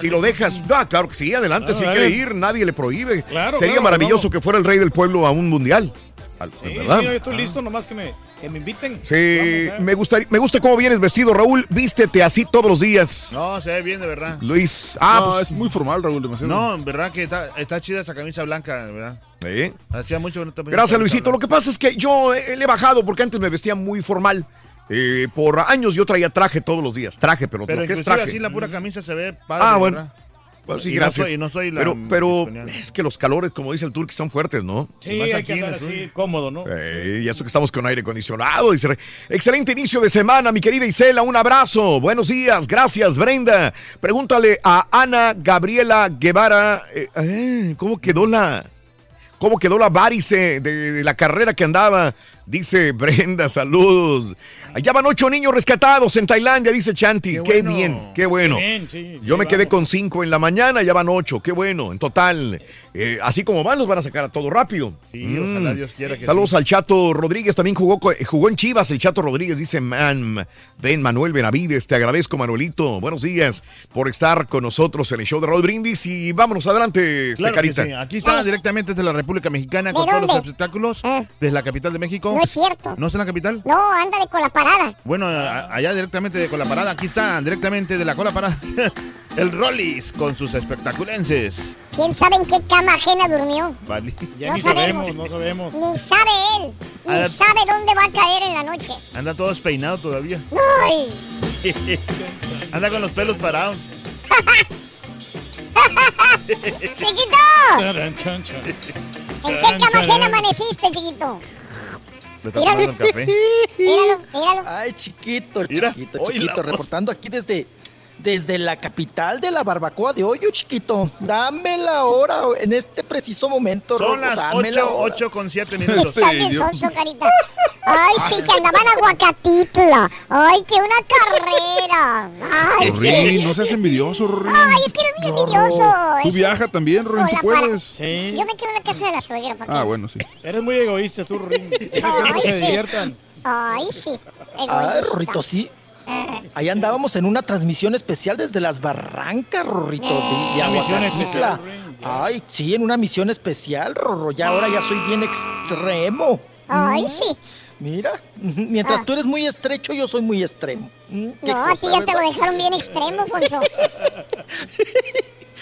Speaker 1: Si lo dejas, ah, claro que sí, adelante,
Speaker 3: Claro,
Speaker 1: si quiere ir, nadie le prohíbe.
Speaker 3: Claro,
Speaker 1: Sería
Speaker 3: claro,
Speaker 1: maravilloso que fuera el rey del pueblo a un mundial. Al-
Speaker 3: Sí,
Speaker 1: ¿Verdad?
Speaker 3: sí, yo estoy listo, nomás que me, que me inviten.
Speaker 1: Sí,
Speaker 3: Vamos, ¿eh?
Speaker 1: me, gusta, me gusta cómo vienes vestido, Raúl. Vístete así todos los días.
Speaker 46: No, se ve bien, de verdad.
Speaker 1: Luis. Ah,
Speaker 5: no,
Speaker 1: pues-
Speaker 5: es muy formal, Raúl, demasiado.
Speaker 46: No, en verdad que está, está chida esa camisa blanca, de verdad.
Speaker 1: ¿Eh?
Speaker 46: Hacía mucho que no te ponía
Speaker 1: Gracias, Luisito. Lo que pasa es que yo eh, le he bajado porque antes me vestía muy formal. Eh, por años yo traía traje todos los días. Traje, pero,
Speaker 46: Pero
Speaker 1: lo que es traje.
Speaker 46: así la pura camisa se ve padre,
Speaker 1: Ah, bueno.
Speaker 46: verdad.
Speaker 1: Pues sí,
Speaker 46: Y no
Speaker 1: gracias.
Speaker 46: soy- y no soy la
Speaker 1: pero pero es que los calores, como dice el Turki, son fuertes, ¿no?
Speaker 3: Sí,
Speaker 46: Más
Speaker 3: hay
Speaker 46: aquí
Speaker 3: que así, cómodo, ¿no?
Speaker 1: Eh, y eso que estamos con aire acondicionado. dice. Excelente inicio de semana, mi querida Isela. Un abrazo. Buenos días. Gracias, Brenda. Pregúntale a Ana Gabriela Guevara. eh, eh, ¿Cómo quedó la. ¿Cómo quedó la varice de, de la carrera que andaba? Dice Brenda, saludos. Allá van ocho niños rescatados en Tailandia, dice Chanti. Qué,
Speaker 46: bueno.
Speaker 1: bien, qué bueno.
Speaker 3: Qué bien, sí,
Speaker 1: Yo me quedé con cinco en la mañana, ya van ocho. Qué bueno, en total. Eh, así como van, los van a sacar a todo rápido.
Speaker 46: Sí,
Speaker 1: Mm.
Speaker 46: ojalá Dios quiera que
Speaker 1: Saludos
Speaker 46: sí.
Speaker 1: al Chato Rodríguez, también jugó, co- jugó en Chivas, el Chato Rodríguez, dice Man, ven Manuel Benavides, te agradezco Manuelito, buenos días por estar con nosotros en el show de Rod Brindis y vámonos adelante, esta
Speaker 46: Claro
Speaker 1: carita.
Speaker 46: sí. Aquí está directamente desde la República Mexicana
Speaker 2: ¿De
Speaker 46: con todos los espectáculos desde la capital de México.
Speaker 2: No es cierto.
Speaker 46: ¿No está en la capital?
Speaker 2: No, ándale con la parada.
Speaker 46: Bueno, a- allá directamente de Cola Parada. Aquí está directamente de la Cola Parada el Rollis con sus espectaculenses.
Speaker 2: ¿Quién sabe en qué cama ajena durmió?
Speaker 46: Vale.
Speaker 3: Ya
Speaker 2: No
Speaker 3: ni
Speaker 2: sabemos.
Speaker 3: no sabemos.
Speaker 2: Ni sabe él. Ni sabe dónde va a caer en la noche.
Speaker 46: Anda todos peinados todavía.
Speaker 2: ¡Ay!
Speaker 46: Anda con los pelos parados.
Speaker 2: ¡Chiquito! ¿En qué cama ajena amaneciste, chiquito?
Speaker 46: Está tomando el café.
Speaker 2: Míralo, míralo.
Speaker 42: Ay, chiquito,
Speaker 46: Mira,
Speaker 42: chiquito, chiquito,
Speaker 46: voz.
Speaker 42: reportando aquí desde, desde la capital de la barbacoa de hoyo, chiquito. Dame la hora en este preciso momento,
Speaker 46: Son
Speaker 42: Rorro,
Speaker 46: las
Speaker 42: dame la
Speaker 46: 8,
Speaker 42: hora.
Speaker 46: 8 con 7 minutos.
Speaker 2: Está carita. Ay, sí, que andaban a Aguacatitla. Ay, que una carrera. Ay,
Speaker 5: Rory,
Speaker 2: sí.
Speaker 5: no seas envidioso, Rory.
Speaker 2: Ay, es que eres muy envidioso.
Speaker 5: Tú viaja también,
Speaker 2: Con
Speaker 5: tú puedes.
Speaker 3: Sí.
Speaker 2: Yo me quedo en la casa de la suegra, ¿para qué?
Speaker 5: Ah, bueno, sí.
Speaker 3: Eres muy egoísta tú, Rin. Deja que
Speaker 2: Ay,
Speaker 3: otros se
Speaker 2: sí.
Speaker 3: diviertan.
Speaker 2: Ay, sí.
Speaker 42: Ay,
Speaker 2: Egoísta.
Speaker 42: Rorrito, sí. Ahí andábamos en una transmisión especial desde las barrancas, Rorrito, de, Aguacatitla. Ay, sí, en una misión especial, Rorro. Ya ahora ya soy bien extremo.
Speaker 2: Ay,
Speaker 42: Mm,
Speaker 2: sí.
Speaker 42: Mira, mientras
Speaker 2: Ah.
Speaker 42: tú eres muy estrecho, yo soy muy extremo. Mm,
Speaker 2: No, a ti
Speaker 42: cosa,
Speaker 2: ya te lo dejaron bien extremo, Fonso.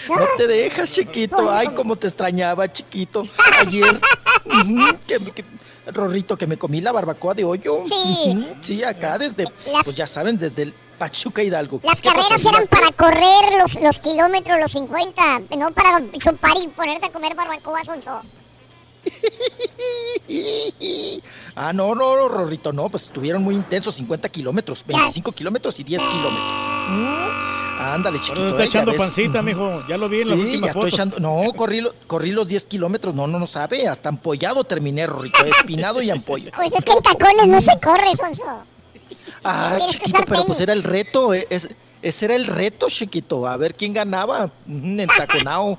Speaker 42: No te dejas, chiquito. Ay, cómo te extrañaba, chiquito. Ayer. Que, que- Rorrito, que me comí la barbacoa de hoyo.
Speaker 2: Sí.
Speaker 42: Sí, acá desde,
Speaker 2: Las-
Speaker 42: pues ya saben, desde el Pachuca Hidalgo.
Speaker 2: Las
Speaker 42: ¿Qué pasó,
Speaker 2: carreras eran para correr los, los kilómetros, los 50, no para chupar y ponerte a comer barbacoa, Sonso.
Speaker 42: Ah, no, no, no, Rorrito, no, pues estuvieron muy intensos, 50 kilómetros, 25 kilómetros y 10 kilómetros. Mm, Ándale,
Speaker 3: Ahora
Speaker 42: chiquito.
Speaker 3: está
Speaker 42: eh,
Speaker 3: echando pancita, mijo. Ya lo vi en las
Speaker 42: Sí,
Speaker 3: últimas
Speaker 42: ya estoy
Speaker 3: fotos.
Speaker 42: echando. No, corrí, lo- corrí los 10 kilómetros. No, no, no sabe. Hasta ampollado terminé, Rorrito. Espinado y ampolla.
Speaker 2: Pues es que en tacones no se corre, Sonso.
Speaker 42: Ah,
Speaker 2: Tienes
Speaker 42: chiquito, pero pues era el reto. eh, es- ese era el reto, chiquito. A ver quién ganaba. Ujú, Entaconao.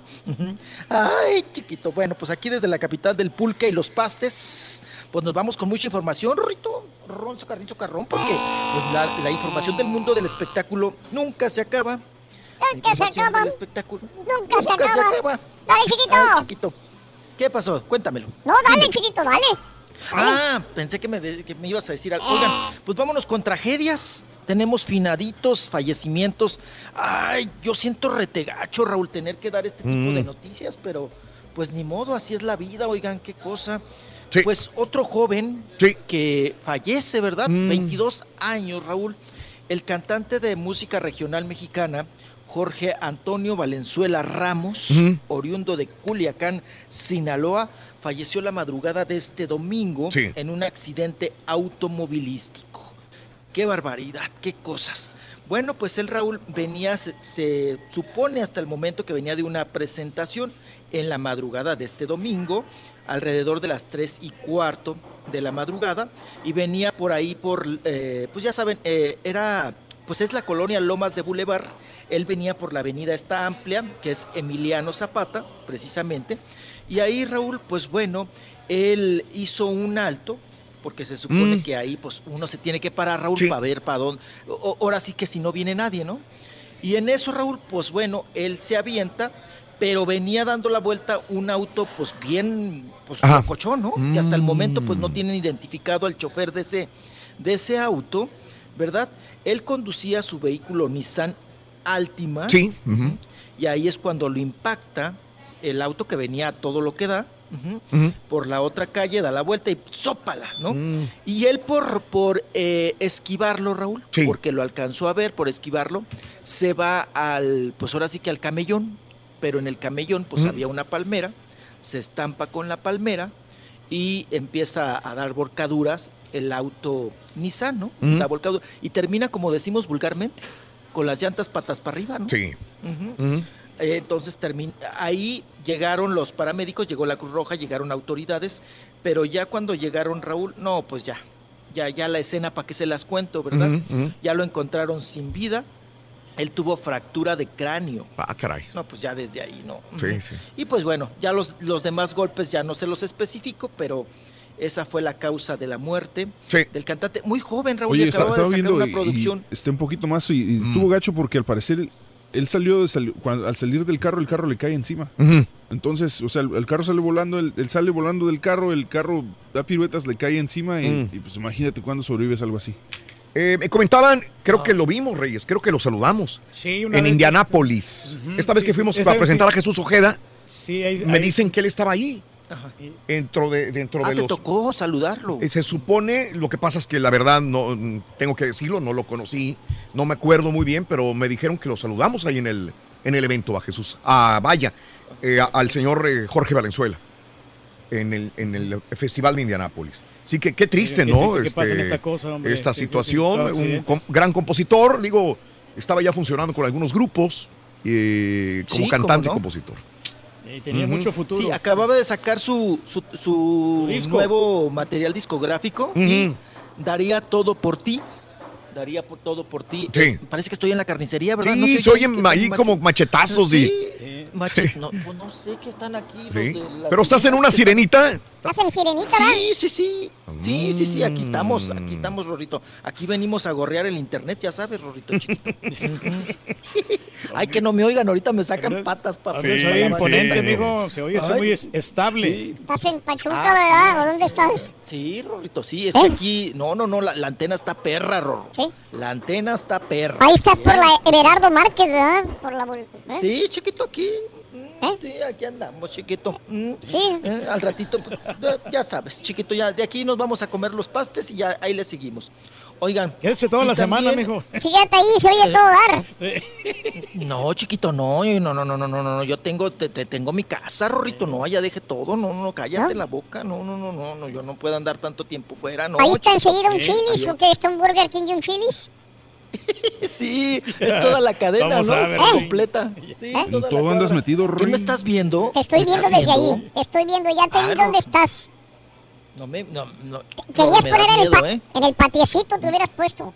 Speaker 42: Ay, chiquito. Bueno, pues aquí desde la capital del pulque y los pastes, pues nos vamos con mucha información, Rorrito. Ronzo, carrito, carrón, porque pues, la, la información del mundo del espectáculo nunca se acaba.
Speaker 2: Nunca se acaba.
Speaker 42: espectáculo
Speaker 2: Nunca se acaba. Dale, chiquito.
Speaker 42: Ay, chiquito. ¿Qué pasó? Cuéntamelo.
Speaker 2: No, dale, chiquito, dale.
Speaker 42: Ah, pensé que me, de- que me ibas a decir algo. Oigan, pues vámonos con tragedias. Tenemos finaditos, fallecimientos. Ay, yo siento retegacho, Raúl, tener que dar este tipo
Speaker 1: Mm.
Speaker 42: de noticias, pero pues ni modo, así es la vida, oigan, qué cosa. Pues otro joven que fallece, ¿verdad?
Speaker 1: Mm.
Speaker 42: 22 años, Raúl. El cantante de música regional mexicana, Jorge Antonio Valenzuela Ramos, oriundo de Culiacán, Sinaloa, falleció la madrugada de este domingo
Speaker 1: Sí.
Speaker 42: en un accidente automovilístico. Qué barbaridad, qué cosas. Bueno, pues el Raúl venía, se, supone hasta el momento que venía de una presentación en la madrugada de este domingo, alrededor de las tres y cuarto de la madrugada, y venía por ahí por, eh, pues ya saben, eh, era, pues es la colonia Lomas de Boulevard, él venía por la avenida esta amplia, que es Emiliano Zapata, precisamente, y ahí Raúl, pues bueno, él hizo un alto, porque se supone
Speaker 1: Mm.
Speaker 42: que ahí pues uno se tiene que parar, Raúl,
Speaker 1: Sí.
Speaker 42: para ver para dónde. o- ahora sí que si no viene nadie, ¿no? Y en eso, Raúl, pues bueno, él se avienta, pero venía dando la vuelta un auto pues bien, pues
Speaker 1: Ajá.
Speaker 42: locochón, ¿no? Que hasta el momento pues
Speaker 1: Mm.
Speaker 42: no tienen identificado al chofer de ese, de ese auto, ¿verdad? Él conducía su vehículo Nissan Altima.
Speaker 1: Sí.
Speaker 42: Y ahí es cuando lo impacta el auto que venía a todo lo que da. Por la otra calle, da la vuelta y sópala, ¿no?
Speaker 1: Mm.
Speaker 42: Y él por, por eh, esquivarlo, Raúl,
Speaker 1: Sí.
Speaker 42: porque lo alcanzó a ver, por esquivarlo, se va al, pues ahora sí que al camellón, pero en el camellón pues
Speaker 1: Mm.
Speaker 42: había una palmera, se estampa con la palmera y empieza a dar volcaduras el auto Nissan, ¿no?
Speaker 1: Mm.
Speaker 42: Da volcadura, y termina, como decimos vulgarmente, con las llantas patas para arriba, ¿no?
Speaker 1: Sí.
Speaker 42: Entonces ahí llegaron los paramédicos, llegó la Cruz Roja, llegaron autoridades, pero ya cuando llegaron Raúl, no, pues ya, ya, ya la escena para que se las cuento, ¿verdad? Ya lo encontraron sin vida, él tuvo fractura de cráneo.
Speaker 1: Ah, caray.
Speaker 42: No, pues ya desde ahí, ¿no?
Speaker 1: Sí, sí.
Speaker 42: Y pues bueno, ya los, los demás golpes ya no se los especifico, pero esa fue la causa de la muerte
Speaker 1: Sí.
Speaker 42: del cantante. Muy joven, Raúl, y
Speaker 5: Oye, está-
Speaker 42: acababa de
Speaker 5: estaba
Speaker 42: sacar
Speaker 5: viendo
Speaker 42: una producción.
Speaker 5: y está un poquito más y, y estuvo gacho porque al parecer él salió, de sali- cuando- al salir del carro, el carro le cae encima. Entonces, o sea, el, el carro sale volando, él, él sale volando del carro, el carro da piruetas, le cae encima y,
Speaker 1: Mm.
Speaker 5: y, pues imagínate cuándo sobrevives algo así.
Speaker 1: Eh, me comentaban, creo que lo vimos, Reyes, creo que lo saludamos.
Speaker 3: Sí, una
Speaker 1: En
Speaker 3: vez-
Speaker 1: Indianápolis. Esta vez
Speaker 3: sí,
Speaker 1: que fuimos
Speaker 3: vez
Speaker 1: presentar
Speaker 3: sí.
Speaker 1: a Jesús Ojeda,
Speaker 3: Sí, ahí-
Speaker 1: me
Speaker 3: ahí-
Speaker 1: dicen que él estaba ahí.
Speaker 42: Ajá.
Speaker 1: Dentro de, dentro
Speaker 42: Ah,
Speaker 1: de
Speaker 42: te
Speaker 1: los.
Speaker 42: tocó saludarlo.
Speaker 1: Eh, Se supone, lo que pasa es que la verdad no tengo que decirlo, no lo conocí, no me acuerdo muy bien, pero me dijeron que lo saludamos ahí en el, en el evento a Jesús, a Vaya, eh, a- al señor eh, Jorge Valenzuela, en el, en el Festival de Indianápolis. Así que qué triste,
Speaker 3: Qué
Speaker 1: ¿no?
Speaker 3: triste
Speaker 1: Este,
Speaker 3: esta cosa, hombre,
Speaker 1: esta
Speaker 3: que- que-
Speaker 1: situación,
Speaker 3: que-
Speaker 1: un com- gran compositor, digo, estaba ya funcionando con algunos grupos eh, como
Speaker 42: Sí,
Speaker 1: cantante
Speaker 42: ¿cómo
Speaker 1: y
Speaker 42: no?
Speaker 1: compositor.
Speaker 3: Y tenía mucho futuro.
Speaker 42: Sí, acababa de sacar su, su, su
Speaker 3: disco.
Speaker 42: nuevo material discográfico. Sí, daría todo por ti. Daría por todo por ti.
Speaker 1: Sí.
Speaker 42: Es- parece que estoy en la carnicería, ¿verdad?
Speaker 1: Sí,
Speaker 42: No sé
Speaker 1: se
Speaker 42: si
Speaker 1: oyen
Speaker 42: que están
Speaker 1: ahí como machetazos y...
Speaker 42: Sí, mache- no, pues no sé qué están aquí. los
Speaker 1: Sí.
Speaker 42: de las
Speaker 1: Pero estás en una
Speaker 42: que-
Speaker 1: sirenita.
Speaker 2: ¿Estás en sirenita?
Speaker 42: Sí, sí, sí. Sí, sí, sí, aquí estamos,
Speaker 1: Mm.
Speaker 42: aquí estamos, Rorrito. Aquí venimos a gorrear el internet, ya sabes, Rorrito chiquito. Ay, que no me oigan, ahorita me sacan patas para
Speaker 3: Se oye imponente, mijo. Se oye, soy muy es- estable.
Speaker 2: ¿Estás en Pachuca,
Speaker 42: Ah,
Speaker 2: verdad? ¿O dónde estás?
Speaker 42: Sí, Rorrito, sí, es
Speaker 2: ¿Eh?
Speaker 42: que aquí, no, no, no, la, la antena está perra, Rorro.
Speaker 2: Sí.
Speaker 42: La antena está perra.
Speaker 2: Ahí estás por la Everardo Márquez, ¿verdad? Por la... ¿eh?
Speaker 42: Sí, chiquito, aquí. Mm, Sí, aquí andamos, chiquito. Mm,
Speaker 2: Sí.
Speaker 42: eh, al ratito, pues, ya- sabes, chiquito, ya de aquí nos vamos a comer los pastes y ya ahí le seguimos. Oigan.
Speaker 3: Quédese toda la semana, mijo.
Speaker 2: Fíjate ahí, se oye todo dar.
Speaker 42: No, chiquito, no, yo- no, no, no, no, no, no, yo tengo, te, te- tengo mi casa, Rorrito, no, ya deje todo, no, no, no, cállate la boca, no, no, no, no, no, yo no puedo andar tanto tiempo fuera, no.
Speaker 2: Ahí está
Speaker 42: chiquito.
Speaker 2: enseguida un chilis, ¿o qué? ¿Está un Burger King y un chilis?
Speaker 42: Sí, es toda la cadena,
Speaker 5: Vamos
Speaker 42: ¿no?
Speaker 5: a ver,
Speaker 42: Ah,
Speaker 5: sí.
Speaker 42: completa. Sí,
Speaker 5: En
Speaker 42: la
Speaker 5: todo andas metido,
Speaker 42: ¿Qué
Speaker 5: Rory.
Speaker 42: me estás viendo?
Speaker 2: Te estoy
Speaker 42: ¿Me
Speaker 2: viendo desde
Speaker 42: viendo?
Speaker 2: ahí. Te estoy viendo, ya te vi
Speaker 42: Ah,
Speaker 2: dónde
Speaker 42: no.
Speaker 2: estás.
Speaker 42: No me, no, no,
Speaker 2: Querías poner en el,
Speaker 42: miedo,
Speaker 2: pa-
Speaker 42: ¿eh?
Speaker 2: en el patiecito, te hubieras puesto.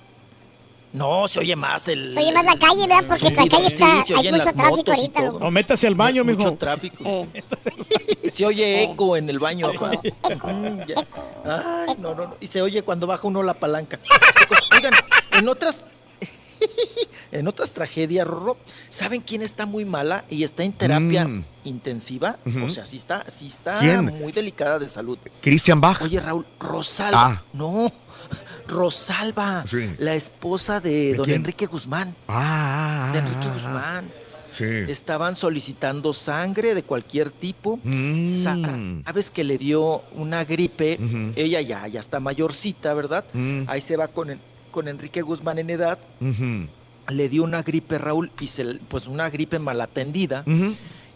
Speaker 42: No, se oye más el...
Speaker 2: Se oye más la calle, ¿verdad? Porque esta calle
Speaker 42: sí,
Speaker 2: está... hay mucho
Speaker 42: las
Speaker 2: tráfico ahorita,
Speaker 42: todo.
Speaker 2: loco.
Speaker 3: O métase al baño,
Speaker 42: Mucho
Speaker 3: mijo.
Speaker 42: tráfico. se oye eco en el baño. ajá. Mm. Ay, no, no, no. Y se oye cuando baja uno la palanca. Oigan, en otras... En otras tragedias, Rorro, ¿saben quién está muy mala y está en terapia
Speaker 1: Mm.
Speaker 42: intensiva? O sea, sí está, sí está
Speaker 1: ¿Quién?
Speaker 42: muy delicada de salud.
Speaker 1: Christian Bach.
Speaker 42: Oye, Raúl, Rosalba.
Speaker 1: Ah.
Speaker 42: No, Rosalba,
Speaker 1: Sí.
Speaker 42: la esposa de, don
Speaker 1: quién?
Speaker 42: Enrique Guzmán.
Speaker 1: Ah,
Speaker 42: De Enrique
Speaker 1: ah, ah.
Speaker 42: Guzmán.
Speaker 1: Sí.
Speaker 42: Estaban solicitando sangre de cualquier tipo.
Speaker 1: Mm.
Speaker 42: Sa- Sabes que le dio una gripe. Ella ya, ya está mayorcita, ¿verdad?
Speaker 1: Mm.
Speaker 42: Ahí se va con, el- con Enrique Guzmán en edad. Le dio una gripe, Raúl, y se, pues una gripe mal atendida.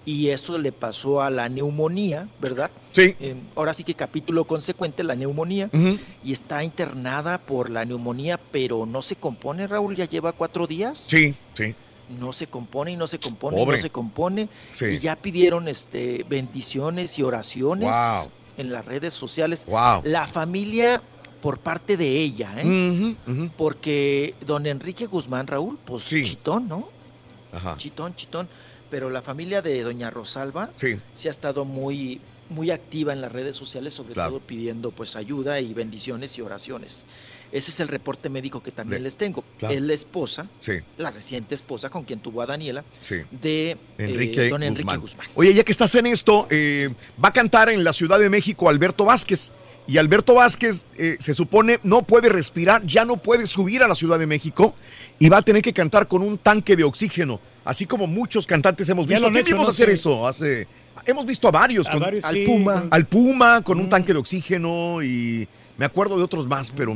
Speaker 42: Y eso le pasó a la neumonía, ¿verdad?
Speaker 1: Sí.
Speaker 42: Eh, ahora sí que capítulo consecuente, la neumonía, y está internada por la neumonía, pero no se compone, Raúl, ya lleva cuatro días.
Speaker 1: Sí, sí.
Speaker 42: No se compone y no se compone y no se compone.
Speaker 1: Sí.
Speaker 42: Y ya pidieron este, bendiciones y oraciones
Speaker 1: Wow.
Speaker 42: en las redes sociales.
Speaker 1: Wow.
Speaker 42: La familia por parte de ella, ¿eh? Porque don Enrique Guzmán, Raúl, pues chitón, ¿no?
Speaker 1: Ajá.
Speaker 42: Chitón, chitón. Pero la familia de doña Rosalba
Speaker 1: Sí.
Speaker 42: sí ha estado muy, muy activa en las redes sociales, sobre
Speaker 1: Claro.
Speaker 42: todo pidiendo pues ayuda y bendiciones y oraciones. Ese es el reporte médico que también les tengo.
Speaker 1: Claro.
Speaker 42: Es la esposa,
Speaker 1: Sí.
Speaker 42: la reciente esposa con quien tuvo a Daniela,
Speaker 1: Sí.
Speaker 42: de eh,
Speaker 1: Enrique,
Speaker 42: don Enrique
Speaker 1: Guzmán.
Speaker 42: Guzmán.
Speaker 1: Oye, ya que estás en esto, eh, va a cantar en la Ciudad de México Alberto Vázquez. Y Alberto Vázquez eh, se supone no puede respirar, ya no puede subir a la Ciudad de México y va a tener que cantar con un tanque de oxígeno. Así como muchos cantantes hemos visto. ¿Quién vimos
Speaker 3: ¿no?
Speaker 1: hacer eso? Hace, hemos visto a varios.
Speaker 3: A
Speaker 1: con-
Speaker 3: varios,
Speaker 1: al
Speaker 3: sí,
Speaker 1: Puma.
Speaker 3: con- Mm.
Speaker 1: Al Puma con un tanque de oxígeno y me acuerdo de otros más, pero...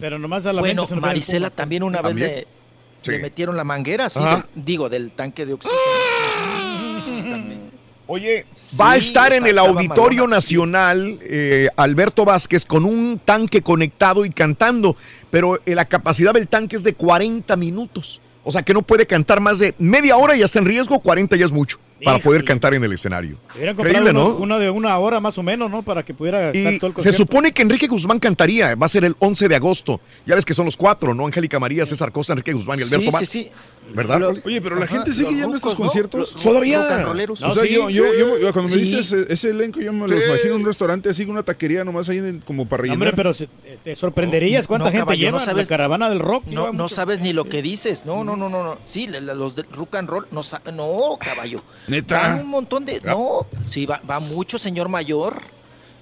Speaker 3: Pero nomás a la
Speaker 42: Bueno, Marisela también una
Speaker 1: También.
Speaker 42: vez le,
Speaker 1: Sí.
Speaker 42: le metieron la manguera, sí,
Speaker 1: Ajá.
Speaker 42: del- digo, del tanque de oxígeno.
Speaker 1: Oye, va a estar en el Auditorio. Nacional eh, Alberto Vázquez con un tanque conectado y cantando, pero eh, la capacidad del tanque es de 40 minutos. O sea que no puede cantar más de media hora y ya está en riesgo, 40 ya es mucho para poder cantar en el escenario. Increíble,
Speaker 3: uno,
Speaker 1: ¿no?
Speaker 3: uno de una hora más o menos, ¿no? Para que pudiera estar
Speaker 1: Y
Speaker 3: todo el
Speaker 1: se supone que Enrique Guzmán cantaría, va a ser el 11 de agosto. Ya ves que son los cuatro, ¿no? Angélica María, César Costa, Enrique Guzmán y Alberto
Speaker 42: Sí, sí,
Speaker 1: Vázquez.
Speaker 42: sí.
Speaker 1: ¿Verdad?
Speaker 42: Lo-
Speaker 5: Oye, pero la
Speaker 42: Ajá,
Speaker 5: gente sigue yendo a estos
Speaker 42: ¿no?
Speaker 5: conciertos.
Speaker 1: Todavía.
Speaker 42: rocanroleros.
Speaker 5: o sea,
Speaker 1: sí,
Speaker 5: yo, yo,
Speaker 1: sí.
Speaker 5: yo- yo- cuando me
Speaker 42: Sí.
Speaker 5: dices ese, ese elenco, yo me lo
Speaker 1: Sí.
Speaker 5: imagino en un restaurante así, una taquería nomás ahí en- como para
Speaker 3: No,
Speaker 5: rellenar.
Speaker 3: hombre, pero se- te sorprenderías cuánta
Speaker 42: No,
Speaker 3: gente
Speaker 42: caballo,
Speaker 3: lleva
Speaker 42: no sabes-
Speaker 3: la caravana del rock.
Speaker 42: No, no sabes ni lo que dices. No, no, no, no, no. Sí, la- la- los de rock and roll, no, sa- no caballo.
Speaker 5: Neta.
Speaker 42: Van un montón de. No, sí, va, va mucho señor mayor.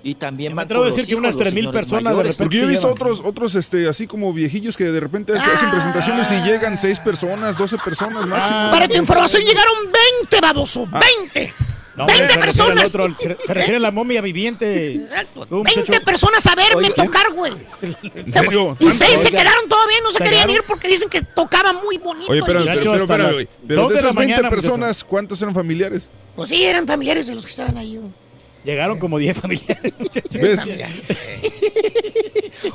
Speaker 42: Y también
Speaker 3: Me
Speaker 42: van
Speaker 3: atrevo a
Speaker 42: con los
Speaker 3: decir que unas
Speaker 42: los
Speaker 3: 3,000
Speaker 42: señores
Speaker 3: personas de repente
Speaker 5: Porque yo he visto otros, otros este, así como viejillos que de repente hacen presentaciones y llegan seis personas, 12 personas máximo.
Speaker 3: Ah,
Speaker 42: Para tu información llegaron 20, baboso. 20.
Speaker 3: No, hombre,
Speaker 42: 20
Speaker 3: se refiere al
Speaker 42: personas.
Speaker 3: otro, se, refiere a la momia viviente. Tú, muchacho.
Speaker 2: 20 personas a verme
Speaker 42: Oye,
Speaker 2: tocar, güey.
Speaker 5: ¿En serio?
Speaker 2: Y seis se quedaron todavía, no se
Speaker 3: ¿Se
Speaker 2: querían ir porque dicen que tocaba muy bonito.
Speaker 5: Oye, pero, pero, pero, pero, pero de esas 20
Speaker 3: mañana,
Speaker 5: personas, ¿cuántos eran familiares?
Speaker 2: Pues sí, eran familiares de los que estaban ahí. güey.
Speaker 3: Llegaron como 10 familiares.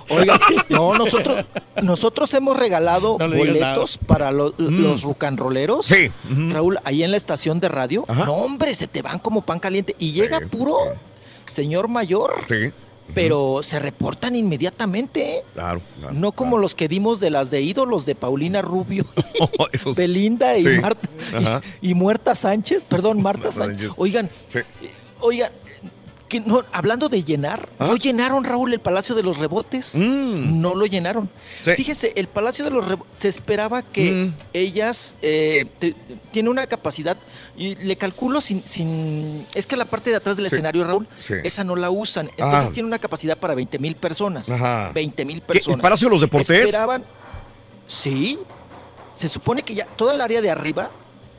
Speaker 42: Oiga, no, nosotros, nosotros hemos regalado
Speaker 3: No
Speaker 42: boletos para lo- los rucanroleros.
Speaker 1: Sí.
Speaker 42: Raúl, ahí en la estación de radio. No, hombre, se te van como pan caliente. Y llega puro señor mayor,
Speaker 1: Sí,
Speaker 42: pero se reportan inmediatamente. ¿eh?
Speaker 1: claro. claro,
Speaker 42: No como los que dimos de las de ídolos de Paulina Rubio.
Speaker 1: Esos-
Speaker 42: Belinda y
Speaker 1: Sí.
Speaker 42: Marta y, y Muerta Sánchez, perdón, Marta Sánchez.
Speaker 1: Sánchez.
Speaker 42: Oigan,
Speaker 1: Sí.
Speaker 42: oigan, que no, hablando de llenar,
Speaker 1: ¿Ah?
Speaker 42: no llenaron Raúl el Palacio de los Rebotes.
Speaker 1: Mm.
Speaker 42: No lo llenaron.
Speaker 1: Sí.
Speaker 42: Fíjese, el Palacio de los Rebotes se esperaba que
Speaker 1: Mm.
Speaker 42: ellas eh, te- tiene una capacidad y le calculo sin, sin es que la parte de atrás del
Speaker 1: Sí.
Speaker 42: escenario Raúl,
Speaker 1: Sí.
Speaker 42: esa no la usan. Entonces
Speaker 1: Ah.
Speaker 42: tiene una capacidad para 20 mil personas.
Speaker 1: Ajá.
Speaker 42: 20 mil
Speaker 1: ¿Qué,
Speaker 42: personas.
Speaker 1: ¿El Palacio de los Deportes?
Speaker 42: Esperaban. Sí. Se supone que ya toda el área de arriba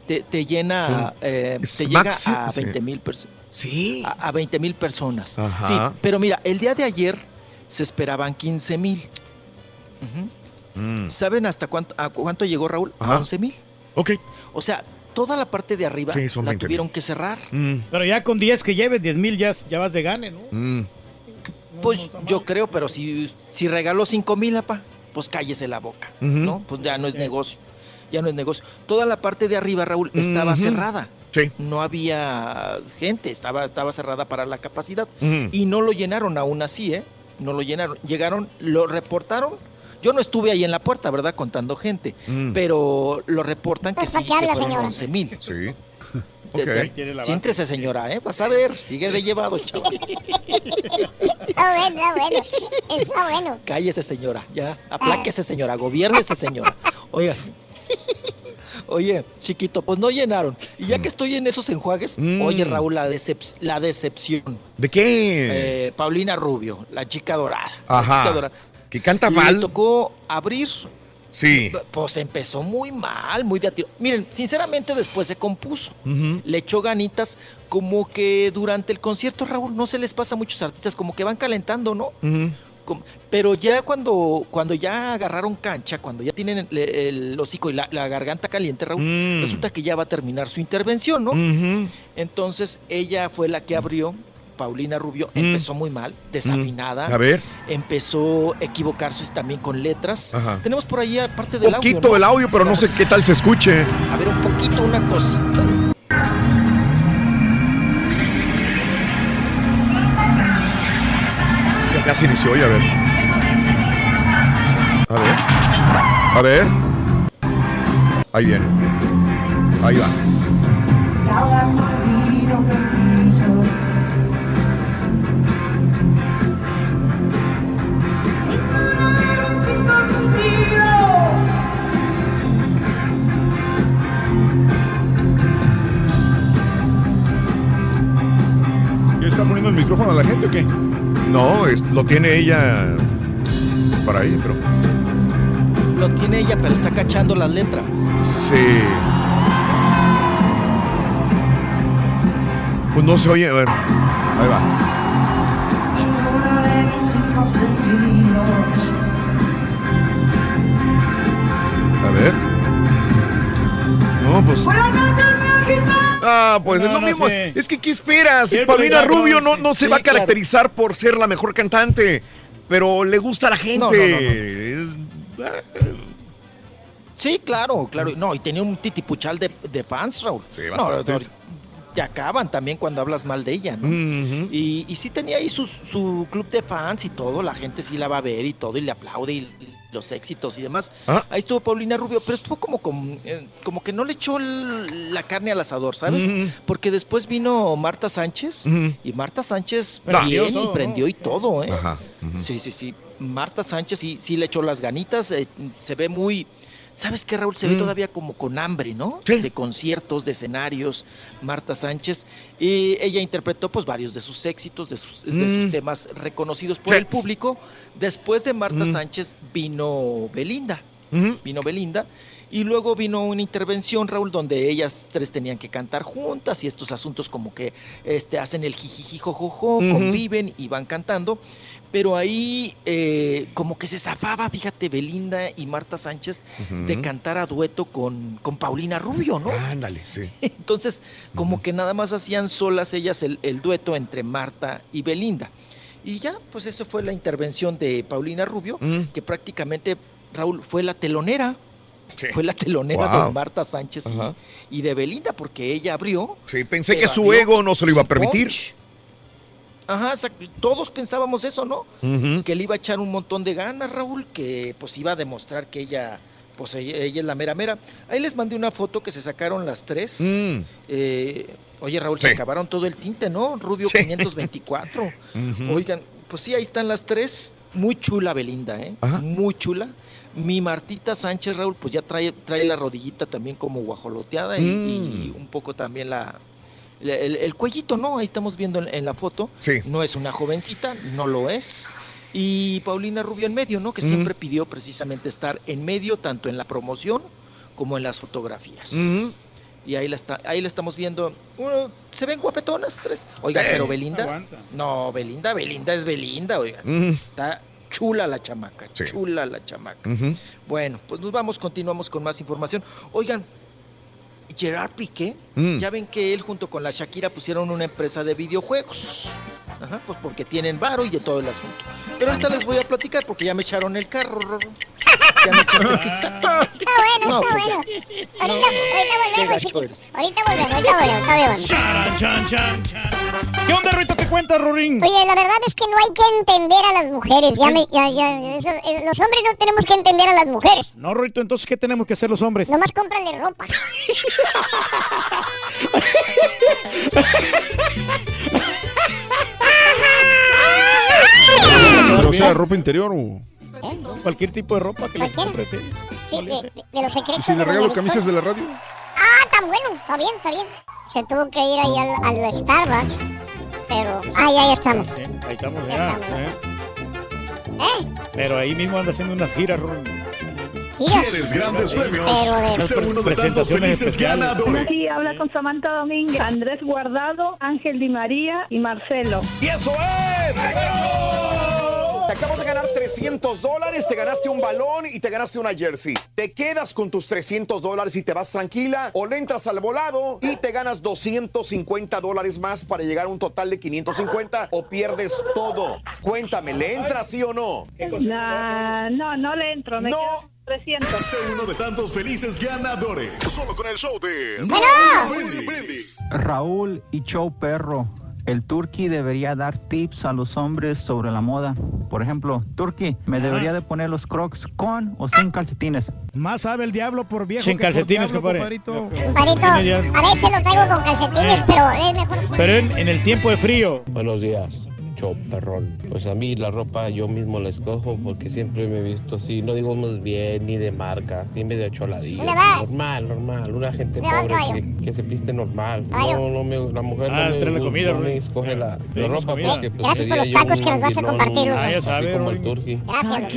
Speaker 42: te, te llena, eh, te llega a
Speaker 1: sí.
Speaker 42: 20 mil personas.
Speaker 1: Sí.
Speaker 42: A, a 20 mil personas.
Speaker 1: Ajá.
Speaker 42: Sí, pero mira, el día de ayer se esperaban 15 mil.
Speaker 1: Mm.
Speaker 42: ¿Saben hasta cuánto, a cuánto llegó Raúl?
Speaker 1: Ajá.
Speaker 42: A 11 mil.
Speaker 1: Ok.
Speaker 42: O sea, toda la parte de arriba
Speaker 1: Sí,
Speaker 42: la
Speaker 1: 20,000.
Speaker 42: tuvieron que cerrar.
Speaker 1: Mm,
Speaker 3: Pero ya con 10 que lleves, 10 mil ya, ya vas de gane, ¿no?
Speaker 1: mm.
Speaker 42: Pues yo creo, pero si, si regaló 5 mil, apa, pues cállese la boca. ¿no? Pues ya no es negocio, ya no es negocio. Toda la parte de arriba, Raúl, estaba cerrada.
Speaker 1: Sí.
Speaker 42: No había gente, estaba, estaba cerrada para la capacidad. Y no lo llenaron aún así, ¿eh? No lo llenaron. Llegaron, lo reportaron. Yo no estuve ahí en la puerta, ¿verdad? Contando gente.
Speaker 1: Mm.
Speaker 42: pero lo reportan que
Speaker 2: Pues,
Speaker 42: sí,
Speaker 2: ¿para qué
Speaker 42: que
Speaker 2: habla,
Speaker 42: fueron
Speaker 2: señora?
Speaker 42: 11 mil.
Speaker 1: Sí.
Speaker 42: Te-
Speaker 1: Ok.
Speaker 42: te-
Speaker 3: Tiene la base.
Speaker 42: Siéntese, señora, ¿eh? Vas a ver, sigue de llevado, chaval.
Speaker 2: Está bueno, está bueno. Está bueno.
Speaker 42: Cállese, señora, ya. Apláquese, señora, gobiernese, señora. Oiga. Oye, chiquito, pues no llenaron. Y ya que estoy en esos enjuagues,
Speaker 1: Mm.
Speaker 42: oye, Raúl, la, decep- la decepción.
Speaker 1: ¿De qué?
Speaker 42: Eh, Paulina Rubio, la chica dorada.
Speaker 1: Ajá.
Speaker 42: La chica dorada.
Speaker 1: ¿Que canta
Speaker 42: Le
Speaker 1: mal?
Speaker 42: tocó abrir.
Speaker 1: Sí.
Speaker 42: Pues empezó muy mal, muy de a tiro. Miren, sinceramente después se compuso. Le echó ganitas, como que durante el concierto, Raúl, no se les pasa a muchos artistas, como que van calentando, ¿no? Pero ya cuando, cuando ya agarraron cancha, cuando ya tienen el, el hocico y la, la garganta caliente, Raúl,
Speaker 1: Mm.
Speaker 42: resulta que ya va a terminar su intervención, ¿no? Entonces ella fue la que abrió. Paulina Rubio
Speaker 1: Mm.
Speaker 42: empezó muy mal, desafinada.
Speaker 1: A ver.
Speaker 42: Empezó a equivocarse también con letras.
Speaker 1: Ajá.
Speaker 42: Tenemos por ahí parte del audio.
Speaker 1: Poquito
Speaker 42: ¿no?
Speaker 1: el audio, pero no sé qué tal se escuche.
Speaker 42: A ver, un poquito, una cosita.
Speaker 1: Casi ni se oye, a ver. A ver. A ver. Ahí viene. Ahí va.
Speaker 5: ¿Ya está poniendo el micrófono a la gente o qué?
Speaker 1: No, es- lo tiene ella para ella, pero.
Speaker 42: Lo tiene ella, pero está cachando la letra.
Speaker 1: Sí. Pues no se oye, a ver. Ahí va. A ver. No, pues. Ah, pues es lo
Speaker 3: no
Speaker 1: mismo.
Speaker 3: sé.
Speaker 1: Es que, ¿qué esperas?
Speaker 3: Siempre
Speaker 1: Paulina Rubio no, no se
Speaker 42: sí,
Speaker 1: va a
Speaker 42: claro.
Speaker 1: caracterizar por ser la mejor cantante, pero le gusta a la gente.
Speaker 42: No, no, no, no.
Speaker 1: Es-
Speaker 42: Sí, claro, claro. No, y tenía un titipuchal de, de fans, Raúl.
Speaker 1: Sí,
Speaker 42: no, te acaban también cuando hablas mal de ella, ¿no? Y, y sí tenía ahí su, su club de fans y todo, la gente sí la va a ver y todo, y le aplaude y, y los éxitos y demás.
Speaker 1: Ah.
Speaker 42: Ahí estuvo Paulina Rubio, pero estuvo como, como, eh, como que no le echó el- la carne al asador, ¿sabes? Porque después vino Marta Sánchez y Marta Sánchez
Speaker 3: Prendió
Speaker 42: bien
Speaker 3: todo,
Speaker 42: y
Speaker 3: ¿no?
Speaker 42: prendió y todo, ¿eh?
Speaker 1: Ajá.
Speaker 42: Sí, sí, sí. Marta Sánchez sí, sí le echó las ganitas. eh, se ve muy. ¿Sabes qué, Raúl? Se ve
Speaker 1: Mm.
Speaker 42: todavía como con hambre, ¿no?
Speaker 1: Sí.
Speaker 42: De conciertos, de escenarios. Marta Sánchez. Y ella interpretó, pues, varios de sus éxitos, de sus, de sus
Speaker 1: Mm.
Speaker 42: temas reconocidos por
Speaker 1: Sí.
Speaker 42: el público. Después de Marta
Speaker 1: Mm.
Speaker 42: Sánchez vino Belinda. Vino Belinda. Y luego vino una intervención, Raúl, donde ellas tres tenían que cantar juntas y estos asuntos como que este, hacen el jijijijojojo,
Speaker 1: Ujú.
Speaker 42: conviven y van cantando. Pero ahí eh, como que se zafaba, fíjate, Belinda y Marta Sánchez de cantar a dueto con, con Paulina Rubio, ¿no?
Speaker 1: Ándale, sí.
Speaker 42: Entonces, como que nada más hacían solas ellas el, el dueto entre Marta y Belinda. Y ya, pues eso fue la intervención de Paulina Rubio, que prácticamente, Raúl, fue la telonera.
Speaker 1: Sí.
Speaker 42: Fue la telonera
Speaker 1: Wow.
Speaker 42: de Marta Sánchez y- de Belinda, porque ella abrió.
Speaker 1: Sí, pensé que su
Speaker 42: abrió
Speaker 1: ego no se lo iba a permitir.
Speaker 42: punch. Ajá, todos pensábamos eso, ¿no? Que le iba a echar un montón de ganas, Raúl, que pues iba a demostrar que ella, pues ella, ella es la mera mera. Ahí les mandé una foto que se sacaron las tres.
Speaker 1: Mm.
Speaker 42: Eh, oye, Raúl,
Speaker 1: Sí.
Speaker 42: se acabaron todo el tinte, ¿no? Rubio
Speaker 1: Sí.
Speaker 42: 524.
Speaker 1: Ujú.
Speaker 42: Oigan, pues sí, ahí están las tres. Muy chula Belinda, ¿eh?
Speaker 1: Ajá.
Speaker 42: Muy chula. Mi Martita Sánchez, Raúl, pues ya trae, trae la rodillita también como guajoloteada y,
Speaker 1: Mm.
Speaker 42: y un poco también la... El, el cuellito, ¿no? Ahí estamos viendo en, en la foto.
Speaker 1: Sí.
Speaker 42: No es una jovencita, no lo es. Y Paulina Rubio en medio, ¿no? Que siempre pidió precisamente estar en medio, tanto en la promoción como en las fotografías. Y ahí la, está, ahí la estamos viendo. Bueno, se ven guapetonas tres. Oiga,
Speaker 1: Eh.
Speaker 42: pero Belinda.
Speaker 3: Aguanta.
Speaker 42: No, Belinda, Belinda es Belinda, oiga. Está chula la chamaca,
Speaker 1: Sí.
Speaker 42: chula la chamaca. Bueno, pues nos vamos, continuamos con más información. Oigan, Gerard Piqué,
Speaker 1: Mm.
Speaker 42: ya ven que él junto con la Shakira pusieron una empresa de videojuegos. Ajá, pues porque tienen varo y de todo el asunto. Pero ahorita les voy a platicar porque ya me echaron el carro. Ya me echaste el.
Speaker 2: Está bueno,
Speaker 42: No,
Speaker 2: está
Speaker 42: pues
Speaker 2: bueno. Ahorita, ahorita volvemos,
Speaker 42: eres.
Speaker 2: Ahorita volvemos, ahorita volvemos.
Speaker 3: ¿Qué onda, Rito? ¿Qué cuentas, Rorín?
Speaker 2: Oye, la verdad es que no hay que entender a las mujeres. Ya me, ya, ya, eso- eh, los hombres no tenemos que entender a las mujeres.
Speaker 3: No, Rito, entonces, ¿qué tenemos que hacer los hombres?
Speaker 2: Nomás cómprale ropa.
Speaker 5: Pero, o sea, ropa interior o...
Speaker 3: Cualquier tipo de ropa que le
Speaker 2: Cualquiera.
Speaker 3: compre, sí.
Speaker 2: Sí, de, de- los
Speaker 5: ¿Y
Speaker 2: secretos.
Speaker 5: si le regalo camisas de la radio?
Speaker 2: Ah, tan bueno. Está bien, está bien. Se tuvo que ir ahí al, al Starbucks. Pero. Ah, ya, ya estamos.
Speaker 3: Sí, ahí estamos
Speaker 2: Ya
Speaker 3: ya.
Speaker 2: estamos.
Speaker 3: ¿eh?
Speaker 2: ¿Eh?
Speaker 3: Pero ahí mismo anda haciendo unas giras.
Speaker 47: ¿Quieres grandes premios? Sé uno de tantos felices ganadores.
Speaker 48: Aquí habla con Samantha Domínguez, Andrés Guardado, Ángel Di María y Marcelo.
Speaker 47: ¡Y eso es!
Speaker 1: Te acabas de ganar 300 dólares, te ganaste un balón y te ganaste una jersey. ¿Te quedas con tus 300 dólares y te vas tranquila? ¿O le entras al volado y te ganas 250 dólares más para llegar a un total de 550? ¿O pierdes todo? Cuéntame, ¿le entras sí o no?
Speaker 48: No, no, no le entro. Me
Speaker 1: No.
Speaker 48: quedo 300.
Speaker 47: Sé uno de tantos felices ganadores. Solo con el show de. Raúl Brindis.
Speaker 49: Raúl y Show Perro. El Turqui debería dar tips a los hombres sobre la moda. Por ejemplo, Turqui, ¿me debería de poner los crocs con o sin calcetines?
Speaker 50: Más sabe el diablo por viejo
Speaker 3: Sin
Speaker 50: que por
Speaker 3: calcetines,
Speaker 50: diablo,
Speaker 3: compadre.
Speaker 50: compadrito.
Speaker 2: A veces lo traigo con calcetines,
Speaker 3: Eh.
Speaker 2: pero es mejor.
Speaker 3: Pero en, en el tiempo de frío.
Speaker 51: Buenos días, show perrón. Pues a mí la ropa yo mismo la escojo porque siempre me he visto así, no digo más bien ni de marca, así medio choladillo.
Speaker 2: ¿Dónde vas?
Speaker 51: Normal, normal, una gente
Speaker 2: ¿Dónde vas,
Speaker 51: pobre que, que se viste normal. No, no me, la mujer
Speaker 3: Ah,
Speaker 51: no, me,
Speaker 3: la comida,
Speaker 51: no me escoge la, ropa
Speaker 3: comida.
Speaker 51: porque pues,
Speaker 2: Gracias por los
Speaker 51: yo
Speaker 2: tacos
Speaker 51: un
Speaker 2: que nos vas a compartir. Ah, ya
Speaker 51: así
Speaker 3: sabe,
Speaker 51: como el turqui.
Speaker 2: Gracias.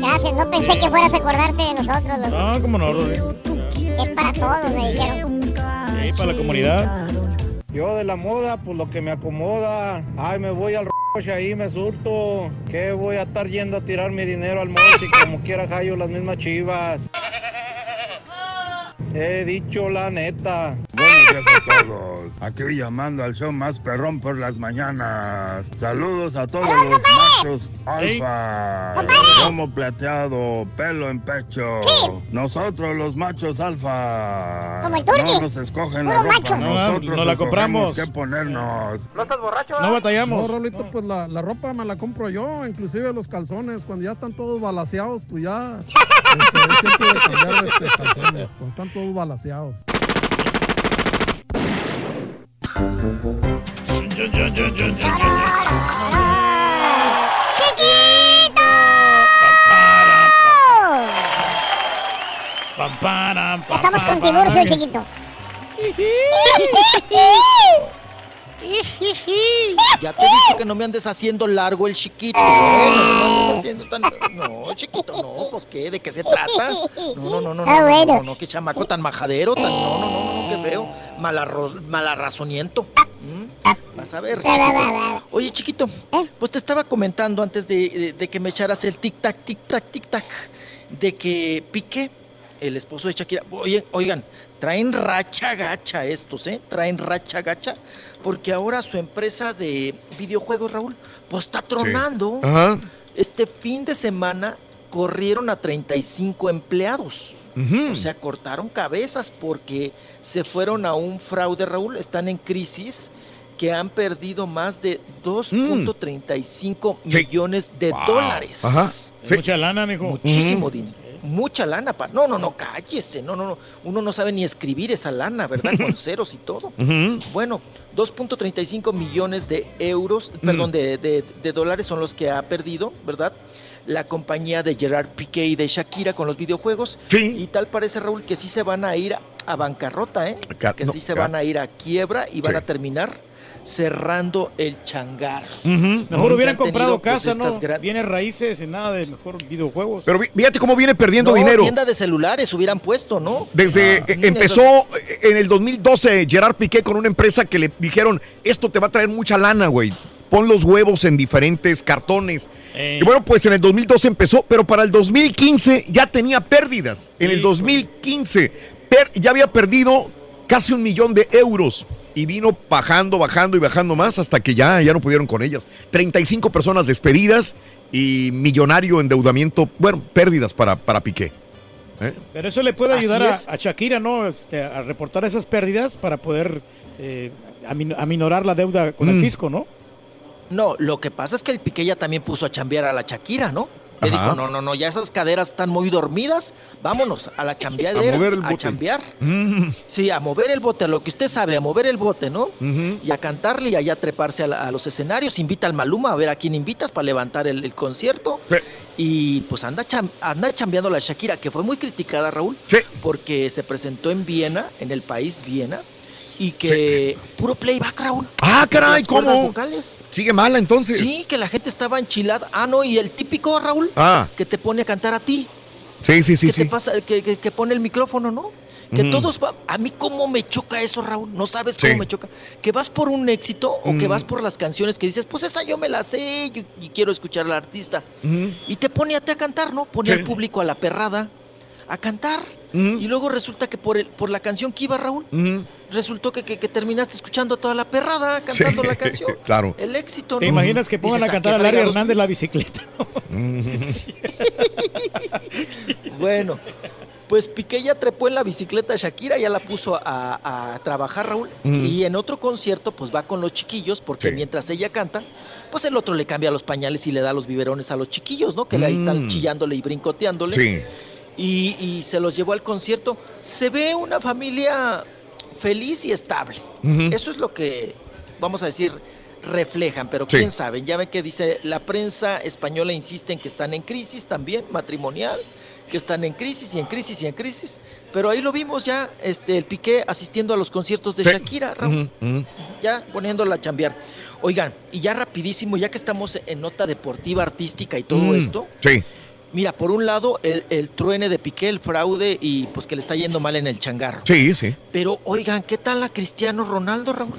Speaker 2: Gracias, no pensé que fueras a acordarte de nosotros. Los...
Speaker 3: No, cómo no, Rui.
Speaker 2: Es para todos, me dijeron.
Speaker 3: Sí, para la comunidad.
Speaker 52: Yo de la moda, pues lo que me acomoda. Ay, me voy al roche ahí, me surto. Que voy a estar yendo a tirar mi dinero al moche como quiera hallo las mismas chivas. He dicho la neta.
Speaker 45: A todos. Aquí llamando al show más perrón por las mañanas. Saludos a todos los machos alfa. Lomo plateado, pelo en pecho. Nosotros los machos alfa.
Speaker 2: Como.
Speaker 45: No nos escogen la ropa. Nosotros
Speaker 3: no la compramos.
Speaker 45: qué ponernos.
Speaker 51: ¿No estás borracho?
Speaker 3: No batallamos.
Speaker 50: No, Rolito, pues la, la ropa me la compro yo, inclusive los calzones. Cuando ya están todos balaseados, pues ya este, es tiempo de cambiar este, calzones. Cuando están todos balaseados.
Speaker 2: ¡Chiquito! Estamos con Tiburcio, chiquito.
Speaker 42: Ya te he dicho que no me andes haciendo largo el chiquito. No, no me andes haciendo tan... No, chiquito, no, pues qué, ¿de qué se trata? No, no, no, no, no,
Speaker 2: Ah,
Speaker 42: no, no, no, qué chamaco tan majadero, tan... No, no, no, no, qué feo. Malarro... Malarrazoniento. ¿Mm? Vas a ver, chiquito. Oye, chiquito, pues te estaba comentando antes de, que me echaras el tic-tac, tic-tac, tic-tac, de que Piqué, el esposo de Shakira, oye, oigan, traen racha gacha estos, ¿eh? Traen racha gacha, porque ahora su empresa de videojuegos, Raúl, pues está tronando.
Speaker 1: Ajá.
Speaker 42: Este fin de semana corrieron a 35 empleados. O sea, cortaron cabezas porque se fueron a un fraude, Raúl. Están en crisis que han perdido más de 2.35 millones de
Speaker 1: Wow.
Speaker 42: dólares.
Speaker 1: Ajá.
Speaker 3: Es
Speaker 1: Sí.
Speaker 3: Mucha lana, mijo.
Speaker 42: Muchísimo dinero. Mucha lana. Pa. No, no, no, cállese. No, no, no. Uno no sabe ni escribir esa lana, ¿verdad? Con ceros y todo.
Speaker 1: Ujú.
Speaker 42: Bueno, 2.35 millones de euros,
Speaker 1: Mm.
Speaker 42: perdón, de, de- de dólares son los que ha perdido, ¿verdad? La compañía de Gerard Piqué y de Shakira con los videojuegos.
Speaker 1: Sí.
Speaker 42: Y tal parece, Raúl, que sí se van a ir a bancarrota, ¿eh? Que
Speaker 1: no,
Speaker 42: sí se van a ir a quiebra y van
Speaker 1: Sí.
Speaker 42: a terminar cerrando el changar.
Speaker 3: Mejor hubieran comprado
Speaker 42: pues,
Speaker 3: casa, ¿no? Viene raíces y nada de mejor videojuegos.
Speaker 1: Pero fíjate cómo viene perdiendo
Speaker 42: No,
Speaker 1: dinero.
Speaker 42: tienda de celulares hubieran puesto, ¿no?
Speaker 1: Desde
Speaker 42: Ah,
Speaker 1: eh, empezó eh, en el 2012 Gerard Piqué con una empresa que le dijeron, esto te va a traer mucha lana, güey. Pon los huevos en diferentes cartones.
Speaker 3: Eh.
Speaker 1: Y bueno, pues en el 2012 empezó, pero para el 2015 ya tenía pérdidas. En el 2015 per- ya había perdido casi un millón de euros. Y vino bajando, bajando y bajando más hasta que ya, ya no pudieron con ellas. 35 personas despedidas y millonario endeudamiento, bueno, pérdidas para, para Piqué. ¿Eh?
Speaker 3: Pero eso le puede ayudar a, a Shakira, ¿no? Este, a reportar esas pérdidas para poder eh, amin- aminorar la deuda con el
Speaker 1: Mm.
Speaker 3: fisco, ¿no?
Speaker 42: No, lo que pasa es que el Piqué ya también puso a chambear a la Shakira, ¿no? Le
Speaker 1: Ajá.
Speaker 42: dijo, no, no, no, ya esas caderas están muy dormidas, vámonos a la chambeadera,
Speaker 1: A mover el
Speaker 42: a chambear.
Speaker 1: Mm.
Speaker 42: Sí, a mover el bote, a lo que usted sabe, a mover el bote, ¿no? Y a cantarle y allá a treparse a, la- a los escenarios, invita al Maluma a ver a quién invitas para levantar el, el concierto.
Speaker 1: Sí.
Speaker 42: Y pues anda, cham- anda chambeando la Shakira, que fue muy criticada, Raúl,
Speaker 1: Sí.
Speaker 42: porque se presentó en Viena, en el país Viena, y que puro playback, Raúl.
Speaker 1: Ah, caray, ¿cómo?
Speaker 42: vocales.
Speaker 1: Sigue mala entonces.
Speaker 42: Sí, que la gente estaba enchilada. Ah, no, y el típico, Raúl,
Speaker 1: Ah,
Speaker 42: que te pone a cantar a ti.
Speaker 1: sí, sí, sí,
Speaker 42: que
Speaker 1: sí.
Speaker 42: te pasa, que, que- que pone el micrófono, ¿no? Que todos va- a mí cómo me choca eso, Raúl, no sabes
Speaker 1: Sí.
Speaker 42: cómo me choca. Que vas por un éxito o que
Speaker 1: Mm.
Speaker 42: vas por las canciones que dices, pues esa yo me la sé y, y quiero escuchar al artista. Y te pone a ti a cantar, ¿no? Pone
Speaker 1: Sí.
Speaker 42: al público a la perrada a cantar. Y luego resulta que por, el, por la canción que iba, Raúl, resultó que, que- que terminaste escuchando a toda la perrada cantando
Speaker 1: Sí,
Speaker 42: la canción.
Speaker 1: claro.
Speaker 42: El éxito, ¿no?
Speaker 3: ¿Te imaginas que pongan
Speaker 42: Dices,
Speaker 3: a cantar a Larry? Hernández la bicicleta?
Speaker 42: Bueno, pues Piqué ya trepó en la bicicleta Shakira, ya la puso a, a trabajar, Raúl.
Speaker 1: Mm.
Speaker 42: Y en otro concierto, pues va con los chiquillos, porque
Speaker 1: Sí.
Speaker 42: mientras ella canta, pues el otro le cambia los pañales y le da los biberones a los chiquillos, ¿no? Que ahí están
Speaker 1: Mm.
Speaker 42: chillándole y brincoteándole.
Speaker 1: Sí.
Speaker 42: Y, y se los llevó al concierto. Se ve una familia feliz y estable. Eso es lo que, vamos a decir, reflejan, pero
Speaker 1: Sí.
Speaker 42: quién sabe. Ya ven que dice, la prensa española insiste en que están en crisis también, matrimonial, que están en crisis y en crisis y en crisis. Pero ahí lo vimos ya, este, el Piqué asistiendo a los conciertos de
Speaker 1: Sí.
Speaker 42: Shakira, Raúl, ya poniéndola a chambear. Oigan, y ya rapidísimo, ya que estamos en nota deportiva, artística y todo
Speaker 1: Mm,
Speaker 42: esto,
Speaker 1: Sí.
Speaker 42: Mira, por un lado, el, el truene de Piqué, el fraude y pues que le está yendo mal en el changarro.
Speaker 1: Sí, sí.
Speaker 42: Pero oigan, ¿qué tal a Cristiano Ronaldo, Raúl?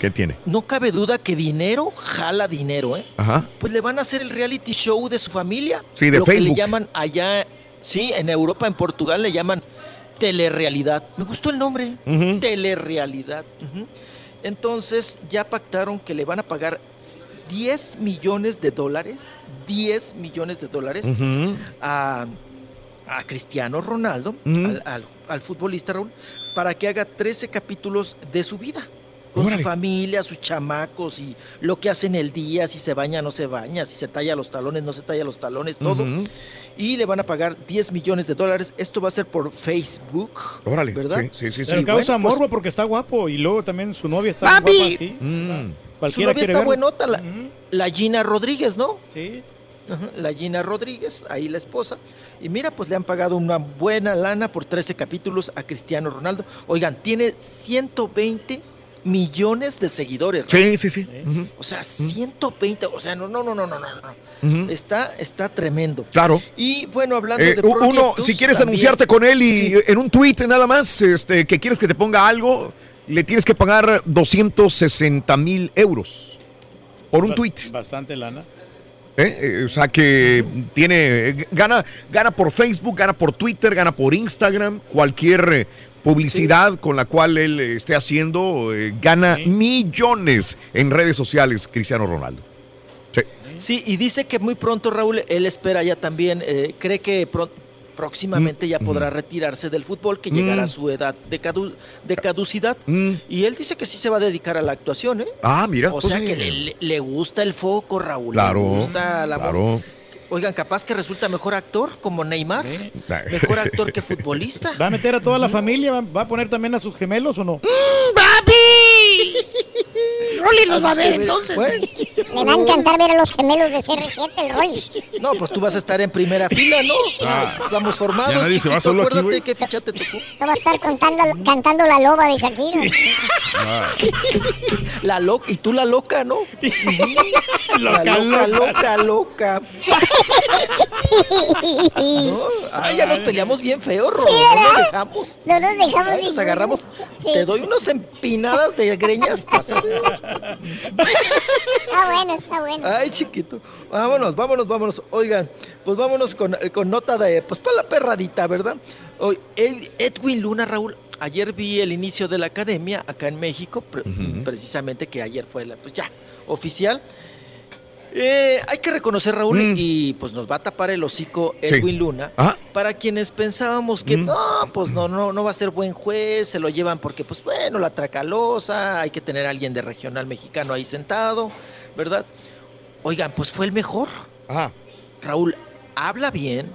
Speaker 1: ¿Qué tiene?
Speaker 42: No cabe duda que dinero jala dinero, ¿eh?
Speaker 1: Ajá.
Speaker 42: Pues le van a hacer el reality show de su familia.
Speaker 1: Sí, de
Speaker 42: Lo que
Speaker 1: Facebook.
Speaker 42: le llaman allá, sí, en Europa, en Portugal, le llaman telerealidad. Me gustó el nombre, telerealidad. Ujú. Entonces ya pactaron que le van a pagar 10 millones de dólares, 10 millones de dólares a, a Cristiano Ronaldo, al, al- al futbolista Raúl, para que haga 13 capítulos de su vida. Con
Speaker 1: Órale.
Speaker 42: su familia, sus chamacos y lo que hace en el día, si se baña, no se baña, si se talla los talones, no se talla los talones, todo. Y le van a pagar 10 millones de dólares. Esto va a ser por Facebook.
Speaker 1: Órale.
Speaker 42: ¿Verdad?
Speaker 1: Sí, sí, sí. sí.
Speaker 3: Pero causa
Speaker 42: bueno, pues-
Speaker 3: morbo porque está guapo y luego también su novia está
Speaker 42: ¡Papi!
Speaker 3: guapa así.
Speaker 1: Mm.
Speaker 42: Su novia está
Speaker 3: verlo.
Speaker 42: buenota, la, la Gina Rodríguez, ¿no?
Speaker 3: Sí.
Speaker 42: Ajá, La Gina Rodríguez, ahí la esposa. Y mira, pues le han pagado una buena lana por 13 capítulos a Cristiano Ronaldo. Oigan, tiene 120 millones de seguidores.
Speaker 1: Sí, sí, sí. Ujú.
Speaker 42: O sea, 120, o sea, no, no, no, no, no, no. no.
Speaker 1: Ujú.
Speaker 42: Está, está tremendo.
Speaker 1: Claro.
Speaker 42: Y bueno, hablando
Speaker 1: Eh,
Speaker 42: de
Speaker 1: uno, si quieres
Speaker 42: también-
Speaker 1: anunciarte con él y
Speaker 42: Sí.
Speaker 1: en un tweet nada más, este, que quieres que te ponga algo, le tienes que pagar 260 mil euros por un
Speaker 3: Ba-
Speaker 1: tweet.
Speaker 3: Bastante lana.
Speaker 1: ¿Eh? Eh, O sea que tiene, gana, gana por Facebook, gana por Twitter, gana por Instagram, cualquier eh, publicidad con la cual él eh, esté haciendo, eh, gana millones en redes sociales, Cristiano Ronaldo. Sí.
Speaker 42: Sí, y dice que muy pronto, Raúl, él espera ya también, eh, cree que pro- próximamente ya podrá retirarse del fútbol, que llegará
Speaker 1: Mm.
Speaker 42: a su edad de, cadu- de caducidad.
Speaker 1: Mm.
Speaker 42: Y él dice que sí se va a dedicar a la actuación, ¿eh?
Speaker 1: Ah, mira.
Speaker 42: O
Speaker 1: pues
Speaker 42: sea
Speaker 1: sí.
Speaker 42: que le, gusta el foco, Raúl.
Speaker 1: Claro,
Speaker 42: Le gusta la
Speaker 1: claro.
Speaker 42: Oigan, capaz que resulta mejor actor como Neymar. Mejor actor que futbolista.
Speaker 3: ¿Va a meter a toda la familia? ¿Va- ¿Va a poner también a sus gemelos o no?
Speaker 2: Rolly los va a ver entonces.
Speaker 42: bueno.
Speaker 2: Me va a encantar ver a los gemelos de CR7, el Rolly.
Speaker 42: No, pues tú vas a estar en primera fila, ¿no?
Speaker 5: Ah.
Speaker 42: Vamos formados.
Speaker 5: Ya nadie se va
Speaker 42: chiquito,
Speaker 5: solo aquí,
Speaker 42: acuérdate
Speaker 5: güey.
Speaker 42: qué ficha te tocó.
Speaker 2: No va a estar contando, cantando la loba de Shakira.
Speaker 42: La loca, y tú la loca, ¿no? la
Speaker 3: Loca,
Speaker 42: loca,
Speaker 3: loca.
Speaker 42: loca, loca. No, Ay, ya nos peleamos bien feo, Ro.
Speaker 2: Sí,
Speaker 42: no nos dejamos.
Speaker 2: No nos dejamos
Speaker 42: Ay, nos agarramos.
Speaker 2: Sí.
Speaker 42: Te doy unos empinadas de greñas. pasa.
Speaker 2: Está bueno, está bueno.
Speaker 42: Ay, chiquito. Vámonos, vámonos, vámonos. Oigan, pues vámonos con, con nota de, pues para la perradita, ¿verdad? Hoy, el Edwin Luna, Raúl, ayer vi el inicio de la academia acá en México, pre- precisamente que ayer fue la, pues ya, oficial. Eh, hay que reconocer, Raúl,
Speaker 1: Mm.
Speaker 42: y pues nos va a tapar el hocico
Speaker 1: Sí.
Speaker 42: Edwin Luna.
Speaker 1: Ajá.
Speaker 42: Para quienes pensábamos que no, pues no, no, no va a ser buen juez, se lo llevan porque, pues bueno, la tracalosa, hay que tener a alguien de regional mexicano ahí sentado, ¿verdad? Oigan, pues fue el mejor.
Speaker 1: Ajá.
Speaker 42: Raúl, habla bien,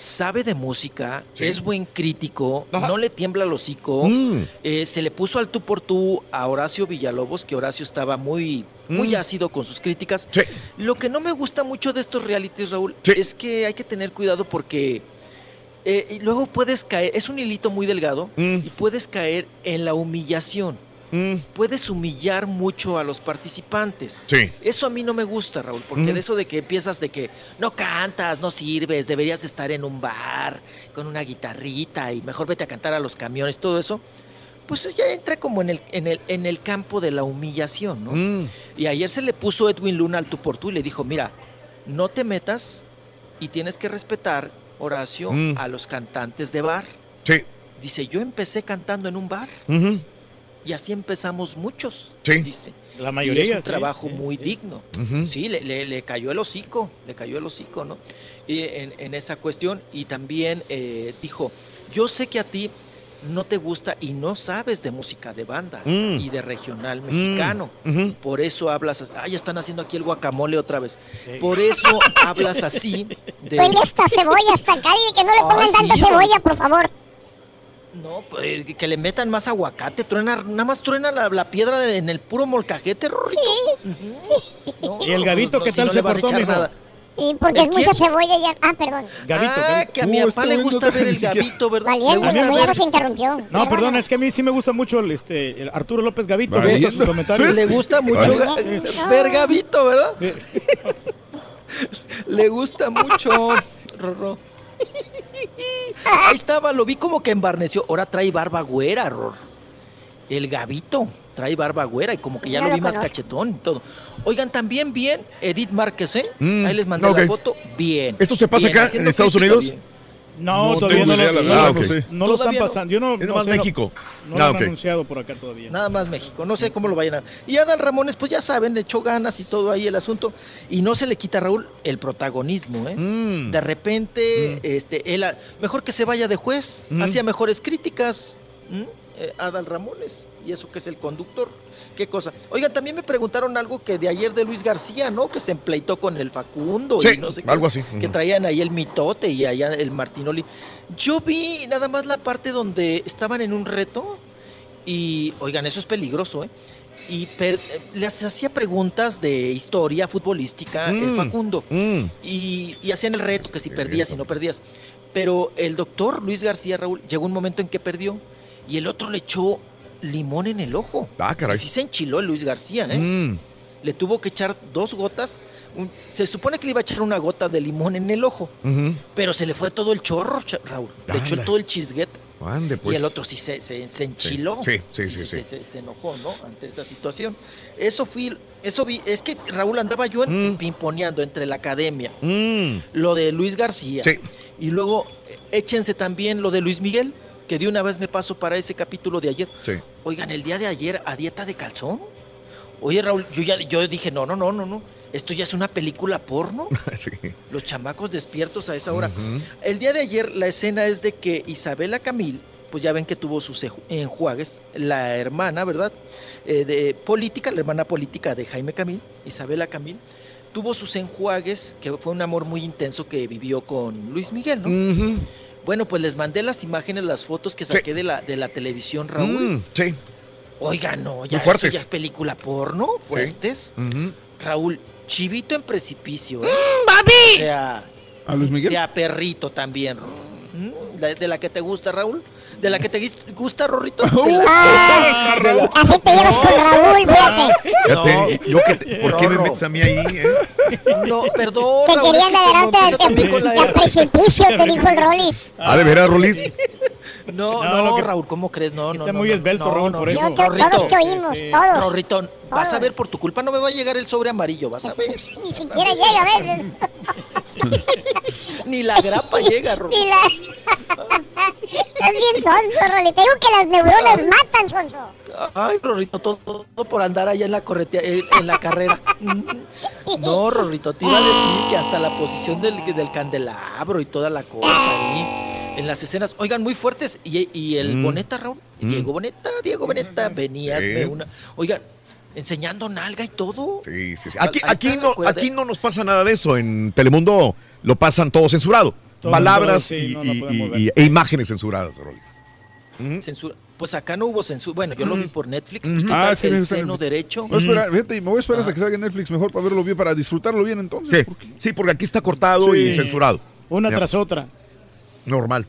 Speaker 42: sabe de música,
Speaker 1: Sí.
Speaker 42: es buen crítico,
Speaker 1: Ajá.
Speaker 42: no le tiembla el hocico.
Speaker 1: Mm.
Speaker 42: Eh, se le puso al tú por tú a Horacio Villalobos, que Horacio estaba muy, muy
Speaker 1: Mm.
Speaker 42: ácido con sus críticas.
Speaker 1: Sí.
Speaker 42: Lo que no me gusta mucho de estos realities, Raúl,
Speaker 1: Sí.
Speaker 42: es que hay que tener cuidado porque eh, y luego puedes caer, es un hilito muy delgado
Speaker 1: Mm.
Speaker 42: y puedes caer en la humillación. Puedes humillar mucho a los participantes.
Speaker 1: Sí.
Speaker 42: Eso a mí no me gusta, Raúl, porque
Speaker 1: Ujú.
Speaker 42: de eso de que empiezas de que no cantas, no sirves, deberías de estar en un bar con una guitarrita y mejor vete a cantar a los camiones, todo eso, pues ya entra como en el, en el, en el campo de la humillación, ¿no?
Speaker 1: Mm.
Speaker 42: Y ayer se le puso Edwin Luna al tú por tú y le dijo, mira, no te metas y tienes que respetar, Horacio,
Speaker 1: Mm.
Speaker 42: a los cantantes de bar.
Speaker 1: Sí.
Speaker 42: Dice, yo empecé cantando en un bar
Speaker 1: Ujú.
Speaker 42: Y así empezamos muchos.
Speaker 1: Sí.
Speaker 42: Dice.
Speaker 3: La
Speaker 42: Y
Speaker 3: mayoría,
Speaker 42: es un
Speaker 3: sí,
Speaker 42: trabajo
Speaker 3: sí,
Speaker 42: muy digno. Sí, le, le- le cayó el hocico, le cayó el hocico, ¿no? Y en, en esa cuestión. Y también eh, dijo, yo sé que a ti no te gusta y no sabes de música de banda
Speaker 1: Mm.
Speaker 42: y de regional mexicano.
Speaker 1: Ujú.
Speaker 42: Por eso hablas así. Ah, ya están haciendo aquí el guacamole otra vez. Por eso hablas así de...
Speaker 2: Huele esta cebolla hasta acá y que no le pongan
Speaker 42: sí,
Speaker 2: tanta cebolla, por favor.
Speaker 42: No, pues, que le metan más aguacate, truena, nada más truena la, la piedra de- en el puro molcajete, Rorrito. No,
Speaker 3: ¿Y el Gavito
Speaker 42: no,
Speaker 3: qué
Speaker 42: si
Speaker 3: tal
Speaker 42: no
Speaker 3: se portó, mijo?
Speaker 42: nada.
Speaker 2: Y porque
Speaker 42: ¿El
Speaker 2: es mucha cebolla ya. Ah, perdón.
Speaker 3: Gavito,
Speaker 42: ah,
Speaker 3: Gavito.
Speaker 42: que a mi
Speaker 5: Uh,
Speaker 42: papá le gusta ver el Gavito, ¿verdad?
Speaker 2: Valiendo,
Speaker 42: gusta
Speaker 2: ya se interrumpió.
Speaker 3: No, perdón, es que a mí sí me gusta mucho el, este, el Arturo López Gavito. Gustan sus comentarios.
Speaker 42: Le gusta mucho ga- ver Gavito, ¿verdad? Le gusta mucho. Rorro. Ahí estaba, lo vi como que embarneció. Ahora trae barba güera, Ror. El Gavito trae barba güera y como que ya lo
Speaker 2: lo
Speaker 42: vi más cachetón y todo. Oigan, también bien, Edith Márquez, ¿eh?
Speaker 1: Mm,
Speaker 42: Ahí les mandé la foto. Bien.
Speaker 1: ¿Esto se pasa
Speaker 42: Bien,
Speaker 1: acá, en Estados Unidos?
Speaker 42: bien.
Speaker 3: No,
Speaker 5: No
Speaker 3: todavía no,
Speaker 5: idea,
Speaker 3: lo, no, lo están
Speaker 42: Todavía no.
Speaker 3: pasando. Yo no,
Speaker 1: Es
Speaker 3: sé, no-
Speaker 1: México.
Speaker 3: No,
Speaker 1: Ah,
Speaker 3: lo han
Speaker 1: ok.
Speaker 3: anunciado por acá todavía.
Speaker 42: Nada más México, no sé cómo lo vayan a... Y Adal Ramones, pues ya saben, le echó ganas y todo ahí el asunto. Y no se le quita a Raúl el protagonismo, ¿eh?
Speaker 1: Mm.
Speaker 42: De repente, este, él, mejor que se vaya de juez,
Speaker 1: Mm.
Speaker 42: hacía mejores críticas. Eh, Adal Ramones, y eso que es el conductor. Qué cosa. Oigan, también me preguntaron algo que de ayer de Luis García, ¿no? Que se empleitó con el Facundo
Speaker 1: Sí,
Speaker 42: y no sé qué,
Speaker 1: algo así.
Speaker 42: Que traían ahí el mitote y allá el Martinoli. Yo vi nada más la parte donde estaban en un reto y, oigan, eso es peligroso, ¿eh? Y les hacía preguntas de historia futbolística el
Speaker 1: Mm,
Speaker 42: Facundo.
Speaker 1: mm.
Speaker 42: Y, y hacían el reto, que si perdías y no perdías. Pero el doctor Luis García Raúl llegó un momento en que perdió y el otro le echó limón en el ojo.
Speaker 1: Ah, caray.
Speaker 42: Sí se enchiló el Luis García, ¿eh?
Speaker 1: Mm.
Speaker 42: Le tuvo que echar dos gotas. un- se supone que le iba a echar una gota de limón en el ojo, pero se le fue todo el chorro, Raúl. Le echó todo el chisguete.
Speaker 1: Ande, pues.
Speaker 42: y el otro sí se, se, se enchiló.
Speaker 1: Sí, sí, sí, sí,
Speaker 42: Se,
Speaker 1: sí.
Speaker 42: se- se enojó, ¿no? Ante esa situación. Eso fui, eso vi, es que Raúl andaba yo en, pimponeando entre la academia,
Speaker 1: Mm.
Speaker 42: lo de Luis García.
Speaker 1: Sí.
Speaker 42: Y luego eh, échense también lo de Luis Miguel, que de una vez me paso para ese capítulo de ayer.
Speaker 1: Sí.
Speaker 42: Oigan, el día de ayer a dieta de calzón. Oye, Raúl, yo ya yo dije, no, no, no, no, no. Esto ya es una película porno.
Speaker 1: sí.
Speaker 42: Los chamacos despiertos a esa hora. El día de ayer la escena es de que Isabela Camil, pues ya ven que tuvo sus enjuagues, la hermana, ¿verdad? Eh, de política, la hermana política de Jaime Camil, Isabela Camil, tuvo sus enjuagues, que fue un amor muy intenso que vivió con Luis Miguel, ¿no?
Speaker 1: Ujú.
Speaker 42: Bueno, pues les mandé las imágenes, las fotos que saqué de, la, de la televisión, Raúl.
Speaker 1: Mm, sí.
Speaker 42: Oiga, no,
Speaker 1: Muy
Speaker 42: ya, eso ya es película porno, fuertes. Raúl, chivito en precipicio, ¿eh?
Speaker 2: ¡Papi!
Speaker 42: O sea,
Speaker 5: ¿A Luis Miguel?
Speaker 42: a perrito también. ¿Mm? ¿De, de la que te gusta, Raúl? ¿De la que te gusta, Rorrito?
Speaker 2: Ah, así te llevas con Raúl, fíjate.
Speaker 1: Fíjate, yo que te- ¿por qué me
Speaker 42: Rorro.
Speaker 1: metes a mí ahí? eh?
Speaker 42: No, perdón.
Speaker 2: Que
Speaker 42: Raúl,
Speaker 2: querían
Speaker 42: es que como
Speaker 2: adelante
Speaker 42: también con la R.
Speaker 2: precipicio, te dijo el Rolis.
Speaker 1: Ah, de veras, Rolis.
Speaker 42: No,
Speaker 3: No,
Speaker 42: no,
Speaker 3: que-
Speaker 42: Raúl, ¿cómo crees? No, no,
Speaker 3: Está
Speaker 42: no.
Speaker 3: muy
Speaker 42: no,
Speaker 3: esbelto,
Speaker 42: no,
Speaker 3: Raúl,
Speaker 42: no,
Speaker 3: por
Speaker 42: no.
Speaker 3: eso.
Speaker 2: Yo, que
Speaker 42: Rorrito,
Speaker 2: todos te oímos, todos.
Speaker 42: Rorrito, vas a ver por tu culpa, no me va a llegar el sobre amarillo, vas a ver.
Speaker 2: Ni siquiera llega a veces.
Speaker 42: Ni la grapa llega, Rorrito.
Speaker 2: Ni la... Es bien sonso, Roli. Te digo que las neuronas matan, sonso.
Speaker 42: Ay, Rorrito, todo, todo por andar allá en la corretea, eh, en la carrera. No, Rorrito, te iba a decir que hasta la posición del, del candelabro y toda la cosa ahí, en las escenas, oigan, muy fuertes. Y, y el
Speaker 1: Mm.
Speaker 42: Boneta, Raúl,
Speaker 1: Mm.
Speaker 42: Diego Boneta, Diego Boneta, venías,
Speaker 1: Sí.
Speaker 42: una. Oigan, enseñando nalga y todo.
Speaker 1: Sí, sí, sí. Aquí,
Speaker 42: está,
Speaker 1: aquí, no, aquí no nos pasa nada de eso. En Telemundo lo pasan todo censurado.
Speaker 3: Todo
Speaker 1: Palabras y,
Speaker 3: no, no
Speaker 1: e imágenes censuradas, Rolis.
Speaker 42: Censura. Pues acá no hubo censura. Bueno, yo lo vi por Netflix. ¿Y
Speaker 5: Ujú.
Speaker 42: qué
Speaker 5: Ah, es que
Speaker 42: el seno derecho.
Speaker 5: Me voy a esperar, fíjate, me voy a esperar hasta que salga en Netflix mejor para verlo bien, para disfrutarlo bien entonces.
Speaker 1: Sí, sí, porque aquí está cortado
Speaker 5: Sí.
Speaker 1: y censurado.
Speaker 3: Una
Speaker 1: Ya.
Speaker 3: tras otra.
Speaker 1: Normal.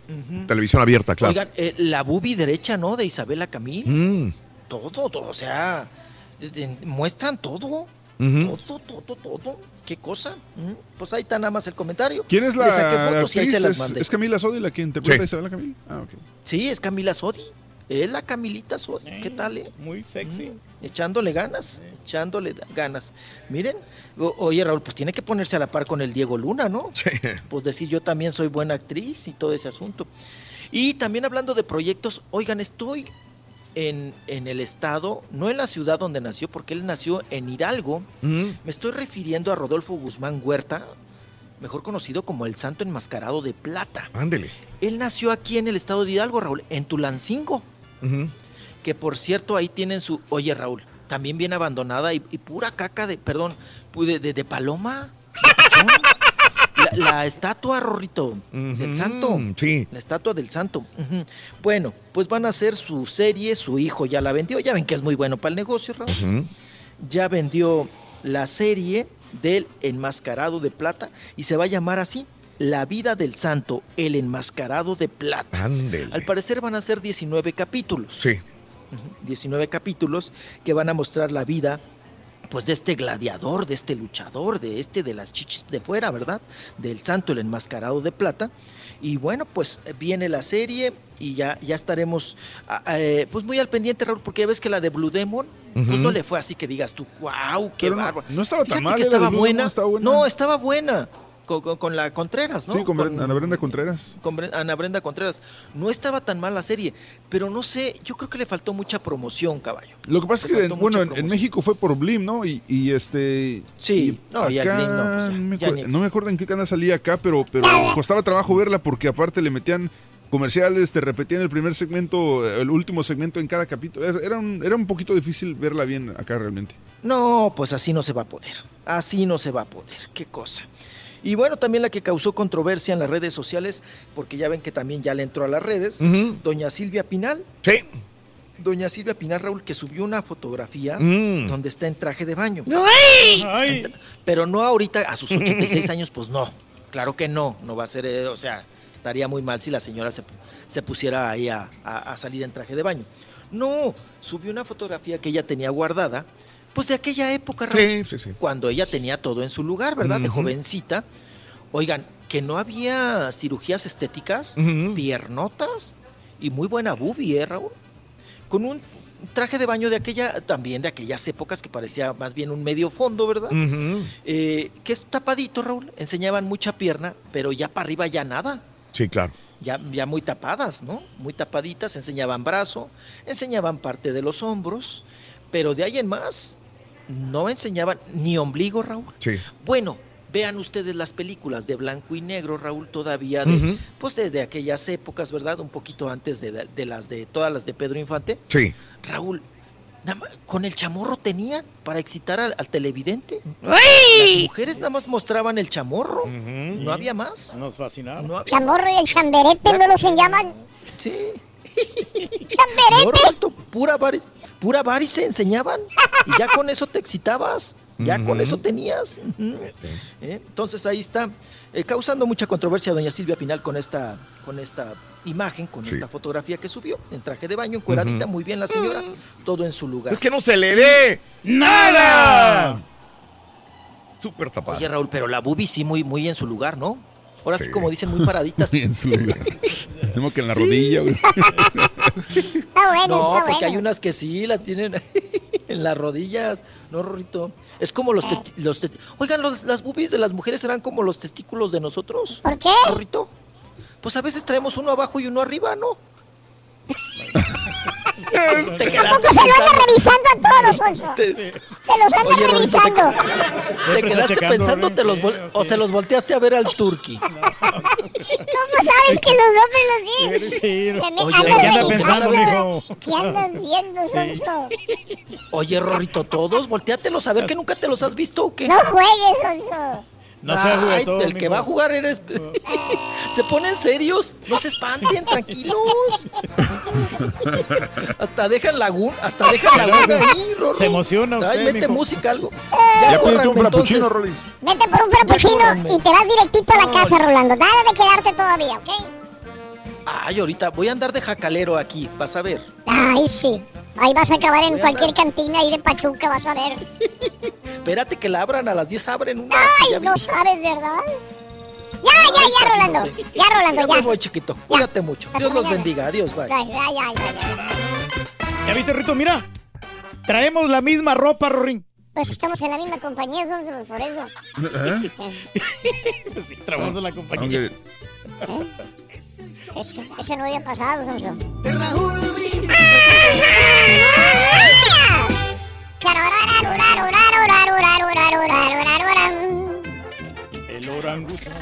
Speaker 1: Televisión abierta, claro.
Speaker 42: Oigan, eh, la bubi derecha, ¿no? De Isabela Camil.
Speaker 1: Mm.
Speaker 42: todo, todo, o sea, muestran todo. Todo, todo, todo. ¿Qué cosa? Mm, Pues ahí está nada más el comentario.
Speaker 5: ¿Quién es la
Speaker 42: Le saqué fotos y ahí se las
Speaker 5: ¿Es,
Speaker 42: mandé.
Speaker 5: es Camila Sodi la que interpreta
Speaker 1: Sí.
Speaker 5: a Isabela Camil? Ah, ok.
Speaker 42: Sí, es Camila Sodi. Es la Camilita Sodi. ¿Qué tal, eh?
Speaker 3: Muy sexy.
Speaker 42: Echándole ganas, echándole ganas. Miren, o- oye Raúl, pues tiene que ponerse a la par con el Diego Luna, ¿no? Pues decir yo también soy buena actriz y todo ese asunto. Y también hablando de proyectos, oigan, estoy en, en el estado, no en la ciudad donde nació, porque él nació en Hidalgo. Me estoy refiriendo a Rodolfo Guzmán Huerta, mejor conocido como el Santo Enmascarado de Plata.
Speaker 1: Ándele.
Speaker 42: Él nació aquí en el estado de Hidalgo, Raúl, en Tulancingo. Que por cierto, ahí tienen su. Oye, Raúl, también bien abandonada y, y pura caca de. Perdón, de, de- de paloma. La, la estatua, Rorrito, del santo.
Speaker 1: Sí.
Speaker 42: La estatua del santo. Bueno, pues van a hacer su serie, su hijo ya la vendió. Ya ven que es muy bueno para el negocio, Raúl. Ya vendió la serie del enmascarado de plata y se va a llamar así. La vida del santo, el enmascarado de plata.
Speaker 1: Ándele.
Speaker 42: Al parecer van a ser 19 capítulos.
Speaker 1: Sí.
Speaker 42: 19 capítulos que van a mostrar la vida pues de este gladiador, de este luchador, de este de las chichis de fuera, ¿verdad? Del santo el enmascarado de plata. Y bueno, pues viene la serie y ya, ya estaremos ah, eh, pues muy al pendiente, Raúl, porque ya ves que la de Blue Demon, pues no le fue así que digas tú, wow, qué
Speaker 5: no-
Speaker 42: bárbaro.
Speaker 5: no estaba tan
Speaker 42: Fíjate
Speaker 5: mal,
Speaker 42: que
Speaker 5: ¿eh?
Speaker 42: Estaba buena.
Speaker 5: Demon estaba buena.
Speaker 42: No, estaba buena. Con, la Contreras, ¿no?
Speaker 5: Sí, con,
Speaker 42: Con-
Speaker 5: Ana Brenda Contreras.
Speaker 42: con Ana Brenda Contreras. No estaba tan mal la serie, pero no sé, yo creo que le faltó mucha promoción, caballo.
Speaker 5: Lo que pasa es que, bueno, en, en México fue por Blim, ¿no? Y, y este...
Speaker 42: Sí,
Speaker 5: y
Speaker 42: no, Blim no, pues ya,
Speaker 5: me
Speaker 42: ya ni
Speaker 5: no me acuerdo en qué canal salía acá, pero, pero costaba trabajo verla porque aparte le metían comerciales, te repetían el primer segmento, el último segmento en cada capítulo. Era un, era un poquito difícil verla bien acá realmente.
Speaker 42: No, pues así no se va a poder. Así no se va a poder. Qué cosa. Y bueno, también la que causó controversia en las redes sociales, porque ya ven que también ya le entró a las redes, doña Silvia Pinal.
Speaker 1: Sí.
Speaker 42: Doña Silvia Pinal, Raúl, que subió una fotografía
Speaker 1: Mm.
Speaker 42: donde está en traje de baño.
Speaker 1: ¡Ay!
Speaker 42: Pero no ahorita, a sus 86 años, pues no. Claro que no. No va a ser, eh, o sea, estaría muy mal si la señora se, se pusiera ahí a, a- a salir en traje de baño. No, subió una fotografía que ella tenía guardada, pues de aquella época, Raúl,
Speaker 1: Sí, sí, sí.
Speaker 42: cuando ella tenía todo en su lugar, ¿verdad? De jovencita. Oigan, que no había cirugías estéticas, piernotas y muy buena boobie, ¿eh, Raúl? Con un traje de baño de aquella, también de aquellas épocas que parecía más bien un medio fondo, ¿verdad? Eh, que es tapadito, Raúl. Enseñaban mucha pierna, pero ya para arriba ya nada.
Speaker 1: Sí, claro.
Speaker 42: Ya, ya muy tapadas, ¿no? Muy tapaditas, enseñaban brazo, enseñaban parte de los hombros, pero de ahí en más no enseñaban ni ombligo, Raúl.
Speaker 1: Sí.
Speaker 42: Bueno, vean ustedes las películas de blanco y negro, Raúl, todavía de, pues desde aquellas épocas, ¿verdad? Un poquito antes de, de las de todas las de Pedro Infante.
Speaker 1: Sí.
Speaker 42: Raúl, nada más- con el chamorro tenían para excitar al, al televidente.
Speaker 2: ¡Ay!
Speaker 42: Las mujeres nada más mostraban el chamorro, no había más.
Speaker 3: Nos fascinaba.
Speaker 42: No había
Speaker 2: Chamorro y el chamberete, ¿no los llaman?
Speaker 42: Sí. No, Roberto, pura varis, pura varis se enseñaban y ya con eso te excitabas, ya con eso tenías. ¿Eh? Entonces ahí está, eh, causando mucha controversia doña Silvia Pinal con esta, con esta imagen, con
Speaker 1: Sí.
Speaker 42: esta fotografía que subió, en traje de baño, encueradita,
Speaker 1: Ujú.
Speaker 42: muy bien la señora, todo en su lugar.
Speaker 1: Es que no se le ve nada. Súper tapada.
Speaker 42: Oye Raúl, pero la bubi sí muy, muy en su lugar, ¿no? Ahora sí,
Speaker 1: Sí.
Speaker 42: como dicen, muy paraditas.
Speaker 5: en su lugar. Tengo que en la rodilla, güey.
Speaker 2: Está bueno,
Speaker 42: No,
Speaker 2: está
Speaker 42: porque
Speaker 2: bueno.
Speaker 42: hay unas que sí las tienen en las rodillas. No, Rorrito. Es como los, testi- los Oigan, los- las boobies de las mujeres serán como los testículos de nosotros.
Speaker 2: ¿Por qué?
Speaker 42: Rorrito. Pues a veces traemos uno abajo y uno arriba, ¿no? Te quedaste
Speaker 2: Tampoco se lo anda revisando a todos, Sonso.
Speaker 42: Te,
Speaker 2: Se los anda
Speaker 42: Oye, Rorrito, te-
Speaker 2: revisando.
Speaker 42: te quedaste pensando te los vol- o se los volteaste a ver al turqui.
Speaker 2: ¿Cómo sabes que los hombres los vi?
Speaker 3: Sí,
Speaker 2: Se me
Speaker 42: Oye, ¿qué anda
Speaker 2: revisando.
Speaker 3: pensando, mijo?
Speaker 2: ¿Qué andas viendo, Sonso?
Speaker 42: Oye, Rorrito, todos, volteátelos a ver que nunca te los has visto o qué.
Speaker 2: No juegues, Sonso.
Speaker 3: No seas
Speaker 42: Ay,
Speaker 3: juguetón,
Speaker 42: el que va a jugar eres. Se ponen serios, no se espanten, tranquilos. hasta dejan laguna, hasta dejan laguna ahí.
Speaker 3: Se emociona usted,
Speaker 42: Ay, mete
Speaker 3: mijo.
Speaker 42: música, algo.
Speaker 5: Ya pídete
Speaker 42: córranme,
Speaker 5: un frappuccino. Rolis.
Speaker 2: Vete por un frappuccino y te vas directito a la casa, Rolando. Nada de quedarte todavía, ¿ok?
Speaker 42: Ay, ahorita voy a andar de jacalero aquí, vas a ver.
Speaker 2: Ay, sí.
Speaker 6: Ahí vas a acabar en cualquier cantina ahí de Pachuca, vas a ver.
Speaker 42: Espérate que la abran, a las 10 abren una.
Speaker 6: Ay, no sabes, ¿verdad? Ya, ya, ya, Rolando. Ya, Rolando,
Speaker 42: Ya me
Speaker 6: ya.
Speaker 42: voy, chiquito. Cuídate mucho.
Speaker 6: Hasta
Speaker 42: Dios los
Speaker 6: mañana.
Speaker 42: bendiga. Adiós, bye.
Speaker 6: Ya, ya, ya, ya, ya.
Speaker 3: ¿Ya viste, Rito? Mira. Traemos la misma ropa, Rorín.
Speaker 6: Pues estamos en la misma compañía, Sonso, por eso.
Speaker 3: sí, traemos en la compañía.
Speaker 6: Eso, eso no había pasado, Sonso.
Speaker 3: El orangután.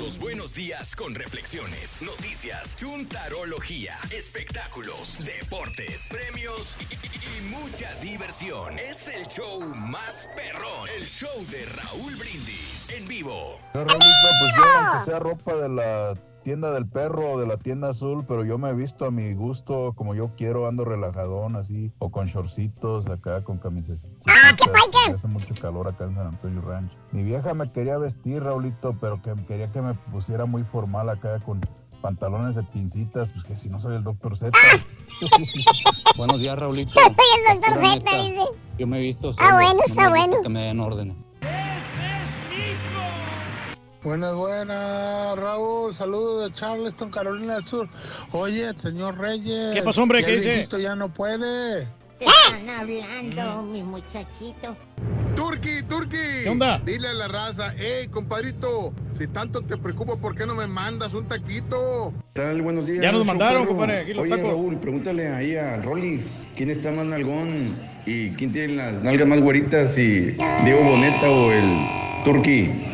Speaker 10: Los buenos días con reflexiones, noticias, chuntarología, espectáculos, deportes, premios y, y- y mucha diversión. Es el show más perrón, el show de Raúl Brindis en vivo.
Speaker 53: No, Raulito, pues yo, aunque sea ropa de la tienda del perro o de la tienda azul, pero yo me he visto a mi gusto, como yo quiero, ando relajadón así, o con shortcitos acá, con camisas.
Speaker 6: ¡Ah, qué paica!
Speaker 53: Hace mucho calor acá en San Antonio Ranch. Mi vieja me quería vestir, Raulito, pero que quería que me pusiera muy formal acá con pantalones de pincitas, pues que si no soy el doctor Z.
Speaker 54: Buenos días, Raulito.
Speaker 6: Soy el doctor Z, dice.
Speaker 54: Yo me he visto
Speaker 6: Ah,
Speaker 54: solo,
Speaker 6: bueno,
Speaker 54: no
Speaker 6: está bueno.
Speaker 54: Que me den órdenes.
Speaker 55: Buenas, buenas, Raúl. Saludos de Charleston, Carolina del Sur. Oye, señor Reyes.
Speaker 3: ¿Qué pasó, hombre? ¿Qué dice?
Speaker 55: ya no puede.
Speaker 6: Te están hablando, mi muchachito.
Speaker 56: Turki, Turki.
Speaker 3: ¿Qué onda?
Speaker 56: Dile a la raza, hey, compadrito, si tanto te preocupa, ¿por qué no me mandas un taquito?
Speaker 2: tal? Buenos días.
Speaker 3: Ya nos mandaron, compadre, aquí los
Speaker 2: Oye,
Speaker 3: tacos.
Speaker 2: Raúl, pregúntale ahí a Rollis, ¿quién está más nalgón? ¿Y quién tiene las nalgas más güeritas? ¿Si Diego Boneta o el Turki?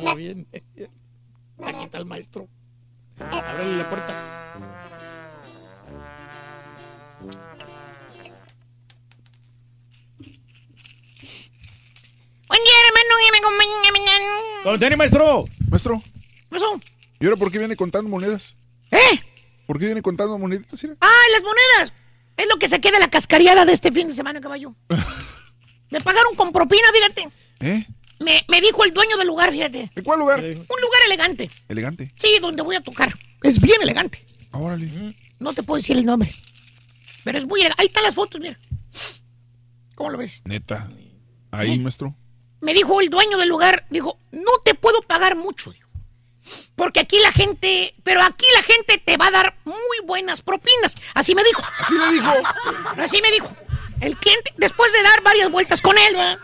Speaker 3: ¿Cómo viene? Aquí está el maestro. Ábrele la puerta.
Speaker 6: Buen día, hermano, que me mañana.
Speaker 3: Tenis, maestro.
Speaker 5: Maestro,
Speaker 6: ¿Qué pasó?
Speaker 5: ¿y ahora por qué viene contando monedas?
Speaker 6: ¿Eh?
Speaker 5: ¿Por qué viene contando moneditas? Ira?
Speaker 6: ¡Ah, las monedas! Es lo que se queda la cascariada de este fin de semana, caballo. Me pagaron con propina, fíjate.
Speaker 5: ¿Eh?
Speaker 6: Me, me dijo el dueño del lugar, fíjate.
Speaker 5: ¿En cuál lugar?
Speaker 6: Un lugar elegante.
Speaker 5: Elegante.
Speaker 6: Sí, donde voy a tocar. Es bien elegante.
Speaker 5: Órale.
Speaker 6: No te puedo decir el nombre. Pero es muy elegante. Ahí están las fotos, mira. ¿Cómo lo ves?
Speaker 5: Neta. Ahí, maestro.
Speaker 6: Me dijo el dueño del lugar, dijo, no te puedo pagar mucho, dijo. Porque aquí la gente, pero aquí la gente te va a dar muy buenas propinas. Así me dijo.
Speaker 5: Así le dijo.
Speaker 6: Así me dijo. El cliente, después de dar varias vueltas con él, ¿verdad?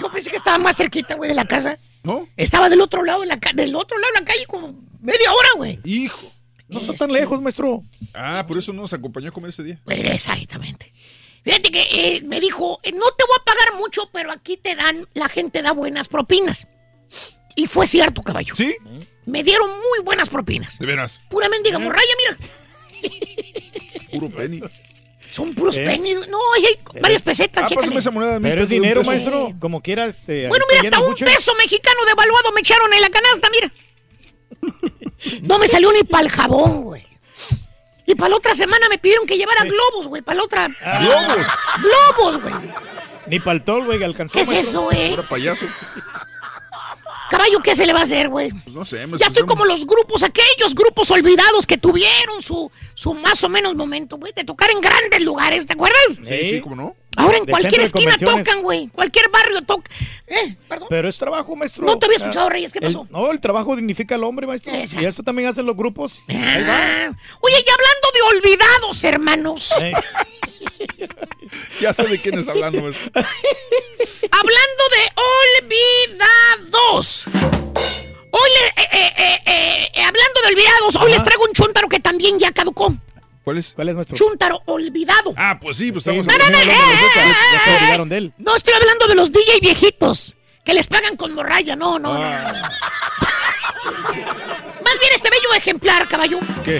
Speaker 6: Yo pensé que estaba más cerquita, güey, de la casa.
Speaker 5: ¿No?
Speaker 6: Estaba del otro lado de la, ca- del otro lado de la calle como media hora, güey.
Speaker 5: Hijo.
Speaker 3: No está tan lejos, maestro.
Speaker 5: Ah, por eso no nos acompañó a comer ese día.
Speaker 6: Pues, Exactamente. Fíjate que eh, me dijo, eh, no te voy a pagar mucho, pero aquí te dan, la gente da buenas propinas. Y fue cierto, caballo.
Speaker 5: ¿Sí?
Speaker 6: Me dieron muy buenas propinas.
Speaker 5: De veras.
Speaker 6: Pura mendiga morralla, mira.
Speaker 5: Puro penny.
Speaker 6: Son puros
Speaker 3: ¿Eh?
Speaker 6: pennies. No, ahí hay varias pesetas,
Speaker 5: Ah,
Speaker 6: chécale.
Speaker 5: pásame esa moneda de mil
Speaker 3: Pero es dinero, maestro. Como quiera, este.
Speaker 6: Bueno,
Speaker 3: ahí
Speaker 6: mira, hasta un
Speaker 3: mucho.
Speaker 6: peso mexicano devaluado me echaron en la canasta, mira. No me salió ni para el jabón, güey. Y para la otra semana me pidieron que llevara globos, güey. Para la otra.
Speaker 3: ¿Globos?
Speaker 6: Globos, güey.
Speaker 3: Ni para el tol, güey, alcanzó.
Speaker 6: ¿Qué es
Speaker 3: maestro.
Speaker 6: eso, güey?
Speaker 5: Pura payaso.
Speaker 6: Caballo, ¿qué se le va a hacer, güey?
Speaker 5: Pues no sé.
Speaker 6: Ya estoy como los grupos, aquellos grupos olvidados que tuvieron su, su más o menos momento, güey, de tocar en grandes lugares, ¿te acuerdas?
Speaker 5: Sí, sí, ¿cómo no?
Speaker 6: Ahora en cualquier esquina tocan, güey. Cualquier barrio toca. Eh, perdón.
Speaker 3: Pero es trabajo, maestro.
Speaker 6: No te había escuchado, Reyes, ¿qué
Speaker 3: El-
Speaker 6: pasó?
Speaker 3: no, el trabajo dignifica al hombre, maestro.
Speaker 6: Exacto.
Speaker 3: Y eso también hacen los grupos. Ahí va.
Speaker 6: Ah. Oye, y hablando de olvidados, hermanos.
Speaker 3: Eh,
Speaker 5: Ya sé de quién es hablando, maestro.
Speaker 6: Hablando de olvidados. Hoy le- eh, eh, eh, hablando de olvidados, hoy
Speaker 3: Ajá.
Speaker 6: les traigo un chúntaro que también ya caducó.
Speaker 5: ¿Cuál es?
Speaker 3: ¿Cuál es nuestro?
Speaker 6: Chúntaro olvidado.
Speaker 5: Ah, pues sí, pues
Speaker 3: Sí,
Speaker 5: estamos hablando.
Speaker 3: de los ya- ya se olvidaron de él.
Speaker 6: No estoy hablando de los DJ viejitos que les pagan con morralla, no, no, no.
Speaker 3: Ah.
Speaker 6: Más viene este bello ejemplar, caballo.
Speaker 5: ¿Qué?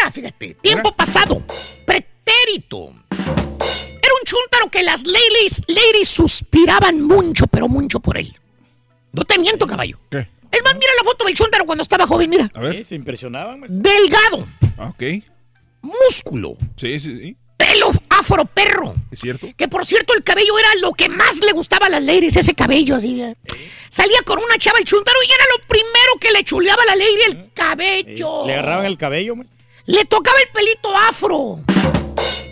Speaker 6: Era, fíjate, tiempo pasado, pretérito. Era un chúntaro que las ladies, ladies suspiraban mucho, pero mucho por él. No te miento, caballo.
Speaker 5: ¿Qué?
Speaker 6: Es más, mira la foto del chúntaro cuando estaba joven, mira.
Speaker 5: A ver.
Speaker 3: Se impresionaban. maestro.
Speaker 6: Delgado,
Speaker 5: Ah, ok.
Speaker 6: Músculo,
Speaker 5: Sí, sí, sí.
Speaker 6: pelo afro perro.
Speaker 5: ¿Es cierto?
Speaker 6: Que por cierto, el cabello era lo que más le gustaba a las ladies, ese cabello así. ¿eh? Salía con una chava el chuntaro y era lo primero que le chuleaba a la lady el cabello.
Speaker 3: Le agarraban el cabello, maestro.
Speaker 6: Le tocaba el pelito afro.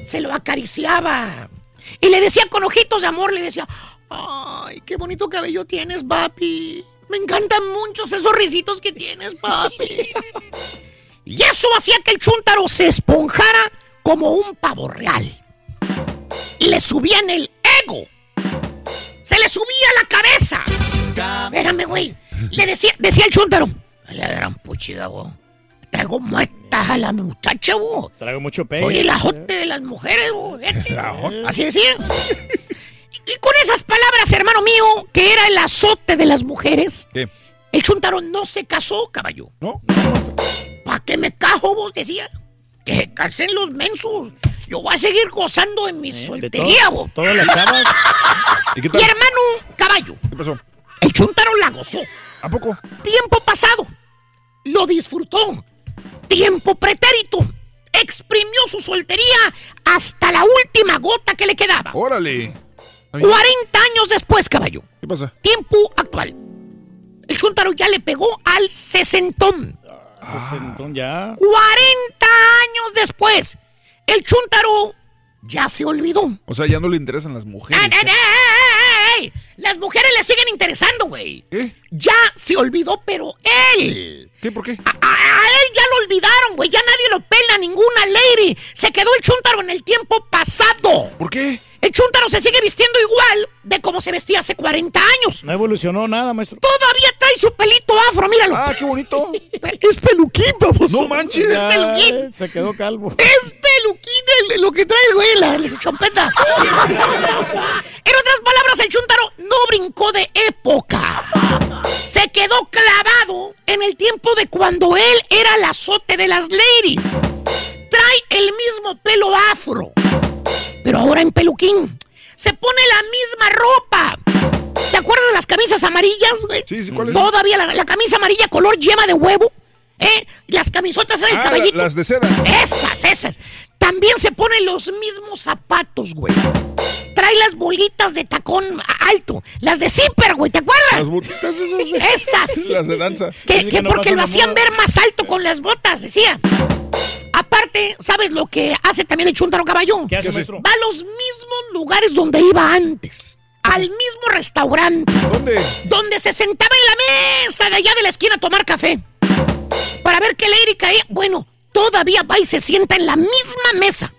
Speaker 6: Se lo acariciaba. Y le decía con ojitos de amor, le decía, ay, qué bonito cabello tienes, papi. Me encantan muchos esos risitos que tienes, papi. y eso hacía que el chúntaro se esponjara como un pavo real. Le subían el ego. Se le subía la cabeza. Espérame, güey. Le decía, decía el chúntaro. "A La gran puchiga, güey. Traigo muertas a la muchacha, güey.
Speaker 3: Traigo mucho pelo.
Speaker 6: Oye, el ajote de las mujeres, güey. Así decía. Y con esas palabras, hermano mío, que era el azote de las mujeres,
Speaker 5: ¿Qué?
Speaker 6: el chuntaro no se casó, caballo.
Speaker 5: ¿No?
Speaker 6: ¿Para qué me cajo, vos? Decía. Que se casen los mensos. Yo voy a seguir gozando en mi
Speaker 3: De
Speaker 6: soltería,
Speaker 3: todo-
Speaker 6: vos.
Speaker 3: Todas las chavas.
Speaker 5: ¿Y qué
Speaker 6: hermano, caballo,
Speaker 5: ¿Qué pasó?
Speaker 6: el chuntaro la gozó.
Speaker 5: ¿A poco?
Speaker 6: Tiempo pasado, lo disfrutó. Tiempo pretérito, exprimió su soltería hasta la última gota que le quedaba.
Speaker 5: Órale.
Speaker 6: 40 años después, caballo.
Speaker 5: ¿Qué pasa?
Speaker 6: Tiempo actual. El chuntaro ya le pegó al sesentón.
Speaker 3: Sesentón ya.
Speaker 6: 40 años después, el chuntaro ya se olvidó.
Speaker 5: O sea, ya no le interesan las mujeres.
Speaker 6: ¡Ey, ey, ey, ey, ey! Las mujeres le siguen interesando, güey.
Speaker 5: ¿Eh?
Speaker 6: Ya se olvidó, pero él.
Speaker 5: ¿Qué? ¿Por qué?
Speaker 6: A, a él ya lo olvidaron, güey. Ya nadie lo pela, ninguna lady. Se quedó el chuntaro en el tiempo pasado.
Speaker 5: ¿Por qué?
Speaker 6: El chuntaro se sigue vistiendo igual de como se vestía hace 40 años.
Speaker 3: No evolucionó nada, maestro.
Speaker 6: Todavía trae su pelito afro, míralo.
Speaker 5: Ah, qué bonito.
Speaker 6: Es peluquín, vamos.
Speaker 5: No manches.
Speaker 6: Es peluquín.
Speaker 3: se quedó calvo.
Speaker 6: Es peluquín el- lo que trae el güey, la, la chompeta. en otras palabras, el chuntaro no brincó de época. Se quedó clavado en el tiempo de cuando él era el azote de las ladies. Trae el mismo pelo afro, pero ahora en peluquín. Se pone la misma ropa. ¿Te acuerdas de las camisas amarillas, güey?
Speaker 5: Sí, sí, ¿cuál es?
Speaker 6: Todavía la, la camisa amarilla color yema de huevo. ¿Eh? Las camisotas del
Speaker 5: Ah,
Speaker 6: caballito.
Speaker 5: la- las de seda.
Speaker 6: Esas, esas. También se ponen los mismos zapatos, güey. Trae las bolitas de tacón alto. Las de zipper, güey, ¿te acuerdas?
Speaker 5: Las botitas esas. de-
Speaker 6: Esas.
Speaker 5: Las de danza.
Speaker 6: Que,
Speaker 3: Dice
Speaker 6: que
Speaker 3: que no
Speaker 6: porque lo hacían
Speaker 3: moda.
Speaker 6: ver más alto con las botas, decía. Aparte, ¿sabes lo que hace también el chuntaro caballo?
Speaker 3: ¿Qué hace,
Speaker 5: hace?
Speaker 3: maestro?
Speaker 6: Va a los mismos lugares donde iba antes. Al mismo restaurante.
Speaker 5: ¿Dónde?
Speaker 6: Donde se sentaba en la mesa de allá de la esquina a tomar café. Para ver qué lady caía. Bueno, todavía va y se sienta en la misma mesa.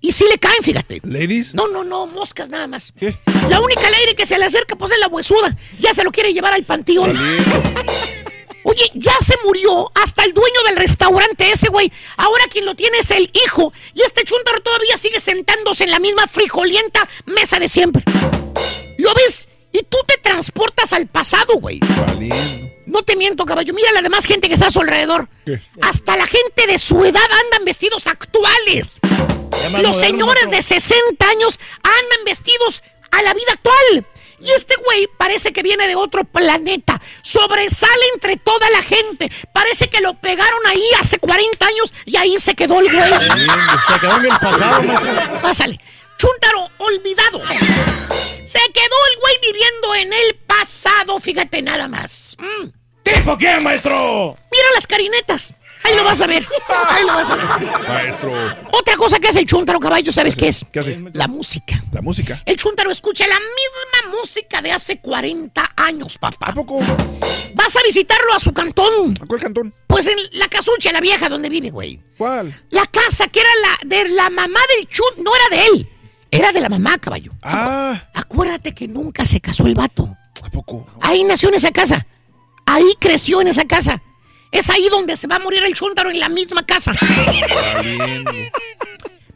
Speaker 6: Y sí le caen, fíjate.
Speaker 5: ¿Ladies?
Speaker 6: No, no, no, moscas nada más.
Speaker 5: ¿Qué?
Speaker 6: La única lady que se le acerca, pues es la huesuda. Ya se lo quiere llevar al panteón. Oye, ya se murió hasta el dueño del restaurante ese, güey. Ahora quien lo tiene es el hijo. Y este chuntaro todavía sigue sentándose en la misma frijolienta mesa de siempre. ¿Lo ves? Y tú te transportas al pasado, güey.
Speaker 5: Valiendo.
Speaker 6: No te miento, caballo. Mira la demás gente que está a su alrededor.
Speaker 5: ¿Qué?
Speaker 6: Hasta la gente de su edad andan vestidos actuales. Los señores de 60 años andan vestidos a la vida actual. Y este güey parece que viene de otro planeta. Sobresale entre toda la gente. Parece que lo pegaron ahí hace 40 años y ahí se quedó el güey.
Speaker 3: Se quedó en el pasado.
Speaker 6: Pásale. Chúntaro olvidado. Se quedó el güey viviendo en el pasado, fíjate nada más. Mm.
Speaker 3: ¿Tipo quién, maestro?
Speaker 6: Mira las carinetas. Ahí lo vas a ver. Ahí lo vas a ver.
Speaker 5: Maestro.
Speaker 6: Otra cosa que hace el chúntaro caballo, ¿sabes qué es?
Speaker 5: ¿Qué hace?
Speaker 6: La música.
Speaker 5: La música.
Speaker 6: El chúntaro escucha la misma música de hace 40 años, papá.
Speaker 5: ¿A poco?
Speaker 6: Vas a visitarlo a su cantón.
Speaker 5: ¿A cuál cantón?
Speaker 6: Pues en la casucha, la vieja donde vive, güey.
Speaker 5: ¿Cuál?
Speaker 6: La casa que era la de la mamá del chun, no era de él. Era de la mamá, caballo.
Speaker 5: Ah,
Speaker 6: Acuérdate que nunca se casó el vato.
Speaker 5: ¿a poco?
Speaker 6: Ahí nació en esa casa. Ahí creció en esa casa. Es ahí donde se va a morir el chúntaro en la misma casa.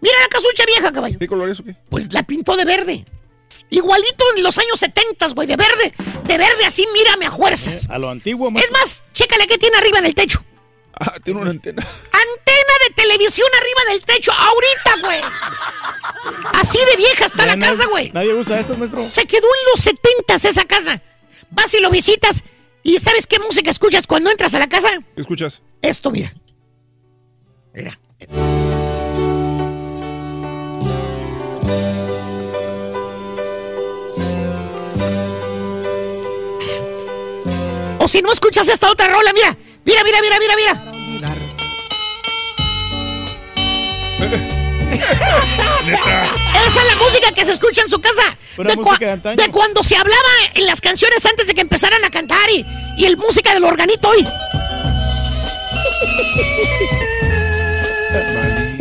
Speaker 6: Mira la casucha vieja, caballo.
Speaker 5: ¿Qué color es o qué?
Speaker 6: Pues la pintó de verde. Igualito en los años 70, güey, de verde. De verde así, mírame a fuerzas.
Speaker 3: A lo antiguo,
Speaker 6: Es
Speaker 3: maestro.
Speaker 6: más, chécale qué tiene arriba en el techo.
Speaker 5: Ah, tiene una antena.
Speaker 6: Antena televisión arriba del techo, ahorita, güey. Así de vieja está la casa, güey.
Speaker 3: Nadie usa eso, maestro.
Speaker 6: Se quedó en los setentas esa casa. Vas y lo visitas. ¿Y sabes qué música escuchas cuando entras a la casa?
Speaker 5: ¿Qué escuchas?
Speaker 6: Esto, mira. Mira. O si no escuchas esta otra rola, mira. Mira, mira, mira, mira, mira. Esa es la música que se escucha en su casa. De,
Speaker 3: música
Speaker 6: cua-
Speaker 3: de antaño.
Speaker 6: de cuando se hablaba en las canciones antes de que empezaran a cantar y, y el música del organito hoy.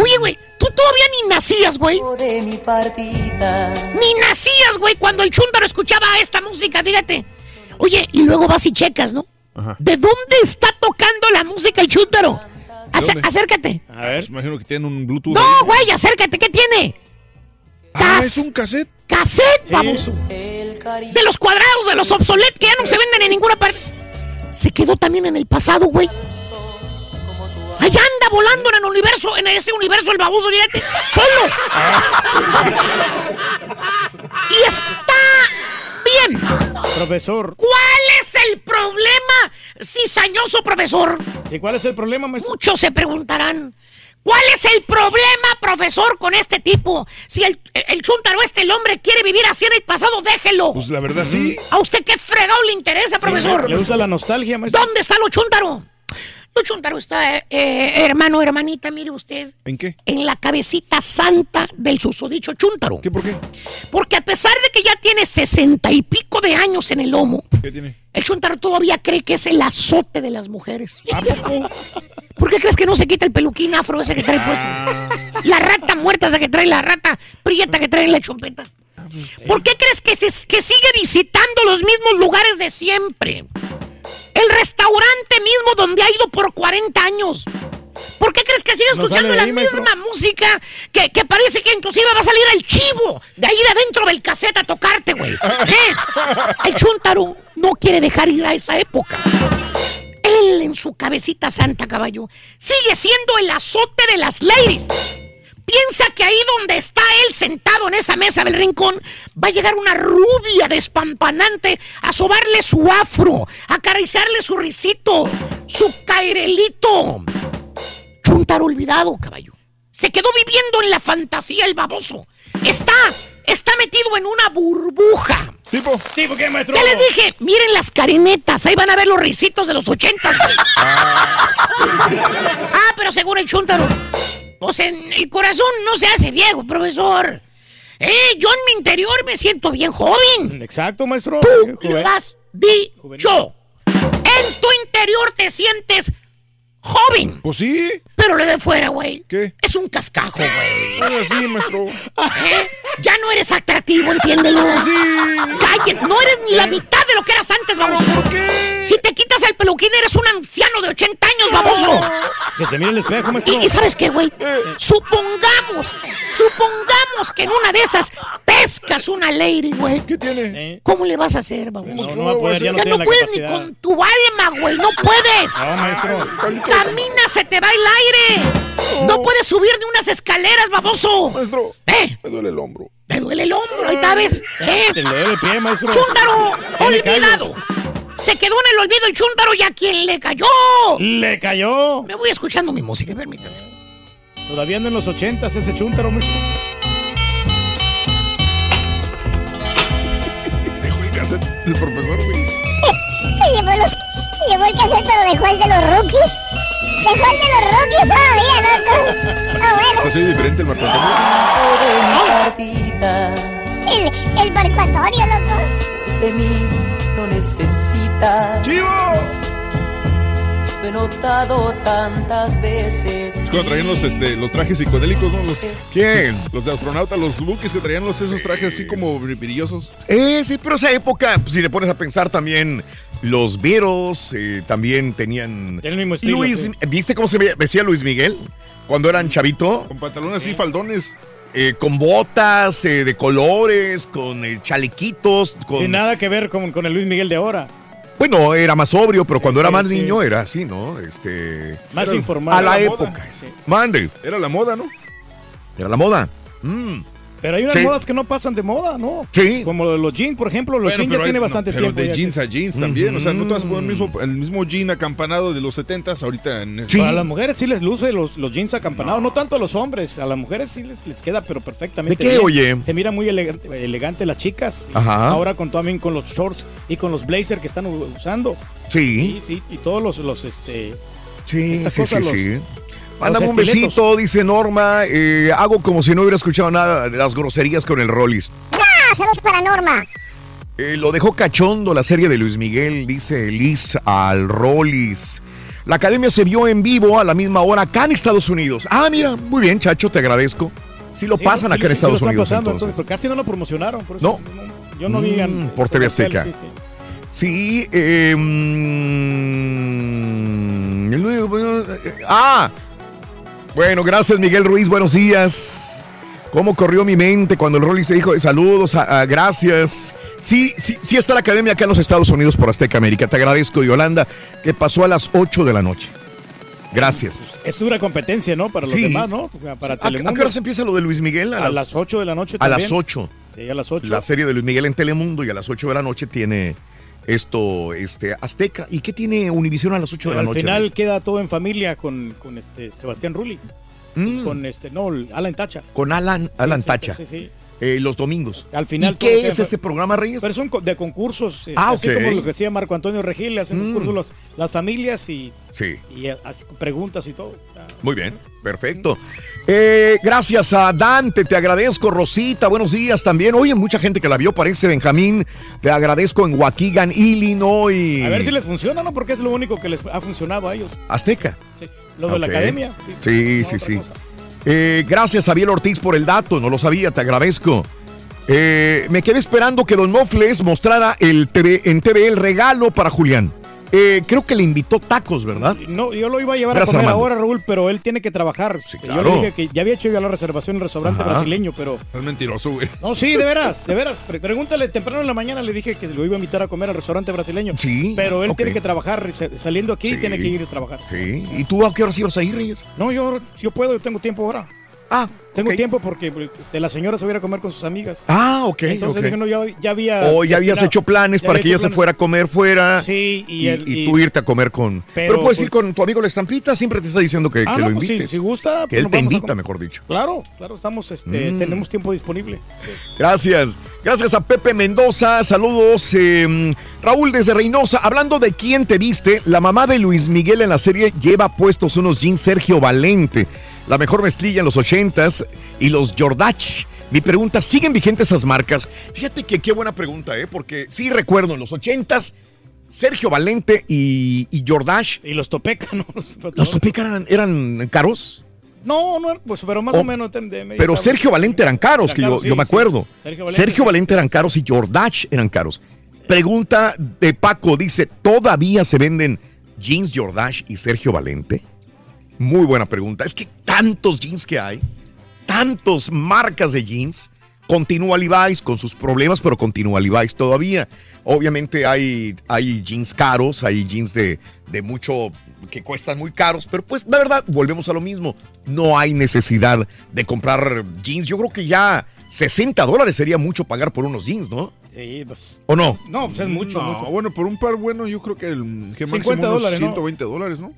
Speaker 6: Oye, güey, tú todavía ni nacías, güey. Ni nacías, güey, cuando el chúntaro escuchaba esta música, fíjate. Oye, y luego vas y checas, ¿no? ¿De dónde está tocando la música el chúntaro? Acércate.
Speaker 5: A ver. Pues imagino que tienen un Bluetooth.
Speaker 6: No, güey, acércate, ¿qué tiene?
Speaker 5: Ah, es un cassette.
Speaker 6: Cassette, baboso. De los cuadrados, de los obsolet que ya no se venden en ninguna parte. Se quedó también en el pasado, güey. Allá anda volando en el universo, en ese universo el baboso, fíjate, solo. Y está bien.
Speaker 3: Profesor.
Speaker 6: ¿Cuál es el problema, cizañoso profesor?
Speaker 3: ¿Y cuál es el problema, maestro?
Speaker 6: Muchos se preguntarán. ¿Cuál es el problema, profesor, con este tipo? Si el, el chúntaro este, el hombre, quiere vivir así en el pasado, déjelo.
Speaker 5: Pues la verdad sí.
Speaker 6: ¿A usted qué fregado le interesa, profesor?
Speaker 3: Le gusta la nostalgia, maestro.
Speaker 6: ¿Dónde está lo chúntaro? Lo chúntaro está, eh, eh, hermano, hermanita, mire usted,
Speaker 5: ¿En qué?
Speaker 6: en la cabecita santa del susodicho chúntaro.
Speaker 5: ¿Qué por qué?
Speaker 6: Porque a pesar de que ya tiene sesenta y pico de años en el lomo,
Speaker 5: ¿Qué tiene?
Speaker 6: el chúntaro todavía cree que es el azote de las mujeres.
Speaker 5: ¿A poco?
Speaker 6: ¿Por qué crees que no se quita el peluquín afro ese que trae puesto? La rata muerta esa que trae, la rata prieta que trae en la chompeta. ¿Por qué crees que, se- que sigue visitando los mismos lugares de siempre? El restaurante mismo donde ha ido por 40 años. ¿Por qué crees que sigue escuchando la
Speaker 3: ahí, maestro.
Speaker 6: misma música que, que parece que inclusive va a salir el chivo de ahí de adentro del cassette a tocarte, güey? ¿Eh? El chuntaro no quiere dejar ir a esa época. Él en su cabecita santa caballo sigue siendo el azote de las ladies. Piensa que ahí donde está él sentado en esa mesa del rincón va a llegar una rubia despampanante a sobarle su afro, a acariciarle su risito, su cairelito. Chuntaro olvidado, caballo. Se quedó viviendo en la fantasía el baboso. Está, está metido en una burbuja.
Speaker 5: ¿Tipo?
Speaker 3: ¿Tipo qué, maestro?
Speaker 6: ¿Qué les dije? Miren las carinetas, ahí van a ver los risitos de los ochentas. güey. Ah, pero según el chúntaro, pues en el corazón no se hace viejo, profesor. Eh, yo en mi interior me siento bien joven.
Speaker 3: Exacto, maestro.
Speaker 6: Tú lo has dicho. En tu interior te sientes joven.
Speaker 5: Pues sí.
Speaker 6: Pero lo de fuera, güey.
Speaker 5: ¿Qué?
Speaker 6: Es un cascajo, güey.
Speaker 5: Ah, sí, maestro.
Speaker 6: ¿Eh? Ya no eres atractivo, entiéndelo.
Speaker 5: Sí.
Speaker 6: Cállate, no eres ni la mitad de lo que eras antes, baboso.
Speaker 5: ¿Por qué?
Speaker 6: Si te quitas el peluquín, eres un anciano de 80 años, baboso.
Speaker 3: Que se mire el espejo, maestro.
Speaker 6: ¿Y, y sabes qué, güey? Supongamos, supongamos que en una de esas pescas una lady, güey.
Speaker 5: ¿Qué tiene?
Speaker 3: Eh,
Speaker 6: ¿Cómo le vas a hacer, baboso?
Speaker 3: No, no va a poder, ya no
Speaker 6: ya no
Speaker 3: la
Speaker 6: puedes ni con tu alma, güey, no puedes.
Speaker 3: No, maestro.
Speaker 6: Camina, se te va el aire. No puedes subir ni unas escaleras, baboso.
Speaker 5: Maestro,
Speaker 6: ¿Eh?
Speaker 5: me duele el hombro.
Speaker 6: Me duele el hombro, ahí está, ¿ves? ¿Eh?
Speaker 3: Te duele el pie, maestro.
Speaker 6: ¡Chúntaro!
Speaker 3: Tiene
Speaker 6: ¡Olvidado! Se quedó en el olvido el chúntaro y a quien le cayó.
Speaker 3: Le cayó.
Speaker 6: Me voy escuchando mi música, permítame.
Speaker 3: Todavía anda en los ochentas ese chúntaro, maestro.
Speaker 5: Dejó el cassette el profesor, güey.
Speaker 2: Se llevó, los, se llevó el cassette, pero dejó el de los rookies. Dejó el de los rookies todavía, loco. Ah, bueno.
Speaker 5: Hasta soy diferente el Marco
Speaker 2: El, el barcuatorio, loco.
Speaker 57: Pues de mí no necesita.
Speaker 5: ¡Chivo!
Speaker 57: Lo he notado tantas veces.
Speaker 5: Es cuando traían los, este, los trajes psicodélicos, ¿no? Los,
Speaker 1: ¿Quién?
Speaker 5: los de astronauta, los buques que traían los, esos trajes así como brillosos.
Speaker 1: Eh, sí, pero esa época, pues, si le pones a pensar también, los Beatles eh, también tenían...
Speaker 3: Tiene el mismo estilo,
Speaker 1: Luis,
Speaker 3: sí.
Speaker 1: ¿Viste cómo se ve- vestía Luis Miguel cuando eran chavito?
Speaker 5: Con pantalones así, faldones.
Speaker 1: Eh, con botas eh, de colores, con eh, chalequitos, con...
Speaker 3: Sin nada que ver con, con el Luis Miguel de ahora.
Speaker 1: Bueno, era más sobrio, pero cuando era más
Speaker 3: sí.
Speaker 1: niño era así, ¿no? Este.
Speaker 3: Más
Speaker 1: era-
Speaker 3: informal.
Speaker 1: A la época. Mande.
Speaker 5: Era la moda, ¿no?
Speaker 1: Era la moda. Mm.
Speaker 3: Pero hay unas
Speaker 1: Sí.
Speaker 3: modas que no pasan de moda, ¿no?
Speaker 1: Sí.
Speaker 3: Como lo de los jeans, por ejemplo. Los
Speaker 5: Bueno,
Speaker 3: jeans ya
Speaker 5: pero
Speaker 3: tiene
Speaker 5: hay-
Speaker 3: bastante
Speaker 5: no, pero
Speaker 3: tiempo.
Speaker 5: de jeans
Speaker 3: que-
Speaker 5: a jeans también. O sea, no te vas a poner el mismo, el mismo jean acampanado de los 70s ahorita en
Speaker 3: Para las mujeres sí les luce los, los jeans acampanados, no. tanto a los hombres, a las mujeres sí les, les queda pero perfectamente.
Speaker 1: ¿De qué,
Speaker 3: bien.
Speaker 1: oye?
Speaker 3: Se mira muy elegante, elegante las chicas.
Speaker 1: Ajá.
Speaker 3: Ahora con también con los shorts y con los blazers que están usando.
Speaker 1: Sí.
Speaker 3: Sí, sí, y todos los, los este
Speaker 1: Sí, sí, sí,
Speaker 3: los-
Speaker 1: sí. Mándame un besito, dice Norma. Eh, hago como si no hubiera escuchado nada de las groserías con el Rollis.
Speaker 2: ¡Ah! Saludos para Norma.
Speaker 1: Eh, lo dejó cachondo la serie de Luis Miguel, dice Liz al Rollis. La academia se vio en vivo a la misma hora acá en Estados Unidos. Ah, mira, muy bien, Chacho, te agradezco. Sí lo
Speaker 3: Sí,
Speaker 1: pasan
Speaker 3: sí,
Speaker 1: acá en Estados Unidos.
Speaker 3: pasando,
Speaker 1: entonces.
Speaker 3: casi no lo promocionaron, por eso
Speaker 1: No.
Speaker 3: yo no vi
Speaker 1: Mm, por TV Azteca.
Speaker 3: Sí, sí.
Speaker 1: Sí, el nuevo- eh, ah, bueno, gracias Miguel Ruiz, buenos días. ¿Cómo corrió mi mente cuando el Rollis te dijo saludos, ah, ah, gracias? Sí, sí, sí está la academia acá en los Estados Unidos por Azteca América. Te agradezco, Yolanda, que pasó a las 8 de la noche. Gracias.
Speaker 3: Es dura competencia, ¿no? Para los
Speaker 1: Sí.
Speaker 3: demás, ¿no? Para
Speaker 1: ¿A,
Speaker 3: Telemundo.
Speaker 1: a qué hora se empieza lo de Luis Miguel?
Speaker 3: A las 8 de la noche
Speaker 1: A las
Speaker 3: también.
Speaker 1: 8.
Speaker 3: Sí, a las 8.
Speaker 1: La serie de Luis Miguel en Telemundo y a las 8 de la noche tiene esto, este, Azteca. ¿Y qué tiene Univisión a las 8 de la
Speaker 3: Al
Speaker 1: noche?
Speaker 3: final queda todo en familia con, con este Sebastián Rulli.
Speaker 1: Mm.
Speaker 3: Con este, no, Alan Tacha.
Speaker 1: Con Alan, Alan
Speaker 3: sí,
Speaker 1: Tacha.
Speaker 3: sí, sí.
Speaker 1: eh, los domingos.
Speaker 3: Al final
Speaker 1: ¿Y qué es ese programa, Reyes?
Speaker 3: Pero son de concursos, este,
Speaker 1: Ah,
Speaker 3: así
Speaker 1: ok.
Speaker 3: como lo que decía Marco Antonio Regil, le hacen
Speaker 1: Mm.
Speaker 3: concursos las familias y,
Speaker 1: Sí,
Speaker 3: y eh, hace preguntas y todo.
Speaker 1: Muy bien, perfecto. Eh, gracias a Dante, te agradezco, Rosita, buenos días también. Oye, mucha gente que la vio, parece Benjamín, te agradezco en Waukegan, Illinois.
Speaker 3: A ver si les funciona, ¿no? Porque es lo único que les ha funcionado a ellos.
Speaker 1: Azteca.
Speaker 3: Sí. Lo de la academia.
Speaker 1: Sí, sí, sí. Eh, gracias, Javier Ortiz, por el dato. No lo sabía, te agradezco. Eh, me quedé esperando que Don Mofles mostrara el TV, en TV el regalo para Julián. Eh, creo que le invitó tacos, ¿verdad?
Speaker 3: No, yo lo iba a llevar
Speaker 1: Gracias,
Speaker 3: a comer
Speaker 1: Armando.
Speaker 3: ahora, Raúl, pero él tiene que trabajar. Yo
Speaker 1: claro.
Speaker 3: le dije que ya había hecho ya la reservación en el restaurante
Speaker 5: Ajá.
Speaker 3: brasileño, pero...
Speaker 5: Es mentiroso, güey.
Speaker 3: No, sí, de veras, de veras. Pre- Pregúntale, temprano en la mañana le dije que lo iba a invitar a comer al restaurante brasileño.
Speaker 1: Sí.
Speaker 3: Pero él tiene que trabajar, sa- saliendo aquí,
Speaker 1: Sí.
Speaker 3: tiene que ir a trabajar.
Speaker 1: Sí. ¿Y tú a qué horas ibas a ir, Reyes?
Speaker 3: No, yo, yo puedo, yo tengo tiempo ahora.
Speaker 1: Ah,
Speaker 3: Tengo tiempo porque de la señora se va a ir a comer con sus amigas.
Speaker 1: Ah, ok.
Speaker 3: Entonces
Speaker 1: ok.
Speaker 3: dije, no, ya, ya había...
Speaker 1: O ya habías hecho planes para que ella se fuera a comer fuera.
Speaker 3: Sí, y,
Speaker 1: Y,
Speaker 3: el-
Speaker 1: y
Speaker 3: y-
Speaker 1: tú irte a comer con. Pero,
Speaker 3: Pero,
Speaker 1: puedes
Speaker 3: pues-
Speaker 1: ir con tu amigo la estampita, siempre te está diciendo que,
Speaker 3: Ah,
Speaker 1: que
Speaker 3: no,
Speaker 1: lo
Speaker 3: pues, si-
Speaker 1: invites.
Speaker 3: si gusta,
Speaker 1: que
Speaker 3: pues
Speaker 1: él te invita, mejor dicho.
Speaker 3: Claro, claro, estamos, este,
Speaker 1: Mm.
Speaker 3: tenemos tiempo disponible.
Speaker 1: Gracias. Gracias a Pepe Mendoza. Saludos. eh, Raúl desde Reynosa. Hablando de quién te viste, la mamá de Luis Miguel en la serie lleva puestos unos jeans Sergio Valente. La mejor mezclilla en los ochentas y los Jordach. Mi pregunta, ¿siguen vigentes esas marcas? Fíjate que qué buena pregunta, ¿eh? Porque sí recuerdo en los ochentas, Sergio Valente y, y Jordache.
Speaker 3: Y los Topeca, ¿no?
Speaker 1: ¿Los Topeca eran, eran caros?
Speaker 3: No, no, pues, pero más o menos. de-
Speaker 1: Pero. Sergio Valente eran caros,
Speaker 3: Eran
Speaker 1: que yo,
Speaker 3: caros,
Speaker 1: yo
Speaker 3: sí,
Speaker 1: me
Speaker 3: sí.
Speaker 1: acuerdo.
Speaker 3: Sergio Valente,
Speaker 1: Sergio Valente eran caros y Jordache eran caros. Pregunta de Paco, dice, ¿todavía se venden jeans Jordache y Sergio Valente? Muy buena pregunta. Es que tantos jeans que hay, tantos marcas de jeans. Continúa Levi's con sus problemas, pero continúa Levi's todavía. Obviamente hay, hay jeans caros, hay jeans de, de mucho que cuestan muy caros, pero pues la verdad, volvemos a lo mismo. No hay necesidad de comprar jeans. Yo creo que ya 60 dólares sería mucho pagar por unos jeans, ¿no?
Speaker 3: Sí, pues.
Speaker 1: ¿O no?
Speaker 3: No, pues es mucho,
Speaker 5: No,
Speaker 3: mucho.
Speaker 5: bueno, por un par bueno, yo creo que el que
Speaker 3: 50
Speaker 5: máximo unos
Speaker 3: dólares, ¿no?
Speaker 5: 120 dólares, ¿no?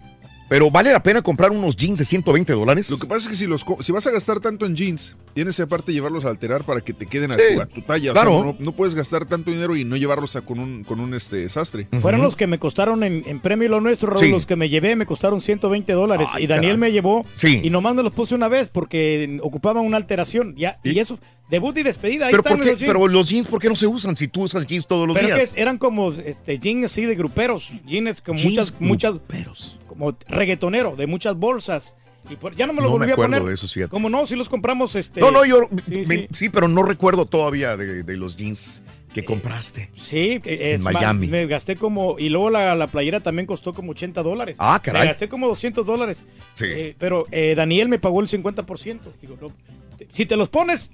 Speaker 1: Pero vale la pena comprar unos jeans de 120 dólares.
Speaker 5: Lo que pasa es que si los co- si vas a gastar tanto en jeans, tienes aparte llevarlos a alterar para que te queden a,
Speaker 1: Sí,
Speaker 5: tu, a tu talla. O
Speaker 1: claro.
Speaker 5: sea, no, no puedes gastar tanto dinero y no llevarlos a con un, con un este sastre.
Speaker 3: Fueron los que me costaron en, en premio lo nuestro, Raúl,
Speaker 5: Sí.
Speaker 3: los que me llevé me costaron 120 dólares.
Speaker 1: Ay,
Speaker 3: y Daniel
Speaker 1: caray.
Speaker 3: me llevó
Speaker 1: Sí.
Speaker 3: y nomás me los puse una vez porque ocupaban una alteración. Ya, y eso, debut y despedida, ahí
Speaker 1: Pero,
Speaker 3: están
Speaker 1: ¿por qué?
Speaker 3: los jeans.
Speaker 1: pero los jeans, ¿por qué no se usan si tú usas jeans todos los
Speaker 3: Pero
Speaker 1: días?
Speaker 3: que eran como este, jeans así de gruperos, jeans con
Speaker 1: Jeans
Speaker 3: muchas, muchas,
Speaker 1: gruperos.
Speaker 3: como reggaetonero, de muchas bolsas. Y por- ya no me lo
Speaker 1: No me
Speaker 3: volví a poner.
Speaker 1: de esos, fíjate.
Speaker 3: Como no, si los compramos este.
Speaker 1: No, no, yo
Speaker 3: Sí,
Speaker 1: me-
Speaker 3: sí.
Speaker 1: sí, pero no recuerdo todavía de, de los jeans que compraste.
Speaker 3: Sí, eh,
Speaker 1: En Miami.
Speaker 3: me gasté como. Y luego la, la playera también costó como 80 dólares.
Speaker 1: Ah, caray.
Speaker 3: Me gasté como 200 dólares.
Speaker 1: Sí.
Speaker 3: Eh, pero eh, Daniel me pagó el 50%. Digo, no, te- si te los pones,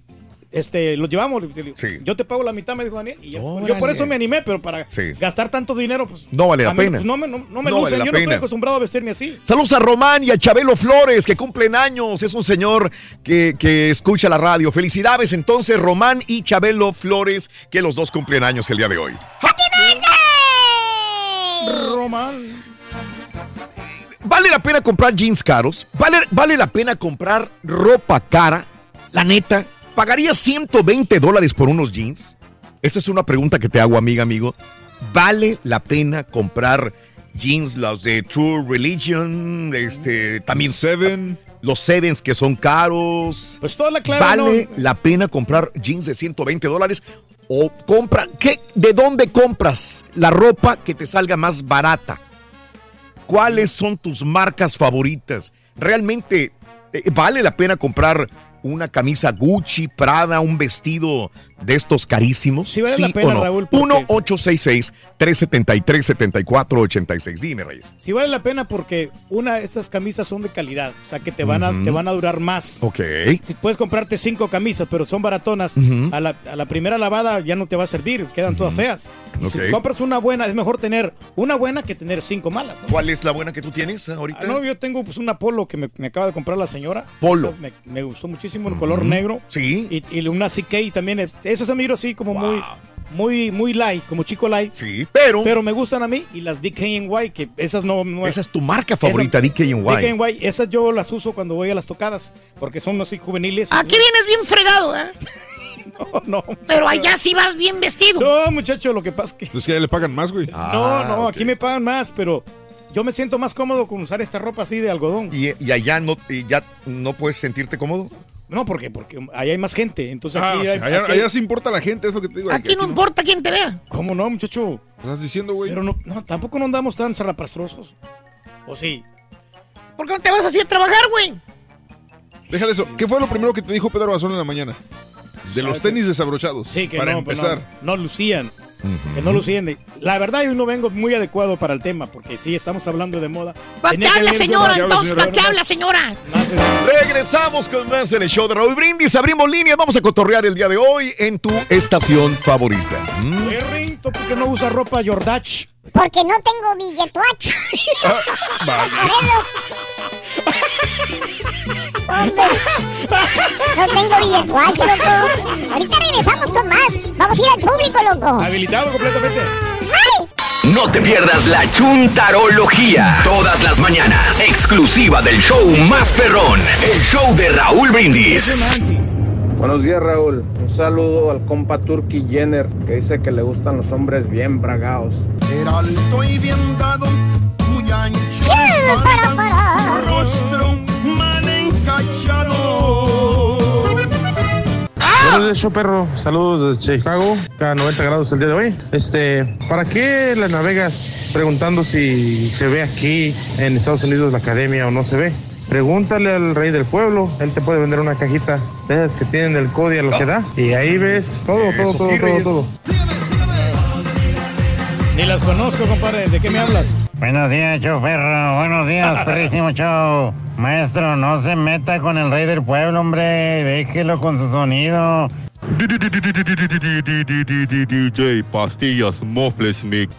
Speaker 3: este, los llevamos. Le digo, Yo te pago la mitad, me dijo Daniel. Y yo, yo por eso me animé, pero para
Speaker 1: Sí.
Speaker 3: gastar tanto dinero, pues.
Speaker 1: No vale la
Speaker 3: mí,
Speaker 1: pena.
Speaker 3: pues, no me, no, no me
Speaker 1: No
Speaker 3: luce.
Speaker 1: vale la
Speaker 3: yo no estoy acostumbrado a vestirme así.
Speaker 1: Saludos a Román y a Chabelo Flores, que cumplen años. Es un señor que, que escucha la radio. Felicidades entonces, Román y Chabelo Flores, que los dos cumplen años el día de hoy.
Speaker 3: Román.
Speaker 1: ¿Vale la pena comprar jeans caros? ¿Vale, ¿Vale la pena comprar ropa cara? La neta, ¿pagarías 120 dólares por unos jeans? Esa es una pregunta que te hago, amiga, amigo. ¿Vale la pena comprar jeans, los de True Religion, este, también Seven, los Sevens que son caros?
Speaker 3: Pues toda la clave,
Speaker 1: ¿Vale
Speaker 3: ¿no?
Speaker 1: la pena comprar jeans de 120 dólares? ¿O compra, qué, de dónde compras la ropa que te salga más barata? ¿Cuáles son tus marcas favoritas? ¿Realmente eh, vale la pena comprar una camisa Gucci, Prada, un vestido de estos carísimos?
Speaker 3: Sí vale la pena,
Speaker 1: o no?
Speaker 3: Raúl, porque-
Speaker 1: 1-866-373-7486. Dime, Reyes.
Speaker 3: Sí vale la pena porque una de estas camisas son de calidad, o sea que te van, a, te van a durar más.
Speaker 1: Ok.
Speaker 3: Si puedes comprarte cinco camisas, pero son baratonas, a, la, a la primera lavada ya no te va a servir, quedan todas feas. Y Si compras una buena, es mejor tener una buena que tener cinco malas. ¿no?
Speaker 1: ¿Cuál es la buena que tú tienes ahorita?
Speaker 3: Ah, no, yo tengo pues una polo que me, me acaba de comprar la señora.
Speaker 1: Polo.
Speaker 3: Me, me gustó muchísimo el color negro.
Speaker 1: Sí.
Speaker 3: Y, y una CK también. es- Esas se miro así como muy, muy, muy light, como chico light.
Speaker 1: Sí, pero.
Speaker 3: Pero me gustan a mí. Y las DKNY, que esas no. no
Speaker 1: Esa es tu marca favorita,
Speaker 3: Esas-
Speaker 1: DKNY.
Speaker 3: DKNY, esas yo las uso cuando voy a las tocadas, porque son así juveniles.
Speaker 6: Aquí vienes bien fregado, ¿eh?
Speaker 3: no, no.
Speaker 6: Pero allá sí vas bien vestido.
Speaker 3: No, muchacho, lo que pasa es que.
Speaker 5: Es que ya le pagan más, güey.
Speaker 3: no, no, aquí me pagan más, pero yo me siento más cómodo con usar esta ropa así de algodón.
Speaker 1: ¿Y, y allá no, y ya no puedes sentirte cómodo?
Speaker 3: No, porque porque allá hay más gente, entonces
Speaker 5: Ah,
Speaker 3: aquí,
Speaker 5: sí,
Speaker 3: hay-
Speaker 5: allá,
Speaker 3: aquí-
Speaker 5: allá sí importa la gente, es lo que te digo.
Speaker 6: Aquí no importa quién te vea.
Speaker 3: ¿Cómo no, muchacho?
Speaker 5: ¿Estás diciendo, güey?
Speaker 3: Pero no, no, tampoco no andamos tan zarrapastrosos. ¿O sí?
Speaker 6: ¿Por qué no te vas así a trabajar, güey?
Speaker 5: Déjale eso. ¿Qué fue lo primero que te dijo Pedro Bazón en la mañana? De los tenis desabrochados.
Speaker 3: Sí, que
Speaker 5: Para
Speaker 3: no, pues
Speaker 5: empezar.
Speaker 3: no, no lucían. Que no lucían. La verdad, yo no vengo muy adecuado para el tema, porque sí, estamos hablando de moda.
Speaker 6: ¿Para qué habla, señora? Entonces, ¿para qué habla, señora?
Speaker 1: Regresamos con más en el show de Raúl Brindis. Abrimos líneas. Vamos a cotorrear el día de hoy en tu estación favorita. ¿Mm?
Speaker 3: Oye, Rinto, ¿por qué no usa ropa Jordach?
Speaker 2: Porque no tengo billetuach.
Speaker 3: Ah,
Speaker 2: Hombre, no tengo billetuach, loco. Ahorita regresamos con más. Vamos a ir al público, loco.
Speaker 3: Habilitado completamente.
Speaker 58: No te pierdas la chuntarología. Todas las mañanas. Exclusiva del show más perrón. El show de Raúl Brindis.
Speaker 59: Buenos días, Raúl. Un saludo al compa Turkey Jenner, que dice que le gustan los hombres bien bragados.
Speaker 60: Era alto y bien dado, muy ancho.
Speaker 2: para, para.
Speaker 60: Rostro.
Speaker 52: Buenos días, show perro. Saludos desde Chicago, a 90 grados el día de hoy. Este, ¿para qué la navegas preguntando si se ve aquí en Estados Unidos la academia o no se ve? Pregúntale al rey del pueblo, él te puede vender una cajita de esas que tienen el código a lo que da. Y ahí ves todo, todo, todo,
Speaker 3: sí,
Speaker 52: todo, todo.
Speaker 3: Ni las conozco, compadre. ¿De qué me hablas?
Speaker 61: Buenos días, show perro. Buenos días, perrísimo show. Maestro, no se meta con el rey del pueblo, hombre. Déjelo con su sonido.
Speaker 62: DJ Pastillas Mofles Mix.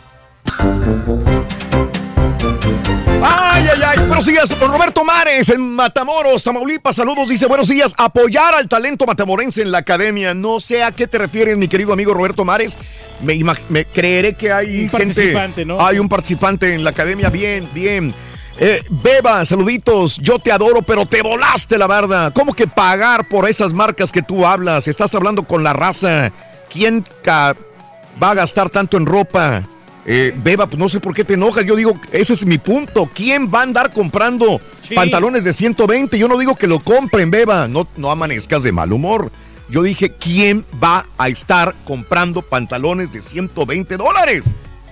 Speaker 1: Ay, ay, ay. Buenos días, Roberto Mares en Matamoros, Tamaulipas. Saludos, dice buenos días. Apoyar al talento matamorense en la academia. No sé a qué te refieres, mi querido amigo Roberto Mares. Me, me creeré que hay
Speaker 3: Un
Speaker 1: gente.
Speaker 3: participante, ¿no?
Speaker 1: Hay un participante en la academia. Bien, bien. Eh, Beba, saluditos. Yo te adoro, pero te volaste la verdad. ¿Cómo que pagar por esas marcas que tú hablas? Estás hablando con la raza. ¿Quién va a gastar tanto en ropa? Eh, Beba, pues no sé por qué te enojas. Yo digo, ese es mi punto. ¿Quién va a andar comprando
Speaker 3: Sí.
Speaker 1: pantalones de 120? Yo no digo que lo compren, Beba. No, no amanezcas de mal humor. Yo dije, ¿quién va a estar comprando pantalones de 120 dólares?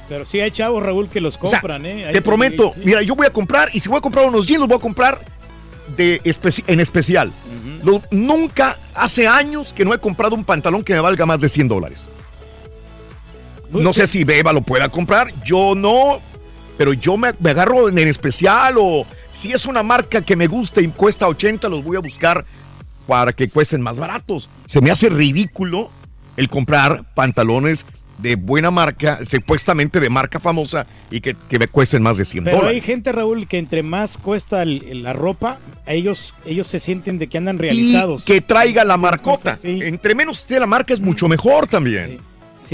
Speaker 3: Pero sí hay chavos, Raúl, que los compran, ¿eh? Hay-
Speaker 1: Te prometo, mira, yo voy a comprar, y si voy a comprar unos jeans, los voy a comprar de especi- en especial. Lo- nunca, hace años que no he comprado un pantalón que me valga más de 100 dólares. No sé si Beba lo pueda comprar, yo no, pero yo me, me agarro en, en especial o si es una marca que me gusta y cuesta 80, los voy a buscar para que cuesten más baratos. Se me hace ridículo el comprar pantalones de buena marca, supuestamente de marca famosa, y que, que me cuesten más de 100
Speaker 3: Pero hay gente, Raúl, que entre más cuesta el- la ropa, ellos, ellos se sienten de que andan realizados.
Speaker 1: Y que traiga la marcota. Entre menos esté la marca es mucho mejor también.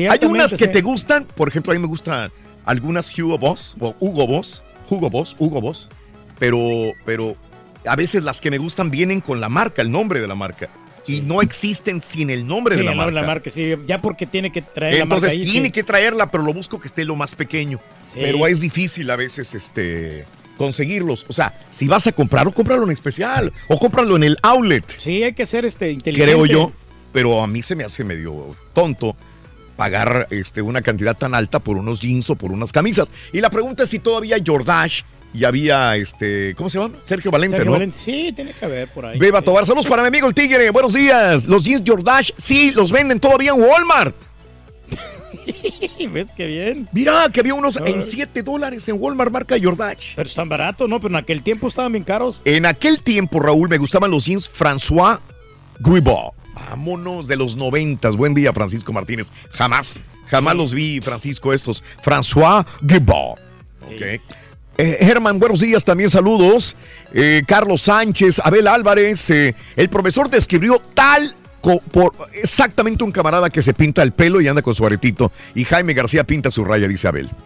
Speaker 1: Hay unas que
Speaker 3: sí.
Speaker 1: te gustan, por ejemplo, a mí me gustan algunas Hugo Boss, o Hugo Boss, Hugo Boss, Hugo Boss, pero, pero a veces las que me gustan vienen con la marca, el nombre de la marca, y no existen sin el nombre
Speaker 3: Sí,
Speaker 1: de la marca.
Speaker 3: la marca, sí, ya porque tiene que traer la
Speaker 1: Entonces
Speaker 3: marca
Speaker 1: tiene
Speaker 3: sí.
Speaker 1: que traerla, pero lo busco que esté lo más pequeño.
Speaker 3: Sí.
Speaker 1: Pero es difícil a veces este conseguirlos. O sea, si vas a comprarlo, cómpralo en especial o cómpralo en el outlet.
Speaker 3: Sí, hay que ser este inteligente.
Speaker 1: Creo yo, pero a mí se me hace medio tonto pagar este, una cantidad tan alta por unos jeans o por unas camisas. Y la pregunta es si todavía Jordache y había este, ¿cómo se llama? Sergio Valente,
Speaker 3: Sergio
Speaker 1: ¿no?
Speaker 3: Valente, Sí, tiene que haber por ahí.
Speaker 1: Beba Tobar, saludos para mi amigo el Tigre. Buenos días. Los jeans Jordache, sí, los venden todavía en Walmart.
Speaker 3: ¿Ves qué bien?
Speaker 1: Mira, que había unos en 7 dólares en Walmart marca Jordache.
Speaker 3: Pero están baratos, ¿no? Pero en aquel tiempo estaban bien caros.
Speaker 1: En aquel tiempo, Raúl, me gustaban los jeans François Guibault. Vámonos de los noventas. Buen día, Francisco Martínez. Jamás, jamás los vi, Francisco, estos. François Guibault. Ok. Eh, Germán, buenos días, también saludos. Eh, Carlos Sánchez, Abel Álvarez. eh, el profesor describió tal por exactamente un camarada que se pinta el pelo y anda con su aretito. Y Jaime García pinta su raya, dice Abel.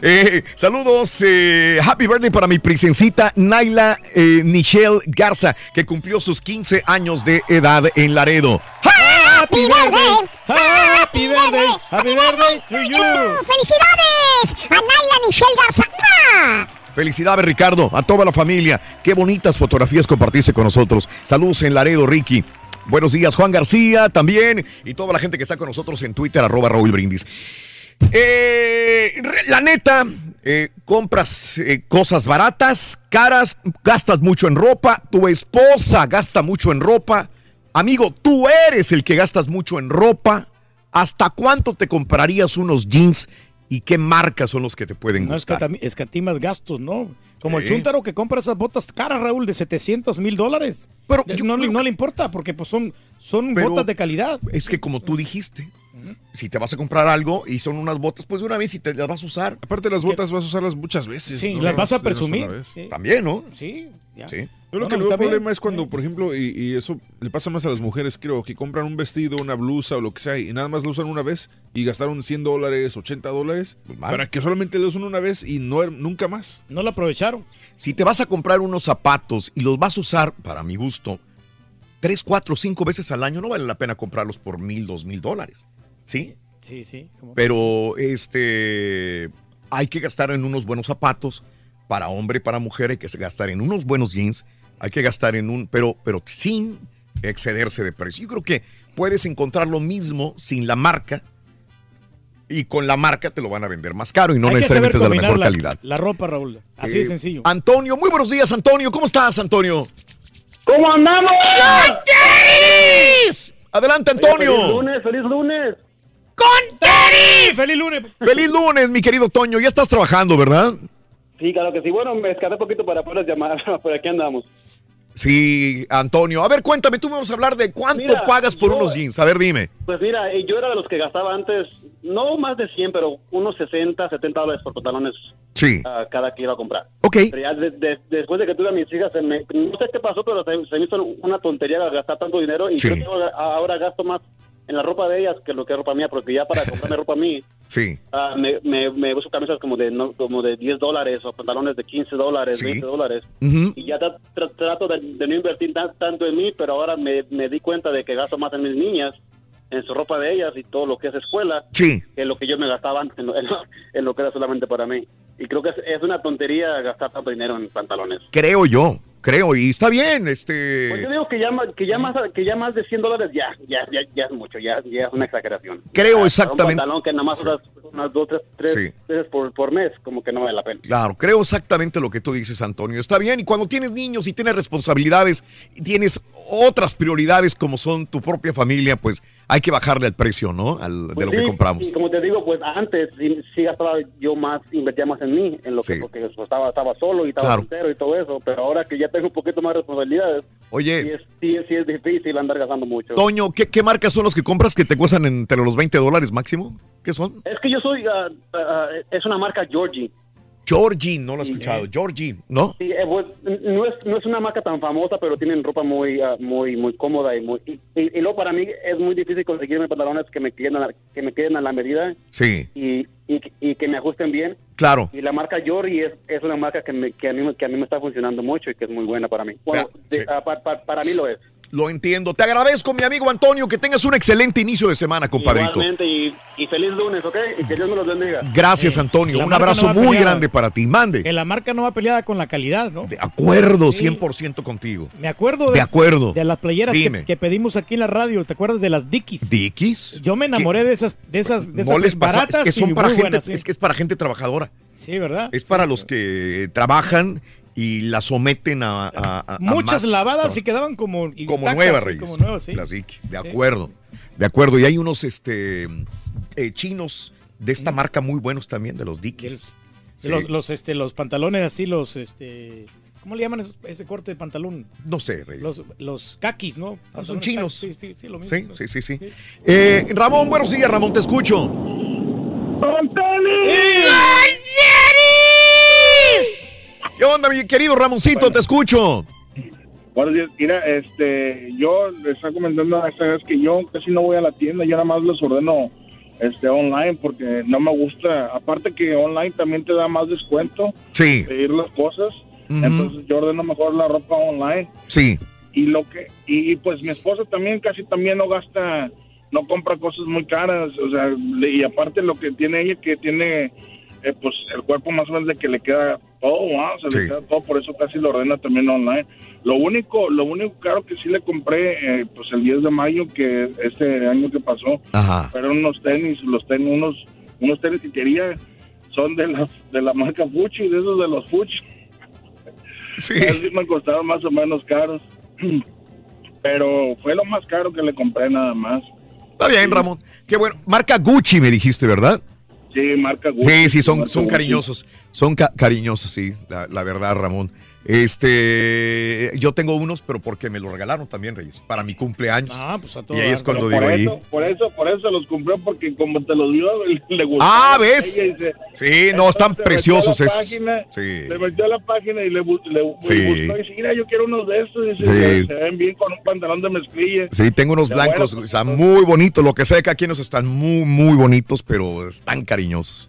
Speaker 1: Eh, saludos, eh, happy birthday para mi princesita Naila eh, Michelle Garza, que cumplió sus 15 años de edad en Laredo.
Speaker 3: Happy birthday, happy birthday, happy birthday to you.
Speaker 2: ¡Felicidades! A Naila Michelle Garza.
Speaker 1: Felicidades, Ricardo, a toda la familia. Qué bonitas fotografías compartiste con nosotros. Saludos en Laredo, Ricky. Buenos días, Juan García también. Y toda la gente que está con nosotros en Twitter, arroba Raúl Brindis. Eh, la neta, eh, compras eh, cosas baratas, caras, gastas mucho en ropa, tu esposa gasta mucho en ropa. Amigo, tú eres el que gastas mucho en ropa. ¿Hasta cuánto te comprarías unos jeans y qué marcas son los que te pueden
Speaker 3: No
Speaker 1: gustar?
Speaker 3: escatam- escatimas gastos, ¿no? Como el
Speaker 1: Sí.
Speaker 3: chúntaro que compra esas botas caras, Raúl, de 700 mil dólares.
Speaker 1: Pero
Speaker 3: no, le- no le importa porque pues son, son
Speaker 1: Pero
Speaker 3: botas de calidad.
Speaker 1: Es que como tú dijiste, si te vas a comprar algo y son unas botas, pues de una vez y te las vas a usar.
Speaker 5: Aparte las botas vas a usarlas muchas veces.
Speaker 3: Sí,
Speaker 5: no
Speaker 3: las vas a presumir. Sí.
Speaker 1: También, ¿no?
Speaker 3: Sí, ya.
Speaker 1: Sí.
Speaker 5: Yo lo
Speaker 3: No,
Speaker 5: que
Speaker 3: no,
Speaker 5: le veo
Speaker 3: bien.
Speaker 5: problema es cuando, por ejemplo, y, y eso le pasa más a las mujeres, creo, que compran un vestido, una blusa o lo que sea y nada más lo usan una vez y gastaron 100 dólares, 80 dólares
Speaker 1: mal.
Speaker 5: para que solamente lo usen una vez y no nunca más.
Speaker 3: No lo aprovecharon.
Speaker 1: Si te vas a comprar unos zapatos y los vas a usar, para mi gusto, tres, cuatro, cinco veces al año, no vale la pena comprarlos por mil, dos mil dólares. ¿Sí?
Speaker 3: Sí, sí. ¿cómo?
Speaker 1: Pero este hay que gastar en unos buenos zapatos para hombre y para mujer, hay que gastar en unos buenos jeans, hay que gastar en un, pero, pero sin excederse de precio. Yo creo que puedes encontrar lo mismo sin la marca y con la marca te lo van a vender más caro y no
Speaker 3: Hay
Speaker 1: necesariamente es de la mejor calidad.
Speaker 3: La ropa, Raúl. Así
Speaker 1: Eh,
Speaker 3: de sencillo.
Speaker 1: Antonio, muy buenos días, Antonio. ¿Cómo estás, Antonio?
Speaker 63: ¿Cómo andamos?
Speaker 1: Adelante, Antonio.
Speaker 63: Feliz lunes, feliz lunes.
Speaker 1: ¡Con tenis!
Speaker 3: ¡Feliz lunes!
Speaker 1: ¡Feliz lunes, mi querido Toño! Ya estás trabajando, ¿verdad?
Speaker 63: Sí, claro que sí. Bueno, me escapé un poquito para poder llamar, pero aquí andamos.
Speaker 1: Sí, Antonio. A ver, cuéntame, tú vas a hablar de cuánto
Speaker 63: Mira,
Speaker 1: pagas por
Speaker 63: yo-
Speaker 1: unos jeans. A ver, dime.
Speaker 63: Pues mira, eh, yo era de los que gastaba antes, no más de 100, pero unos 60, 70 dólares por pantalones
Speaker 1: Sí.
Speaker 63: ah, cada que iba a comprar.
Speaker 1: Ok.
Speaker 63: Pero ya de- de- después de que tuve a mis hijas, se me- no sé qué pasó, pero se, se me hizo una tontería gastar tanto dinero y
Speaker 1: Sí.
Speaker 63: creo que ahora, ahora gasto más en la ropa de ellas que lo que es ropa mía, porque ya para comprarme ropa a mí,
Speaker 1: Sí.
Speaker 63: ah, me, me, me uso camisas como de, no, como de 10 dólares o pantalones de 15 dólares,
Speaker 1: Sí.
Speaker 63: 20 dólares.
Speaker 1: Ujú.
Speaker 63: Y ya tra- tra- trato de, de no invertir tan- tanto en mí, pero ahora me, me di cuenta de que gasto más en mis niñas, en su ropa de ellas y todo lo que es escuela,
Speaker 1: Sí.
Speaker 63: que lo que yo me gastaba antes en lo, en lo- en lo que era solamente para mí. Y creo que es, es una tontería gastar tanto dinero en pantalones.
Speaker 1: Creo yo. Creo. Y está bien,
Speaker 63: Pues yo
Speaker 1: este.
Speaker 63: digo que ya, ma- que ya más que ya más de 100 dólares ya, ya, ya, ya es mucho, ya, ya es una exageración.
Speaker 1: Creo exactamente.
Speaker 63: Un pantalón que nada más unas dos, tres, tres
Speaker 1: Sí.
Speaker 63: veces por, por mes, como que no vale la pena.
Speaker 1: Claro, creo exactamente lo que tú dices, Antonio. Está bien. Y cuando tienes niños y tienes responsabilidades y tienes otras prioridades como son tu propia familia, pues hay que bajarle al precio, ¿no? Al, de
Speaker 64: Pues
Speaker 1: lo que
Speaker 64: sí,
Speaker 1: compramos.
Speaker 64: Y como te digo, pues antes sí, sí gastaba yo más, invertía más en mí, en lo que porque pues, estaba, estaba solo y estaba
Speaker 1: Claro.
Speaker 64: soltero y todo eso, pero ahora que ya tengo un poquito más de responsabilidades,
Speaker 1: Oye.
Speaker 64: sí es, sí, sí es difícil andar gastando mucho.
Speaker 1: Toño, ¿qué, qué marcas son los que compras que te cuestan entre los 20 dólares máximo? ¿Qué son?
Speaker 64: Es que yo soy, ah, ah, es una marca Georgie.
Speaker 1: Georgie, no lo he escuchado. Georgie, ¿no?
Speaker 64: Sí, eh, pues, no, es, no es una marca tan famosa, pero tienen ropa muy ah, muy muy cómoda y muy y, y- y luego para mí es muy difícil conseguirme pantalones que me queden a la, que me queden a la medida
Speaker 1: Sí,
Speaker 64: y, y, que me ajusten bien.
Speaker 1: claro.
Speaker 64: Y la marca Georgie es, es una marca que, me- que, a mí, me- que a mí me está funcionando mucho y que es muy buena para mí. Bueno, de- ah, pa- pa- para mí lo es.
Speaker 1: Lo entiendo. Te agradezco, mi amigo Antonio, que tengas un excelente inicio de semana, compadrito.
Speaker 64: Igualmente y, y feliz lunes, ¿ok? Y que Dios me los bendiga.
Speaker 1: Gracias, Antonio.
Speaker 3: la
Speaker 1: Un abrazo
Speaker 3: no
Speaker 1: muy
Speaker 3: peleada.
Speaker 1: grande para ti. Mande.
Speaker 3: Que la marca no va peleada con la calidad, ¿no?
Speaker 1: De acuerdo, 100% contigo.
Speaker 3: Me acuerdo
Speaker 1: De acuerdo.
Speaker 3: de las playeras que, pedimos aquí en la radio. ¿Te acuerdas de las Dickies?
Speaker 1: ¿Dickies?
Speaker 3: Yo me enamoré de esas, de esas, de esas
Speaker 1: No les pasa,
Speaker 3: baratas
Speaker 1: es que son para gente,
Speaker 3: buenas, sí.
Speaker 1: es que es para gente trabajadora.
Speaker 3: Sí, ¿verdad?
Speaker 1: Es para los que trabajan y la someten a, a- a- a
Speaker 3: Muchas
Speaker 1: más
Speaker 3: lavadas y quedaban como
Speaker 1: como nuevas,
Speaker 3: sí,
Speaker 1: Reyes.
Speaker 3: Como nuevas, sí.
Speaker 1: Las Dickies. De
Speaker 3: Sí.
Speaker 1: acuerdo. De acuerdo. Y hay unos este eh, chinos de esta marca muy buenos también, de los Dickies. Sí.
Speaker 3: Los, los, este, los pantalones así, los, este, ¿cómo le llaman esos- ese corte de pantalón?
Speaker 1: No sé, Reyes.
Speaker 3: Los, los kakis, ¿no?
Speaker 1: Ah, son chinos.
Speaker 3: Sí, sí, sí, lo mismo.
Speaker 1: Sí, sí, sí, sí. Eh, Ramón, buenos días, Ramón, te escucho. ¿Qué onda, mi querido Ramoncito? Te escucho.
Speaker 65: Buenos días. Mira, este, yo les estaba comentando esta vez que yo casi no voy a la tienda, yo nada más los ordeno este online porque no me gusta. Aparte que online también te da más descuento.
Speaker 1: Sí.
Speaker 65: Pedir las cosas.
Speaker 1: Ujú.
Speaker 65: Entonces yo ordeno mejor la ropa online.
Speaker 1: Sí.
Speaker 65: Y lo que y pues mi esposa también casi también no gasta, no compra cosas muy caras, o sea, y aparte lo que tiene ella que tiene eh, pues el cuerpo más grande que le queda todo, ¿va? o sea, le queda todo, por eso casi lo ordena también online. Lo único, lo único caro que sí le compré, eh, pues el 10 de mayo, que este año que pasó,
Speaker 1: Ajá.
Speaker 65: fueron unos tenis, los tenis, unos, unos tenis que quería, son de la, de la marca Fuchi, de esos de los Fuchi.
Speaker 1: Sí.
Speaker 65: me costaron más o menos caros, pero fue lo más caro que le compré nada más.
Speaker 1: Está bien, Ramón. Qué bueno. Marca Gucci, me dijiste, ¿verdad?
Speaker 65: Sí, marca Gucci.
Speaker 1: Sí, sí, son, son cariñosos. Son ca- cariñosos, sí, la, la verdad, Ramón. Este, yo tengo unos, pero porque me los regalaron también, Reyes, para mi cumpleaños.
Speaker 3: Ah, pues a todo
Speaker 1: Y ahí es cuando digo
Speaker 65: por
Speaker 1: ahí.
Speaker 65: eso, por eso, por eso los compré porque como te los dio le gustó.
Speaker 1: Ah, ¿ves? Sí, no, están
Speaker 65: se
Speaker 1: preciosos
Speaker 65: página,
Speaker 1: Sí.
Speaker 65: Le metió a la página y le, le, le
Speaker 1: Sí.
Speaker 65: gustó y dice, mira, yo quiero unos de estos. Y dice,
Speaker 1: Sí.
Speaker 65: se ven bien con un pantalón de mezclilla.
Speaker 1: Sí, tengo unos blancos,
Speaker 65: bueno,
Speaker 1: o sea, muy bonitos. Lo que sé que aquí nos están muy, muy bonitos, pero están cariñosos.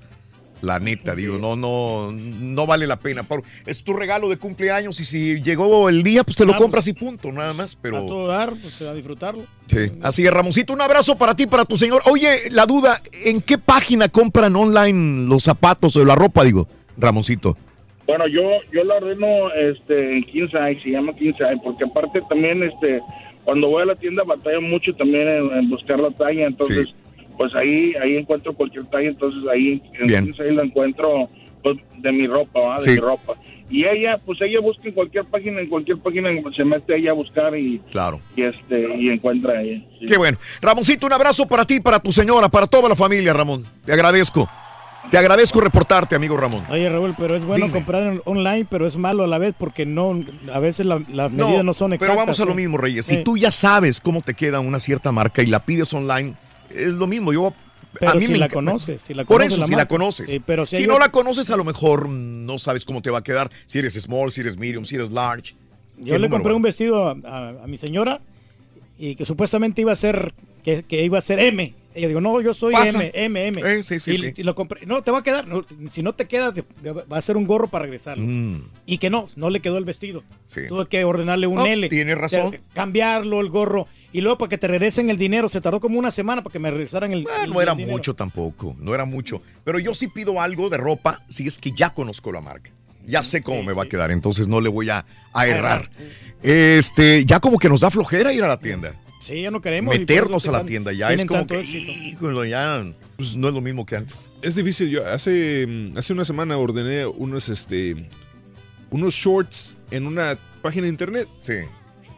Speaker 1: La neta, digo, no, no, no vale la pena. Por- es tu regalo de cumpleaños y si llegó el día, pues te lo
Speaker 3: Ah, pues,
Speaker 1: compras y punto, nada más.
Speaker 3: A
Speaker 1: Pero
Speaker 3: todo dar, pues a disfrutarlo.
Speaker 1: sí. así es, Ramoncito, un abrazo para ti, para tu señor. Oye, la duda, ¿en qué página compran online los zapatos o la ropa, digo, Ramoncito?
Speaker 65: Bueno, yo yo lo ordeno este, en King Size, se llama King Size, porque aparte también este cuando voy a la tienda batallo mucho también en, en buscar la talla, entonces
Speaker 1: Sí.
Speaker 65: Pues ahí ahí encuentro cualquier talla, entonces ahí en
Speaker 1: Bien.
Speaker 65: King Size la encuentro pues, de mi ropa, ¿va? de
Speaker 1: Sí.
Speaker 65: mi ropa. Y ella, pues ella busca en cualquier página, en cualquier página se mete ella a buscar y,
Speaker 1: Claro.
Speaker 65: y este y encuentra ella. sí.
Speaker 1: Qué bueno. Ramoncito, un abrazo para ti, para tu señora, para toda la familia, Ramón. Te agradezco. Te agradezco reportarte, amigo Ramón.
Speaker 3: Oye, Raúl, pero es bueno
Speaker 1: Dime.
Speaker 3: comprar en- online, pero es malo a la vez porque no, a veces la- las medidas no, son exactas.
Speaker 1: Pero vamos a lo
Speaker 3: ¿sí?
Speaker 1: mismo, Reyes.
Speaker 3: Sí.
Speaker 1: Si tú ya sabes cómo te queda una cierta marca y la pides online, es lo mismo. Yo
Speaker 3: Pero
Speaker 1: a mí
Speaker 3: si
Speaker 1: me
Speaker 3: la conoces, si la
Speaker 1: Por
Speaker 3: conoces
Speaker 1: eso,
Speaker 3: la
Speaker 1: si la conoces.
Speaker 3: Sí, pero si
Speaker 1: no
Speaker 3: otro-
Speaker 1: la conoces, a lo mejor no sabes cómo te va a quedar. Si eres small, si eres medium, si eres large.
Speaker 3: Yo
Speaker 1: ¿Qué
Speaker 3: le compré
Speaker 1: va?
Speaker 3: un vestido a, a- a mi señora y que supuestamente iba a ser que, que iba a ser M. Ella digo, no, yo soy
Speaker 1: Pasa.
Speaker 3: M, M, M.
Speaker 1: Eh, sí, sí,
Speaker 3: y,
Speaker 1: sí.
Speaker 3: y lo compré. No, te va a quedar. no, si no te queda, te- te va a ser un gorro para regresarlo.
Speaker 1: Mm,
Speaker 3: Y que no, no le quedó el vestido. Tuve que ordenarle un
Speaker 1: No,
Speaker 3: L.
Speaker 1: tienes razón.
Speaker 3: Cambiarlo, el gorro. Y luego para que te regresen el dinero. Se tardó como una semana para que me regresaran el, el-
Speaker 1: no era
Speaker 3: el
Speaker 1: mucho tampoco, no era mucho. Pero yo sí pido algo de ropa si es que ya conozco la marca. Ya sé cómo me va a quedar, entonces no le voy a, a errar. Este, ya como que nos da flojera ir a la tienda.
Speaker 3: Sí, ya no queremos.
Speaker 1: Meternos a la tienda, ya es como que, híjole, ya pues, no es lo mismo que antes.
Speaker 5: Es difícil. Yo hace, hace una semana ordené unos, este, unos shorts en una página de internet.
Speaker 1: Sí.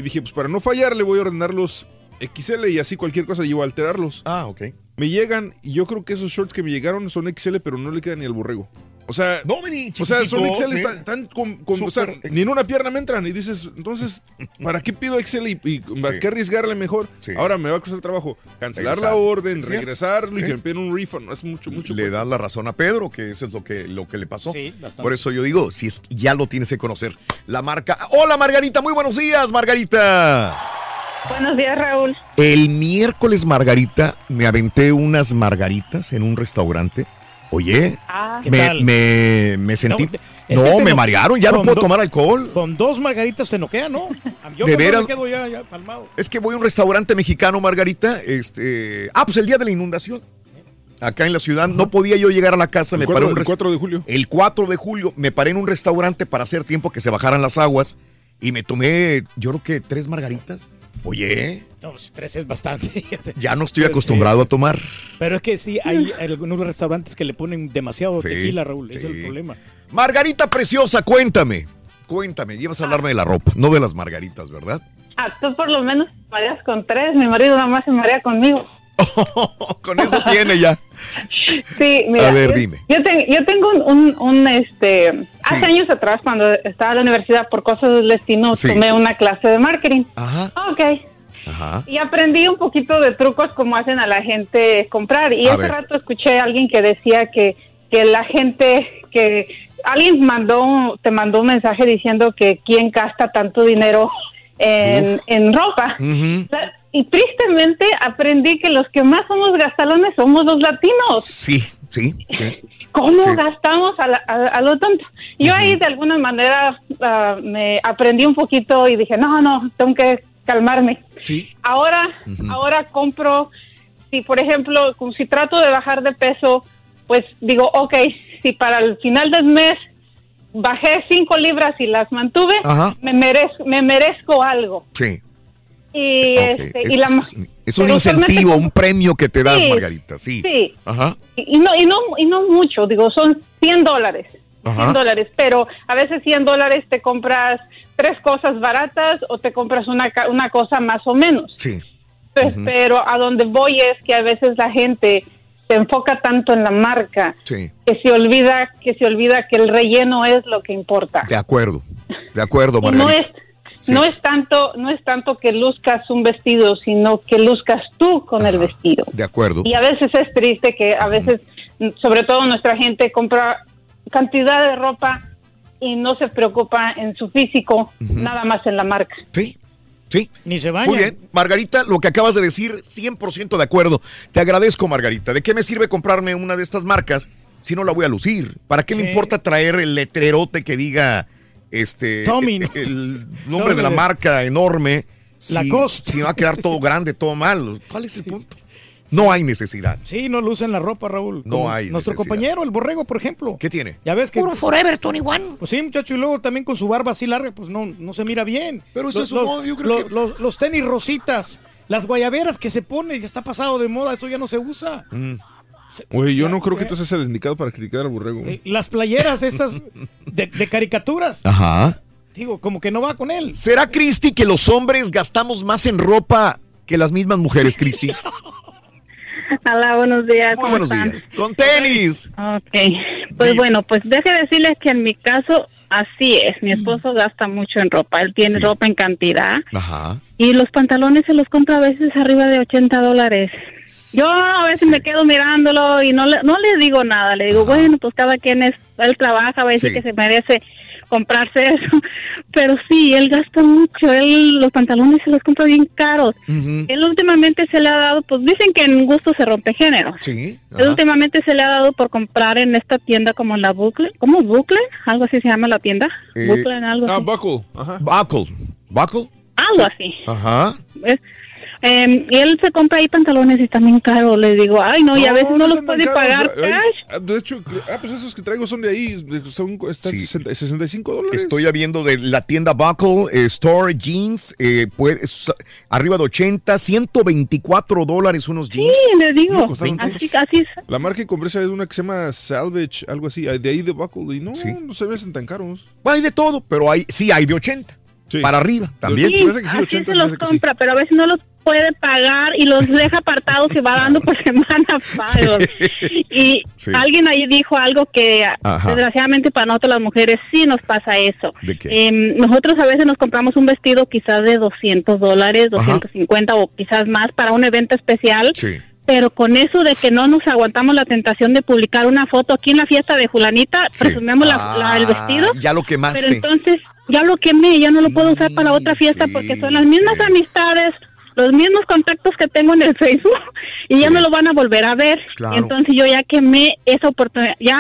Speaker 5: Y dije, pues para no fallar, le voy a ordenarlos XL y así cualquier cosa llevo a alterarlos.
Speaker 1: Ah, ok.
Speaker 5: Me llegan y yo creo que esos shorts que me llegaron son XL, pero no le quedan ni al borrego. O sea,
Speaker 1: no, vení,
Speaker 5: o sea, son XL,
Speaker 1: sí.
Speaker 5: están, están con, con- o sea, ni en una pierna me entran. Y dices, entonces, ¿para qué pido XL y, y para qué arriesgarle mejor? Ahora me va a costar trabajo cancelar la orden,
Speaker 1: Sí.
Speaker 5: regresarlo y
Speaker 1: Sí.
Speaker 5: que me piden un refund. Es mucho, mucho.
Speaker 1: Le das la razón a Pedro, que eso es lo que, lo que le pasó.
Speaker 5: Sí, bastante.
Speaker 1: Por eso yo digo, si es ya lo tienes que conocer. La marca. Hola Margarita, muy buenos días, Margarita.
Speaker 32: Buenos días, Raúl.
Speaker 1: El miércoles, Margarita, me aventé unas margaritas en un restaurante. Oye,
Speaker 32: Ah. ¿Qué
Speaker 1: me, me, me sentí.
Speaker 3: No,
Speaker 1: me
Speaker 3: no-
Speaker 1: marearon, ya no puedo
Speaker 3: do-
Speaker 1: tomar alcohol.
Speaker 3: Con dos margaritas te noquea, ¿no? Yo me quedo ya, ya palmado.
Speaker 1: Es que voy a un restaurante mexicano, Margarita. Este, ah, pues el día de la inundación. Acá en la ciudad no podía yo llegar a la casa.
Speaker 5: El
Speaker 1: me
Speaker 5: cuatro-
Speaker 1: paré un
Speaker 5: el
Speaker 1: res-
Speaker 5: 4 de julio.
Speaker 1: El 4 de julio me paré en un restaurante para hacer tiempo que se bajaran las aguas y me tomé, yo creo que tres margaritas. Oye,
Speaker 3: No, pues, tres es bastante.
Speaker 1: ya no estoy
Speaker 3: Pues,
Speaker 1: acostumbrado a tomar.
Speaker 3: Pero es que sí, hay algunos restaurantes que le ponen demasiado
Speaker 1: Sí,
Speaker 3: tequila, Raúl. Ese es el problema.
Speaker 1: Margarita preciosa, cuéntame. Cuéntame, llevas a hablarme de la ropa, no de las margaritas, ¿verdad?
Speaker 32: Ah, tú por lo menos te mareas con tres. Mi marido nada más se marea conmigo.
Speaker 1: Con eso tiene ya.
Speaker 32: Sí, mira.
Speaker 1: A ver,
Speaker 32: yo,
Speaker 1: dime.
Speaker 32: Yo, te- yo tengo un, un, un, este, hace años atrás, cuando estaba en la universidad, por cosas del destino,
Speaker 1: Sí.
Speaker 32: tomé una clase de marketing.
Speaker 1: Ajá.
Speaker 32: Ok.
Speaker 1: Ajá.
Speaker 32: Y aprendí un poquito de trucos como hacen a la gente comprar. Y
Speaker 1: A
Speaker 32: hace
Speaker 1: ver.
Speaker 32: rato escuché a alguien que decía que, que la gente, que alguien mandó, te mandó un mensaje diciendo que quién gasta tanto dinero en, en ropa. Sea, Y tristemente aprendí que los que más somos gastalones somos los latinos.
Speaker 1: Sí, sí, sí.
Speaker 32: ¿Cómo
Speaker 1: Sí.
Speaker 32: gastamos a, la- a- a lo tonto? Yo ahí de alguna manera ah, me aprendí un poquito y dije, no, no, tengo que calmarme.
Speaker 1: Sí.
Speaker 32: Ahora, ahora compro, si por ejemplo, como si trato de bajar de peso, pues digo, ok, si para el final del mes bajé cinco libras y las mantuve,
Speaker 1: Ajá.
Speaker 32: me merezco, me merezco algo.
Speaker 1: Sí.
Speaker 32: Y, este,
Speaker 1: Es,
Speaker 32: y la,
Speaker 1: es- es un incentivo, un premio que te das,
Speaker 32: Sí,
Speaker 1: Margarita. Sí.
Speaker 32: sí.
Speaker 1: Ajá.
Speaker 32: y no, y no, y no mucho, digo, son 100 dólares.
Speaker 1: Ajá.
Speaker 32: 100 dólares, pero a veces 100 dólares te compras tres cosas baratas o te compras una, una cosa más o menos.
Speaker 1: Sí.
Speaker 32: Pues. Pero a donde voy es que a veces la gente se enfoca tanto en la marca
Speaker 1: Sí.
Speaker 32: que se olvida que se olvida que el relleno es lo que importa.
Speaker 1: De acuerdo. De acuerdo, Margarita.
Speaker 32: no es no es tanto no es tanto que luzcas un vestido, sino que luzcas tú con el vestido.
Speaker 1: De acuerdo.
Speaker 32: Y a veces es triste que a veces, sobre todo nuestra gente, compra cantidad de ropa y no se preocupa en su físico, nada más en la marca.
Speaker 1: Sí. Sí.
Speaker 3: Ni se baña.
Speaker 1: Muy bien, Margarita, lo que acabas de decir, 100% de acuerdo. Te agradezco, Margarita. ¿De qué me sirve comprarme una de estas marcas si no la voy a lucir? ¿Para qué me importa traer el letrerote que diga este
Speaker 3: Tommy,
Speaker 1: el,
Speaker 3: ¿no?
Speaker 1: el nombre de la marca enorme? Si,
Speaker 3: Lacoste.
Speaker 1: si va a quedar todo grande, todo mal. ¿Cuál es el punto? No hay necesidad.
Speaker 3: Sí, no lucen la ropa, Raúl.
Speaker 1: No
Speaker 3: Como
Speaker 1: hay
Speaker 3: Nuestro
Speaker 1: necesidad.
Speaker 3: compañero, el borrego, por ejemplo.
Speaker 1: ¿Qué tiene?
Speaker 3: Ya ves que.
Speaker 6: Puro Forever 21.
Speaker 3: Pues sí, muchacho, y luego también con su barba así larga, pues no, no se mira bien.
Speaker 1: Pero ese
Speaker 3: los,
Speaker 1: es un modo, yo creo
Speaker 3: los-
Speaker 1: que-
Speaker 3: los- los tenis rositas, las guayaberas que se pone, ya está pasado de moda, eso ya no se usa.
Speaker 1: Mm.
Speaker 5: Güey, yo no creo que tú seas el indicado para criticar al borrego. güey.
Speaker 3: Eh, Las playeras estas de, de caricaturas,
Speaker 1: Ajá.
Speaker 3: digo, como que no va con él.
Speaker 1: ¿Será, Cristi, que los hombres gastamos más en ropa que las mismas mujeres, Cristi?
Speaker 32: Hola, buenos días.
Speaker 1: Muy
Speaker 32: ¿cómo
Speaker 1: buenos
Speaker 32: están?
Speaker 1: días. Con tenis.
Speaker 32: Ok, pues bueno, pues deje decirles que en mi caso así es. Mi esposo gasta mucho en ropa. Él tiene
Speaker 1: Sí.
Speaker 32: ropa en cantidad
Speaker 1: Ajá.
Speaker 32: y los pantalones se los compra a veces arriba de 80 dólares. Yo a veces me quedo mirándolo y no le, no le digo nada. Le digo, bueno, pues cada quien es, él trabaja, a veces
Speaker 1: Sí.
Speaker 32: que se merece comprarse eso. Pero sí, él gasta mucho. Él los pantalones se los compra bien caros. Él últimamente se le ha dado, pues dicen que en gusto se rompe género.
Speaker 1: Sí.
Speaker 32: Él últimamente se le ha dado por comprar en esta tienda como en la Bucle, ¿cómo Bucle? Algo así se llama la tienda.
Speaker 1: Eh,
Speaker 32: Bucle, algo
Speaker 5: Ah,
Speaker 32: así.
Speaker 5: Buckle. Ajá.
Speaker 1: Buckle. ¿Buckle?
Speaker 32: Algo así.
Speaker 1: Ajá.
Speaker 32: ¿ves? Eh, y él se compra ahí pantalones y también caro. Le digo, ay, no, y a veces no, los
Speaker 5: están tan
Speaker 32: puede
Speaker 5: caros.
Speaker 32: pagar
Speaker 5: Ay,
Speaker 32: cash.
Speaker 5: ah, De hecho, ah, pues esos que traigo son de ahí. Son, están
Speaker 1: Sí.
Speaker 5: 60 65 dólares.
Speaker 1: Estoy viendo de la tienda Buckle eh, Store Jeans, eh, puede- s- arriba de 80, 124 dólares unos jeans.
Speaker 32: Sí, le digo. Así, así es.
Speaker 5: La marca que compré es una que se llama Salvage, algo así. De ahí de Buckle. Y no, no se hacen tan caros.
Speaker 1: Hay de todo, pero hay, sí hay de 80. Para arriba también.
Speaker 32: Sí,
Speaker 5: que sí,
Speaker 32: así
Speaker 5: 80,
Speaker 32: se los
Speaker 5: que sí.
Speaker 32: compra, pero a veces no los puede pagar y los deja apartados y va dando por semana pagos. Y
Speaker 66: Sí.
Speaker 32: alguien ahí dijo algo que
Speaker 66: Ajá.
Speaker 32: desgraciadamente para nosotros las mujeres sí nos pasa eso.
Speaker 66: ¿De qué?
Speaker 32: Em, nosotros a veces nos compramos un vestido quizás de 200 dólares,
Speaker 66: Ajá.
Speaker 32: 250 o quizás más para un evento especial.
Speaker 1: Sí.
Speaker 32: Pero con eso de que no nos aguantamos la tentación de publicar una foto aquí en la fiesta de fulanita, presumimos la- la- el vestido.
Speaker 1: Ah, Ya lo quemaste.
Speaker 32: Pero entonces ya lo quemé, ya no lo puedo usar para otra fiesta porque son las mismas amistades, los mismos contactos que tengo en el Facebook y ya me lo van a volver a ver.
Speaker 66: Claro.
Speaker 32: Entonces yo ya quemé esa oportunidad, ya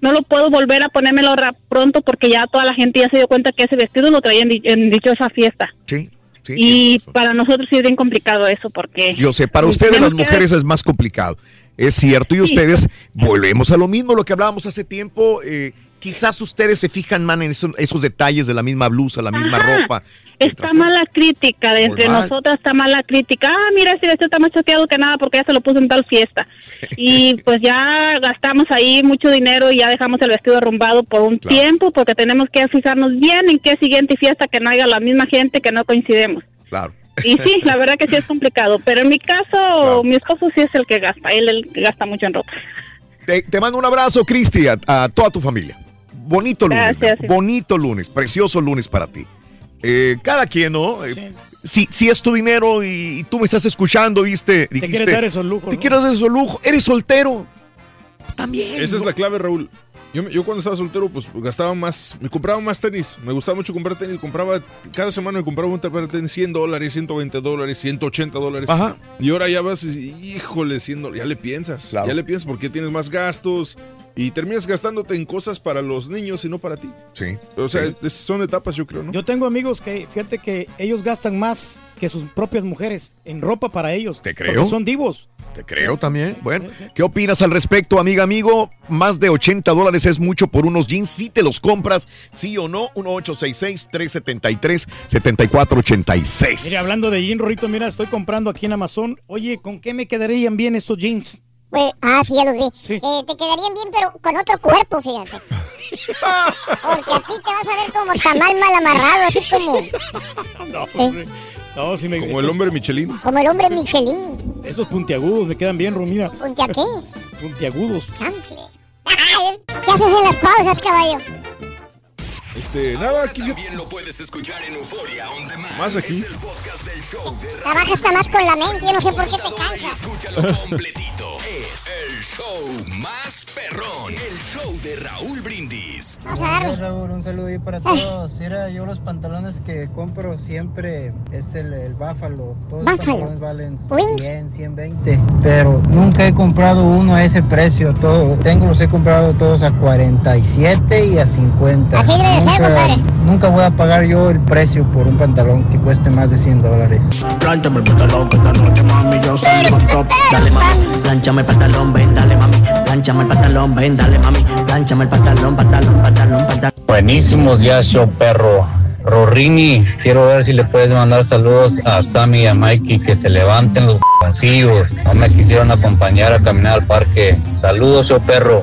Speaker 32: no lo puedo volver a ponérmelo pronto porque ya toda la gente ya se dio cuenta que ese vestido lo traía en, di- en dichosa fiesta.
Speaker 1: Sí, sí.
Speaker 32: y para nosotros sí es bien complicado eso porque...
Speaker 1: Yo sé, para
Speaker 32: pues,
Speaker 1: ustedes las
Speaker 32: que-
Speaker 1: mujeres es más complicado. Es cierto, y ustedes volvemos a lo mismo, lo que hablábamos hace tiempo. eh, quizás ustedes se fijan más en eso- esos detalles de la misma blusa, la misma
Speaker 32: Ajá.
Speaker 1: ropa.
Speaker 32: Está mala crítica de entre
Speaker 1: Normal.
Speaker 32: nosotras, está mala crítica. Ah, mira, ese vestido está más choteado que nada porque ya se lo puso en tal fiesta. Y pues ya gastamos ahí mucho dinero y ya dejamos el vestido arrumbado por un tiempo porque tenemos que fijarnos bien en qué siguiente fiesta que no haya la misma gente que no coincidemos.
Speaker 1: Claro.
Speaker 32: Y sí, la verdad que sí es complicado, pero en mi caso, mi esposo sí es el que gasta, él, él gasta mucho en ropa.
Speaker 1: Te, te mando un abrazo, Cristi, a, a toda tu familia. Bonito lunes,
Speaker 32: Gracias.
Speaker 1: bonito lunes, precioso lunes para ti. Eh, cada quien, ¿no? Eh, si, si es tu dinero y, y tú me estás escuchando, viste, dijiste,
Speaker 3: quieres dar esos lujos,
Speaker 1: Te
Speaker 3: ¿no?
Speaker 1: quieres dar esos lujos, eres soltero. También.
Speaker 5: Esa es la clave, Raúl. Yo, yo cuando estaba soltero, pues gastaba más, me compraba más tenis. Me gustaba mucho comprar tenis. Compraba, cada semana me compraba un par de tenis 100 dólares, 120 dólares, 180 dólares.
Speaker 1: Ajá.
Speaker 5: Y ahora ya vas, y, híjole, 100 dólares. Ya le piensas. Ya le piensas porque tienes más gastos y terminas gastándote en cosas para los niños y no para ti.
Speaker 1: Sí.
Speaker 5: O sea,
Speaker 3: Sí.
Speaker 5: son etapas, yo creo, ¿no?
Speaker 3: Yo tengo amigos que, fíjate que ellos gastan más que sus propias mujeres en ropa para ellos. Te
Speaker 1: creo.
Speaker 3: son divos.
Speaker 1: Te creo también. Bueno, ¿qué opinas al respecto, amiga, amigo? Más de 80 dólares es mucho por unos jeans. Si te los compras, sí o no, 1866-373-7486.
Speaker 3: Mire, hablando de jeans, Rorito, mira, estoy comprando aquí en Amazon. Oye, ¿con qué me quedarían bien estos jeans?
Speaker 2: Pues, ah, sí, ya los vi. Eh, te quedarían bien, pero con otro cuerpo, fíjate. Porque a ti te vas a ver como tamal mal amarrado, así como,
Speaker 3: No, hombre. No, sí me
Speaker 5: Como el hombre Michelin.
Speaker 2: como el hombre Michelin.
Speaker 3: Esos puntiagudos me quedan bien, Romina.
Speaker 2: ¿Puntia qué?
Speaker 3: Puntiagudos.
Speaker 2: Chanfle. ¿Qué haces en las pausas, caballo?
Speaker 5: Este, nada, aquí yo-
Speaker 58: lo puedes escuchar en Euforia On Demand.
Speaker 5: Más aquí.
Speaker 58: Es el podcast del show de
Speaker 2: Trabajas hasta más con la mente, yo no sé por qué te cansas.
Speaker 58: Escúchalo completito. Es el show más perrón. El show de Raúl Brindis.
Speaker 67: Hola, Raúl, un saludo ahí para todos. Mira, yo los pantalones que compro siempre es el, el Buffalo. Todos los pantalones valen
Speaker 2: Wings.
Speaker 67: 100, 120. Pero nunca he comprado uno a ese precio. Todo, tengo los he comprado todos a 47 y a 50.
Speaker 2: Así
Speaker 67: nunca,
Speaker 2: compadre.
Speaker 67: nunca voy a pagar yo el precio por un pantalón que cueste más de 100 dólares.
Speaker 68: Plánchame el pantalón que esta noche, mami, yo soy el top. Dale, mami, plánchame el pantalón, ven, dale, mami. Plánchame el pantalón, ven, dale, mami. Plánchame el pantalón, pantalón, pantalón, pantalón.
Speaker 69: Buenísimos días, show perro. Rorini, quiero ver si le puedes mandar saludos a Sammy y a Mikey que se levanten los bolsillos. No me quisieron acompañar a caminar al parque. Saludos, show perro.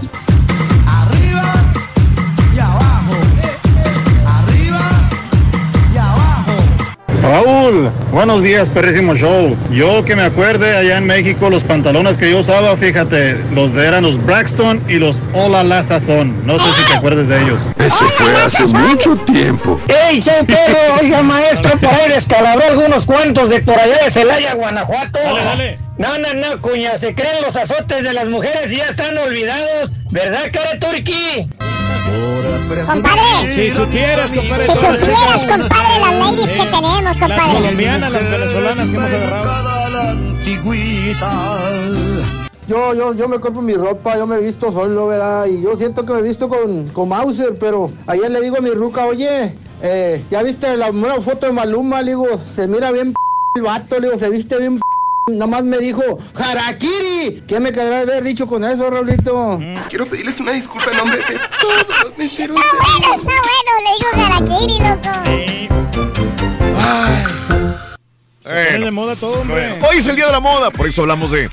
Speaker 52: Raúl, buenos días, perrísimo show. Yo que me acuerde, allá en México, los pantalones que yo usaba, fíjate, los de eran los Braxton y los Hola La Sazón. No sé si te acuerdas de ellos.
Speaker 70: Eso fue hace mucho tiempo.
Speaker 68: ¡Ey, perro! Oiga, maestro, por ahí descalabró algunos cuantos de por allá de Celaya, Guanajuato.
Speaker 3: Dale, dale.
Speaker 68: No, no, no, cuña, se creen los azotes de las mujeres y ya están olvidados. ¿Verdad, cara turqui?
Speaker 2: Compadre.
Speaker 3: Si supieras, compadre.
Speaker 2: Si
Speaker 3: las-
Speaker 2: supieras, compadre, las ladies que tenemos,
Speaker 3: Las
Speaker 2: compadre.
Speaker 3: colombianas, las venezolanas que hemos agarrado.
Speaker 71: Yo, yo, yo me compro mi ropa, yo me visto solo, ¿verdad? Y yo siento que me visto con, con Mauser, pero ayer le digo a mi ruca, oye, eh, ¿ya viste la nueva foto de Maluma? Le digo, se mira bien p el vato, le digo, se viste bien p Nada más me dijo, ¡Harakiri! ¿Qué me quedará de haber dicho con eso, Raulito?
Speaker 70: Quiero pedirles una disculpa en nombre de todos los meseros.
Speaker 2: Está bueno, está bueno, le digo Harakiri, loco.
Speaker 1: Bueno,
Speaker 3: de moda todo, hombre.
Speaker 1: bueno. Hoy es el día de la moda, por eso hablamos de,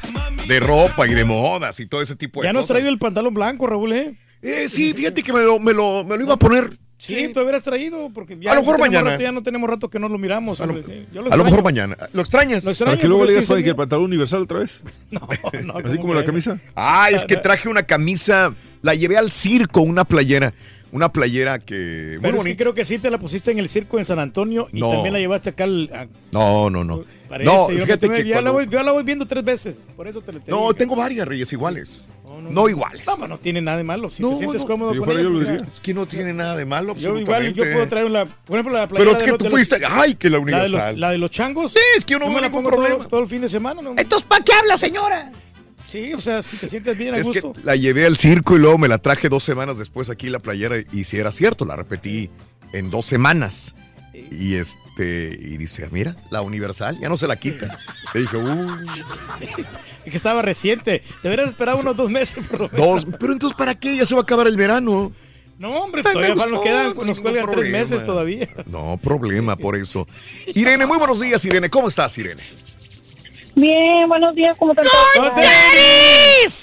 Speaker 1: de ropa y de modas y todo ese tipo de
Speaker 3: Ya nos
Speaker 1: cosas.
Speaker 3: traído el pantalón blanco, Raúl, ¿eh?
Speaker 1: Eh, sí, fíjate que me lo, me lo, me lo iba a poner
Speaker 3: Sí, tú hubieras traído, porque ya,
Speaker 1: A lo mejor mañana.
Speaker 3: rato- ya no tenemos rato que no lo miramos. hombre, sí. Yo
Speaker 1: A lo mejor mañana. ¿Lo extrañas?
Speaker 3: Lo extraño,
Speaker 5: Para que luego le digas
Speaker 3: sí,
Speaker 5: para
Speaker 3: sí,
Speaker 5: que el pantalón universal otra vez. Así como la camisa.
Speaker 1: Ah, es que traje una camisa, la llevé al circo, una playera, una playera que muy
Speaker 3: Pero es que
Speaker 1: bonita.
Speaker 3: creo que sí te la pusiste en el circo en San Antonio y
Speaker 1: No.
Speaker 3: también la llevaste acá al... a-
Speaker 1: No, no, no.
Speaker 3: Parece,
Speaker 1: No,
Speaker 3: yo
Speaker 1: fíjate
Speaker 3: no te-
Speaker 1: que
Speaker 3: ya, la
Speaker 1: cuando-
Speaker 3: voy, yo la voy viendo tres veces, por eso te la te
Speaker 1: No, tengo varias reyes iguales. No, iguales.
Speaker 3: No, no tiene nada de malo, si
Speaker 1: No,
Speaker 3: te sientes
Speaker 1: no.
Speaker 3: cómodo con ella,
Speaker 1: yo lo
Speaker 3: pues,
Speaker 1: decía. Es que no tiene nada de malo,
Speaker 3: Yo igual, yo puedo traer una, por ejemplo, la playera
Speaker 1: Pero es
Speaker 3: de
Speaker 1: que
Speaker 3: los-
Speaker 1: tú fuiste, ay, que la
Speaker 3: la de, los,
Speaker 1: universal.
Speaker 3: la de los changos.
Speaker 1: Sí, es que yo no
Speaker 3: me la
Speaker 1: ningún
Speaker 3: pongo
Speaker 1: problema.
Speaker 3: Todo, el fin de semana, ¿no?
Speaker 6: Entonces, ¿para qué habla, señora?
Speaker 3: Sí, o sea, si te sientes bien a
Speaker 1: Es que
Speaker 3: gusto.
Speaker 1: la llevé al circo y luego me la traje dos semanas después aquí la playera y si era cierto, la repetí en dos semanas. Y este, y dice, mira, la universal, ya no se la quita. Le dije, uy,
Speaker 3: Es que estaba reciente. Te hubieras esperado unos dos meses por lo menos.
Speaker 1: dos, pero entonces ¿para qué? Ya se va a acabar el verano.
Speaker 3: No, hombre, todavía
Speaker 1: gustó,
Speaker 3: nos quedan, nos cuelgan tres
Speaker 1: problema.
Speaker 3: meses todavía.
Speaker 1: No problema por eso. Irene, muy buenos días, Irene. ¿Cómo estás, Irene?
Speaker 66: Bien, buenos días, ¿cómo te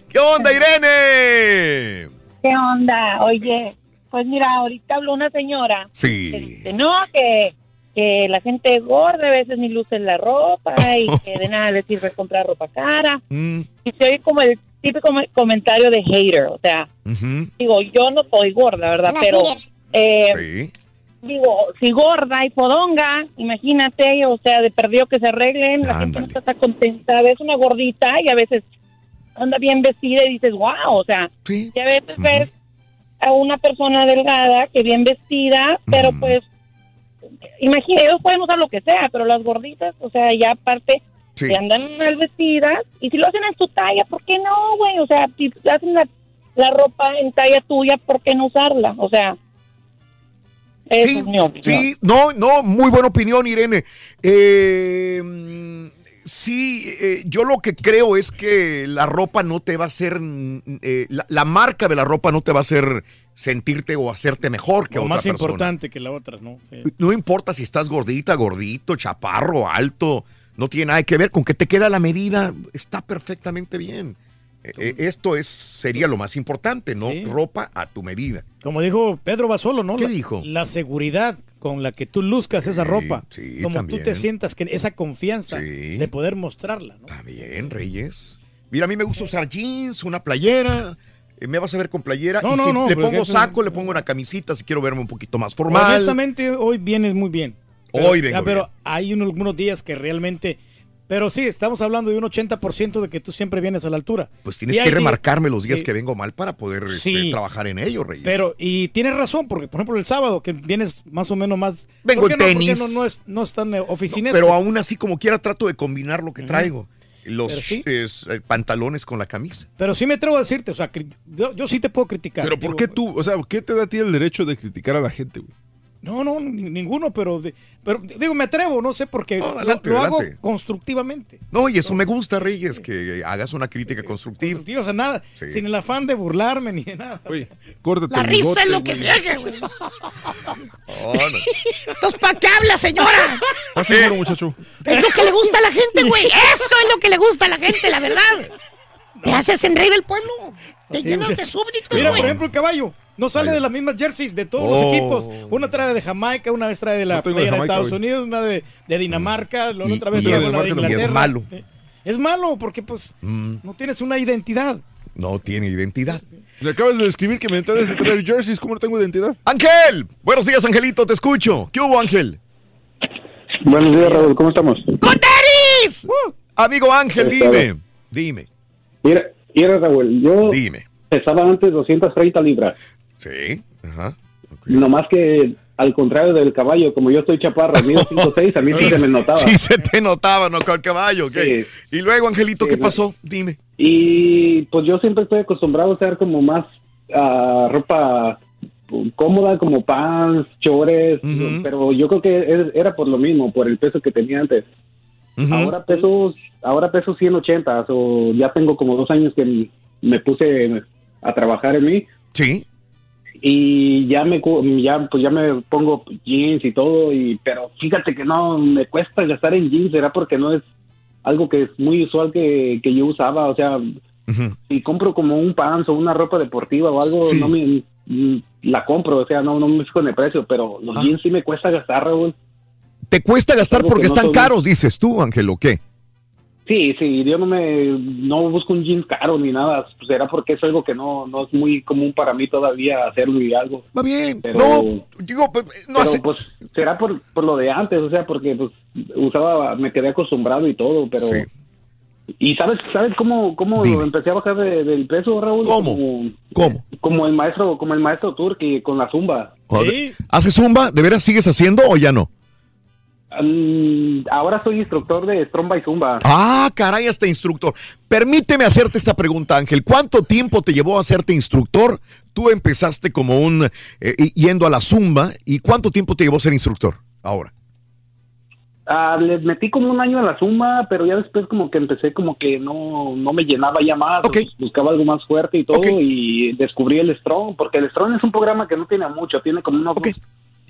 Speaker 1: ¿Qué onda, Irene?
Speaker 66: ¿Qué onda? Oye, pues mira, ahorita habló una señora que
Speaker 1: Sí.
Speaker 66: dice, no, que, que la gente gorda a veces ni luce la ropa y que de nada le sirve comprar ropa cara.
Speaker 1: Mm,
Speaker 66: Y se oye como el típico com- comentario de hater, o sea, digo, yo no soy gorda, ¿verdad? Pero, eh,
Speaker 1: Sí.
Speaker 66: digo, si gorda y podonga, imagínate, o sea, de perdido que se arreglen, la gente no está contenta, ves una gordita y a veces anda bien vestida y dices, wow, o sea, y a veces ves a una persona delgada que bien vestida, pero pues, imagina, ellos pueden usar lo que sea, pero las gorditas, o sea, ya aparte,
Speaker 1: Sí.
Speaker 66: que andan mal vestidas, y si lo hacen en tu talla, ¿por qué no, güey? O sea, si hacen la, la ropa en talla tuya, ¿por qué no usarla? O sea,
Speaker 1: Sí,
Speaker 66: es mi opinión.
Speaker 1: Sí, no, no, muy buena opinión, Irene. Eh, mm, sí, eh, yo lo que creo es que la ropa no te va a hacer, mm, eh, la, la marca de la ropa no te va a hacer sentirte o hacerte mejor que
Speaker 3: Lo
Speaker 1: otra
Speaker 3: más
Speaker 1: persona.
Speaker 3: importante que la otra, ¿no? Sí.
Speaker 1: No importa si estás gordita, gordito, chaparro, alto, no tiene nada que ver con que te queda la medida, está perfectamente bien. Eh, eh, esto es sería lo más importante, ¿no? Ropa a tu medida.
Speaker 3: Como dijo Pedro Basolo, ¿no?
Speaker 1: ¿Qué
Speaker 3: la,
Speaker 1: dijo?
Speaker 3: La seguridad con la que tú luzcas esa ropa.
Speaker 1: sí,
Speaker 3: como
Speaker 1: también.
Speaker 3: tú te sientas, que esa confianza
Speaker 1: Sí.
Speaker 3: de poder mostrarla, ¿no?
Speaker 1: Bien, Reyes. Mira, a mí me gusta usar jeans, una playera. eh, me vas a ver con playera.
Speaker 3: No,
Speaker 1: y
Speaker 3: no,
Speaker 1: si
Speaker 3: no,
Speaker 1: le pongo saco, le pongo una camisita si quiero verme un poquito más formal.
Speaker 3: Honestamente, hoy vienes muy bien.
Speaker 1: Hoy vengo
Speaker 3: Pero
Speaker 1: bien.
Speaker 3: hay unos, algunos días que realmente... Pero sí, estamos hablando de un 80% de que tú siempre vienes a la altura.
Speaker 1: Pues tienes
Speaker 3: Y
Speaker 1: que remarcarme los días
Speaker 3: sí.
Speaker 1: que vengo mal para poder este, trabajar en ello, Reyes.
Speaker 3: Pero, y tienes razón, porque por ejemplo el sábado, que vienes más o menos más...
Speaker 1: Vengo
Speaker 3: ¿por qué
Speaker 1: en
Speaker 3: no? Porque
Speaker 1: tenis.
Speaker 3: No, no es, no es tan eh,
Speaker 1: pero aún así, como quiera, trato de combinar lo que traigo. Los
Speaker 3: Pero sí.
Speaker 1: es, eh, pantalones con la camisa.
Speaker 3: Pero sí me atrevo a decirte, o sea, yo, yo sí te puedo criticar.
Speaker 5: Pero ¿por qué tú, o sea, qué te da a ti el derecho de criticar a la gente, güey?
Speaker 3: No, no, ni- ninguno, pero, de- pero digo, me atrevo, no sé, porque lo-
Speaker 1: adelante,
Speaker 3: lo, hago
Speaker 1: adelante.
Speaker 3: constructivamente.
Speaker 1: No, y eso me gusta, Reyes, que hagas una crítica constructiva.
Speaker 3: Digo, o sea, nada,
Speaker 1: Sí.
Speaker 3: sin el afán de burlarme ni de nada.
Speaker 5: Oye, córtate
Speaker 6: La
Speaker 5: el
Speaker 6: risa
Speaker 5: bigote,
Speaker 6: es lo que friega, güey.
Speaker 1: Oh, no.
Speaker 6: Entonces, ¿para qué habla, señora?
Speaker 5: ¿Estás seguro, muchacho?
Speaker 6: Es lo que le gusta a la gente, güey. Eso es lo que le gusta a la gente, la verdad. Te haces en rey del pueblo. Te llenas de súbditos,
Speaker 3: Mira,
Speaker 6: güey.
Speaker 3: por ejemplo, el caballo. No sale de las mismas jerseys de todos
Speaker 1: Oh.
Speaker 3: los equipos. Una trae de Jamaica, una vez trae de la
Speaker 5: No de
Speaker 3: playera de
Speaker 5: Jamaica,
Speaker 3: Estados. Unidos, una de, de Dinamarca, la otra vez
Speaker 1: y
Speaker 3: trae
Speaker 1: es-
Speaker 3: la de
Speaker 1: y es
Speaker 3: Inglaterra.
Speaker 1: malo.
Speaker 3: Eh, Es malo porque pues
Speaker 1: Mm,
Speaker 3: no tienes una identidad.
Speaker 1: no tiene identidad.
Speaker 5: Le acabas de escribir que me entras de traer jerseys, ¿cómo no tengo identidad?
Speaker 1: Ángel, buenos días, Angelito, te escucho. ¿Qué hubo, Ángel?
Speaker 64: Buenos días, Raúl, ¿cómo estamos?
Speaker 6: ¡Coteris!
Speaker 1: Amigo Ángel, dime. Dime.
Speaker 64: Mira, mira, Raúl, yo
Speaker 1: Dime.
Speaker 64: pesaba antes 230 libras.
Speaker 1: Sí. Ajá.
Speaker 64: Nomás que al contrario del caballo, como yo estoy chaparro, mido 5'6", a mí sí, se me notaba.
Speaker 1: Sí, se te notaba, ¿no? Con el caballo.
Speaker 64: Sí.
Speaker 1: Y luego, Angelito,
Speaker 64: Sí,
Speaker 1: ¿qué
Speaker 64: no.
Speaker 1: pasó? Dime.
Speaker 64: Y pues yo siempre estoy acostumbrado a usar como más ah, ropa cómoda, como pants, chores, pero yo creo que era por lo mismo, por el peso que tenía antes. Ahora peso, ahora peso 180, o ya tengo como dos años que me puse a trabajar en mí.
Speaker 1: Sí.
Speaker 64: Y ya me ya pues ya me pongo jeans y todo y pero fíjate que no me cuesta gastar en jeans, será porque no es algo que es muy usual que, que yo usaba, o sea, si compro como un pants o una ropa deportiva o algo,
Speaker 1: Sí.
Speaker 64: no me mm, la compro, o sea, no, no me fijo en el precio, pero los jeans sí me cuesta gastar, Raúl.
Speaker 1: ¿Te cuesta gastar porque
Speaker 64: no
Speaker 1: están caros, dices tú, Ángel, o qué?
Speaker 64: Sí, sí, yo no me no busco un jeans caro ni nada, pues será porque es algo que no, no es muy común para mí todavía hacerlo y algo.
Speaker 1: Va bien,
Speaker 64: pero,
Speaker 1: no, digo, pues, no
Speaker 64: pero,
Speaker 1: hace-
Speaker 64: pues será por, por lo de antes, o sea, porque pues usaba, me quedé acostumbrado y todo, pero...
Speaker 1: Sí.
Speaker 64: ¿Y sabes, sabes cómo, cómo
Speaker 1: Dime.
Speaker 64: empecé a bajar de- del peso, Raúl?
Speaker 1: ¿Cómo?
Speaker 64: Como,
Speaker 1: ¿Cómo?
Speaker 64: como el maestro, como el maestro Turki con la zumba.
Speaker 1: ¿Haces zumba? ¿De veras sigues haciendo o ya no?
Speaker 64: Mm, ahora soy instructor de Stromba y Zumba.
Speaker 1: Ah, caray, hasta instructor. Permíteme hacerte esta pregunta, Ángel. ¿Cuánto tiempo te llevó a hacerte instructor? Tú empezaste como un eh, yendo a la zumba y ¿cuánto tiempo te llevó ser instructor ahora?
Speaker 64: Ah, les metí como un año a la Zumba, pero ya después como que empecé como que no, no me llenaba ya más, pues, buscaba algo más fuerte y todo y descubrí el Strong, porque el Strong es un programa que no tiene mucho, tiene como unos dos-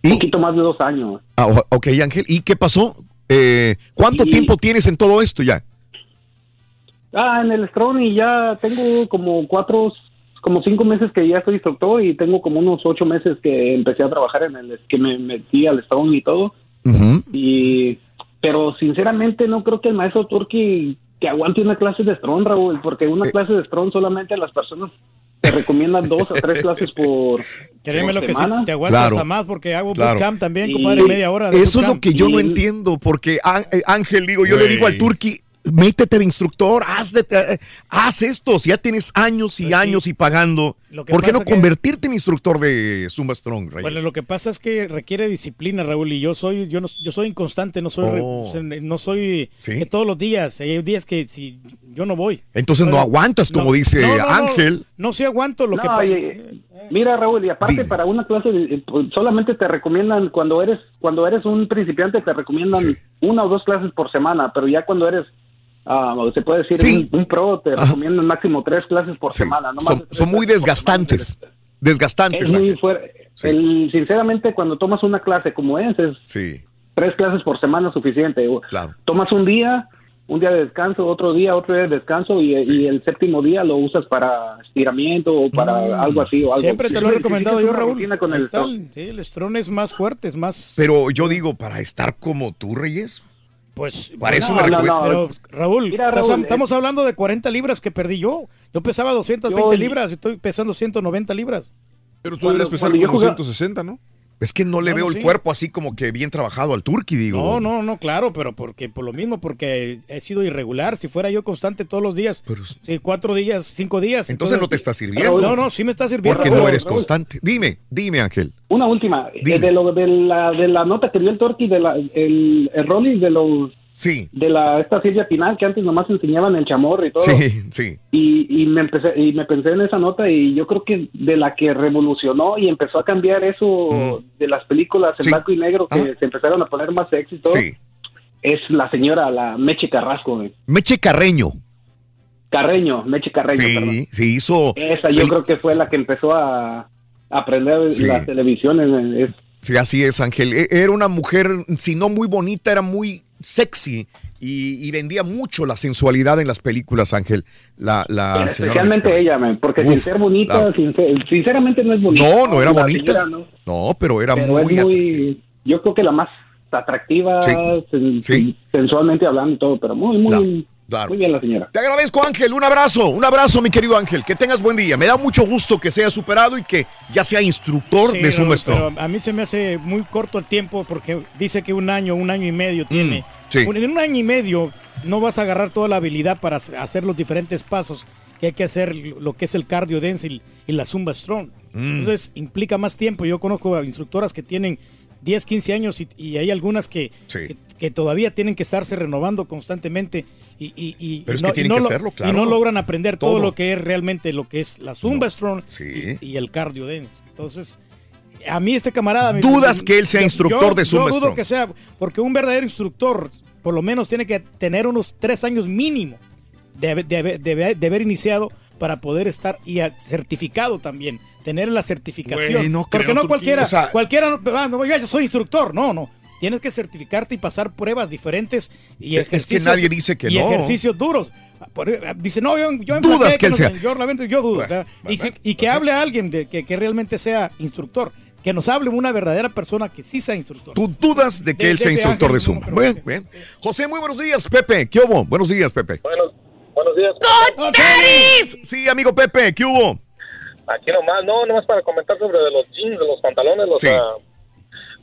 Speaker 64: un poquito más de dos años.
Speaker 1: Ah, ok, Ángel. ¿Y qué pasó? Eh, ¿Cuánto
Speaker 64: Y-
Speaker 1: tiempo tienes en todo esto ya?
Speaker 64: Ah, en el Strong y ya tengo como cuatro, como cinco meses que ya soy instructor y tengo como unos ocho meses que empecé a trabajar en el, que me metí al Strong y todo. Y, pero sinceramente no creo que el maestro Turki que aguante una clase de Strong, Raúl, porque
Speaker 1: Eh.
Speaker 64: una clase de Strong solamente las personas te recomiendan dos o tres clases por,
Speaker 3: Créeme lo que sí,
Speaker 64: semana.
Speaker 3: te aguantas
Speaker 1: Claro.
Speaker 3: hasta más porque hago
Speaker 1: Claro.
Speaker 3: bootcamp también,
Speaker 64: Y-
Speaker 3: compadre, media hora. de
Speaker 1: Eso es lo
Speaker 3: bootcamp.
Speaker 1: que yo no
Speaker 3: Y-
Speaker 1: entiendo, porque eh, Ángel, digo, yo le digo al. Turqui, métete de instructor, haz, de- eh, haz esto, si ya tienes años y años y pagando,
Speaker 3: Pues Lo que
Speaker 1: ¿por qué no
Speaker 3: pasa que-
Speaker 1: convertirte en instructor de Zumba Strong, Reyes?
Speaker 3: Bueno, lo que pasa es que requiere disciplina, Raúl, y yo soy, yo no, yo soy inconstante, no soy,
Speaker 1: Oh.
Speaker 3: no soy que todos los días. Hay días que si yo no voy.
Speaker 1: Entonces no aguantas, como
Speaker 3: no,
Speaker 1: dice
Speaker 3: no, no, no,
Speaker 1: Ángel.
Speaker 3: No, sí aguanto lo
Speaker 64: No,
Speaker 3: que pa-
Speaker 64: y- y- mira Raúl y aparte para una clase de- pues, solamente te recomiendan cuando eres cuando eres un principiante te recomiendan una o dos clases por semana pero ya cuando eres ah, se puede decir un, un pro te recomiendan máximo tres clases por semana no más
Speaker 1: Son, muy desgastantes. Desgastantes.
Speaker 64: es muy El- sinceramente cuando tomas una clase como es es
Speaker 1: Sí.
Speaker 64: tres clases por semana es suficiente
Speaker 1: Claro.
Speaker 64: tomas un día un día de descanso, otro día, otro día de descanso y, y el séptimo día lo usas para estiramiento o para algo así o algo.
Speaker 3: Siempre te lo he recomendado yo, Raúl.
Speaker 64: con el
Speaker 3: el- sí, el Strong es más fuerte, es más...
Speaker 1: Pero yo digo, para estar como tú, Reyes.
Speaker 3: Pues
Speaker 1: para eso
Speaker 3: no,
Speaker 1: me
Speaker 3: no,
Speaker 1: recuerda-
Speaker 3: Pero, Raúl,
Speaker 64: Mira,
Speaker 3: estás-
Speaker 64: Raúl,
Speaker 3: estamos hablando de 40 libras que perdí yo. Yo pesaba 220
Speaker 64: Yo-
Speaker 3: libras y estoy pesando 190 libras.
Speaker 5: Pero tú
Speaker 3: Cuando-
Speaker 5: deberías pesar como
Speaker 3: jugaba-
Speaker 5: 160, ¿no?
Speaker 1: Es que no le veo el
Speaker 3: sí.
Speaker 1: cuerpo así como que bien trabajado al Turqui, digo.
Speaker 3: No, no, no, claro, pero porque por lo mismo, porque he sido irregular. Si fuera yo constante todos los días, sí, cuatro días, cinco días.
Speaker 1: Entonces no te está sirviendo.
Speaker 3: No, no, sí me está sirviendo.
Speaker 1: Porque
Speaker 3: pero-
Speaker 1: no eres constante. Dime, dime, Ángel.
Speaker 64: Una última, eh,
Speaker 1: Dime.
Speaker 64: de, lo, de, la, de la nota que dio el de la, el, el de los...
Speaker 1: Sí.
Speaker 64: De la, esta Silvia final que antes nomás enseñaban el chamorro y todo.
Speaker 1: Sí, sí.
Speaker 64: Y, y me empecé y me pensé en esa nota y yo creo que de la que revolucionó y empezó a cambiar eso de las películas en
Speaker 1: Sí.
Speaker 64: blanco y negro que se empezaron a poner más sexy y todo
Speaker 1: Sí.
Speaker 64: es la señora la Meche Carrasco güey.
Speaker 1: Meche Carreño.
Speaker 64: Carreño Meche Carreño perdón.
Speaker 1: Sí, sí hizo.
Speaker 64: esa yo creo que fue la que empezó a aprender
Speaker 1: Sí.
Speaker 64: las televisiones es-
Speaker 1: Sí, así es, Ángel. E- Era una mujer, si no muy bonita, era muy sexy y, y vendía mucho la sensualidad en las películas, Ángel. La, la
Speaker 64: especialmente ella man, porque
Speaker 1: Uf,
Speaker 64: sin ser bonita
Speaker 1: la-
Speaker 64: sincer- sinceramente no es bonita
Speaker 1: No, no era
Speaker 64: La
Speaker 1: bonita.
Speaker 64: señora no.
Speaker 1: No, pero era
Speaker 64: pero
Speaker 1: muy.
Speaker 64: muy yo creo que la más atractiva sen- sensualmente hablando y todo pero muy muy
Speaker 1: Claro.
Speaker 64: muy bien la señora
Speaker 1: Te agradezco, Ángel. Un abrazo, un abrazo, mi querido Ángel. Que tengas buen día. Me da mucho gusto que sea superado y que ya sea instructor
Speaker 3: Sí,
Speaker 1: de Strong.
Speaker 3: pero a mí se me hace muy corto el tiempo porque dice que un año, un año y medio tiene.
Speaker 1: Mm, sí.
Speaker 3: En un año y medio no vas a agarrar toda la habilidad para hacer- los diferentes pasos que hay que hacer, lo que es el cardio dense y, y la zumba strong.
Speaker 1: Mm.
Speaker 3: Entonces implica más tiempo. Yo conozco a instructoras que tienen 10, 15 años y, y hay algunas que, que, que todavía tienen que estarse renovando constantemente y, y- y-
Speaker 1: Pero es
Speaker 3: y no,
Speaker 1: que tienen
Speaker 3: y no
Speaker 1: que
Speaker 3: lo-
Speaker 1: hacerlo,
Speaker 3: y
Speaker 1: claro.
Speaker 3: no logran aprender todo.
Speaker 1: Todo.
Speaker 3: lo que es realmente lo que es la zumba strong y, y el cardio dense. Entonces, a mí este camarada... me-
Speaker 1: ¿Dudas que él sea
Speaker 3: yo-
Speaker 1: instructor de Zumba
Speaker 3: Yo dudo
Speaker 1: Strong?
Speaker 3: que sea, porque un verdadero instructor por lo menos tiene que tener unos tres años mínimo de, haber- de de haber- de haber iniciado para poder estar y a- certificado también, tener la certificación.
Speaker 1: No
Speaker 3: porque
Speaker 1: creo,
Speaker 3: no cualquiera,
Speaker 1: O sea-
Speaker 3: cualquiera, no, ah, no, yo soy instructor, no, no. tienes que certificarte y pasar pruebas diferentes y
Speaker 1: Es- es que
Speaker 3: ejercicios.
Speaker 1: nadie dice que
Speaker 3: y
Speaker 1: no.
Speaker 3: ejercicios duros. Eh, Dice, no, yo, yo
Speaker 1: Dudas que él sea.
Speaker 3: Yo, yo dudo. Y, si- y que hable alguien de, que, que realmente sea instructor. Que nos hable una verdadera persona que sí sea instructor.
Speaker 1: Tú dudas de que
Speaker 3: De-
Speaker 1: él sea instructor de Zumba. Bien, bien. José, muy buenos días, Pepe. ¿Qué hubo? Buenos días, Pepe.
Speaker 72: Buenos, buenos días.
Speaker 1: Sí, amigo Pepe, ¿qué hubo?
Speaker 72: Aquí nomás, no, nomás para comentar sobre de los jeans, de los pantalones. Los,
Speaker 1: Sí.
Speaker 72: ah,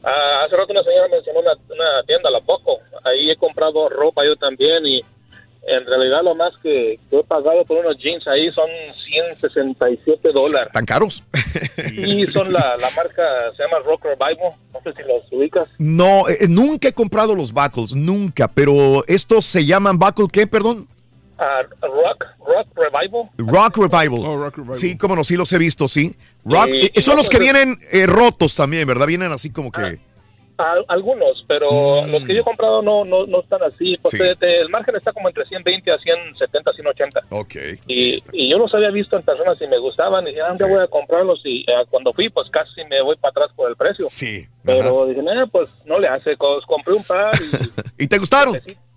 Speaker 72: ah, hace rato una señora mencionó una, una tienda, La Poco. Ahí he comprado ropa yo también y en realidad lo más que, que he pagado por unos jeans ahí son 167 dólares.
Speaker 1: ¿Tan caros?
Speaker 72: Y son la, la marca, se llama Rock Revival. No sé si los ubicas.
Speaker 1: No, eh, nunca he comprado los buckles, nunca, pero estos se llaman buckle, ¿qué, perdón?
Speaker 72: Ah, rock, Rock Revival.
Speaker 1: Rock Revival. Sí, como no, sí los he visto, sí. Rock,
Speaker 72: Y-
Speaker 1: eh,
Speaker 72: y
Speaker 1: son
Speaker 72: no,
Speaker 1: los que
Speaker 72: pues,
Speaker 1: vienen eh, rotos también, ¿verdad? Vienen así como que...
Speaker 72: Al- algunos, pero los que yo he comprado no, no, no están así. Pues
Speaker 1: Sí.
Speaker 72: el margen está como entre 120 a 170, 180.
Speaker 1: Ok.
Speaker 72: Y, y yo los había visto en personas y me gustaban. Y dije, ah, ya voy a comprarlos. Y eh, cuando fui, pues casi me voy para atrás por el precio.
Speaker 1: Sí.
Speaker 72: Pero dije, eh, pues no le hace. Compré un par y
Speaker 1: ¿Y te gustaron?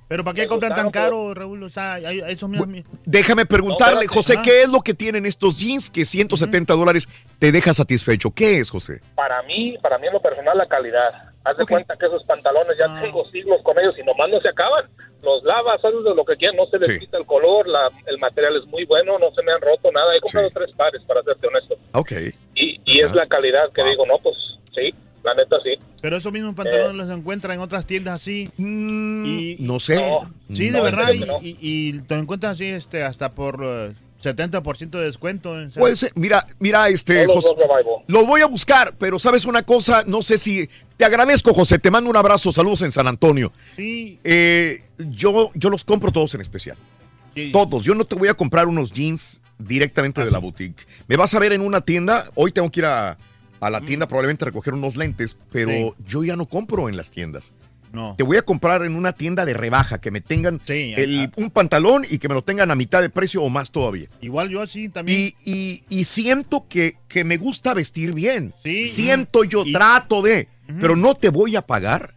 Speaker 40: ¿Pero para qué
Speaker 72: Me
Speaker 40: compran tan caro, Raúl? O sea, esos mismos...
Speaker 1: Déjame preguntarle. José. ¿qué es lo que tienen estos jeans que 170 dólares te deja satisfecho? ¿Qué es, José?
Speaker 72: para mí, para mí en lo personal, la calidad. Haz de cuenta que esos pantalones ya tengo siglos con ellos y nomás no se acaban. Los lavas, haces lo que quieras, no se les quita el color, la- el material es muy bueno, no se me han roto nada. He comprado tres pares, para serte honesto.
Speaker 1: Ok.
Speaker 72: Y, y es la calidad que digo, no, pues sí, la neta sí.
Speaker 40: Pero esos mismos pantalones los encuentran en otras tiendas así. y,
Speaker 1: Mm, no sé.
Speaker 40: Sí,
Speaker 1: No,
Speaker 40: de verdad. Y,
Speaker 1: no.
Speaker 40: y, y te encuentran así este, hasta por eh, 70% de descuento. sea.
Speaker 1: Puede ser. Mira, mira, este,
Speaker 72: Todos
Speaker 1: José. Lo voy a buscar, pero sabes una cosa, no sé si. Te agradezco, José. Te mando un abrazo. Saludos en San Antonio.
Speaker 40: Sí.
Speaker 1: Eh, yo, yo los compro todos en especial. Todos. Yo no te voy a comprar unos jeans directamente
Speaker 40: Ah,
Speaker 1: de la boutique. Me vas a ver en una tienda. Hoy tengo que ir a, a la tienda probablemente a recoger unos lentes, pero yo ya no compro en las tiendas.
Speaker 40: No.
Speaker 1: Te voy a comprar en una tienda de rebaja, que me tengan
Speaker 40: Sí,
Speaker 1: el- un pantalón y que me lo tengan a mitad de precio o más todavía.
Speaker 40: Igual yo así también.
Speaker 1: Y, y- y siento que, que me gusta vestir bien.
Speaker 40: Sí.
Speaker 1: Siento yo, trato de, pero no te voy a pagar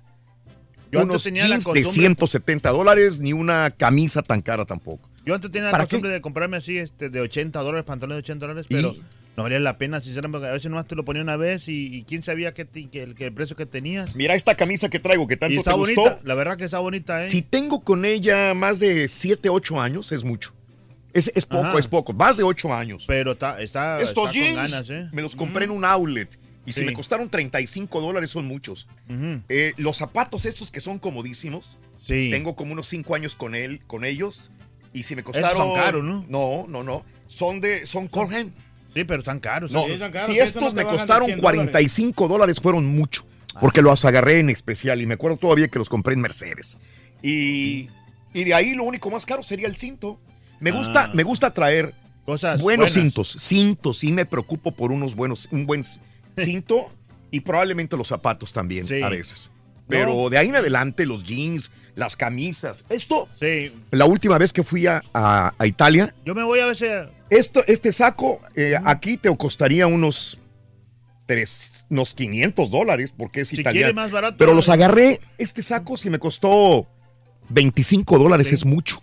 Speaker 40: Yo
Speaker 1: unos
Speaker 40: tenía la
Speaker 1: jeans de
Speaker 40: costumbre-
Speaker 1: 170 dólares ni una camisa tan cara tampoco.
Speaker 40: Yo antes tenía la
Speaker 1: ¿Para
Speaker 40: costumbre de comprarme así este, de 80 dólares, pantalones de 80 dólares, pero no valía la pena, sinceramente, porque a veces nomás te lo ponía una vez y, y quién sabía que, el, que el precio que tenías.
Speaker 1: Mira esta camisa que traigo, que tanto
Speaker 40: y está
Speaker 1: te
Speaker 40: bonita,
Speaker 1: gustó.
Speaker 40: la verdad que está bonita, ¿eh?
Speaker 1: Si tengo con ella más de 7, 8 años, es mucho. Es, es poco,
Speaker 40: Ajá.
Speaker 1: es poco. Más de 8 años.
Speaker 40: Pero está, está,
Speaker 1: Estos
Speaker 40: está con
Speaker 1: jeans
Speaker 40: ganas, ¿eh?
Speaker 1: me los compré en un outlet. Y si
Speaker 40: Sí.
Speaker 1: me costaron 35 dólares son muchos. Eh, los zapatos estos que son comodísimos.
Speaker 40: Sí.
Speaker 1: Tengo como unos 5 años con él, con ellos. Y si me
Speaker 40: Esos
Speaker 1: costaron...
Speaker 40: son caros, ¿no?
Speaker 1: No, no, no. Son de... Son Colhan.
Speaker 40: Sí, pero están caros.
Speaker 1: No,
Speaker 40: sí, están caros,
Speaker 1: si estos
Speaker 40: no
Speaker 1: me costaron
Speaker 40: 100 dólares.
Speaker 1: 45 dólares fueron mucho. Porque los agarré en especial y me acuerdo todavía que los compré en Mercedes. Y, y de ahí lo único más caro sería el cinto. Me gusta,
Speaker 40: Ah.
Speaker 1: me gusta traer
Speaker 40: Cosas
Speaker 1: buenos
Speaker 40: buenas.
Speaker 1: cintos. Cintos, sí me preocupo por unos buenos, un buen cinto y probablemente los zapatos también
Speaker 40: Sí.
Speaker 1: a veces. Pero
Speaker 40: No.
Speaker 1: de ahí en adelante los jeans, las camisas. Esto,
Speaker 40: Sí.
Speaker 1: la última vez que fui a, a- a Italia,
Speaker 40: Yo me voy a veces...
Speaker 1: esto, este saco eh, aquí te costaría unos, tres, unos 500 dólares porque es
Speaker 40: Si
Speaker 1: italiano.
Speaker 40: quiere más barato,
Speaker 1: Pero los agarré, este saco si me costó 25 dólares, es mucho.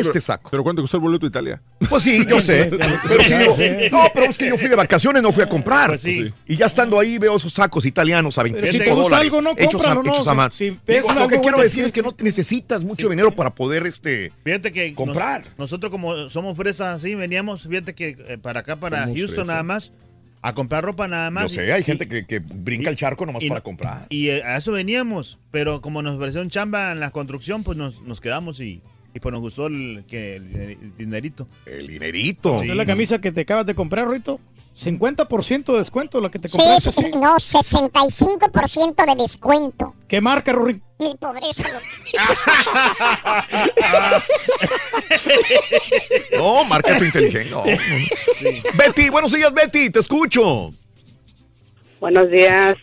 Speaker 1: Este saco.
Speaker 5: ¿Pero cuánto costó el boleto a Italia?
Speaker 1: Pues sí, yo sé. Pero sí digo, no, pero es que yo fui de vacaciones, no fui a comprar.
Speaker 40: Pues sí.
Speaker 1: Y ya estando ahí veo esos sacos italianos a
Speaker 3: Pero
Speaker 1: 25
Speaker 3: si
Speaker 1: dólares.
Speaker 3: algo, no,
Speaker 1: hechos a,
Speaker 3: cómpralo, no,
Speaker 1: hechos a
Speaker 3: si-
Speaker 1: mano.
Speaker 3: si ves
Speaker 1: Digo, lo que quiero decir es que no necesitas mucho dinero para poder este
Speaker 40: Fíjate que nos-
Speaker 1: comprar.
Speaker 40: nosotros como somos fresas así, veníamos, fíjate que eh, para acá, para
Speaker 1: Somos
Speaker 40: Houston
Speaker 1: fresas.
Speaker 40: nada más, a comprar ropa nada más.
Speaker 1: Yo sé, hay gente que, que brinca el charco nomás
Speaker 40: y
Speaker 1: para
Speaker 40: no-
Speaker 1: comprar.
Speaker 40: Y eh, a eso veníamos, pero como nos pareció un chamba en la construcción, pues nos, nos quedamos y, y pues nos gustó el, que, el, el dinerito.
Speaker 1: El dinerito.
Speaker 3: ¿Es la camisa que te acabas de comprar, Rito? 50% de descuento la que te
Speaker 2: Sí,
Speaker 3: compraste.
Speaker 2: sí, no, 65% de descuento.
Speaker 3: ¿Qué marca, Rory?
Speaker 2: Mi pobreza.
Speaker 1: No, marca tu inteligencia. No. Betty, buenos días, Betty, te escucho.
Speaker 73: Buenos días.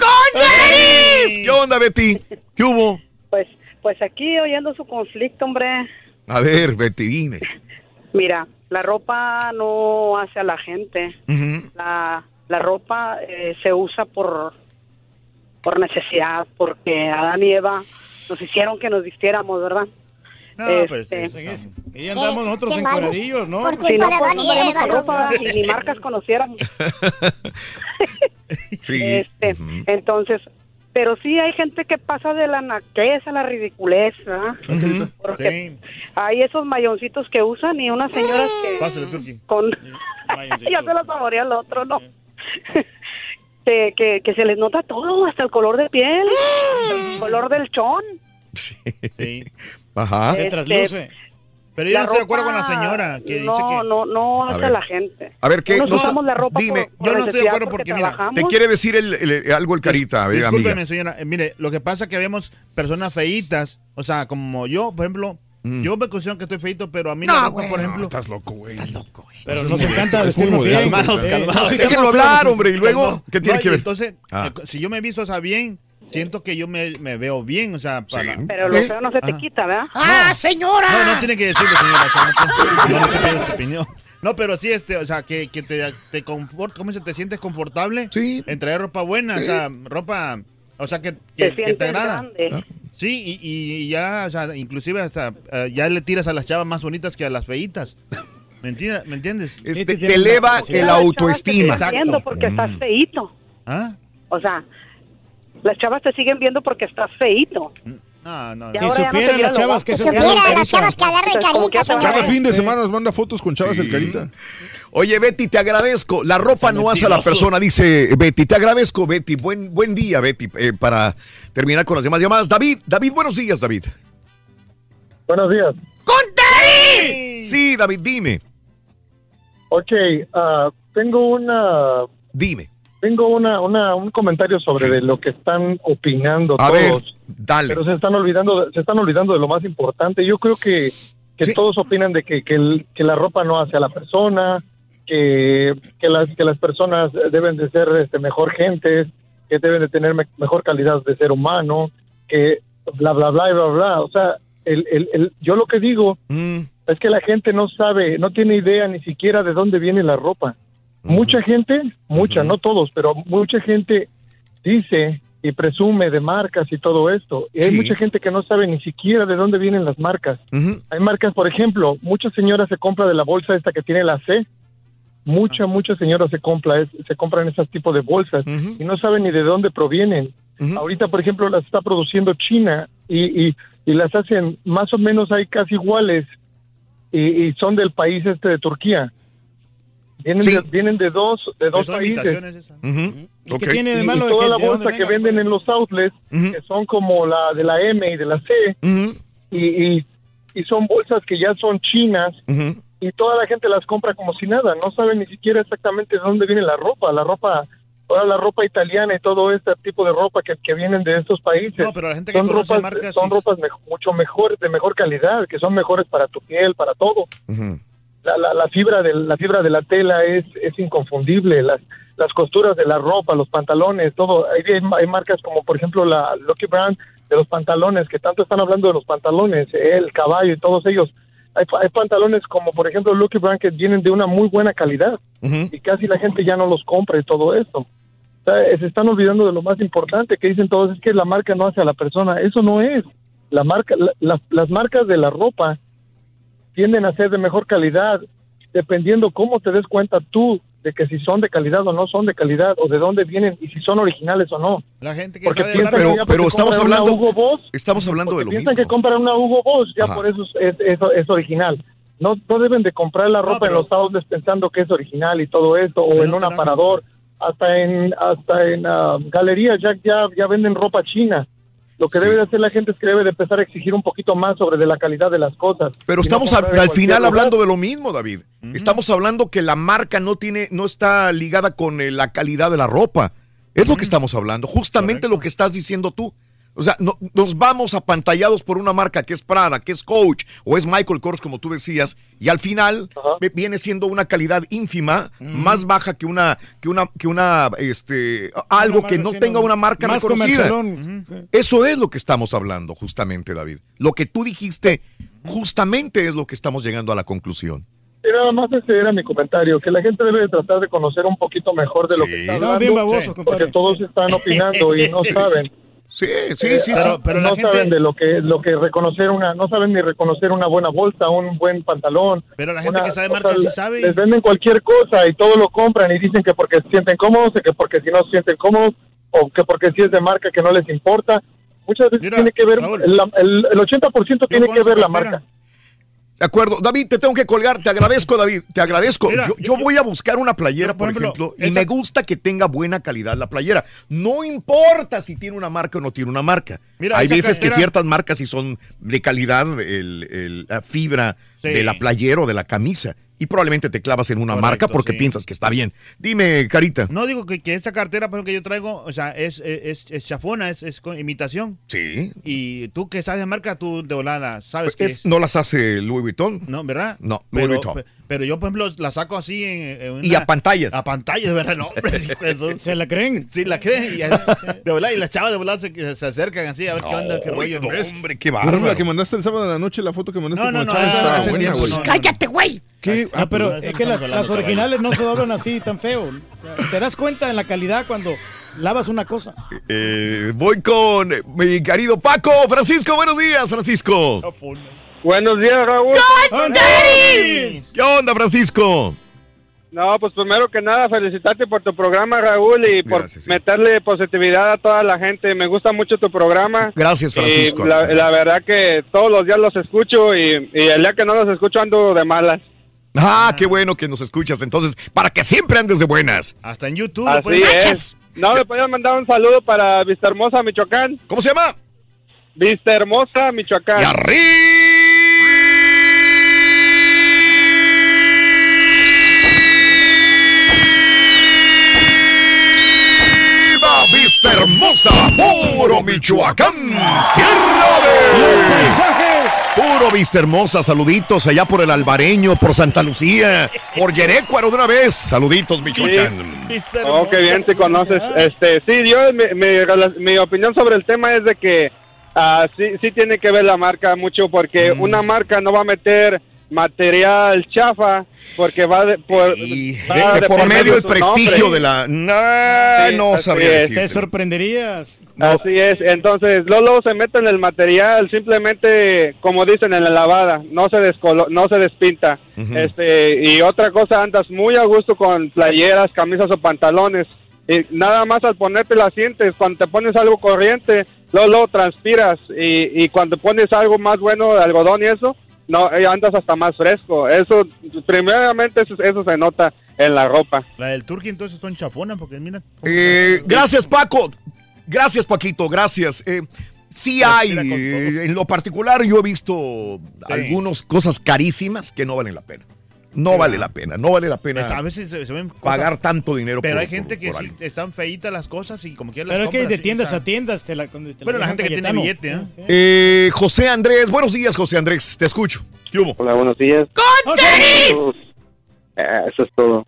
Speaker 1: ¿Qué onda, Betty? ¿Qué hubo?
Speaker 73: Pues, pues aquí oyendo su conflicto, hombre.
Speaker 1: A ver, Betty, dime.
Speaker 73: Mira, la ropa no hace a la gente. La, la ropa eh, se usa por por necesidad, porque Adán y Eva nos hicieron que nos vistiéramos, ¿verdad?
Speaker 3: No, pues,
Speaker 73: Este,
Speaker 3: sí, Y andamos nosotros en
Speaker 73: malos.
Speaker 3: cuadradillos, ¿no?
Speaker 73: Si no, pues, no traíamos ropa, y ni marcas conociéramos.
Speaker 1: Sí.
Speaker 73: Este, Entonces, pero sí hay gente que pasa de la naquez a la ridiculez, ¿verdad? Porque hay esos mayoncitos que usan y unas señoras que
Speaker 40: Pásale,
Speaker 73: con ya se lo saborea al otro, ¿no? que, que, que se les nota todo, hasta el color de piel, el color del chón.
Speaker 40: Sí.
Speaker 1: Ajá.
Speaker 73: Se trasluce.
Speaker 40: Pero yo
Speaker 73: La
Speaker 40: no estoy de acuerdo con la señora que
Speaker 73: no,
Speaker 40: dice que...
Speaker 73: No, no,
Speaker 1: ver.
Speaker 73: la gente.
Speaker 1: A ver, ¿qué?
Speaker 73: Unos
Speaker 1: No-
Speaker 73: usamos la ropa
Speaker 1: dime.
Speaker 73: por, por
Speaker 40: Yo no estoy de acuerdo porque, mira,
Speaker 73: trabajamos.
Speaker 1: Te quiere decir el- el- algo el carita, a ver,
Speaker 40: Discúlpeme,
Speaker 1: amiga.
Speaker 40: señora. Eh, mire, lo que pasa es que vemos personas feitas. O sea, como yo, por ejemplo,
Speaker 1: Mm.
Speaker 40: yo me considero que estoy feito, pero a mí
Speaker 6: No,
Speaker 40: la ropa,
Speaker 6: güey.
Speaker 40: por ejemplo...
Speaker 5: Estás loco, güey. Estás
Speaker 6: loco, güey.
Speaker 3: Pero nos encanta
Speaker 40: es
Speaker 3: vestirnos bien.
Speaker 40: Calmados, calmados.
Speaker 3: no, sí,
Speaker 1: Déjenlo hablar, hombre, y luego, ¿qué tiene
Speaker 40: No,
Speaker 1: que ver?
Speaker 40: Entonces,
Speaker 1: Ah.
Speaker 40: si yo me visto, o sea, bien, siento que yo me, me veo bien, o sea, para...
Speaker 73: Pero lo feo no se te
Speaker 40: Ajá.
Speaker 73: quita, ¿verdad?
Speaker 6: ¡Ah, señora!
Speaker 40: No, no tiene que decirlo, señora. o sea, no, tiene- no su opinión. No, pero sí, este, o sea, que, que te, te confort, ¿cómo se te sientes confortable?
Speaker 1: Sí.
Speaker 40: En traer ropa buena, o sea, ropa, o sea, que,
Speaker 73: Te
Speaker 40: que, que
Speaker 73: sientes
Speaker 40: te agrada.
Speaker 73: grande.
Speaker 40: Sí, y, y ya, o sea, inclusive hasta eh, ya le tiras a las chavas más bonitas que a las feitas. ¿Me entiendes? ¿Me entiendes?
Speaker 1: Este, te eleva el autoestima.
Speaker 73: Te viendo porque estás feíto.
Speaker 40: ¿Ah?
Speaker 73: O sea, las chavas te siguen viendo porque estás feíto.
Speaker 40: No, no, no.
Speaker 2: Si supiera las chavas que
Speaker 73: que
Speaker 2: caritas.
Speaker 73: ya te van a
Speaker 5: Cada fin de semana nos manda fotos con chavas el carita.
Speaker 1: Oye, Betty, te agradezco. La ropa no hace a la persona, dice Betty. Te agradezco, Betty. Buen, buen día, Betty. Eh, para terminar con las demás llamadas. David, David, buenos días, David.
Speaker 74: Buenos días.
Speaker 6: ¡Con David!
Speaker 1: Sí, David, dime.
Speaker 74: Ok, ah, tengo una...
Speaker 1: Dime.
Speaker 74: Tengo una, una, un comentario sobre de lo que están opinando
Speaker 1: A ver,
Speaker 74: todos.
Speaker 1: dale.
Speaker 74: Pero se están olvidando, se están olvidando de lo más importante. Yo creo que, que todos opinan de que, que, el- que la ropa no hace a la persona, que, que las que las personas deben de ser este, mejor gentes, que deben de tener me- mejor calidad de ser humano, que bla bla bla y bla bla. O sea, el, el, el- yo lo que digo
Speaker 1: Mm.
Speaker 74: es que la gente no sabe, no tiene idea ni siquiera de dónde viene la ropa. Mucha gente, mucha, no todos, pero mucha gente dice y presume de marcas y todo esto. Y hay
Speaker 1: Sí.
Speaker 74: mucha gente que no sabe ni siquiera de dónde vienen las marcas. Hay marcas, por ejemplo, muchas señoras se compran de la bolsa esta que tiene la C. Muchas, muchas señoras se, compra, es- se compran esos tipos de bolsas y no saben ni de dónde provienen. Ahorita, por ejemplo, las está produciendo China y, y, y las hacen más o menos hay casi iguales y, y son del país este de Turquía. Vienen, de, vienen de dos de dos países.
Speaker 3: ¿Y qué tiene de malo
Speaker 74: y toda
Speaker 3: que-
Speaker 74: la
Speaker 3: de
Speaker 74: bolsa que
Speaker 3: venga,
Speaker 74: venden en los outlets, que son como la de la M y de la C, y, y, y son bolsas que ya son chinas, y toda la gente las compra como si nada, no saben ni siquiera exactamente de dónde viene la ropa, la ropa, toda la ropa italiana y todo este tipo de ropa que, que vienen de estos países.
Speaker 40: No, pero la gente que
Speaker 74: son ropas,
Speaker 40: marcas
Speaker 74: son
Speaker 40: sí-
Speaker 74: ropas mej- mucho mejor, de mejor calidad, que son mejores para tu piel, para todo la, la, la fibra de la fibra de la tela es, es inconfundible. Las las costuras de la ropa los pantalones todo. Hay, hay, marcas como por ejemplo la Lucky Brand de los pantalones que tanto están hablando de los pantalones el caballo y todos ellos. Hay, hay pantalones como por ejemplo Lucky Brand que vienen de una muy buena calidad y casi la gente ya no los compra y todo esto o sea, se están olvidando de lo más importante que dicen todos es que la marca no hace a la persona. Eso no es. La marca la- las- las marcas de la ropa tienden a ser de mejor calidad, dependiendo cómo te des cuenta tú de que si son de calidad o no son de calidad, o de dónde vienen y si son originales o no.
Speaker 40: La gente que
Speaker 74: Porque
Speaker 40: sabe
Speaker 74: piensan
Speaker 40: hablar-
Speaker 74: que ya porque compran una Hugo Boss,
Speaker 1: Estamos hablando de lo
Speaker 74: piensan
Speaker 1: mismo.
Speaker 74: que compran una Hugo Boss, ya
Speaker 1: Ajá.
Speaker 74: por eso es, es, es original. No, no deben de comprar la ropa en los outlets pensando que es original y todo esto, o en un aparador, hasta en hasta en ah, galerías ya, ya, ya venden ropa china. Lo que debe de hacer la gente es que debe de empezar a exigir un poquito más sobre de la calidad de las cosas.
Speaker 1: Pero
Speaker 74: no
Speaker 1: estamos al final
Speaker 74: lugar.
Speaker 1: hablando de lo mismo, David. Estamos hablando que la marca no tiene, no está ligada con eh, la calidad de la ropa. Es lo que estamos hablando, justamente lo que estás diciendo tú. O sea, no- nos vamos apantallados por una marca que es Prada, que es Coach o es Michael Kors, como tú decías, y al final viene siendo una calidad ínfima, más baja que una, que una, que una, este, algo que no tenga una marca
Speaker 3: más
Speaker 1: reconocida. Eso es lo que estamos hablando, justamente, David. Lo que tú dijiste, justamente es lo que estamos llegando a la conclusión.
Speaker 74: Y nada más ese era mi comentario, que la gente debe de tratar de conocer un poquito mejor de lo que está
Speaker 3: No,
Speaker 74: hablando,
Speaker 3: bien baboso,
Speaker 74: porque todos están opinando y no saben.
Speaker 1: Sí, sí,
Speaker 74: Eh,
Speaker 1: sí,
Speaker 74: ah,
Speaker 1: sí.
Speaker 74: no
Speaker 40: la gente-
Speaker 74: saben de lo que lo que reconocer una, no saben ni reconocer una buena bolsa, un buen pantalón.
Speaker 40: Pero la gente
Speaker 74: una-
Speaker 40: que sabe marca sí sabe.
Speaker 74: Les venden cualquier cosa y todo lo compran y dicen que porque se sienten cómodos, que porque si no se sienten cómodos o que porque si es de marca que no les importa. Muchas veces tiene que ver, el, el, el 80% tiene que ver la marca.
Speaker 1: De acuerdo. David, te tengo que colgar. Te agradezco, David. Te agradezco.
Speaker 40: Mira,
Speaker 1: yo, yo voy a buscar una playera, por,
Speaker 40: ejemplo,
Speaker 1: ejemplo, y
Speaker 40: esa-
Speaker 1: me gusta que tenga buena calidad la playera. No importa si tiene una marca o no tiene una marca.
Speaker 40: Mira,
Speaker 1: Hay veces que ciertas marcas sí son de calidad, el- el- la fibra
Speaker 40: Sí.
Speaker 1: de la playera o de la camisa. Y probablemente te clavas en una marca porque
Speaker 40: sí.
Speaker 1: piensas que está bien. Dime, Carita.
Speaker 40: No digo que, que esta cartera por ejemplo, que yo traigo, o sea, es, es, es chafona, es, es con imitación.
Speaker 1: Sí.
Speaker 40: Y tú que sabes de marca, tú de volada sabes que
Speaker 1: Es-
Speaker 40: es.
Speaker 1: ¿No las hace Louis Vuitton?
Speaker 40: No, ¿verdad?
Speaker 1: No, Louis
Speaker 40: Pero,
Speaker 1: Vuitton.
Speaker 40: pe- pero yo, por ejemplo, la saco así en, en
Speaker 1: Y a pantallas.
Speaker 40: A pantallas, ¿verdad? No, hombre, eso.
Speaker 3: ¿Se la creen?
Speaker 40: Sí, la creen. Y, de volada, y las chavas de volada se, se acercan así a ver qué onda, qué rollo.
Speaker 1: hombre, qué
Speaker 5: Por ejemplo, la que mandaste el sábado de la noche, la foto que mandaste
Speaker 40: No,
Speaker 5: con
Speaker 40: no,
Speaker 5: buena, güey.
Speaker 40: no, no.
Speaker 6: Cállate, güey.
Speaker 5: ¿Qué?
Speaker 3: Ah, pero es que las,
Speaker 40: caballo.
Speaker 3: originales no se doblan así tan feo. Te das cuenta en la calidad cuando lavas una cosa.
Speaker 1: Eh, voy con eh, mi querido Paco. Francisco, buenos días, Francisco.
Speaker 75: Buenos días, Raúl.
Speaker 1: ¿Qué onda, Francisco?
Speaker 75: No, pues primero que nada, felicitarte por tu programa, Raúl, y por meterle positividad a toda la gente. Me gusta mucho tu programa.
Speaker 1: Gracias, Francisco.
Speaker 75: Y la, la verdad que todos los días los escucho y, y el día que no los escucho ando de malas.
Speaker 1: Ah, qué bueno que nos escuchas. Entonces, para que siempre andes de buenas.
Speaker 40: Hasta en YouTube.
Speaker 75: Así es. No, me podían mandar un saludo para Vista Hermosa, Michoacán.
Speaker 1: ¿Cómo se llama?
Speaker 75: Vista Hermosa, Michoacán.
Speaker 1: Y ¡Viva Vista Hermosa! ¡Puro Michoacán! ¡Tierra de
Speaker 3: ¡Los paisajes!
Speaker 1: Puro Vista Hermosa, saluditos allá por el Albareño, por Santa Lucía, por Yerécuaro de una vez. Saluditos, Michoacán.
Speaker 75: Oh, qué bien te conoces. Este, sí, yo mi, mi opinión sobre el tema es de que ah, sí, sí tiene que ver la marca mucho porque
Speaker 1: Mm.
Speaker 75: una marca no va a meter material chafa porque va de, por, va
Speaker 1: De-
Speaker 75: a
Speaker 1: de por
Speaker 75: depender
Speaker 1: medio el prestigio
Speaker 75: nombre.
Speaker 1: de la. No,
Speaker 75: Sí,
Speaker 1: no sabría
Speaker 75: es.
Speaker 1: decirte.
Speaker 3: Te sorprenderías.
Speaker 75: Así es, entonces luego se mete en el material, simplemente como dicen en la lavada, no se descolo no se despinta. Este y otra cosa, andas muy a gusto con playeras, camisas o pantalones. Y nada más al ponerte la sientes, cuando te pones algo corriente, luego, luego transpiras y, y cuando pones algo más bueno de algodón y eso, no andas hasta más fresco. Eso primeramente eso, eso se nota en la ropa.
Speaker 40: La del Turqui entonces son chafonas porque mira.
Speaker 1: Eh, gracias, Paco. Gracias, Paquito. Gracias. Eh, sí hay, eh, en lo particular, yo he visto algunas cosas carísimas que no valen la pena. No vale la pena, no vale la pena
Speaker 40: Es- a veces se, se ven cosas-
Speaker 1: pagar tanto dinero
Speaker 40: Pero
Speaker 1: por-
Speaker 40: hay gente
Speaker 1: por-
Speaker 40: que
Speaker 1: por
Speaker 40: sí están feitas las cosas y como que las
Speaker 3: Pero es que de tiendas a tiendas te la. te la
Speaker 40: Bueno, la gente que tiene billete, ¿eh?
Speaker 1: Eh, José Andrés, buenos días, José Andrés. Te escucho. ¿Qué hubo?
Speaker 76: Hola, buenos días.
Speaker 1: ¡Con tenis!
Speaker 76: Eh, eso es todo.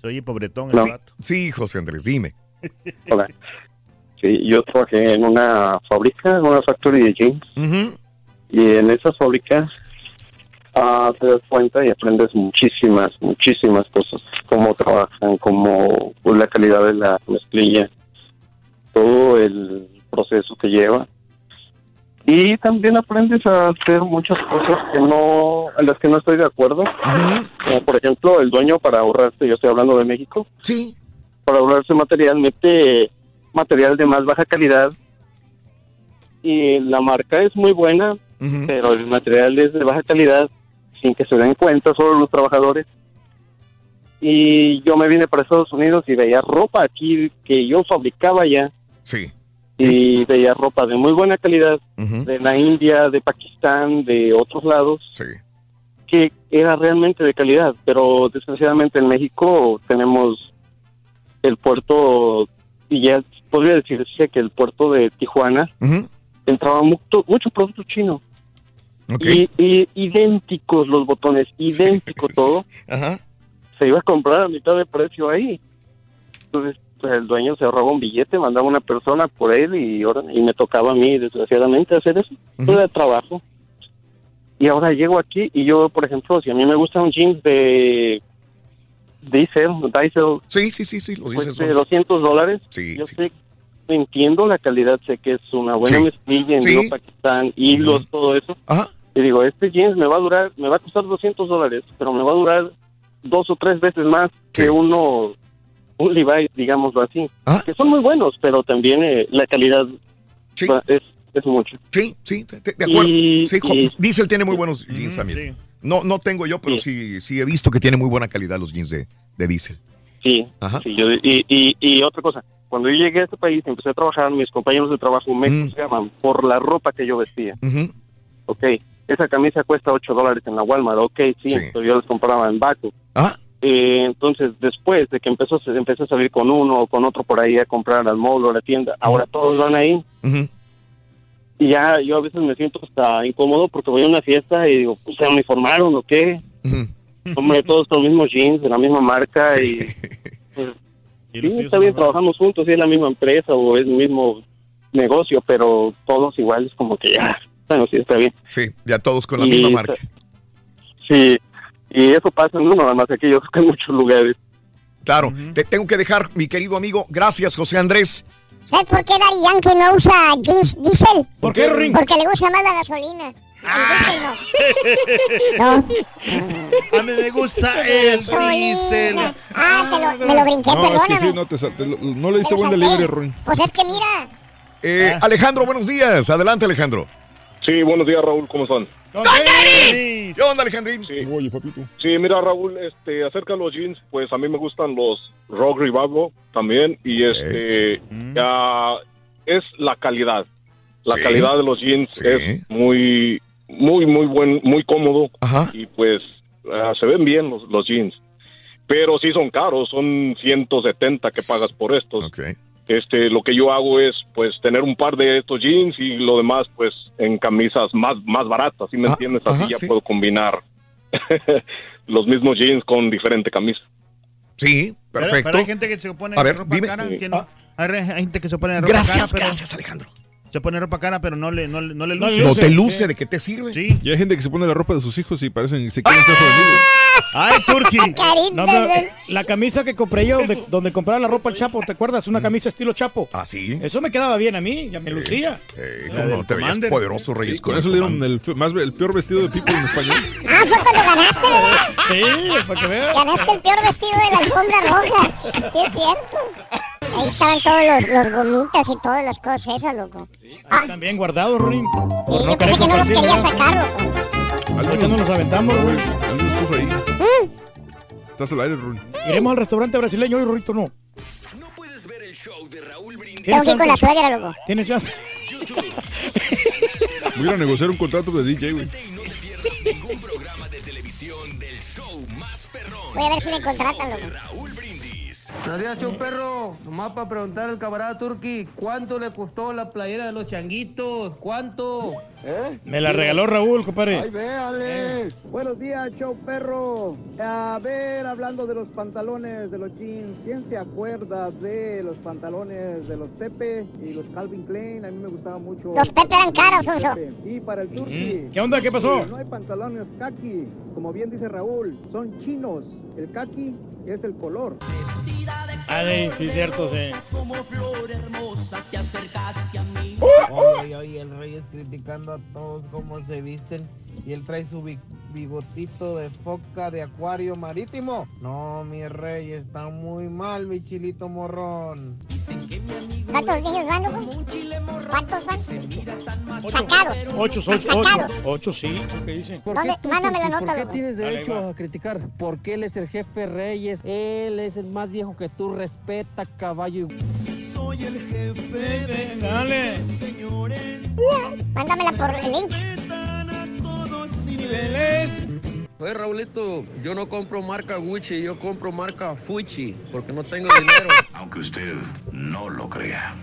Speaker 40: Soy pobretón
Speaker 76: No.
Speaker 1: Sí, José Andrés, dime.
Speaker 76: Hola. Sí, yo trabajé en una fábrica, en una factory de jeans. Y en esas fábricas ah, te das cuenta y aprendes muchísimas, muchísimas cosas. Cómo trabajan, cómo pues, la calidad de la mezclilla, todo el proceso que lleva. Y también aprendes a hacer muchas cosas que no, a las que no estoy de acuerdo. Como por ejemplo, el dueño para ahorrarse, yo estoy hablando de México.
Speaker 1: Sí.
Speaker 76: Para ahorrarse material, mete material de más baja calidad. Y la marca es muy buena, pero el material es de baja calidad sin que se den cuenta solo los trabajadores. Y yo me vine para Estados Unidos y veía ropa aquí que yo fabricaba ya.
Speaker 1: Sí.
Speaker 76: Y veía ropa de muy buena calidad, de la India, de Pakistán, de otros lados.
Speaker 1: Sí.
Speaker 76: Que era realmente de calidad, pero desgraciadamente en México tenemos el puerto, y ya podría decirse que el puerto de Tijuana entraba mucho, mucho producto chino. Y, y idénticos los botones, idéntico todo. Se iba a comprar a mitad de precio ahí. Entonces, pues, el dueño se ahorraba un billete, mandaba una persona por él y, ahora- y me tocaba a mí, desgraciadamente, hacer eso. Era trabajo. Y ahora llego aquí y yo, por ejemplo, si a mí me gusta un jeans de Diesel, Diesel.
Speaker 1: Sí, sí, sí, sí, los
Speaker 76: pues, de
Speaker 1: son-
Speaker 76: 200 dólares.
Speaker 1: Sí,
Speaker 76: yo
Speaker 1: sí.
Speaker 76: sé, entiendo la calidad, sé que es una buena mezclilla en Pakistán, hilos, todo eso.
Speaker 1: Ajá.
Speaker 76: Y digo, este jeans me va a durar, me va a costar 200 dólares, pero me va a durar dos o tres veces más que uno, un Levi's, digámoslo así. Que son muy buenos, pero también eh, la calidad va- es, es mucho.
Speaker 1: Sí, sí, de, de acuerdo.
Speaker 76: Y-
Speaker 1: sí,
Speaker 76: y-
Speaker 1: Diesel tiene muy buenos jeans también. No, no tengo yo, pero sí. sí, he visto que tiene muy buena calidad los jeans de, de Diesel.
Speaker 76: Sí, sí, yo- y, y, y otra cosa, cuando yo llegué a este país, empecé a trabajar, mis compañeros de trabajo me
Speaker 1: Mm.
Speaker 76: juzgaban por la ropa que yo vestía. Ok, esa camisa cuesta 8 dólares en la Walmart, ok, sí, pero yo les compraba en Baco.
Speaker 1: Ah.
Speaker 76: Eh, entonces, después de que empezó, se- empecé a salir con uno o con otro por ahí a comprar al mall o a la tienda, ahora todos van ahí. Y ya yo a veces me siento hasta incómodo porque voy a una fiesta y digo, pues, ¿se uniformaron o qué? Hombre, todos con los mismos jeans de la misma marca y... pues, sí, está bien, trabajamos juntos, sí es la misma empresa o es el mismo negocio, pero todos iguales como que ya, bueno, sí está bien.
Speaker 1: Sí, ya todos con la
Speaker 76: Y-
Speaker 1: misma marca.
Speaker 76: Sí, y eso pasa no nada más aquí, yo creo que en muchos lugares.
Speaker 1: Claro, te tengo que dejar, mi querido amigo. Gracias, José Andrés.
Speaker 2: ¿Sabes por qué Daddy Yankee no usa jeans diesel?
Speaker 1: ¿Por qué, Ring?
Speaker 2: Porque le gusta más la gasolina. El diésel no. No.
Speaker 40: A mí me gusta el diésel.
Speaker 2: Ah, te lo, me lo brinqué,
Speaker 5: No, es que
Speaker 2: perdóname.
Speaker 5: sí, no, te te lo- no le diste buen delivery, Ruin.
Speaker 2: Pues es que mira.
Speaker 1: Eh, Alejandro, buenos días. Adelante, Alejandro.
Speaker 77: Sí, buenos días, Raúl, ¿cómo están?
Speaker 1: ¿Qué onda, Alejandrín?
Speaker 77: Sí.
Speaker 5: Oye, papito.
Speaker 77: Sí, mira, Raúl, este, acerca de los jeans, pues a mí me gustan los Rogue Revival también y este, ya es la calidad. La
Speaker 1: Sí.
Speaker 77: calidad de los jeans es muy, muy, muy buen, muy cómodo y pues ah, se ven bien los, los jeans. Pero sí son caros, son 170 que pagas por estos. Este, lo que yo hago es, pues, tener un par de estos jeans y lo demás, pues, en camisas más, más baratas, ¿sí me entiendes? Así
Speaker 1: ajá,
Speaker 77: ya
Speaker 1: sí.
Speaker 77: puedo combinar los mismos jeans con diferente camisa.
Speaker 1: Sí,
Speaker 40: Pero-
Speaker 1: perfecto.
Speaker 40: Pero, hay gente que se pone
Speaker 1: A ver,
Speaker 40: ropa
Speaker 1: dime.
Speaker 40: cara.
Speaker 1: Sí.
Speaker 40: que no- hay, gente que se pone ropa
Speaker 1: Gracias,
Speaker 40: cara.
Speaker 1: gracias, Alejandro.
Speaker 40: Se pone ropa cara, pero no le, no, le- no le luce.
Speaker 1: No te luce, ¿de qué te sirve?
Speaker 40: Sí.
Speaker 5: Y hay gente que se pone la ropa de sus hijos y parecen se quieren ser juveniles.
Speaker 40: ¡Ay, Turki!
Speaker 3: No, eh, la camisa que compré yo, donde, donde compraba la ropa al Chapo, ¿te acuerdas? Una camisa estilo Chapo.
Speaker 1: ¿Ah, sí?
Speaker 3: Eso me quedaba bien a mí, ya me lucía.
Speaker 1: ¿cómo no? Te veías poderoso, Reyes.
Speaker 5: Sí, con eso le dieron el, más, el peor vestido de People en español.
Speaker 2: Ah, fue cuando ganaste, ¿verdad?
Speaker 3: Sí, para que veas.
Speaker 2: Ganaste el peor vestido de la alfombra roja. Sí, es cierto. Ahí estaban todos los, los gomitas y todas las cosas esas, loco.
Speaker 3: Están bien guardados, Ring. Por
Speaker 2: yo
Speaker 3: querer
Speaker 2: pensé que no los quería
Speaker 3: ¿no?
Speaker 2: sacar, loco.
Speaker 3: Ahorita no nos aventamos, Ring.
Speaker 5: Puso ahí.
Speaker 2: Mm.
Speaker 5: Estás al aire, Ruin.
Speaker 3: Iremos al restaurante brasileño hoy, Rurito, no.
Speaker 2: Tengo que ir con la suegra, loco.
Speaker 3: ¿Tienes chance?
Speaker 5: Voy a negociar un contrato de DJ, güey.
Speaker 2: Voy a ver si me contratan, loco.
Speaker 78: Buenos días, show perro. Nomás para preguntar al camarada Turki, ¿cuánto le costó la playera de los changuitos? ¿Cuánto? ¿Eh?
Speaker 3: Me la regaló Raúl, compadre.
Speaker 78: Ay, véale.
Speaker 79: Buenos días, show perro. A ver, hablando de los pantalones de los jeans, ¿quién se acuerda de los pantalones de los Pepe y los Calvin Klein? A mí me gustaba mucho.
Speaker 2: Los Pepe eran caros, Sonso.
Speaker 79: Y para el Turki.
Speaker 3: ¿Qué onda? ¿Qué pasó?
Speaker 79: No hay pantalones kaki, como bien dice Raúl, son chinos. El kaki es el color.
Speaker 3: Ah, sí, sí, cierto, sí.
Speaker 80: Oye, oye, el rey es criticando a todos cómo se visten y él trae su bi- bigotito de foca de acuario marítimo. No, mi rey, está muy mal, mi chilito morrón.
Speaker 2: ¿Cuántos niños van, loco? ¿Cuántos van? Sacados.
Speaker 3: Ocho, ocho, ocho.
Speaker 2: Sacados.
Speaker 3: Ocho, sí, ¿qué dice?
Speaker 79: ¿Por
Speaker 2: ¿Dónde?
Speaker 79: qué tú,
Speaker 2: Mándame la nota,
Speaker 79: ¿Por qué
Speaker 2: loco.
Speaker 79: tienes derecho a criticar? Porque él es el jefe Reyes. Él es el más viejo que tú. Respeta, caballo.
Speaker 78: Soy el jefe de
Speaker 3: Dale.
Speaker 2: Mándamela por el link.
Speaker 3: Niveles.
Speaker 78: Oye, Raulito, yo no compro marca Gucci, yo compro marca Fuchi, porque no tengo dinero.
Speaker 81: Aunque usted no lo crea.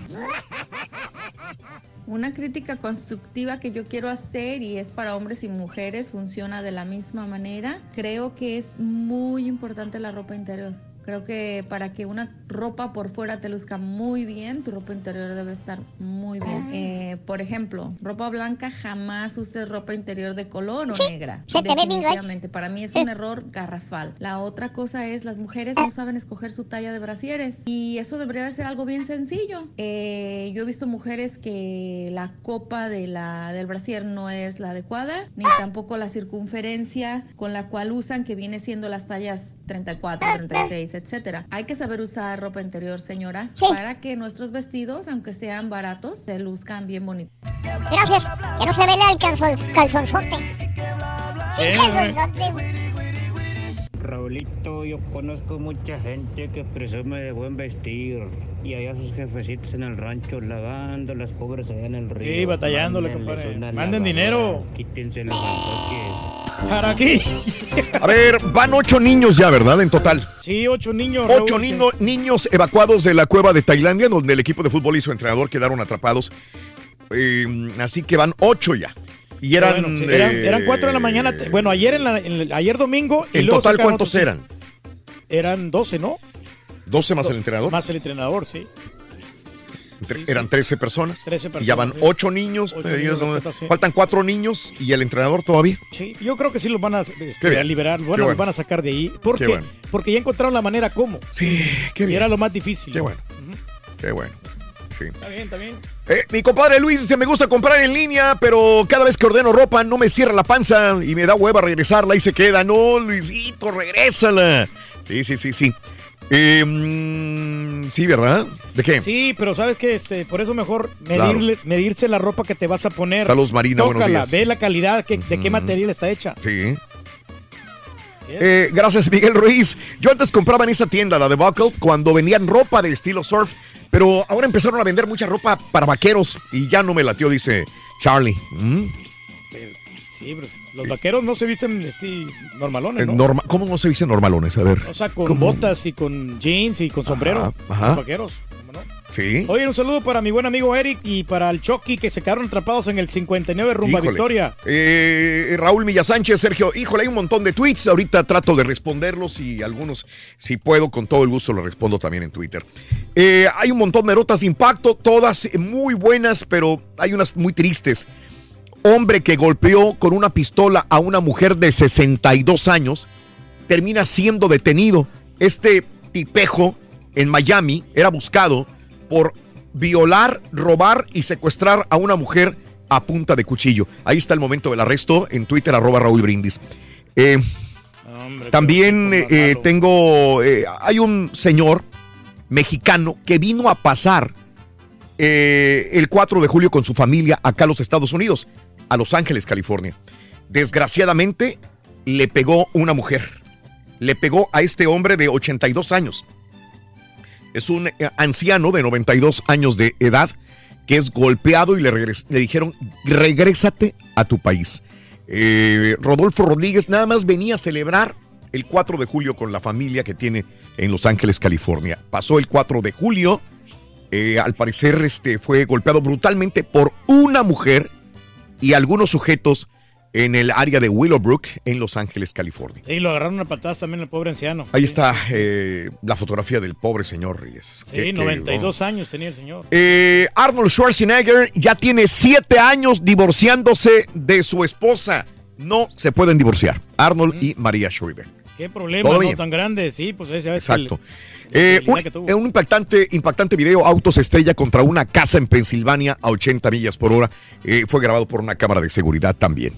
Speaker 82: Una crítica constructiva que yo quiero hacer y es para hombres y mujeres, funciona de la misma manera. Creo que es muy importante la ropa interior. Creo que para que una ropa por fuera te luzca muy bien, tu ropa interior debe estar muy bien. Eh, por ejemplo, ropa blanca jamás uses ropa interior de color o negra.
Speaker 2: se te.
Speaker 82: Definitivamente, para mí es un error garrafal. La otra cosa es las mujeres no saben escoger su talla de brasieres y eso debería de ser algo bien sencillo. Eh, yo he visto mujeres que la copa de la, del brasier no es la adecuada, ni tampoco la circunferencia con la cual usan, que viene siendo las tallas 34, 36, etcétera. Hay que saber usar ropa interior, señoras, para que nuestros vestidos, aunque sean baratos, se luzcan bien bonitos.
Speaker 2: Gracias. Que no se vea el calzon, calzonzote. El calzonzote.
Speaker 83: Raulito, yo conozco mucha gente que presume de buen vestir y allá sus jefecitos en el rancho lavando las pobres allá en el río.
Speaker 3: Sí, batallándole, compadre. Manden dinero.
Speaker 83: Quítense los antoques.
Speaker 3: ¿Para aquí?
Speaker 1: A ver, van ocho niños ya, ¿verdad? En total.
Speaker 3: Sí, ocho niños.
Speaker 1: Ocho niño- niños evacuados de la cueva de Tailandia, donde el equipo de fútbol y su entrenador quedaron atrapados. Eh, así que van ocho ya. Y eran.
Speaker 3: Bueno, sí, eran,
Speaker 1: eh,
Speaker 3: eran cuatro de la mañana. Bueno, ayer en la- en ayer domingo. y
Speaker 1: En
Speaker 3: luego
Speaker 1: total, ¿cuántos
Speaker 3: otros-
Speaker 1: eran?
Speaker 3: Eran 12, ¿no?
Speaker 1: 12 más el entrenador.
Speaker 3: Más el entrenador, sí.
Speaker 1: Entre- eran 13 personas.
Speaker 3: 13
Speaker 1: Y ya van
Speaker 3: personas, sí.
Speaker 1: ocho niños. Eh,
Speaker 3: niños
Speaker 1: no-
Speaker 3: sí.
Speaker 1: Faltan cuatro niños y el entrenador todavía.
Speaker 3: Sí, yo creo que sí los van a, este, a liberar, bueno,
Speaker 1: bueno.
Speaker 3: los van a sacar de ahí. Porque,
Speaker 1: Qué bueno.
Speaker 3: porque ya encontraron la manera cómo.
Speaker 1: Sí, qué
Speaker 3: Y
Speaker 1: bien.
Speaker 3: era lo más difícil.
Speaker 1: Qué bueno. Qué bueno. Sí.
Speaker 3: Está bien, está bien.
Speaker 1: Eh, mi compadre Luis dice, me gusta comprar en línea, pero cada vez que ordeno ropa no me cierra la panza y me da hueva regresarla y se queda. No, Luisito, regrésala. Sí, sí, sí, sí. Eh, mm, sí, ¿verdad? ¿De qué?
Speaker 3: Sí, pero sabes que este, por eso mejor
Speaker 1: Claro.
Speaker 3: medirse la ropa que te vas a poner.
Speaker 1: Saludos, Marina, buenos
Speaker 3: Tócala,
Speaker 1: días.
Speaker 3: ve la calidad, que- de qué material está hecha.
Speaker 1: Sí. Eh, gracias, Miguel Ruiz. Yo antes compraba en esa tienda, la de Buckle, cuando vendían ropa de estilo surf, pero ahora empezaron a vender mucha ropa para vaqueros y ya no me latió, dice Charlie. ¿Mm?
Speaker 3: Sí, pero los vaqueros no se visten normalones,
Speaker 1: Eh,
Speaker 3: ¿no?
Speaker 1: norma- ¿Cómo no se dicen normalones? A ver.
Speaker 3: o sea, con
Speaker 1: ¿Cómo?
Speaker 3: botas y con jeans y con sombrero.
Speaker 1: ajá.
Speaker 3: Los vaqueros.
Speaker 1: Sí.
Speaker 3: Oye, un saludo para mi buen amigo Eric y para el Chucky que se quedaron atrapados en el 59 rumba
Speaker 1: Híjole.
Speaker 3: Victoria.
Speaker 1: Eh, Raúl Sánchez, Sergio, híjole, hay un montón de tweets. Ahorita trato de responderlos y algunos, si puedo, con todo el gusto los respondo también en Twitter. Eh, hay un montón de notas de impacto, todas muy buenas, pero hay unas muy tristes. Hombre que golpeó con una pistola a una mujer de 62 años termina siendo detenido. Este tipejo en Miami era buscado por violar, robar y secuestrar a una mujer a punta de cuchillo. Ahí está el momento del arresto en Twitter, arroba Raúl Brindis. Eh, también eh, tengo, eh, hay un señor mexicano que vino a pasar el 4 de julio con su familia acá a los Estados Unidos, a Los Ángeles, California. Desgraciadamente le pegó una mujer. Le pegó a este hombre de 82 años. Es un eh, anciano de 92 años de edad que es golpeado y le, dijeron, regrésate a tu país. Eh, Rodolfo Rodríguez nada más venía a celebrar el 4 de julio con la familia que tiene en Los Ángeles, California. Pasó el 4 de julio, eh, al parecer este, fue golpeado brutalmente por una mujer y algunos sujetos en el área de Willowbrook, en Los Ángeles, California.
Speaker 3: Y lo agarraron a patadas también el pobre anciano.
Speaker 1: Ahí está eh, la fotografía del pobre señor Reyes.
Speaker 3: Sí,
Speaker 1: Que- que,
Speaker 3: 92 años tenía el señor.
Speaker 1: eh, Arnold Schwarzenegger ya tiene siete años divorciándose de su esposa. No se pueden divorciar. Arnold y María Schreiber.
Speaker 3: Qué problema no tan grande, sí, pues ese es
Speaker 1: Exacto.
Speaker 3: el-
Speaker 1: Eh, un,
Speaker 3: que tuvo.
Speaker 1: eh, un impactante, impactante video, autos estrella contra una casa en Pensilvania a 80 millas por hora. Eh, fue grabado por una cámara de seguridad también.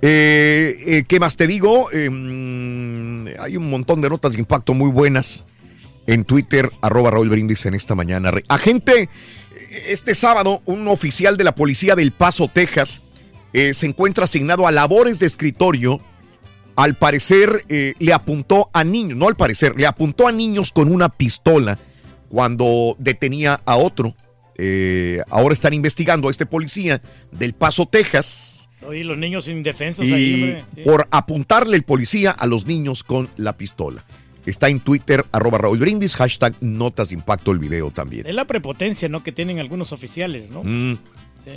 Speaker 1: Eh, ¿Qué más te digo? Mm, hay un montón de notas de impacto muy buenas en Twitter, arroba Raúl Brindis en esta mañana. Agente, este sábado, un oficial de la policía del Paso, Texas, eh, se encuentra asignado a labores de escritorio. Al parecer eh, le apuntó a niños, no al parecer, le apuntó a niños con una pistola cuando detenía a otro. Eh, ahora están investigando a este policía del Paso, Texas.
Speaker 3: Oye, los niños indefensos
Speaker 1: Y
Speaker 3: sí.
Speaker 1: por apuntarle el policía a los niños con la pistola. Está en Twitter, arroba Raúl Brindis, hashtag notas de impacto el video también.
Speaker 3: Es la prepotencia, ¿no? Que tienen algunos oficiales, ¿no?
Speaker 1: Mm,
Speaker 3: Sí.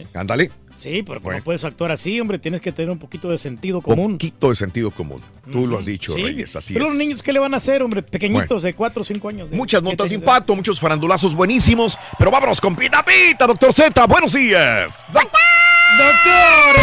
Speaker 3: Sí, pero no puedes actuar así, hombre. Tienes que tener un poquito de sentido común.
Speaker 1: Un poquito de sentido común. Tú lo has dicho, Reyes, así
Speaker 3: pero
Speaker 1: es.
Speaker 3: los niños, ¿qué le van a hacer, hombre? Pequeñitos de 4 o 5 años.
Speaker 1: Muchas notas de impacto, muchos farandulazos buenísimos. Pero vámonos con Pita Pita, doctor Z. Buenos días.
Speaker 3: ¡Doctor! ¡Doctor!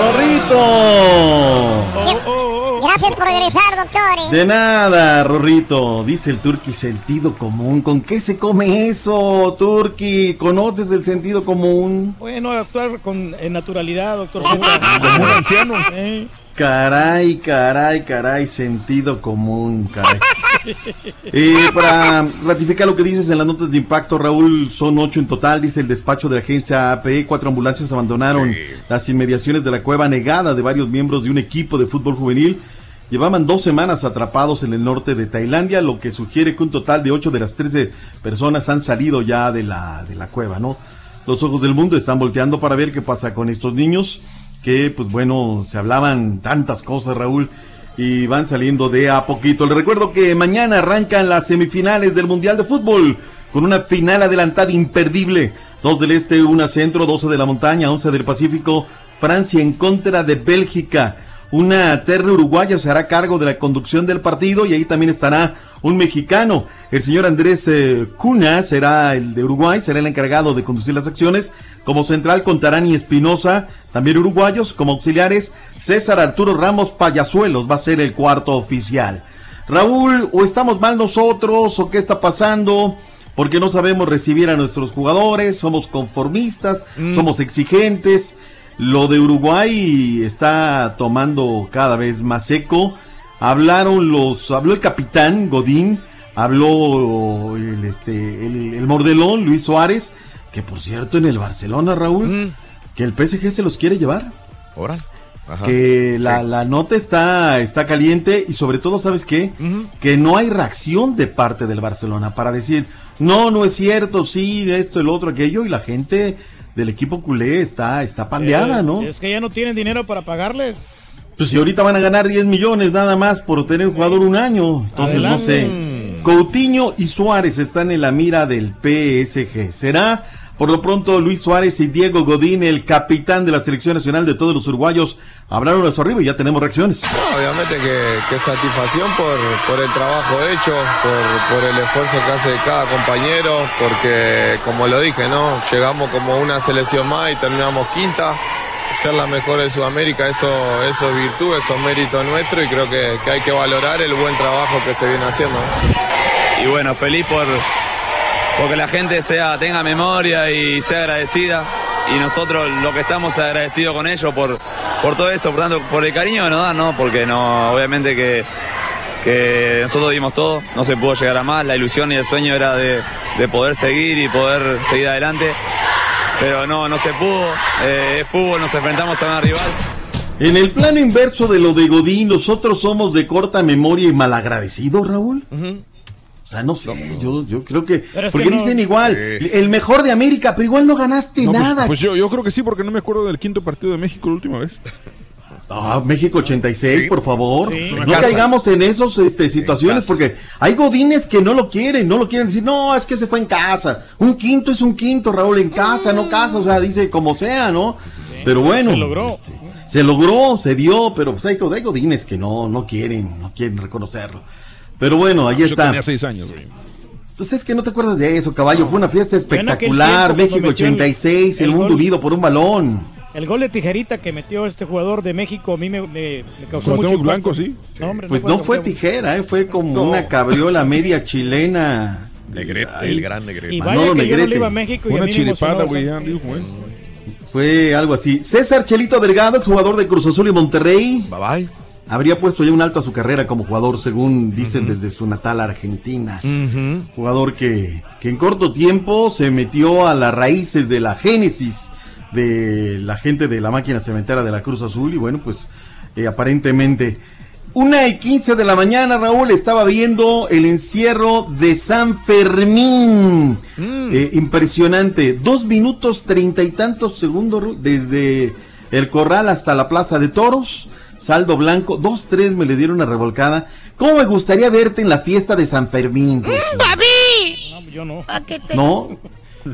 Speaker 26: ¡Rorrito!
Speaker 2: Gracias por regresar, doctor.
Speaker 26: De nada, Rorrito. Dice el Turqui sentido común. ¿Con qué se come eso, Turqui? ¿Conoces el sentido común?
Speaker 3: Bueno, actuar con naturalidad, doctor.
Speaker 26: Como un anciano. Caray, caray, caray, sentido común, caray. Eh, para ratificar lo que dices en las notas de impacto, Raúl, son ocho en total, dice el despacho de la agencia APE. Cuatro ambulancias abandonaron las inmediaciones de la cueva negada de varios miembros de un equipo de fútbol juvenil. Llevaban dos semanas atrapados en el norte de Tailandia, lo que sugiere que un total de ocho de las trece personas han salido ya de la, de la cueva, ¿no? Los ojos del mundo están volteando para ver qué pasa con estos niños, que pues bueno, se hablaban tantas cosas, Raúl, y van saliendo de a poquito. Les recuerdo que mañana arrancan las semifinales del Mundial de Fútbol, con una final adelantada imperdible. Dos del este, una centro, doce de la montaña, once del Pacífico, Francia en contra de Bélgica. Una terna uruguaya se hará cargo de la conducción del partido y ahí también estará un mexicano. El señor Andrés eh, Cuna será el de Uruguay, será el encargado de conducir las acciones. Como central contarán y Espinosa, también uruguayos. Como auxiliares, César Arturo Ramos Payasuelos va a ser el cuarto oficial. Raúl, o estamos mal nosotros, o qué está pasando, porque no sabemos recibir a nuestros jugadores, somos conformistas, somos exigentes. Lo de Uruguay está tomando cada vez más seco. Hablaron los, habló el capitán Godín, habló el, este, el, el mordelón Luis Suárez, que por cierto en el Barcelona, Raúl, que el PSG se los quiere llevar.
Speaker 1: Ahora. Ajá.
Speaker 26: Que la,
Speaker 1: Sí.
Speaker 26: la nota está, está caliente y sobre todo, ¿sabes qué? Que no hay reacción de parte del Barcelona para decir, no, no es cierto, sí, esto, el otro, aquello, y la gente del equipo culé está, está pandeada,
Speaker 3: Eh,
Speaker 26: ¿no?
Speaker 3: Es que ya no tienen dinero para pagarles.
Speaker 26: Pues si ahorita van a ganar 10 millones nada más por tener un jugador un año. Entonces
Speaker 3: Adelante.
Speaker 26: no sé. Coutinho y Suárez están en la mira del PSG. ¿Será? Por lo pronto Luis Suárez y Diego Godín, el capitán de la selección nacional de todos los uruguayos, hablaron a su arriba y ya tenemos reacciones.
Speaker 77: No, obviamente que, que satisfacción por, por el trabajo hecho, por, por el esfuerzo que hace cada compañero, porque como lo dije, ¿no? Llegamos como una selección más y terminamos quinta. Ser la mejor de Sudamérica, eso, eso es virtud, eso es mérito nuestro y creo que, que hay que valorar el buen trabajo que se viene haciendo.
Speaker 84: Y bueno, feliz por porque la gente sea, tenga memoria y sea agradecida. Y nosotros lo que estamos agradecidos con ellos por, por todo eso, por tanto, por el cariño que nos dan, ¿no? Porque no, obviamente que, que nosotros dimos todo, no se pudo llegar a más, la ilusión y el sueño era de, de poder seguir y poder seguir adelante. Pero no, no se pudo, eh, es fútbol, nos enfrentamos a una rival.
Speaker 26: En el plano inverso de lo de Godín, nosotros somos de corta memoria y malagradecidos, Raúl. O sea, no sé, yo, yo creo que... Porque
Speaker 5: que no-
Speaker 26: dicen igual,
Speaker 5: Sí.
Speaker 26: el mejor de América, pero igual no ganaste
Speaker 5: No, pues-
Speaker 26: nada.
Speaker 5: Pues, yo, yo creo que sí, porque no me acuerdo del quinto partido de México la última vez.
Speaker 26: Ah, México 86, por favor.
Speaker 5: Sí.
Speaker 26: No
Speaker 5: Casa.
Speaker 26: caigamos en esas este, situaciones porque hay godines que no lo quieren, no lo quieren decir, no, es que se fue en casa. Un quinto es un quinto, Raúl, en casa, no casa, o sea, dice como sea, ¿no? pero bueno.
Speaker 3: Se logró.
Speaker 26: este, se logró, se dio, pero pues hay, hay godines que no, no quieren, no quieren reconocerlo. Pero bueno, ahí
Speaker 5: Yo
Speaker 26: está.
Speaker 5: tenía seis años, güey.
Speaker 26: Pues es que no te acuerdas de eso, caballo. Fue una fiesta espectacular. México
Speaker 3: metió el-
Speaker 26: 86, el,
Speaker 3: el
Speaker 26: mundo
Speaker 3: gol.
Speaker 26: unido por un balón.
Speaker 3: El gol de tijerita que metió este jugador de México a mí me, me, me causó mucho
Speaker 26: Blanco, sí.
Speaker 3: No, hombre,
Speaker 26: Pues no fue tijera, ¿eh? fue como una cabriola media chilena.
Speaker 1: Negrete, el gran Negrete.
Speaker 3: Y
Speaker 26: Manolo
Speaker 3: vaya que yo no
Speaker 26: Negrete.
Speaker 3: le iba a México y
Speaker 5: Fue
Speaker 3: a
Speaker 5: una
Speaker 3: mí
Speaker 5: chiripada, güey.
Speaker 26: Fue algo así. César Chelito Delgado, exjugador de Cruz Azul y Monterrey.
Speaker 1: Bye bye.
Speaker 26: Habría puesto ya un alto a su carrera como jugador, según dicen desde su natal Argentina. Jugador que, que en corto tiempo se metió a las raíces de la génesis de la gente de la máquina cementera de la Cruz Azul. Y bueno, pues eh, aparentemente. Una y quince de la mañana, Raúl, estaba viendo el encierro de San Fermín. Eh, impresionante. Dos minutos treinta y tantos segundos desde el corral hasta la plaza de toros. Saldo blanco. Dos, tres me le dieron una revolcada. ¿Cómo me gustaría verte en la fiesta de San Fermín?
Speaker 6: ¡Papi!
Speaker 3: No, yo no.
Speaker 6: ¿A qué te-
Speaker 26: ¿No?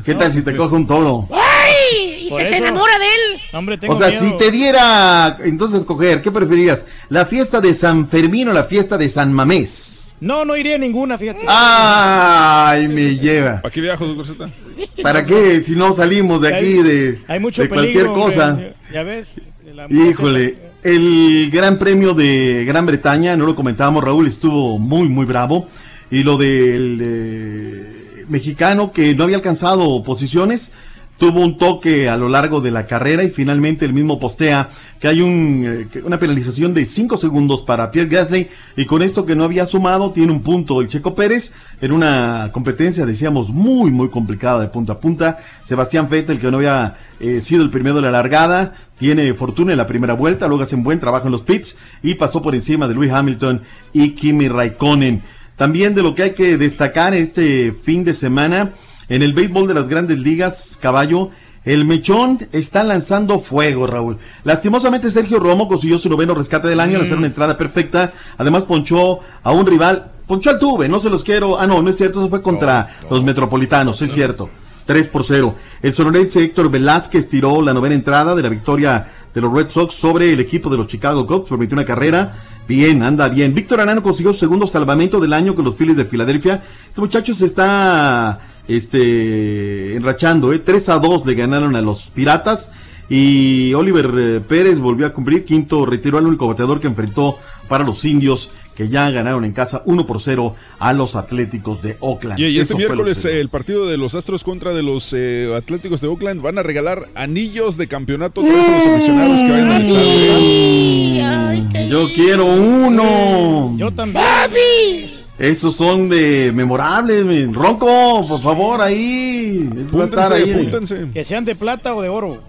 Speaker 26: ¿Qué tal si te coge un toro?
Speaker 6: ¡Ay! Y se, enamora de él.
Speaker 3: Hombre, tengo
Speaker 26: O sea,
Speaker 3: miedo.
Speaker 26: si te diera, entonces escoger, ¿qué preferirías? ¿La fiesta de San Fermín o la fiesta de San Mamés?
Speaker 3: No, no iría a ninguna, fíjate.
Speaker 26: Ay, me lleva.
Speaker 5: ¿Para qué viajo, doctor?
Speaker 26: ¿Para qué? Si no salimos de aquí de,
Speaker 3: Hay mucho
Speaker 26: de cualquier
Speaker 3: peligro,
Speaker 26: cosa.
Speaker 3: hombre. Ya ves. La-
Speaker 26: Híjole, el Gran Premio de Gran Bretaña, no lo comentábamos, Raúl, estuvo muy, muy bravo. Y lo del eh, mexicano que no había alcanzado posiciones, tuvo un toque a lo largo de la carrera y finalmente el mismo postea que hay un, eh, una penalización de 5 segundos para Pierre Gasly y con esto que no había sumado tiene un punto el Checo Pérez en una competencia, decíamos, muy, muy complicada de punta a punta. Sebastián Vettel que no había eh, sido el primero de la largada, tiene fortuna en la primera vuelta, luego hace un buen trabajo en los pits y pasó por encima de Lewis Hamilton y Kimi Raikkonen. También de lo que hay que destacar este fin de semana, en el béisbol de las grandes ligas, caballo, el mechón está lanzando fuego, Raúl. Lastimosamente Sergio Romo consiguió su noveno rescate del año al hacer una entrada perfecta. Además ponchó a un rival, ponchó al tuve, no se los quiero. Ah, no, no es cierto, eso fue contra los metropolitanos, es cierto. 3 por 0. El sonorense Héctor Velázquez tiró la novena entrada de la victoria de los Red Sox sobre el equipo de los Chicago Cubs, permitió una carrera. Bien, anda bien. Víctor Anano consiguió segundo salvamento del año con los Phillies de Filadelfia. Este muchacho se está este enrachando, ¿eh? 3 a 2 le ganaron a los Piratas. Y Oliver eh, Pérez volvió a cumplir quinto retiro al único bateador que enfrentó para los indios que ya ganaron en casa 1 por 0 a los Atléticos de Oakland.
Speaker 5: Y, y este
Speaker 26: Eso
Speaker 5: miércoles eh, el partido de los Astros contra de los eh, Atléticos de Oakland van a regalar anillos de campeonato a los aficionados que vayan al estadio.
Speaker 26: Yo quiero uno.
Speaker 3: Yo también.
Speaker 26: Esos son de memorables. Ronco, por favor, ahí. Eso va a estar ahí.
Speaker 3: Que sean de plata o de oro.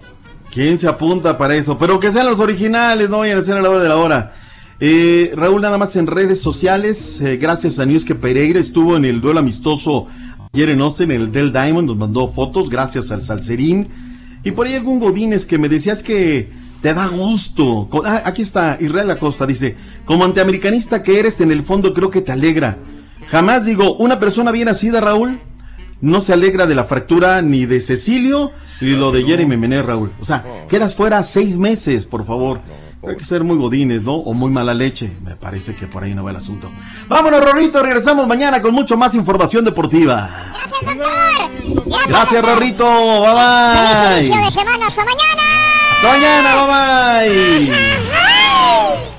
Speaker 26: ¿Quién se apunta para eso? Pero que sean los originales, no vayan a ser a la hora de la hora. Eh, Raúl, nada más en redes sociales, eh, gracias a News que Pereira estuvo en el duelo amistoso ayer en Austin, en el Del Diamond, nos mandó fotos, gracias al Salcerín. Y por ahí algún Godínez que me decías que te da gusto. Ah, aquí está, Israel Acosta dice, como antiamericanista que eres, en el fondo creo que te alegra. Jamás digo, una persona bien nacida, Raúl, no se alegra de la fractura ni de Cecilio ni lo de Jeremy Menez, Raúl. O sea, quedas fuera seis meses, por favor. Hay que ser muy godines, ¿no? O muy mala leche. Me parece que por ahí no va el asunto. Vámonos, Rorrito. Regresamos mañana con mucho más información deportiva.
Speaker 2: Gracias, doctor. Gracias,
Speaker 26: Gracias,
Speaker 2: doctor.
Speaker 26: Rorrito. Bye
Speaker 2: Feliz inicio de
Speaker 26: bye.
Speaker 2: semana. Hasta mañana.
Speaker 26: Hasta mañana. Bye bye.
Speaker 85: I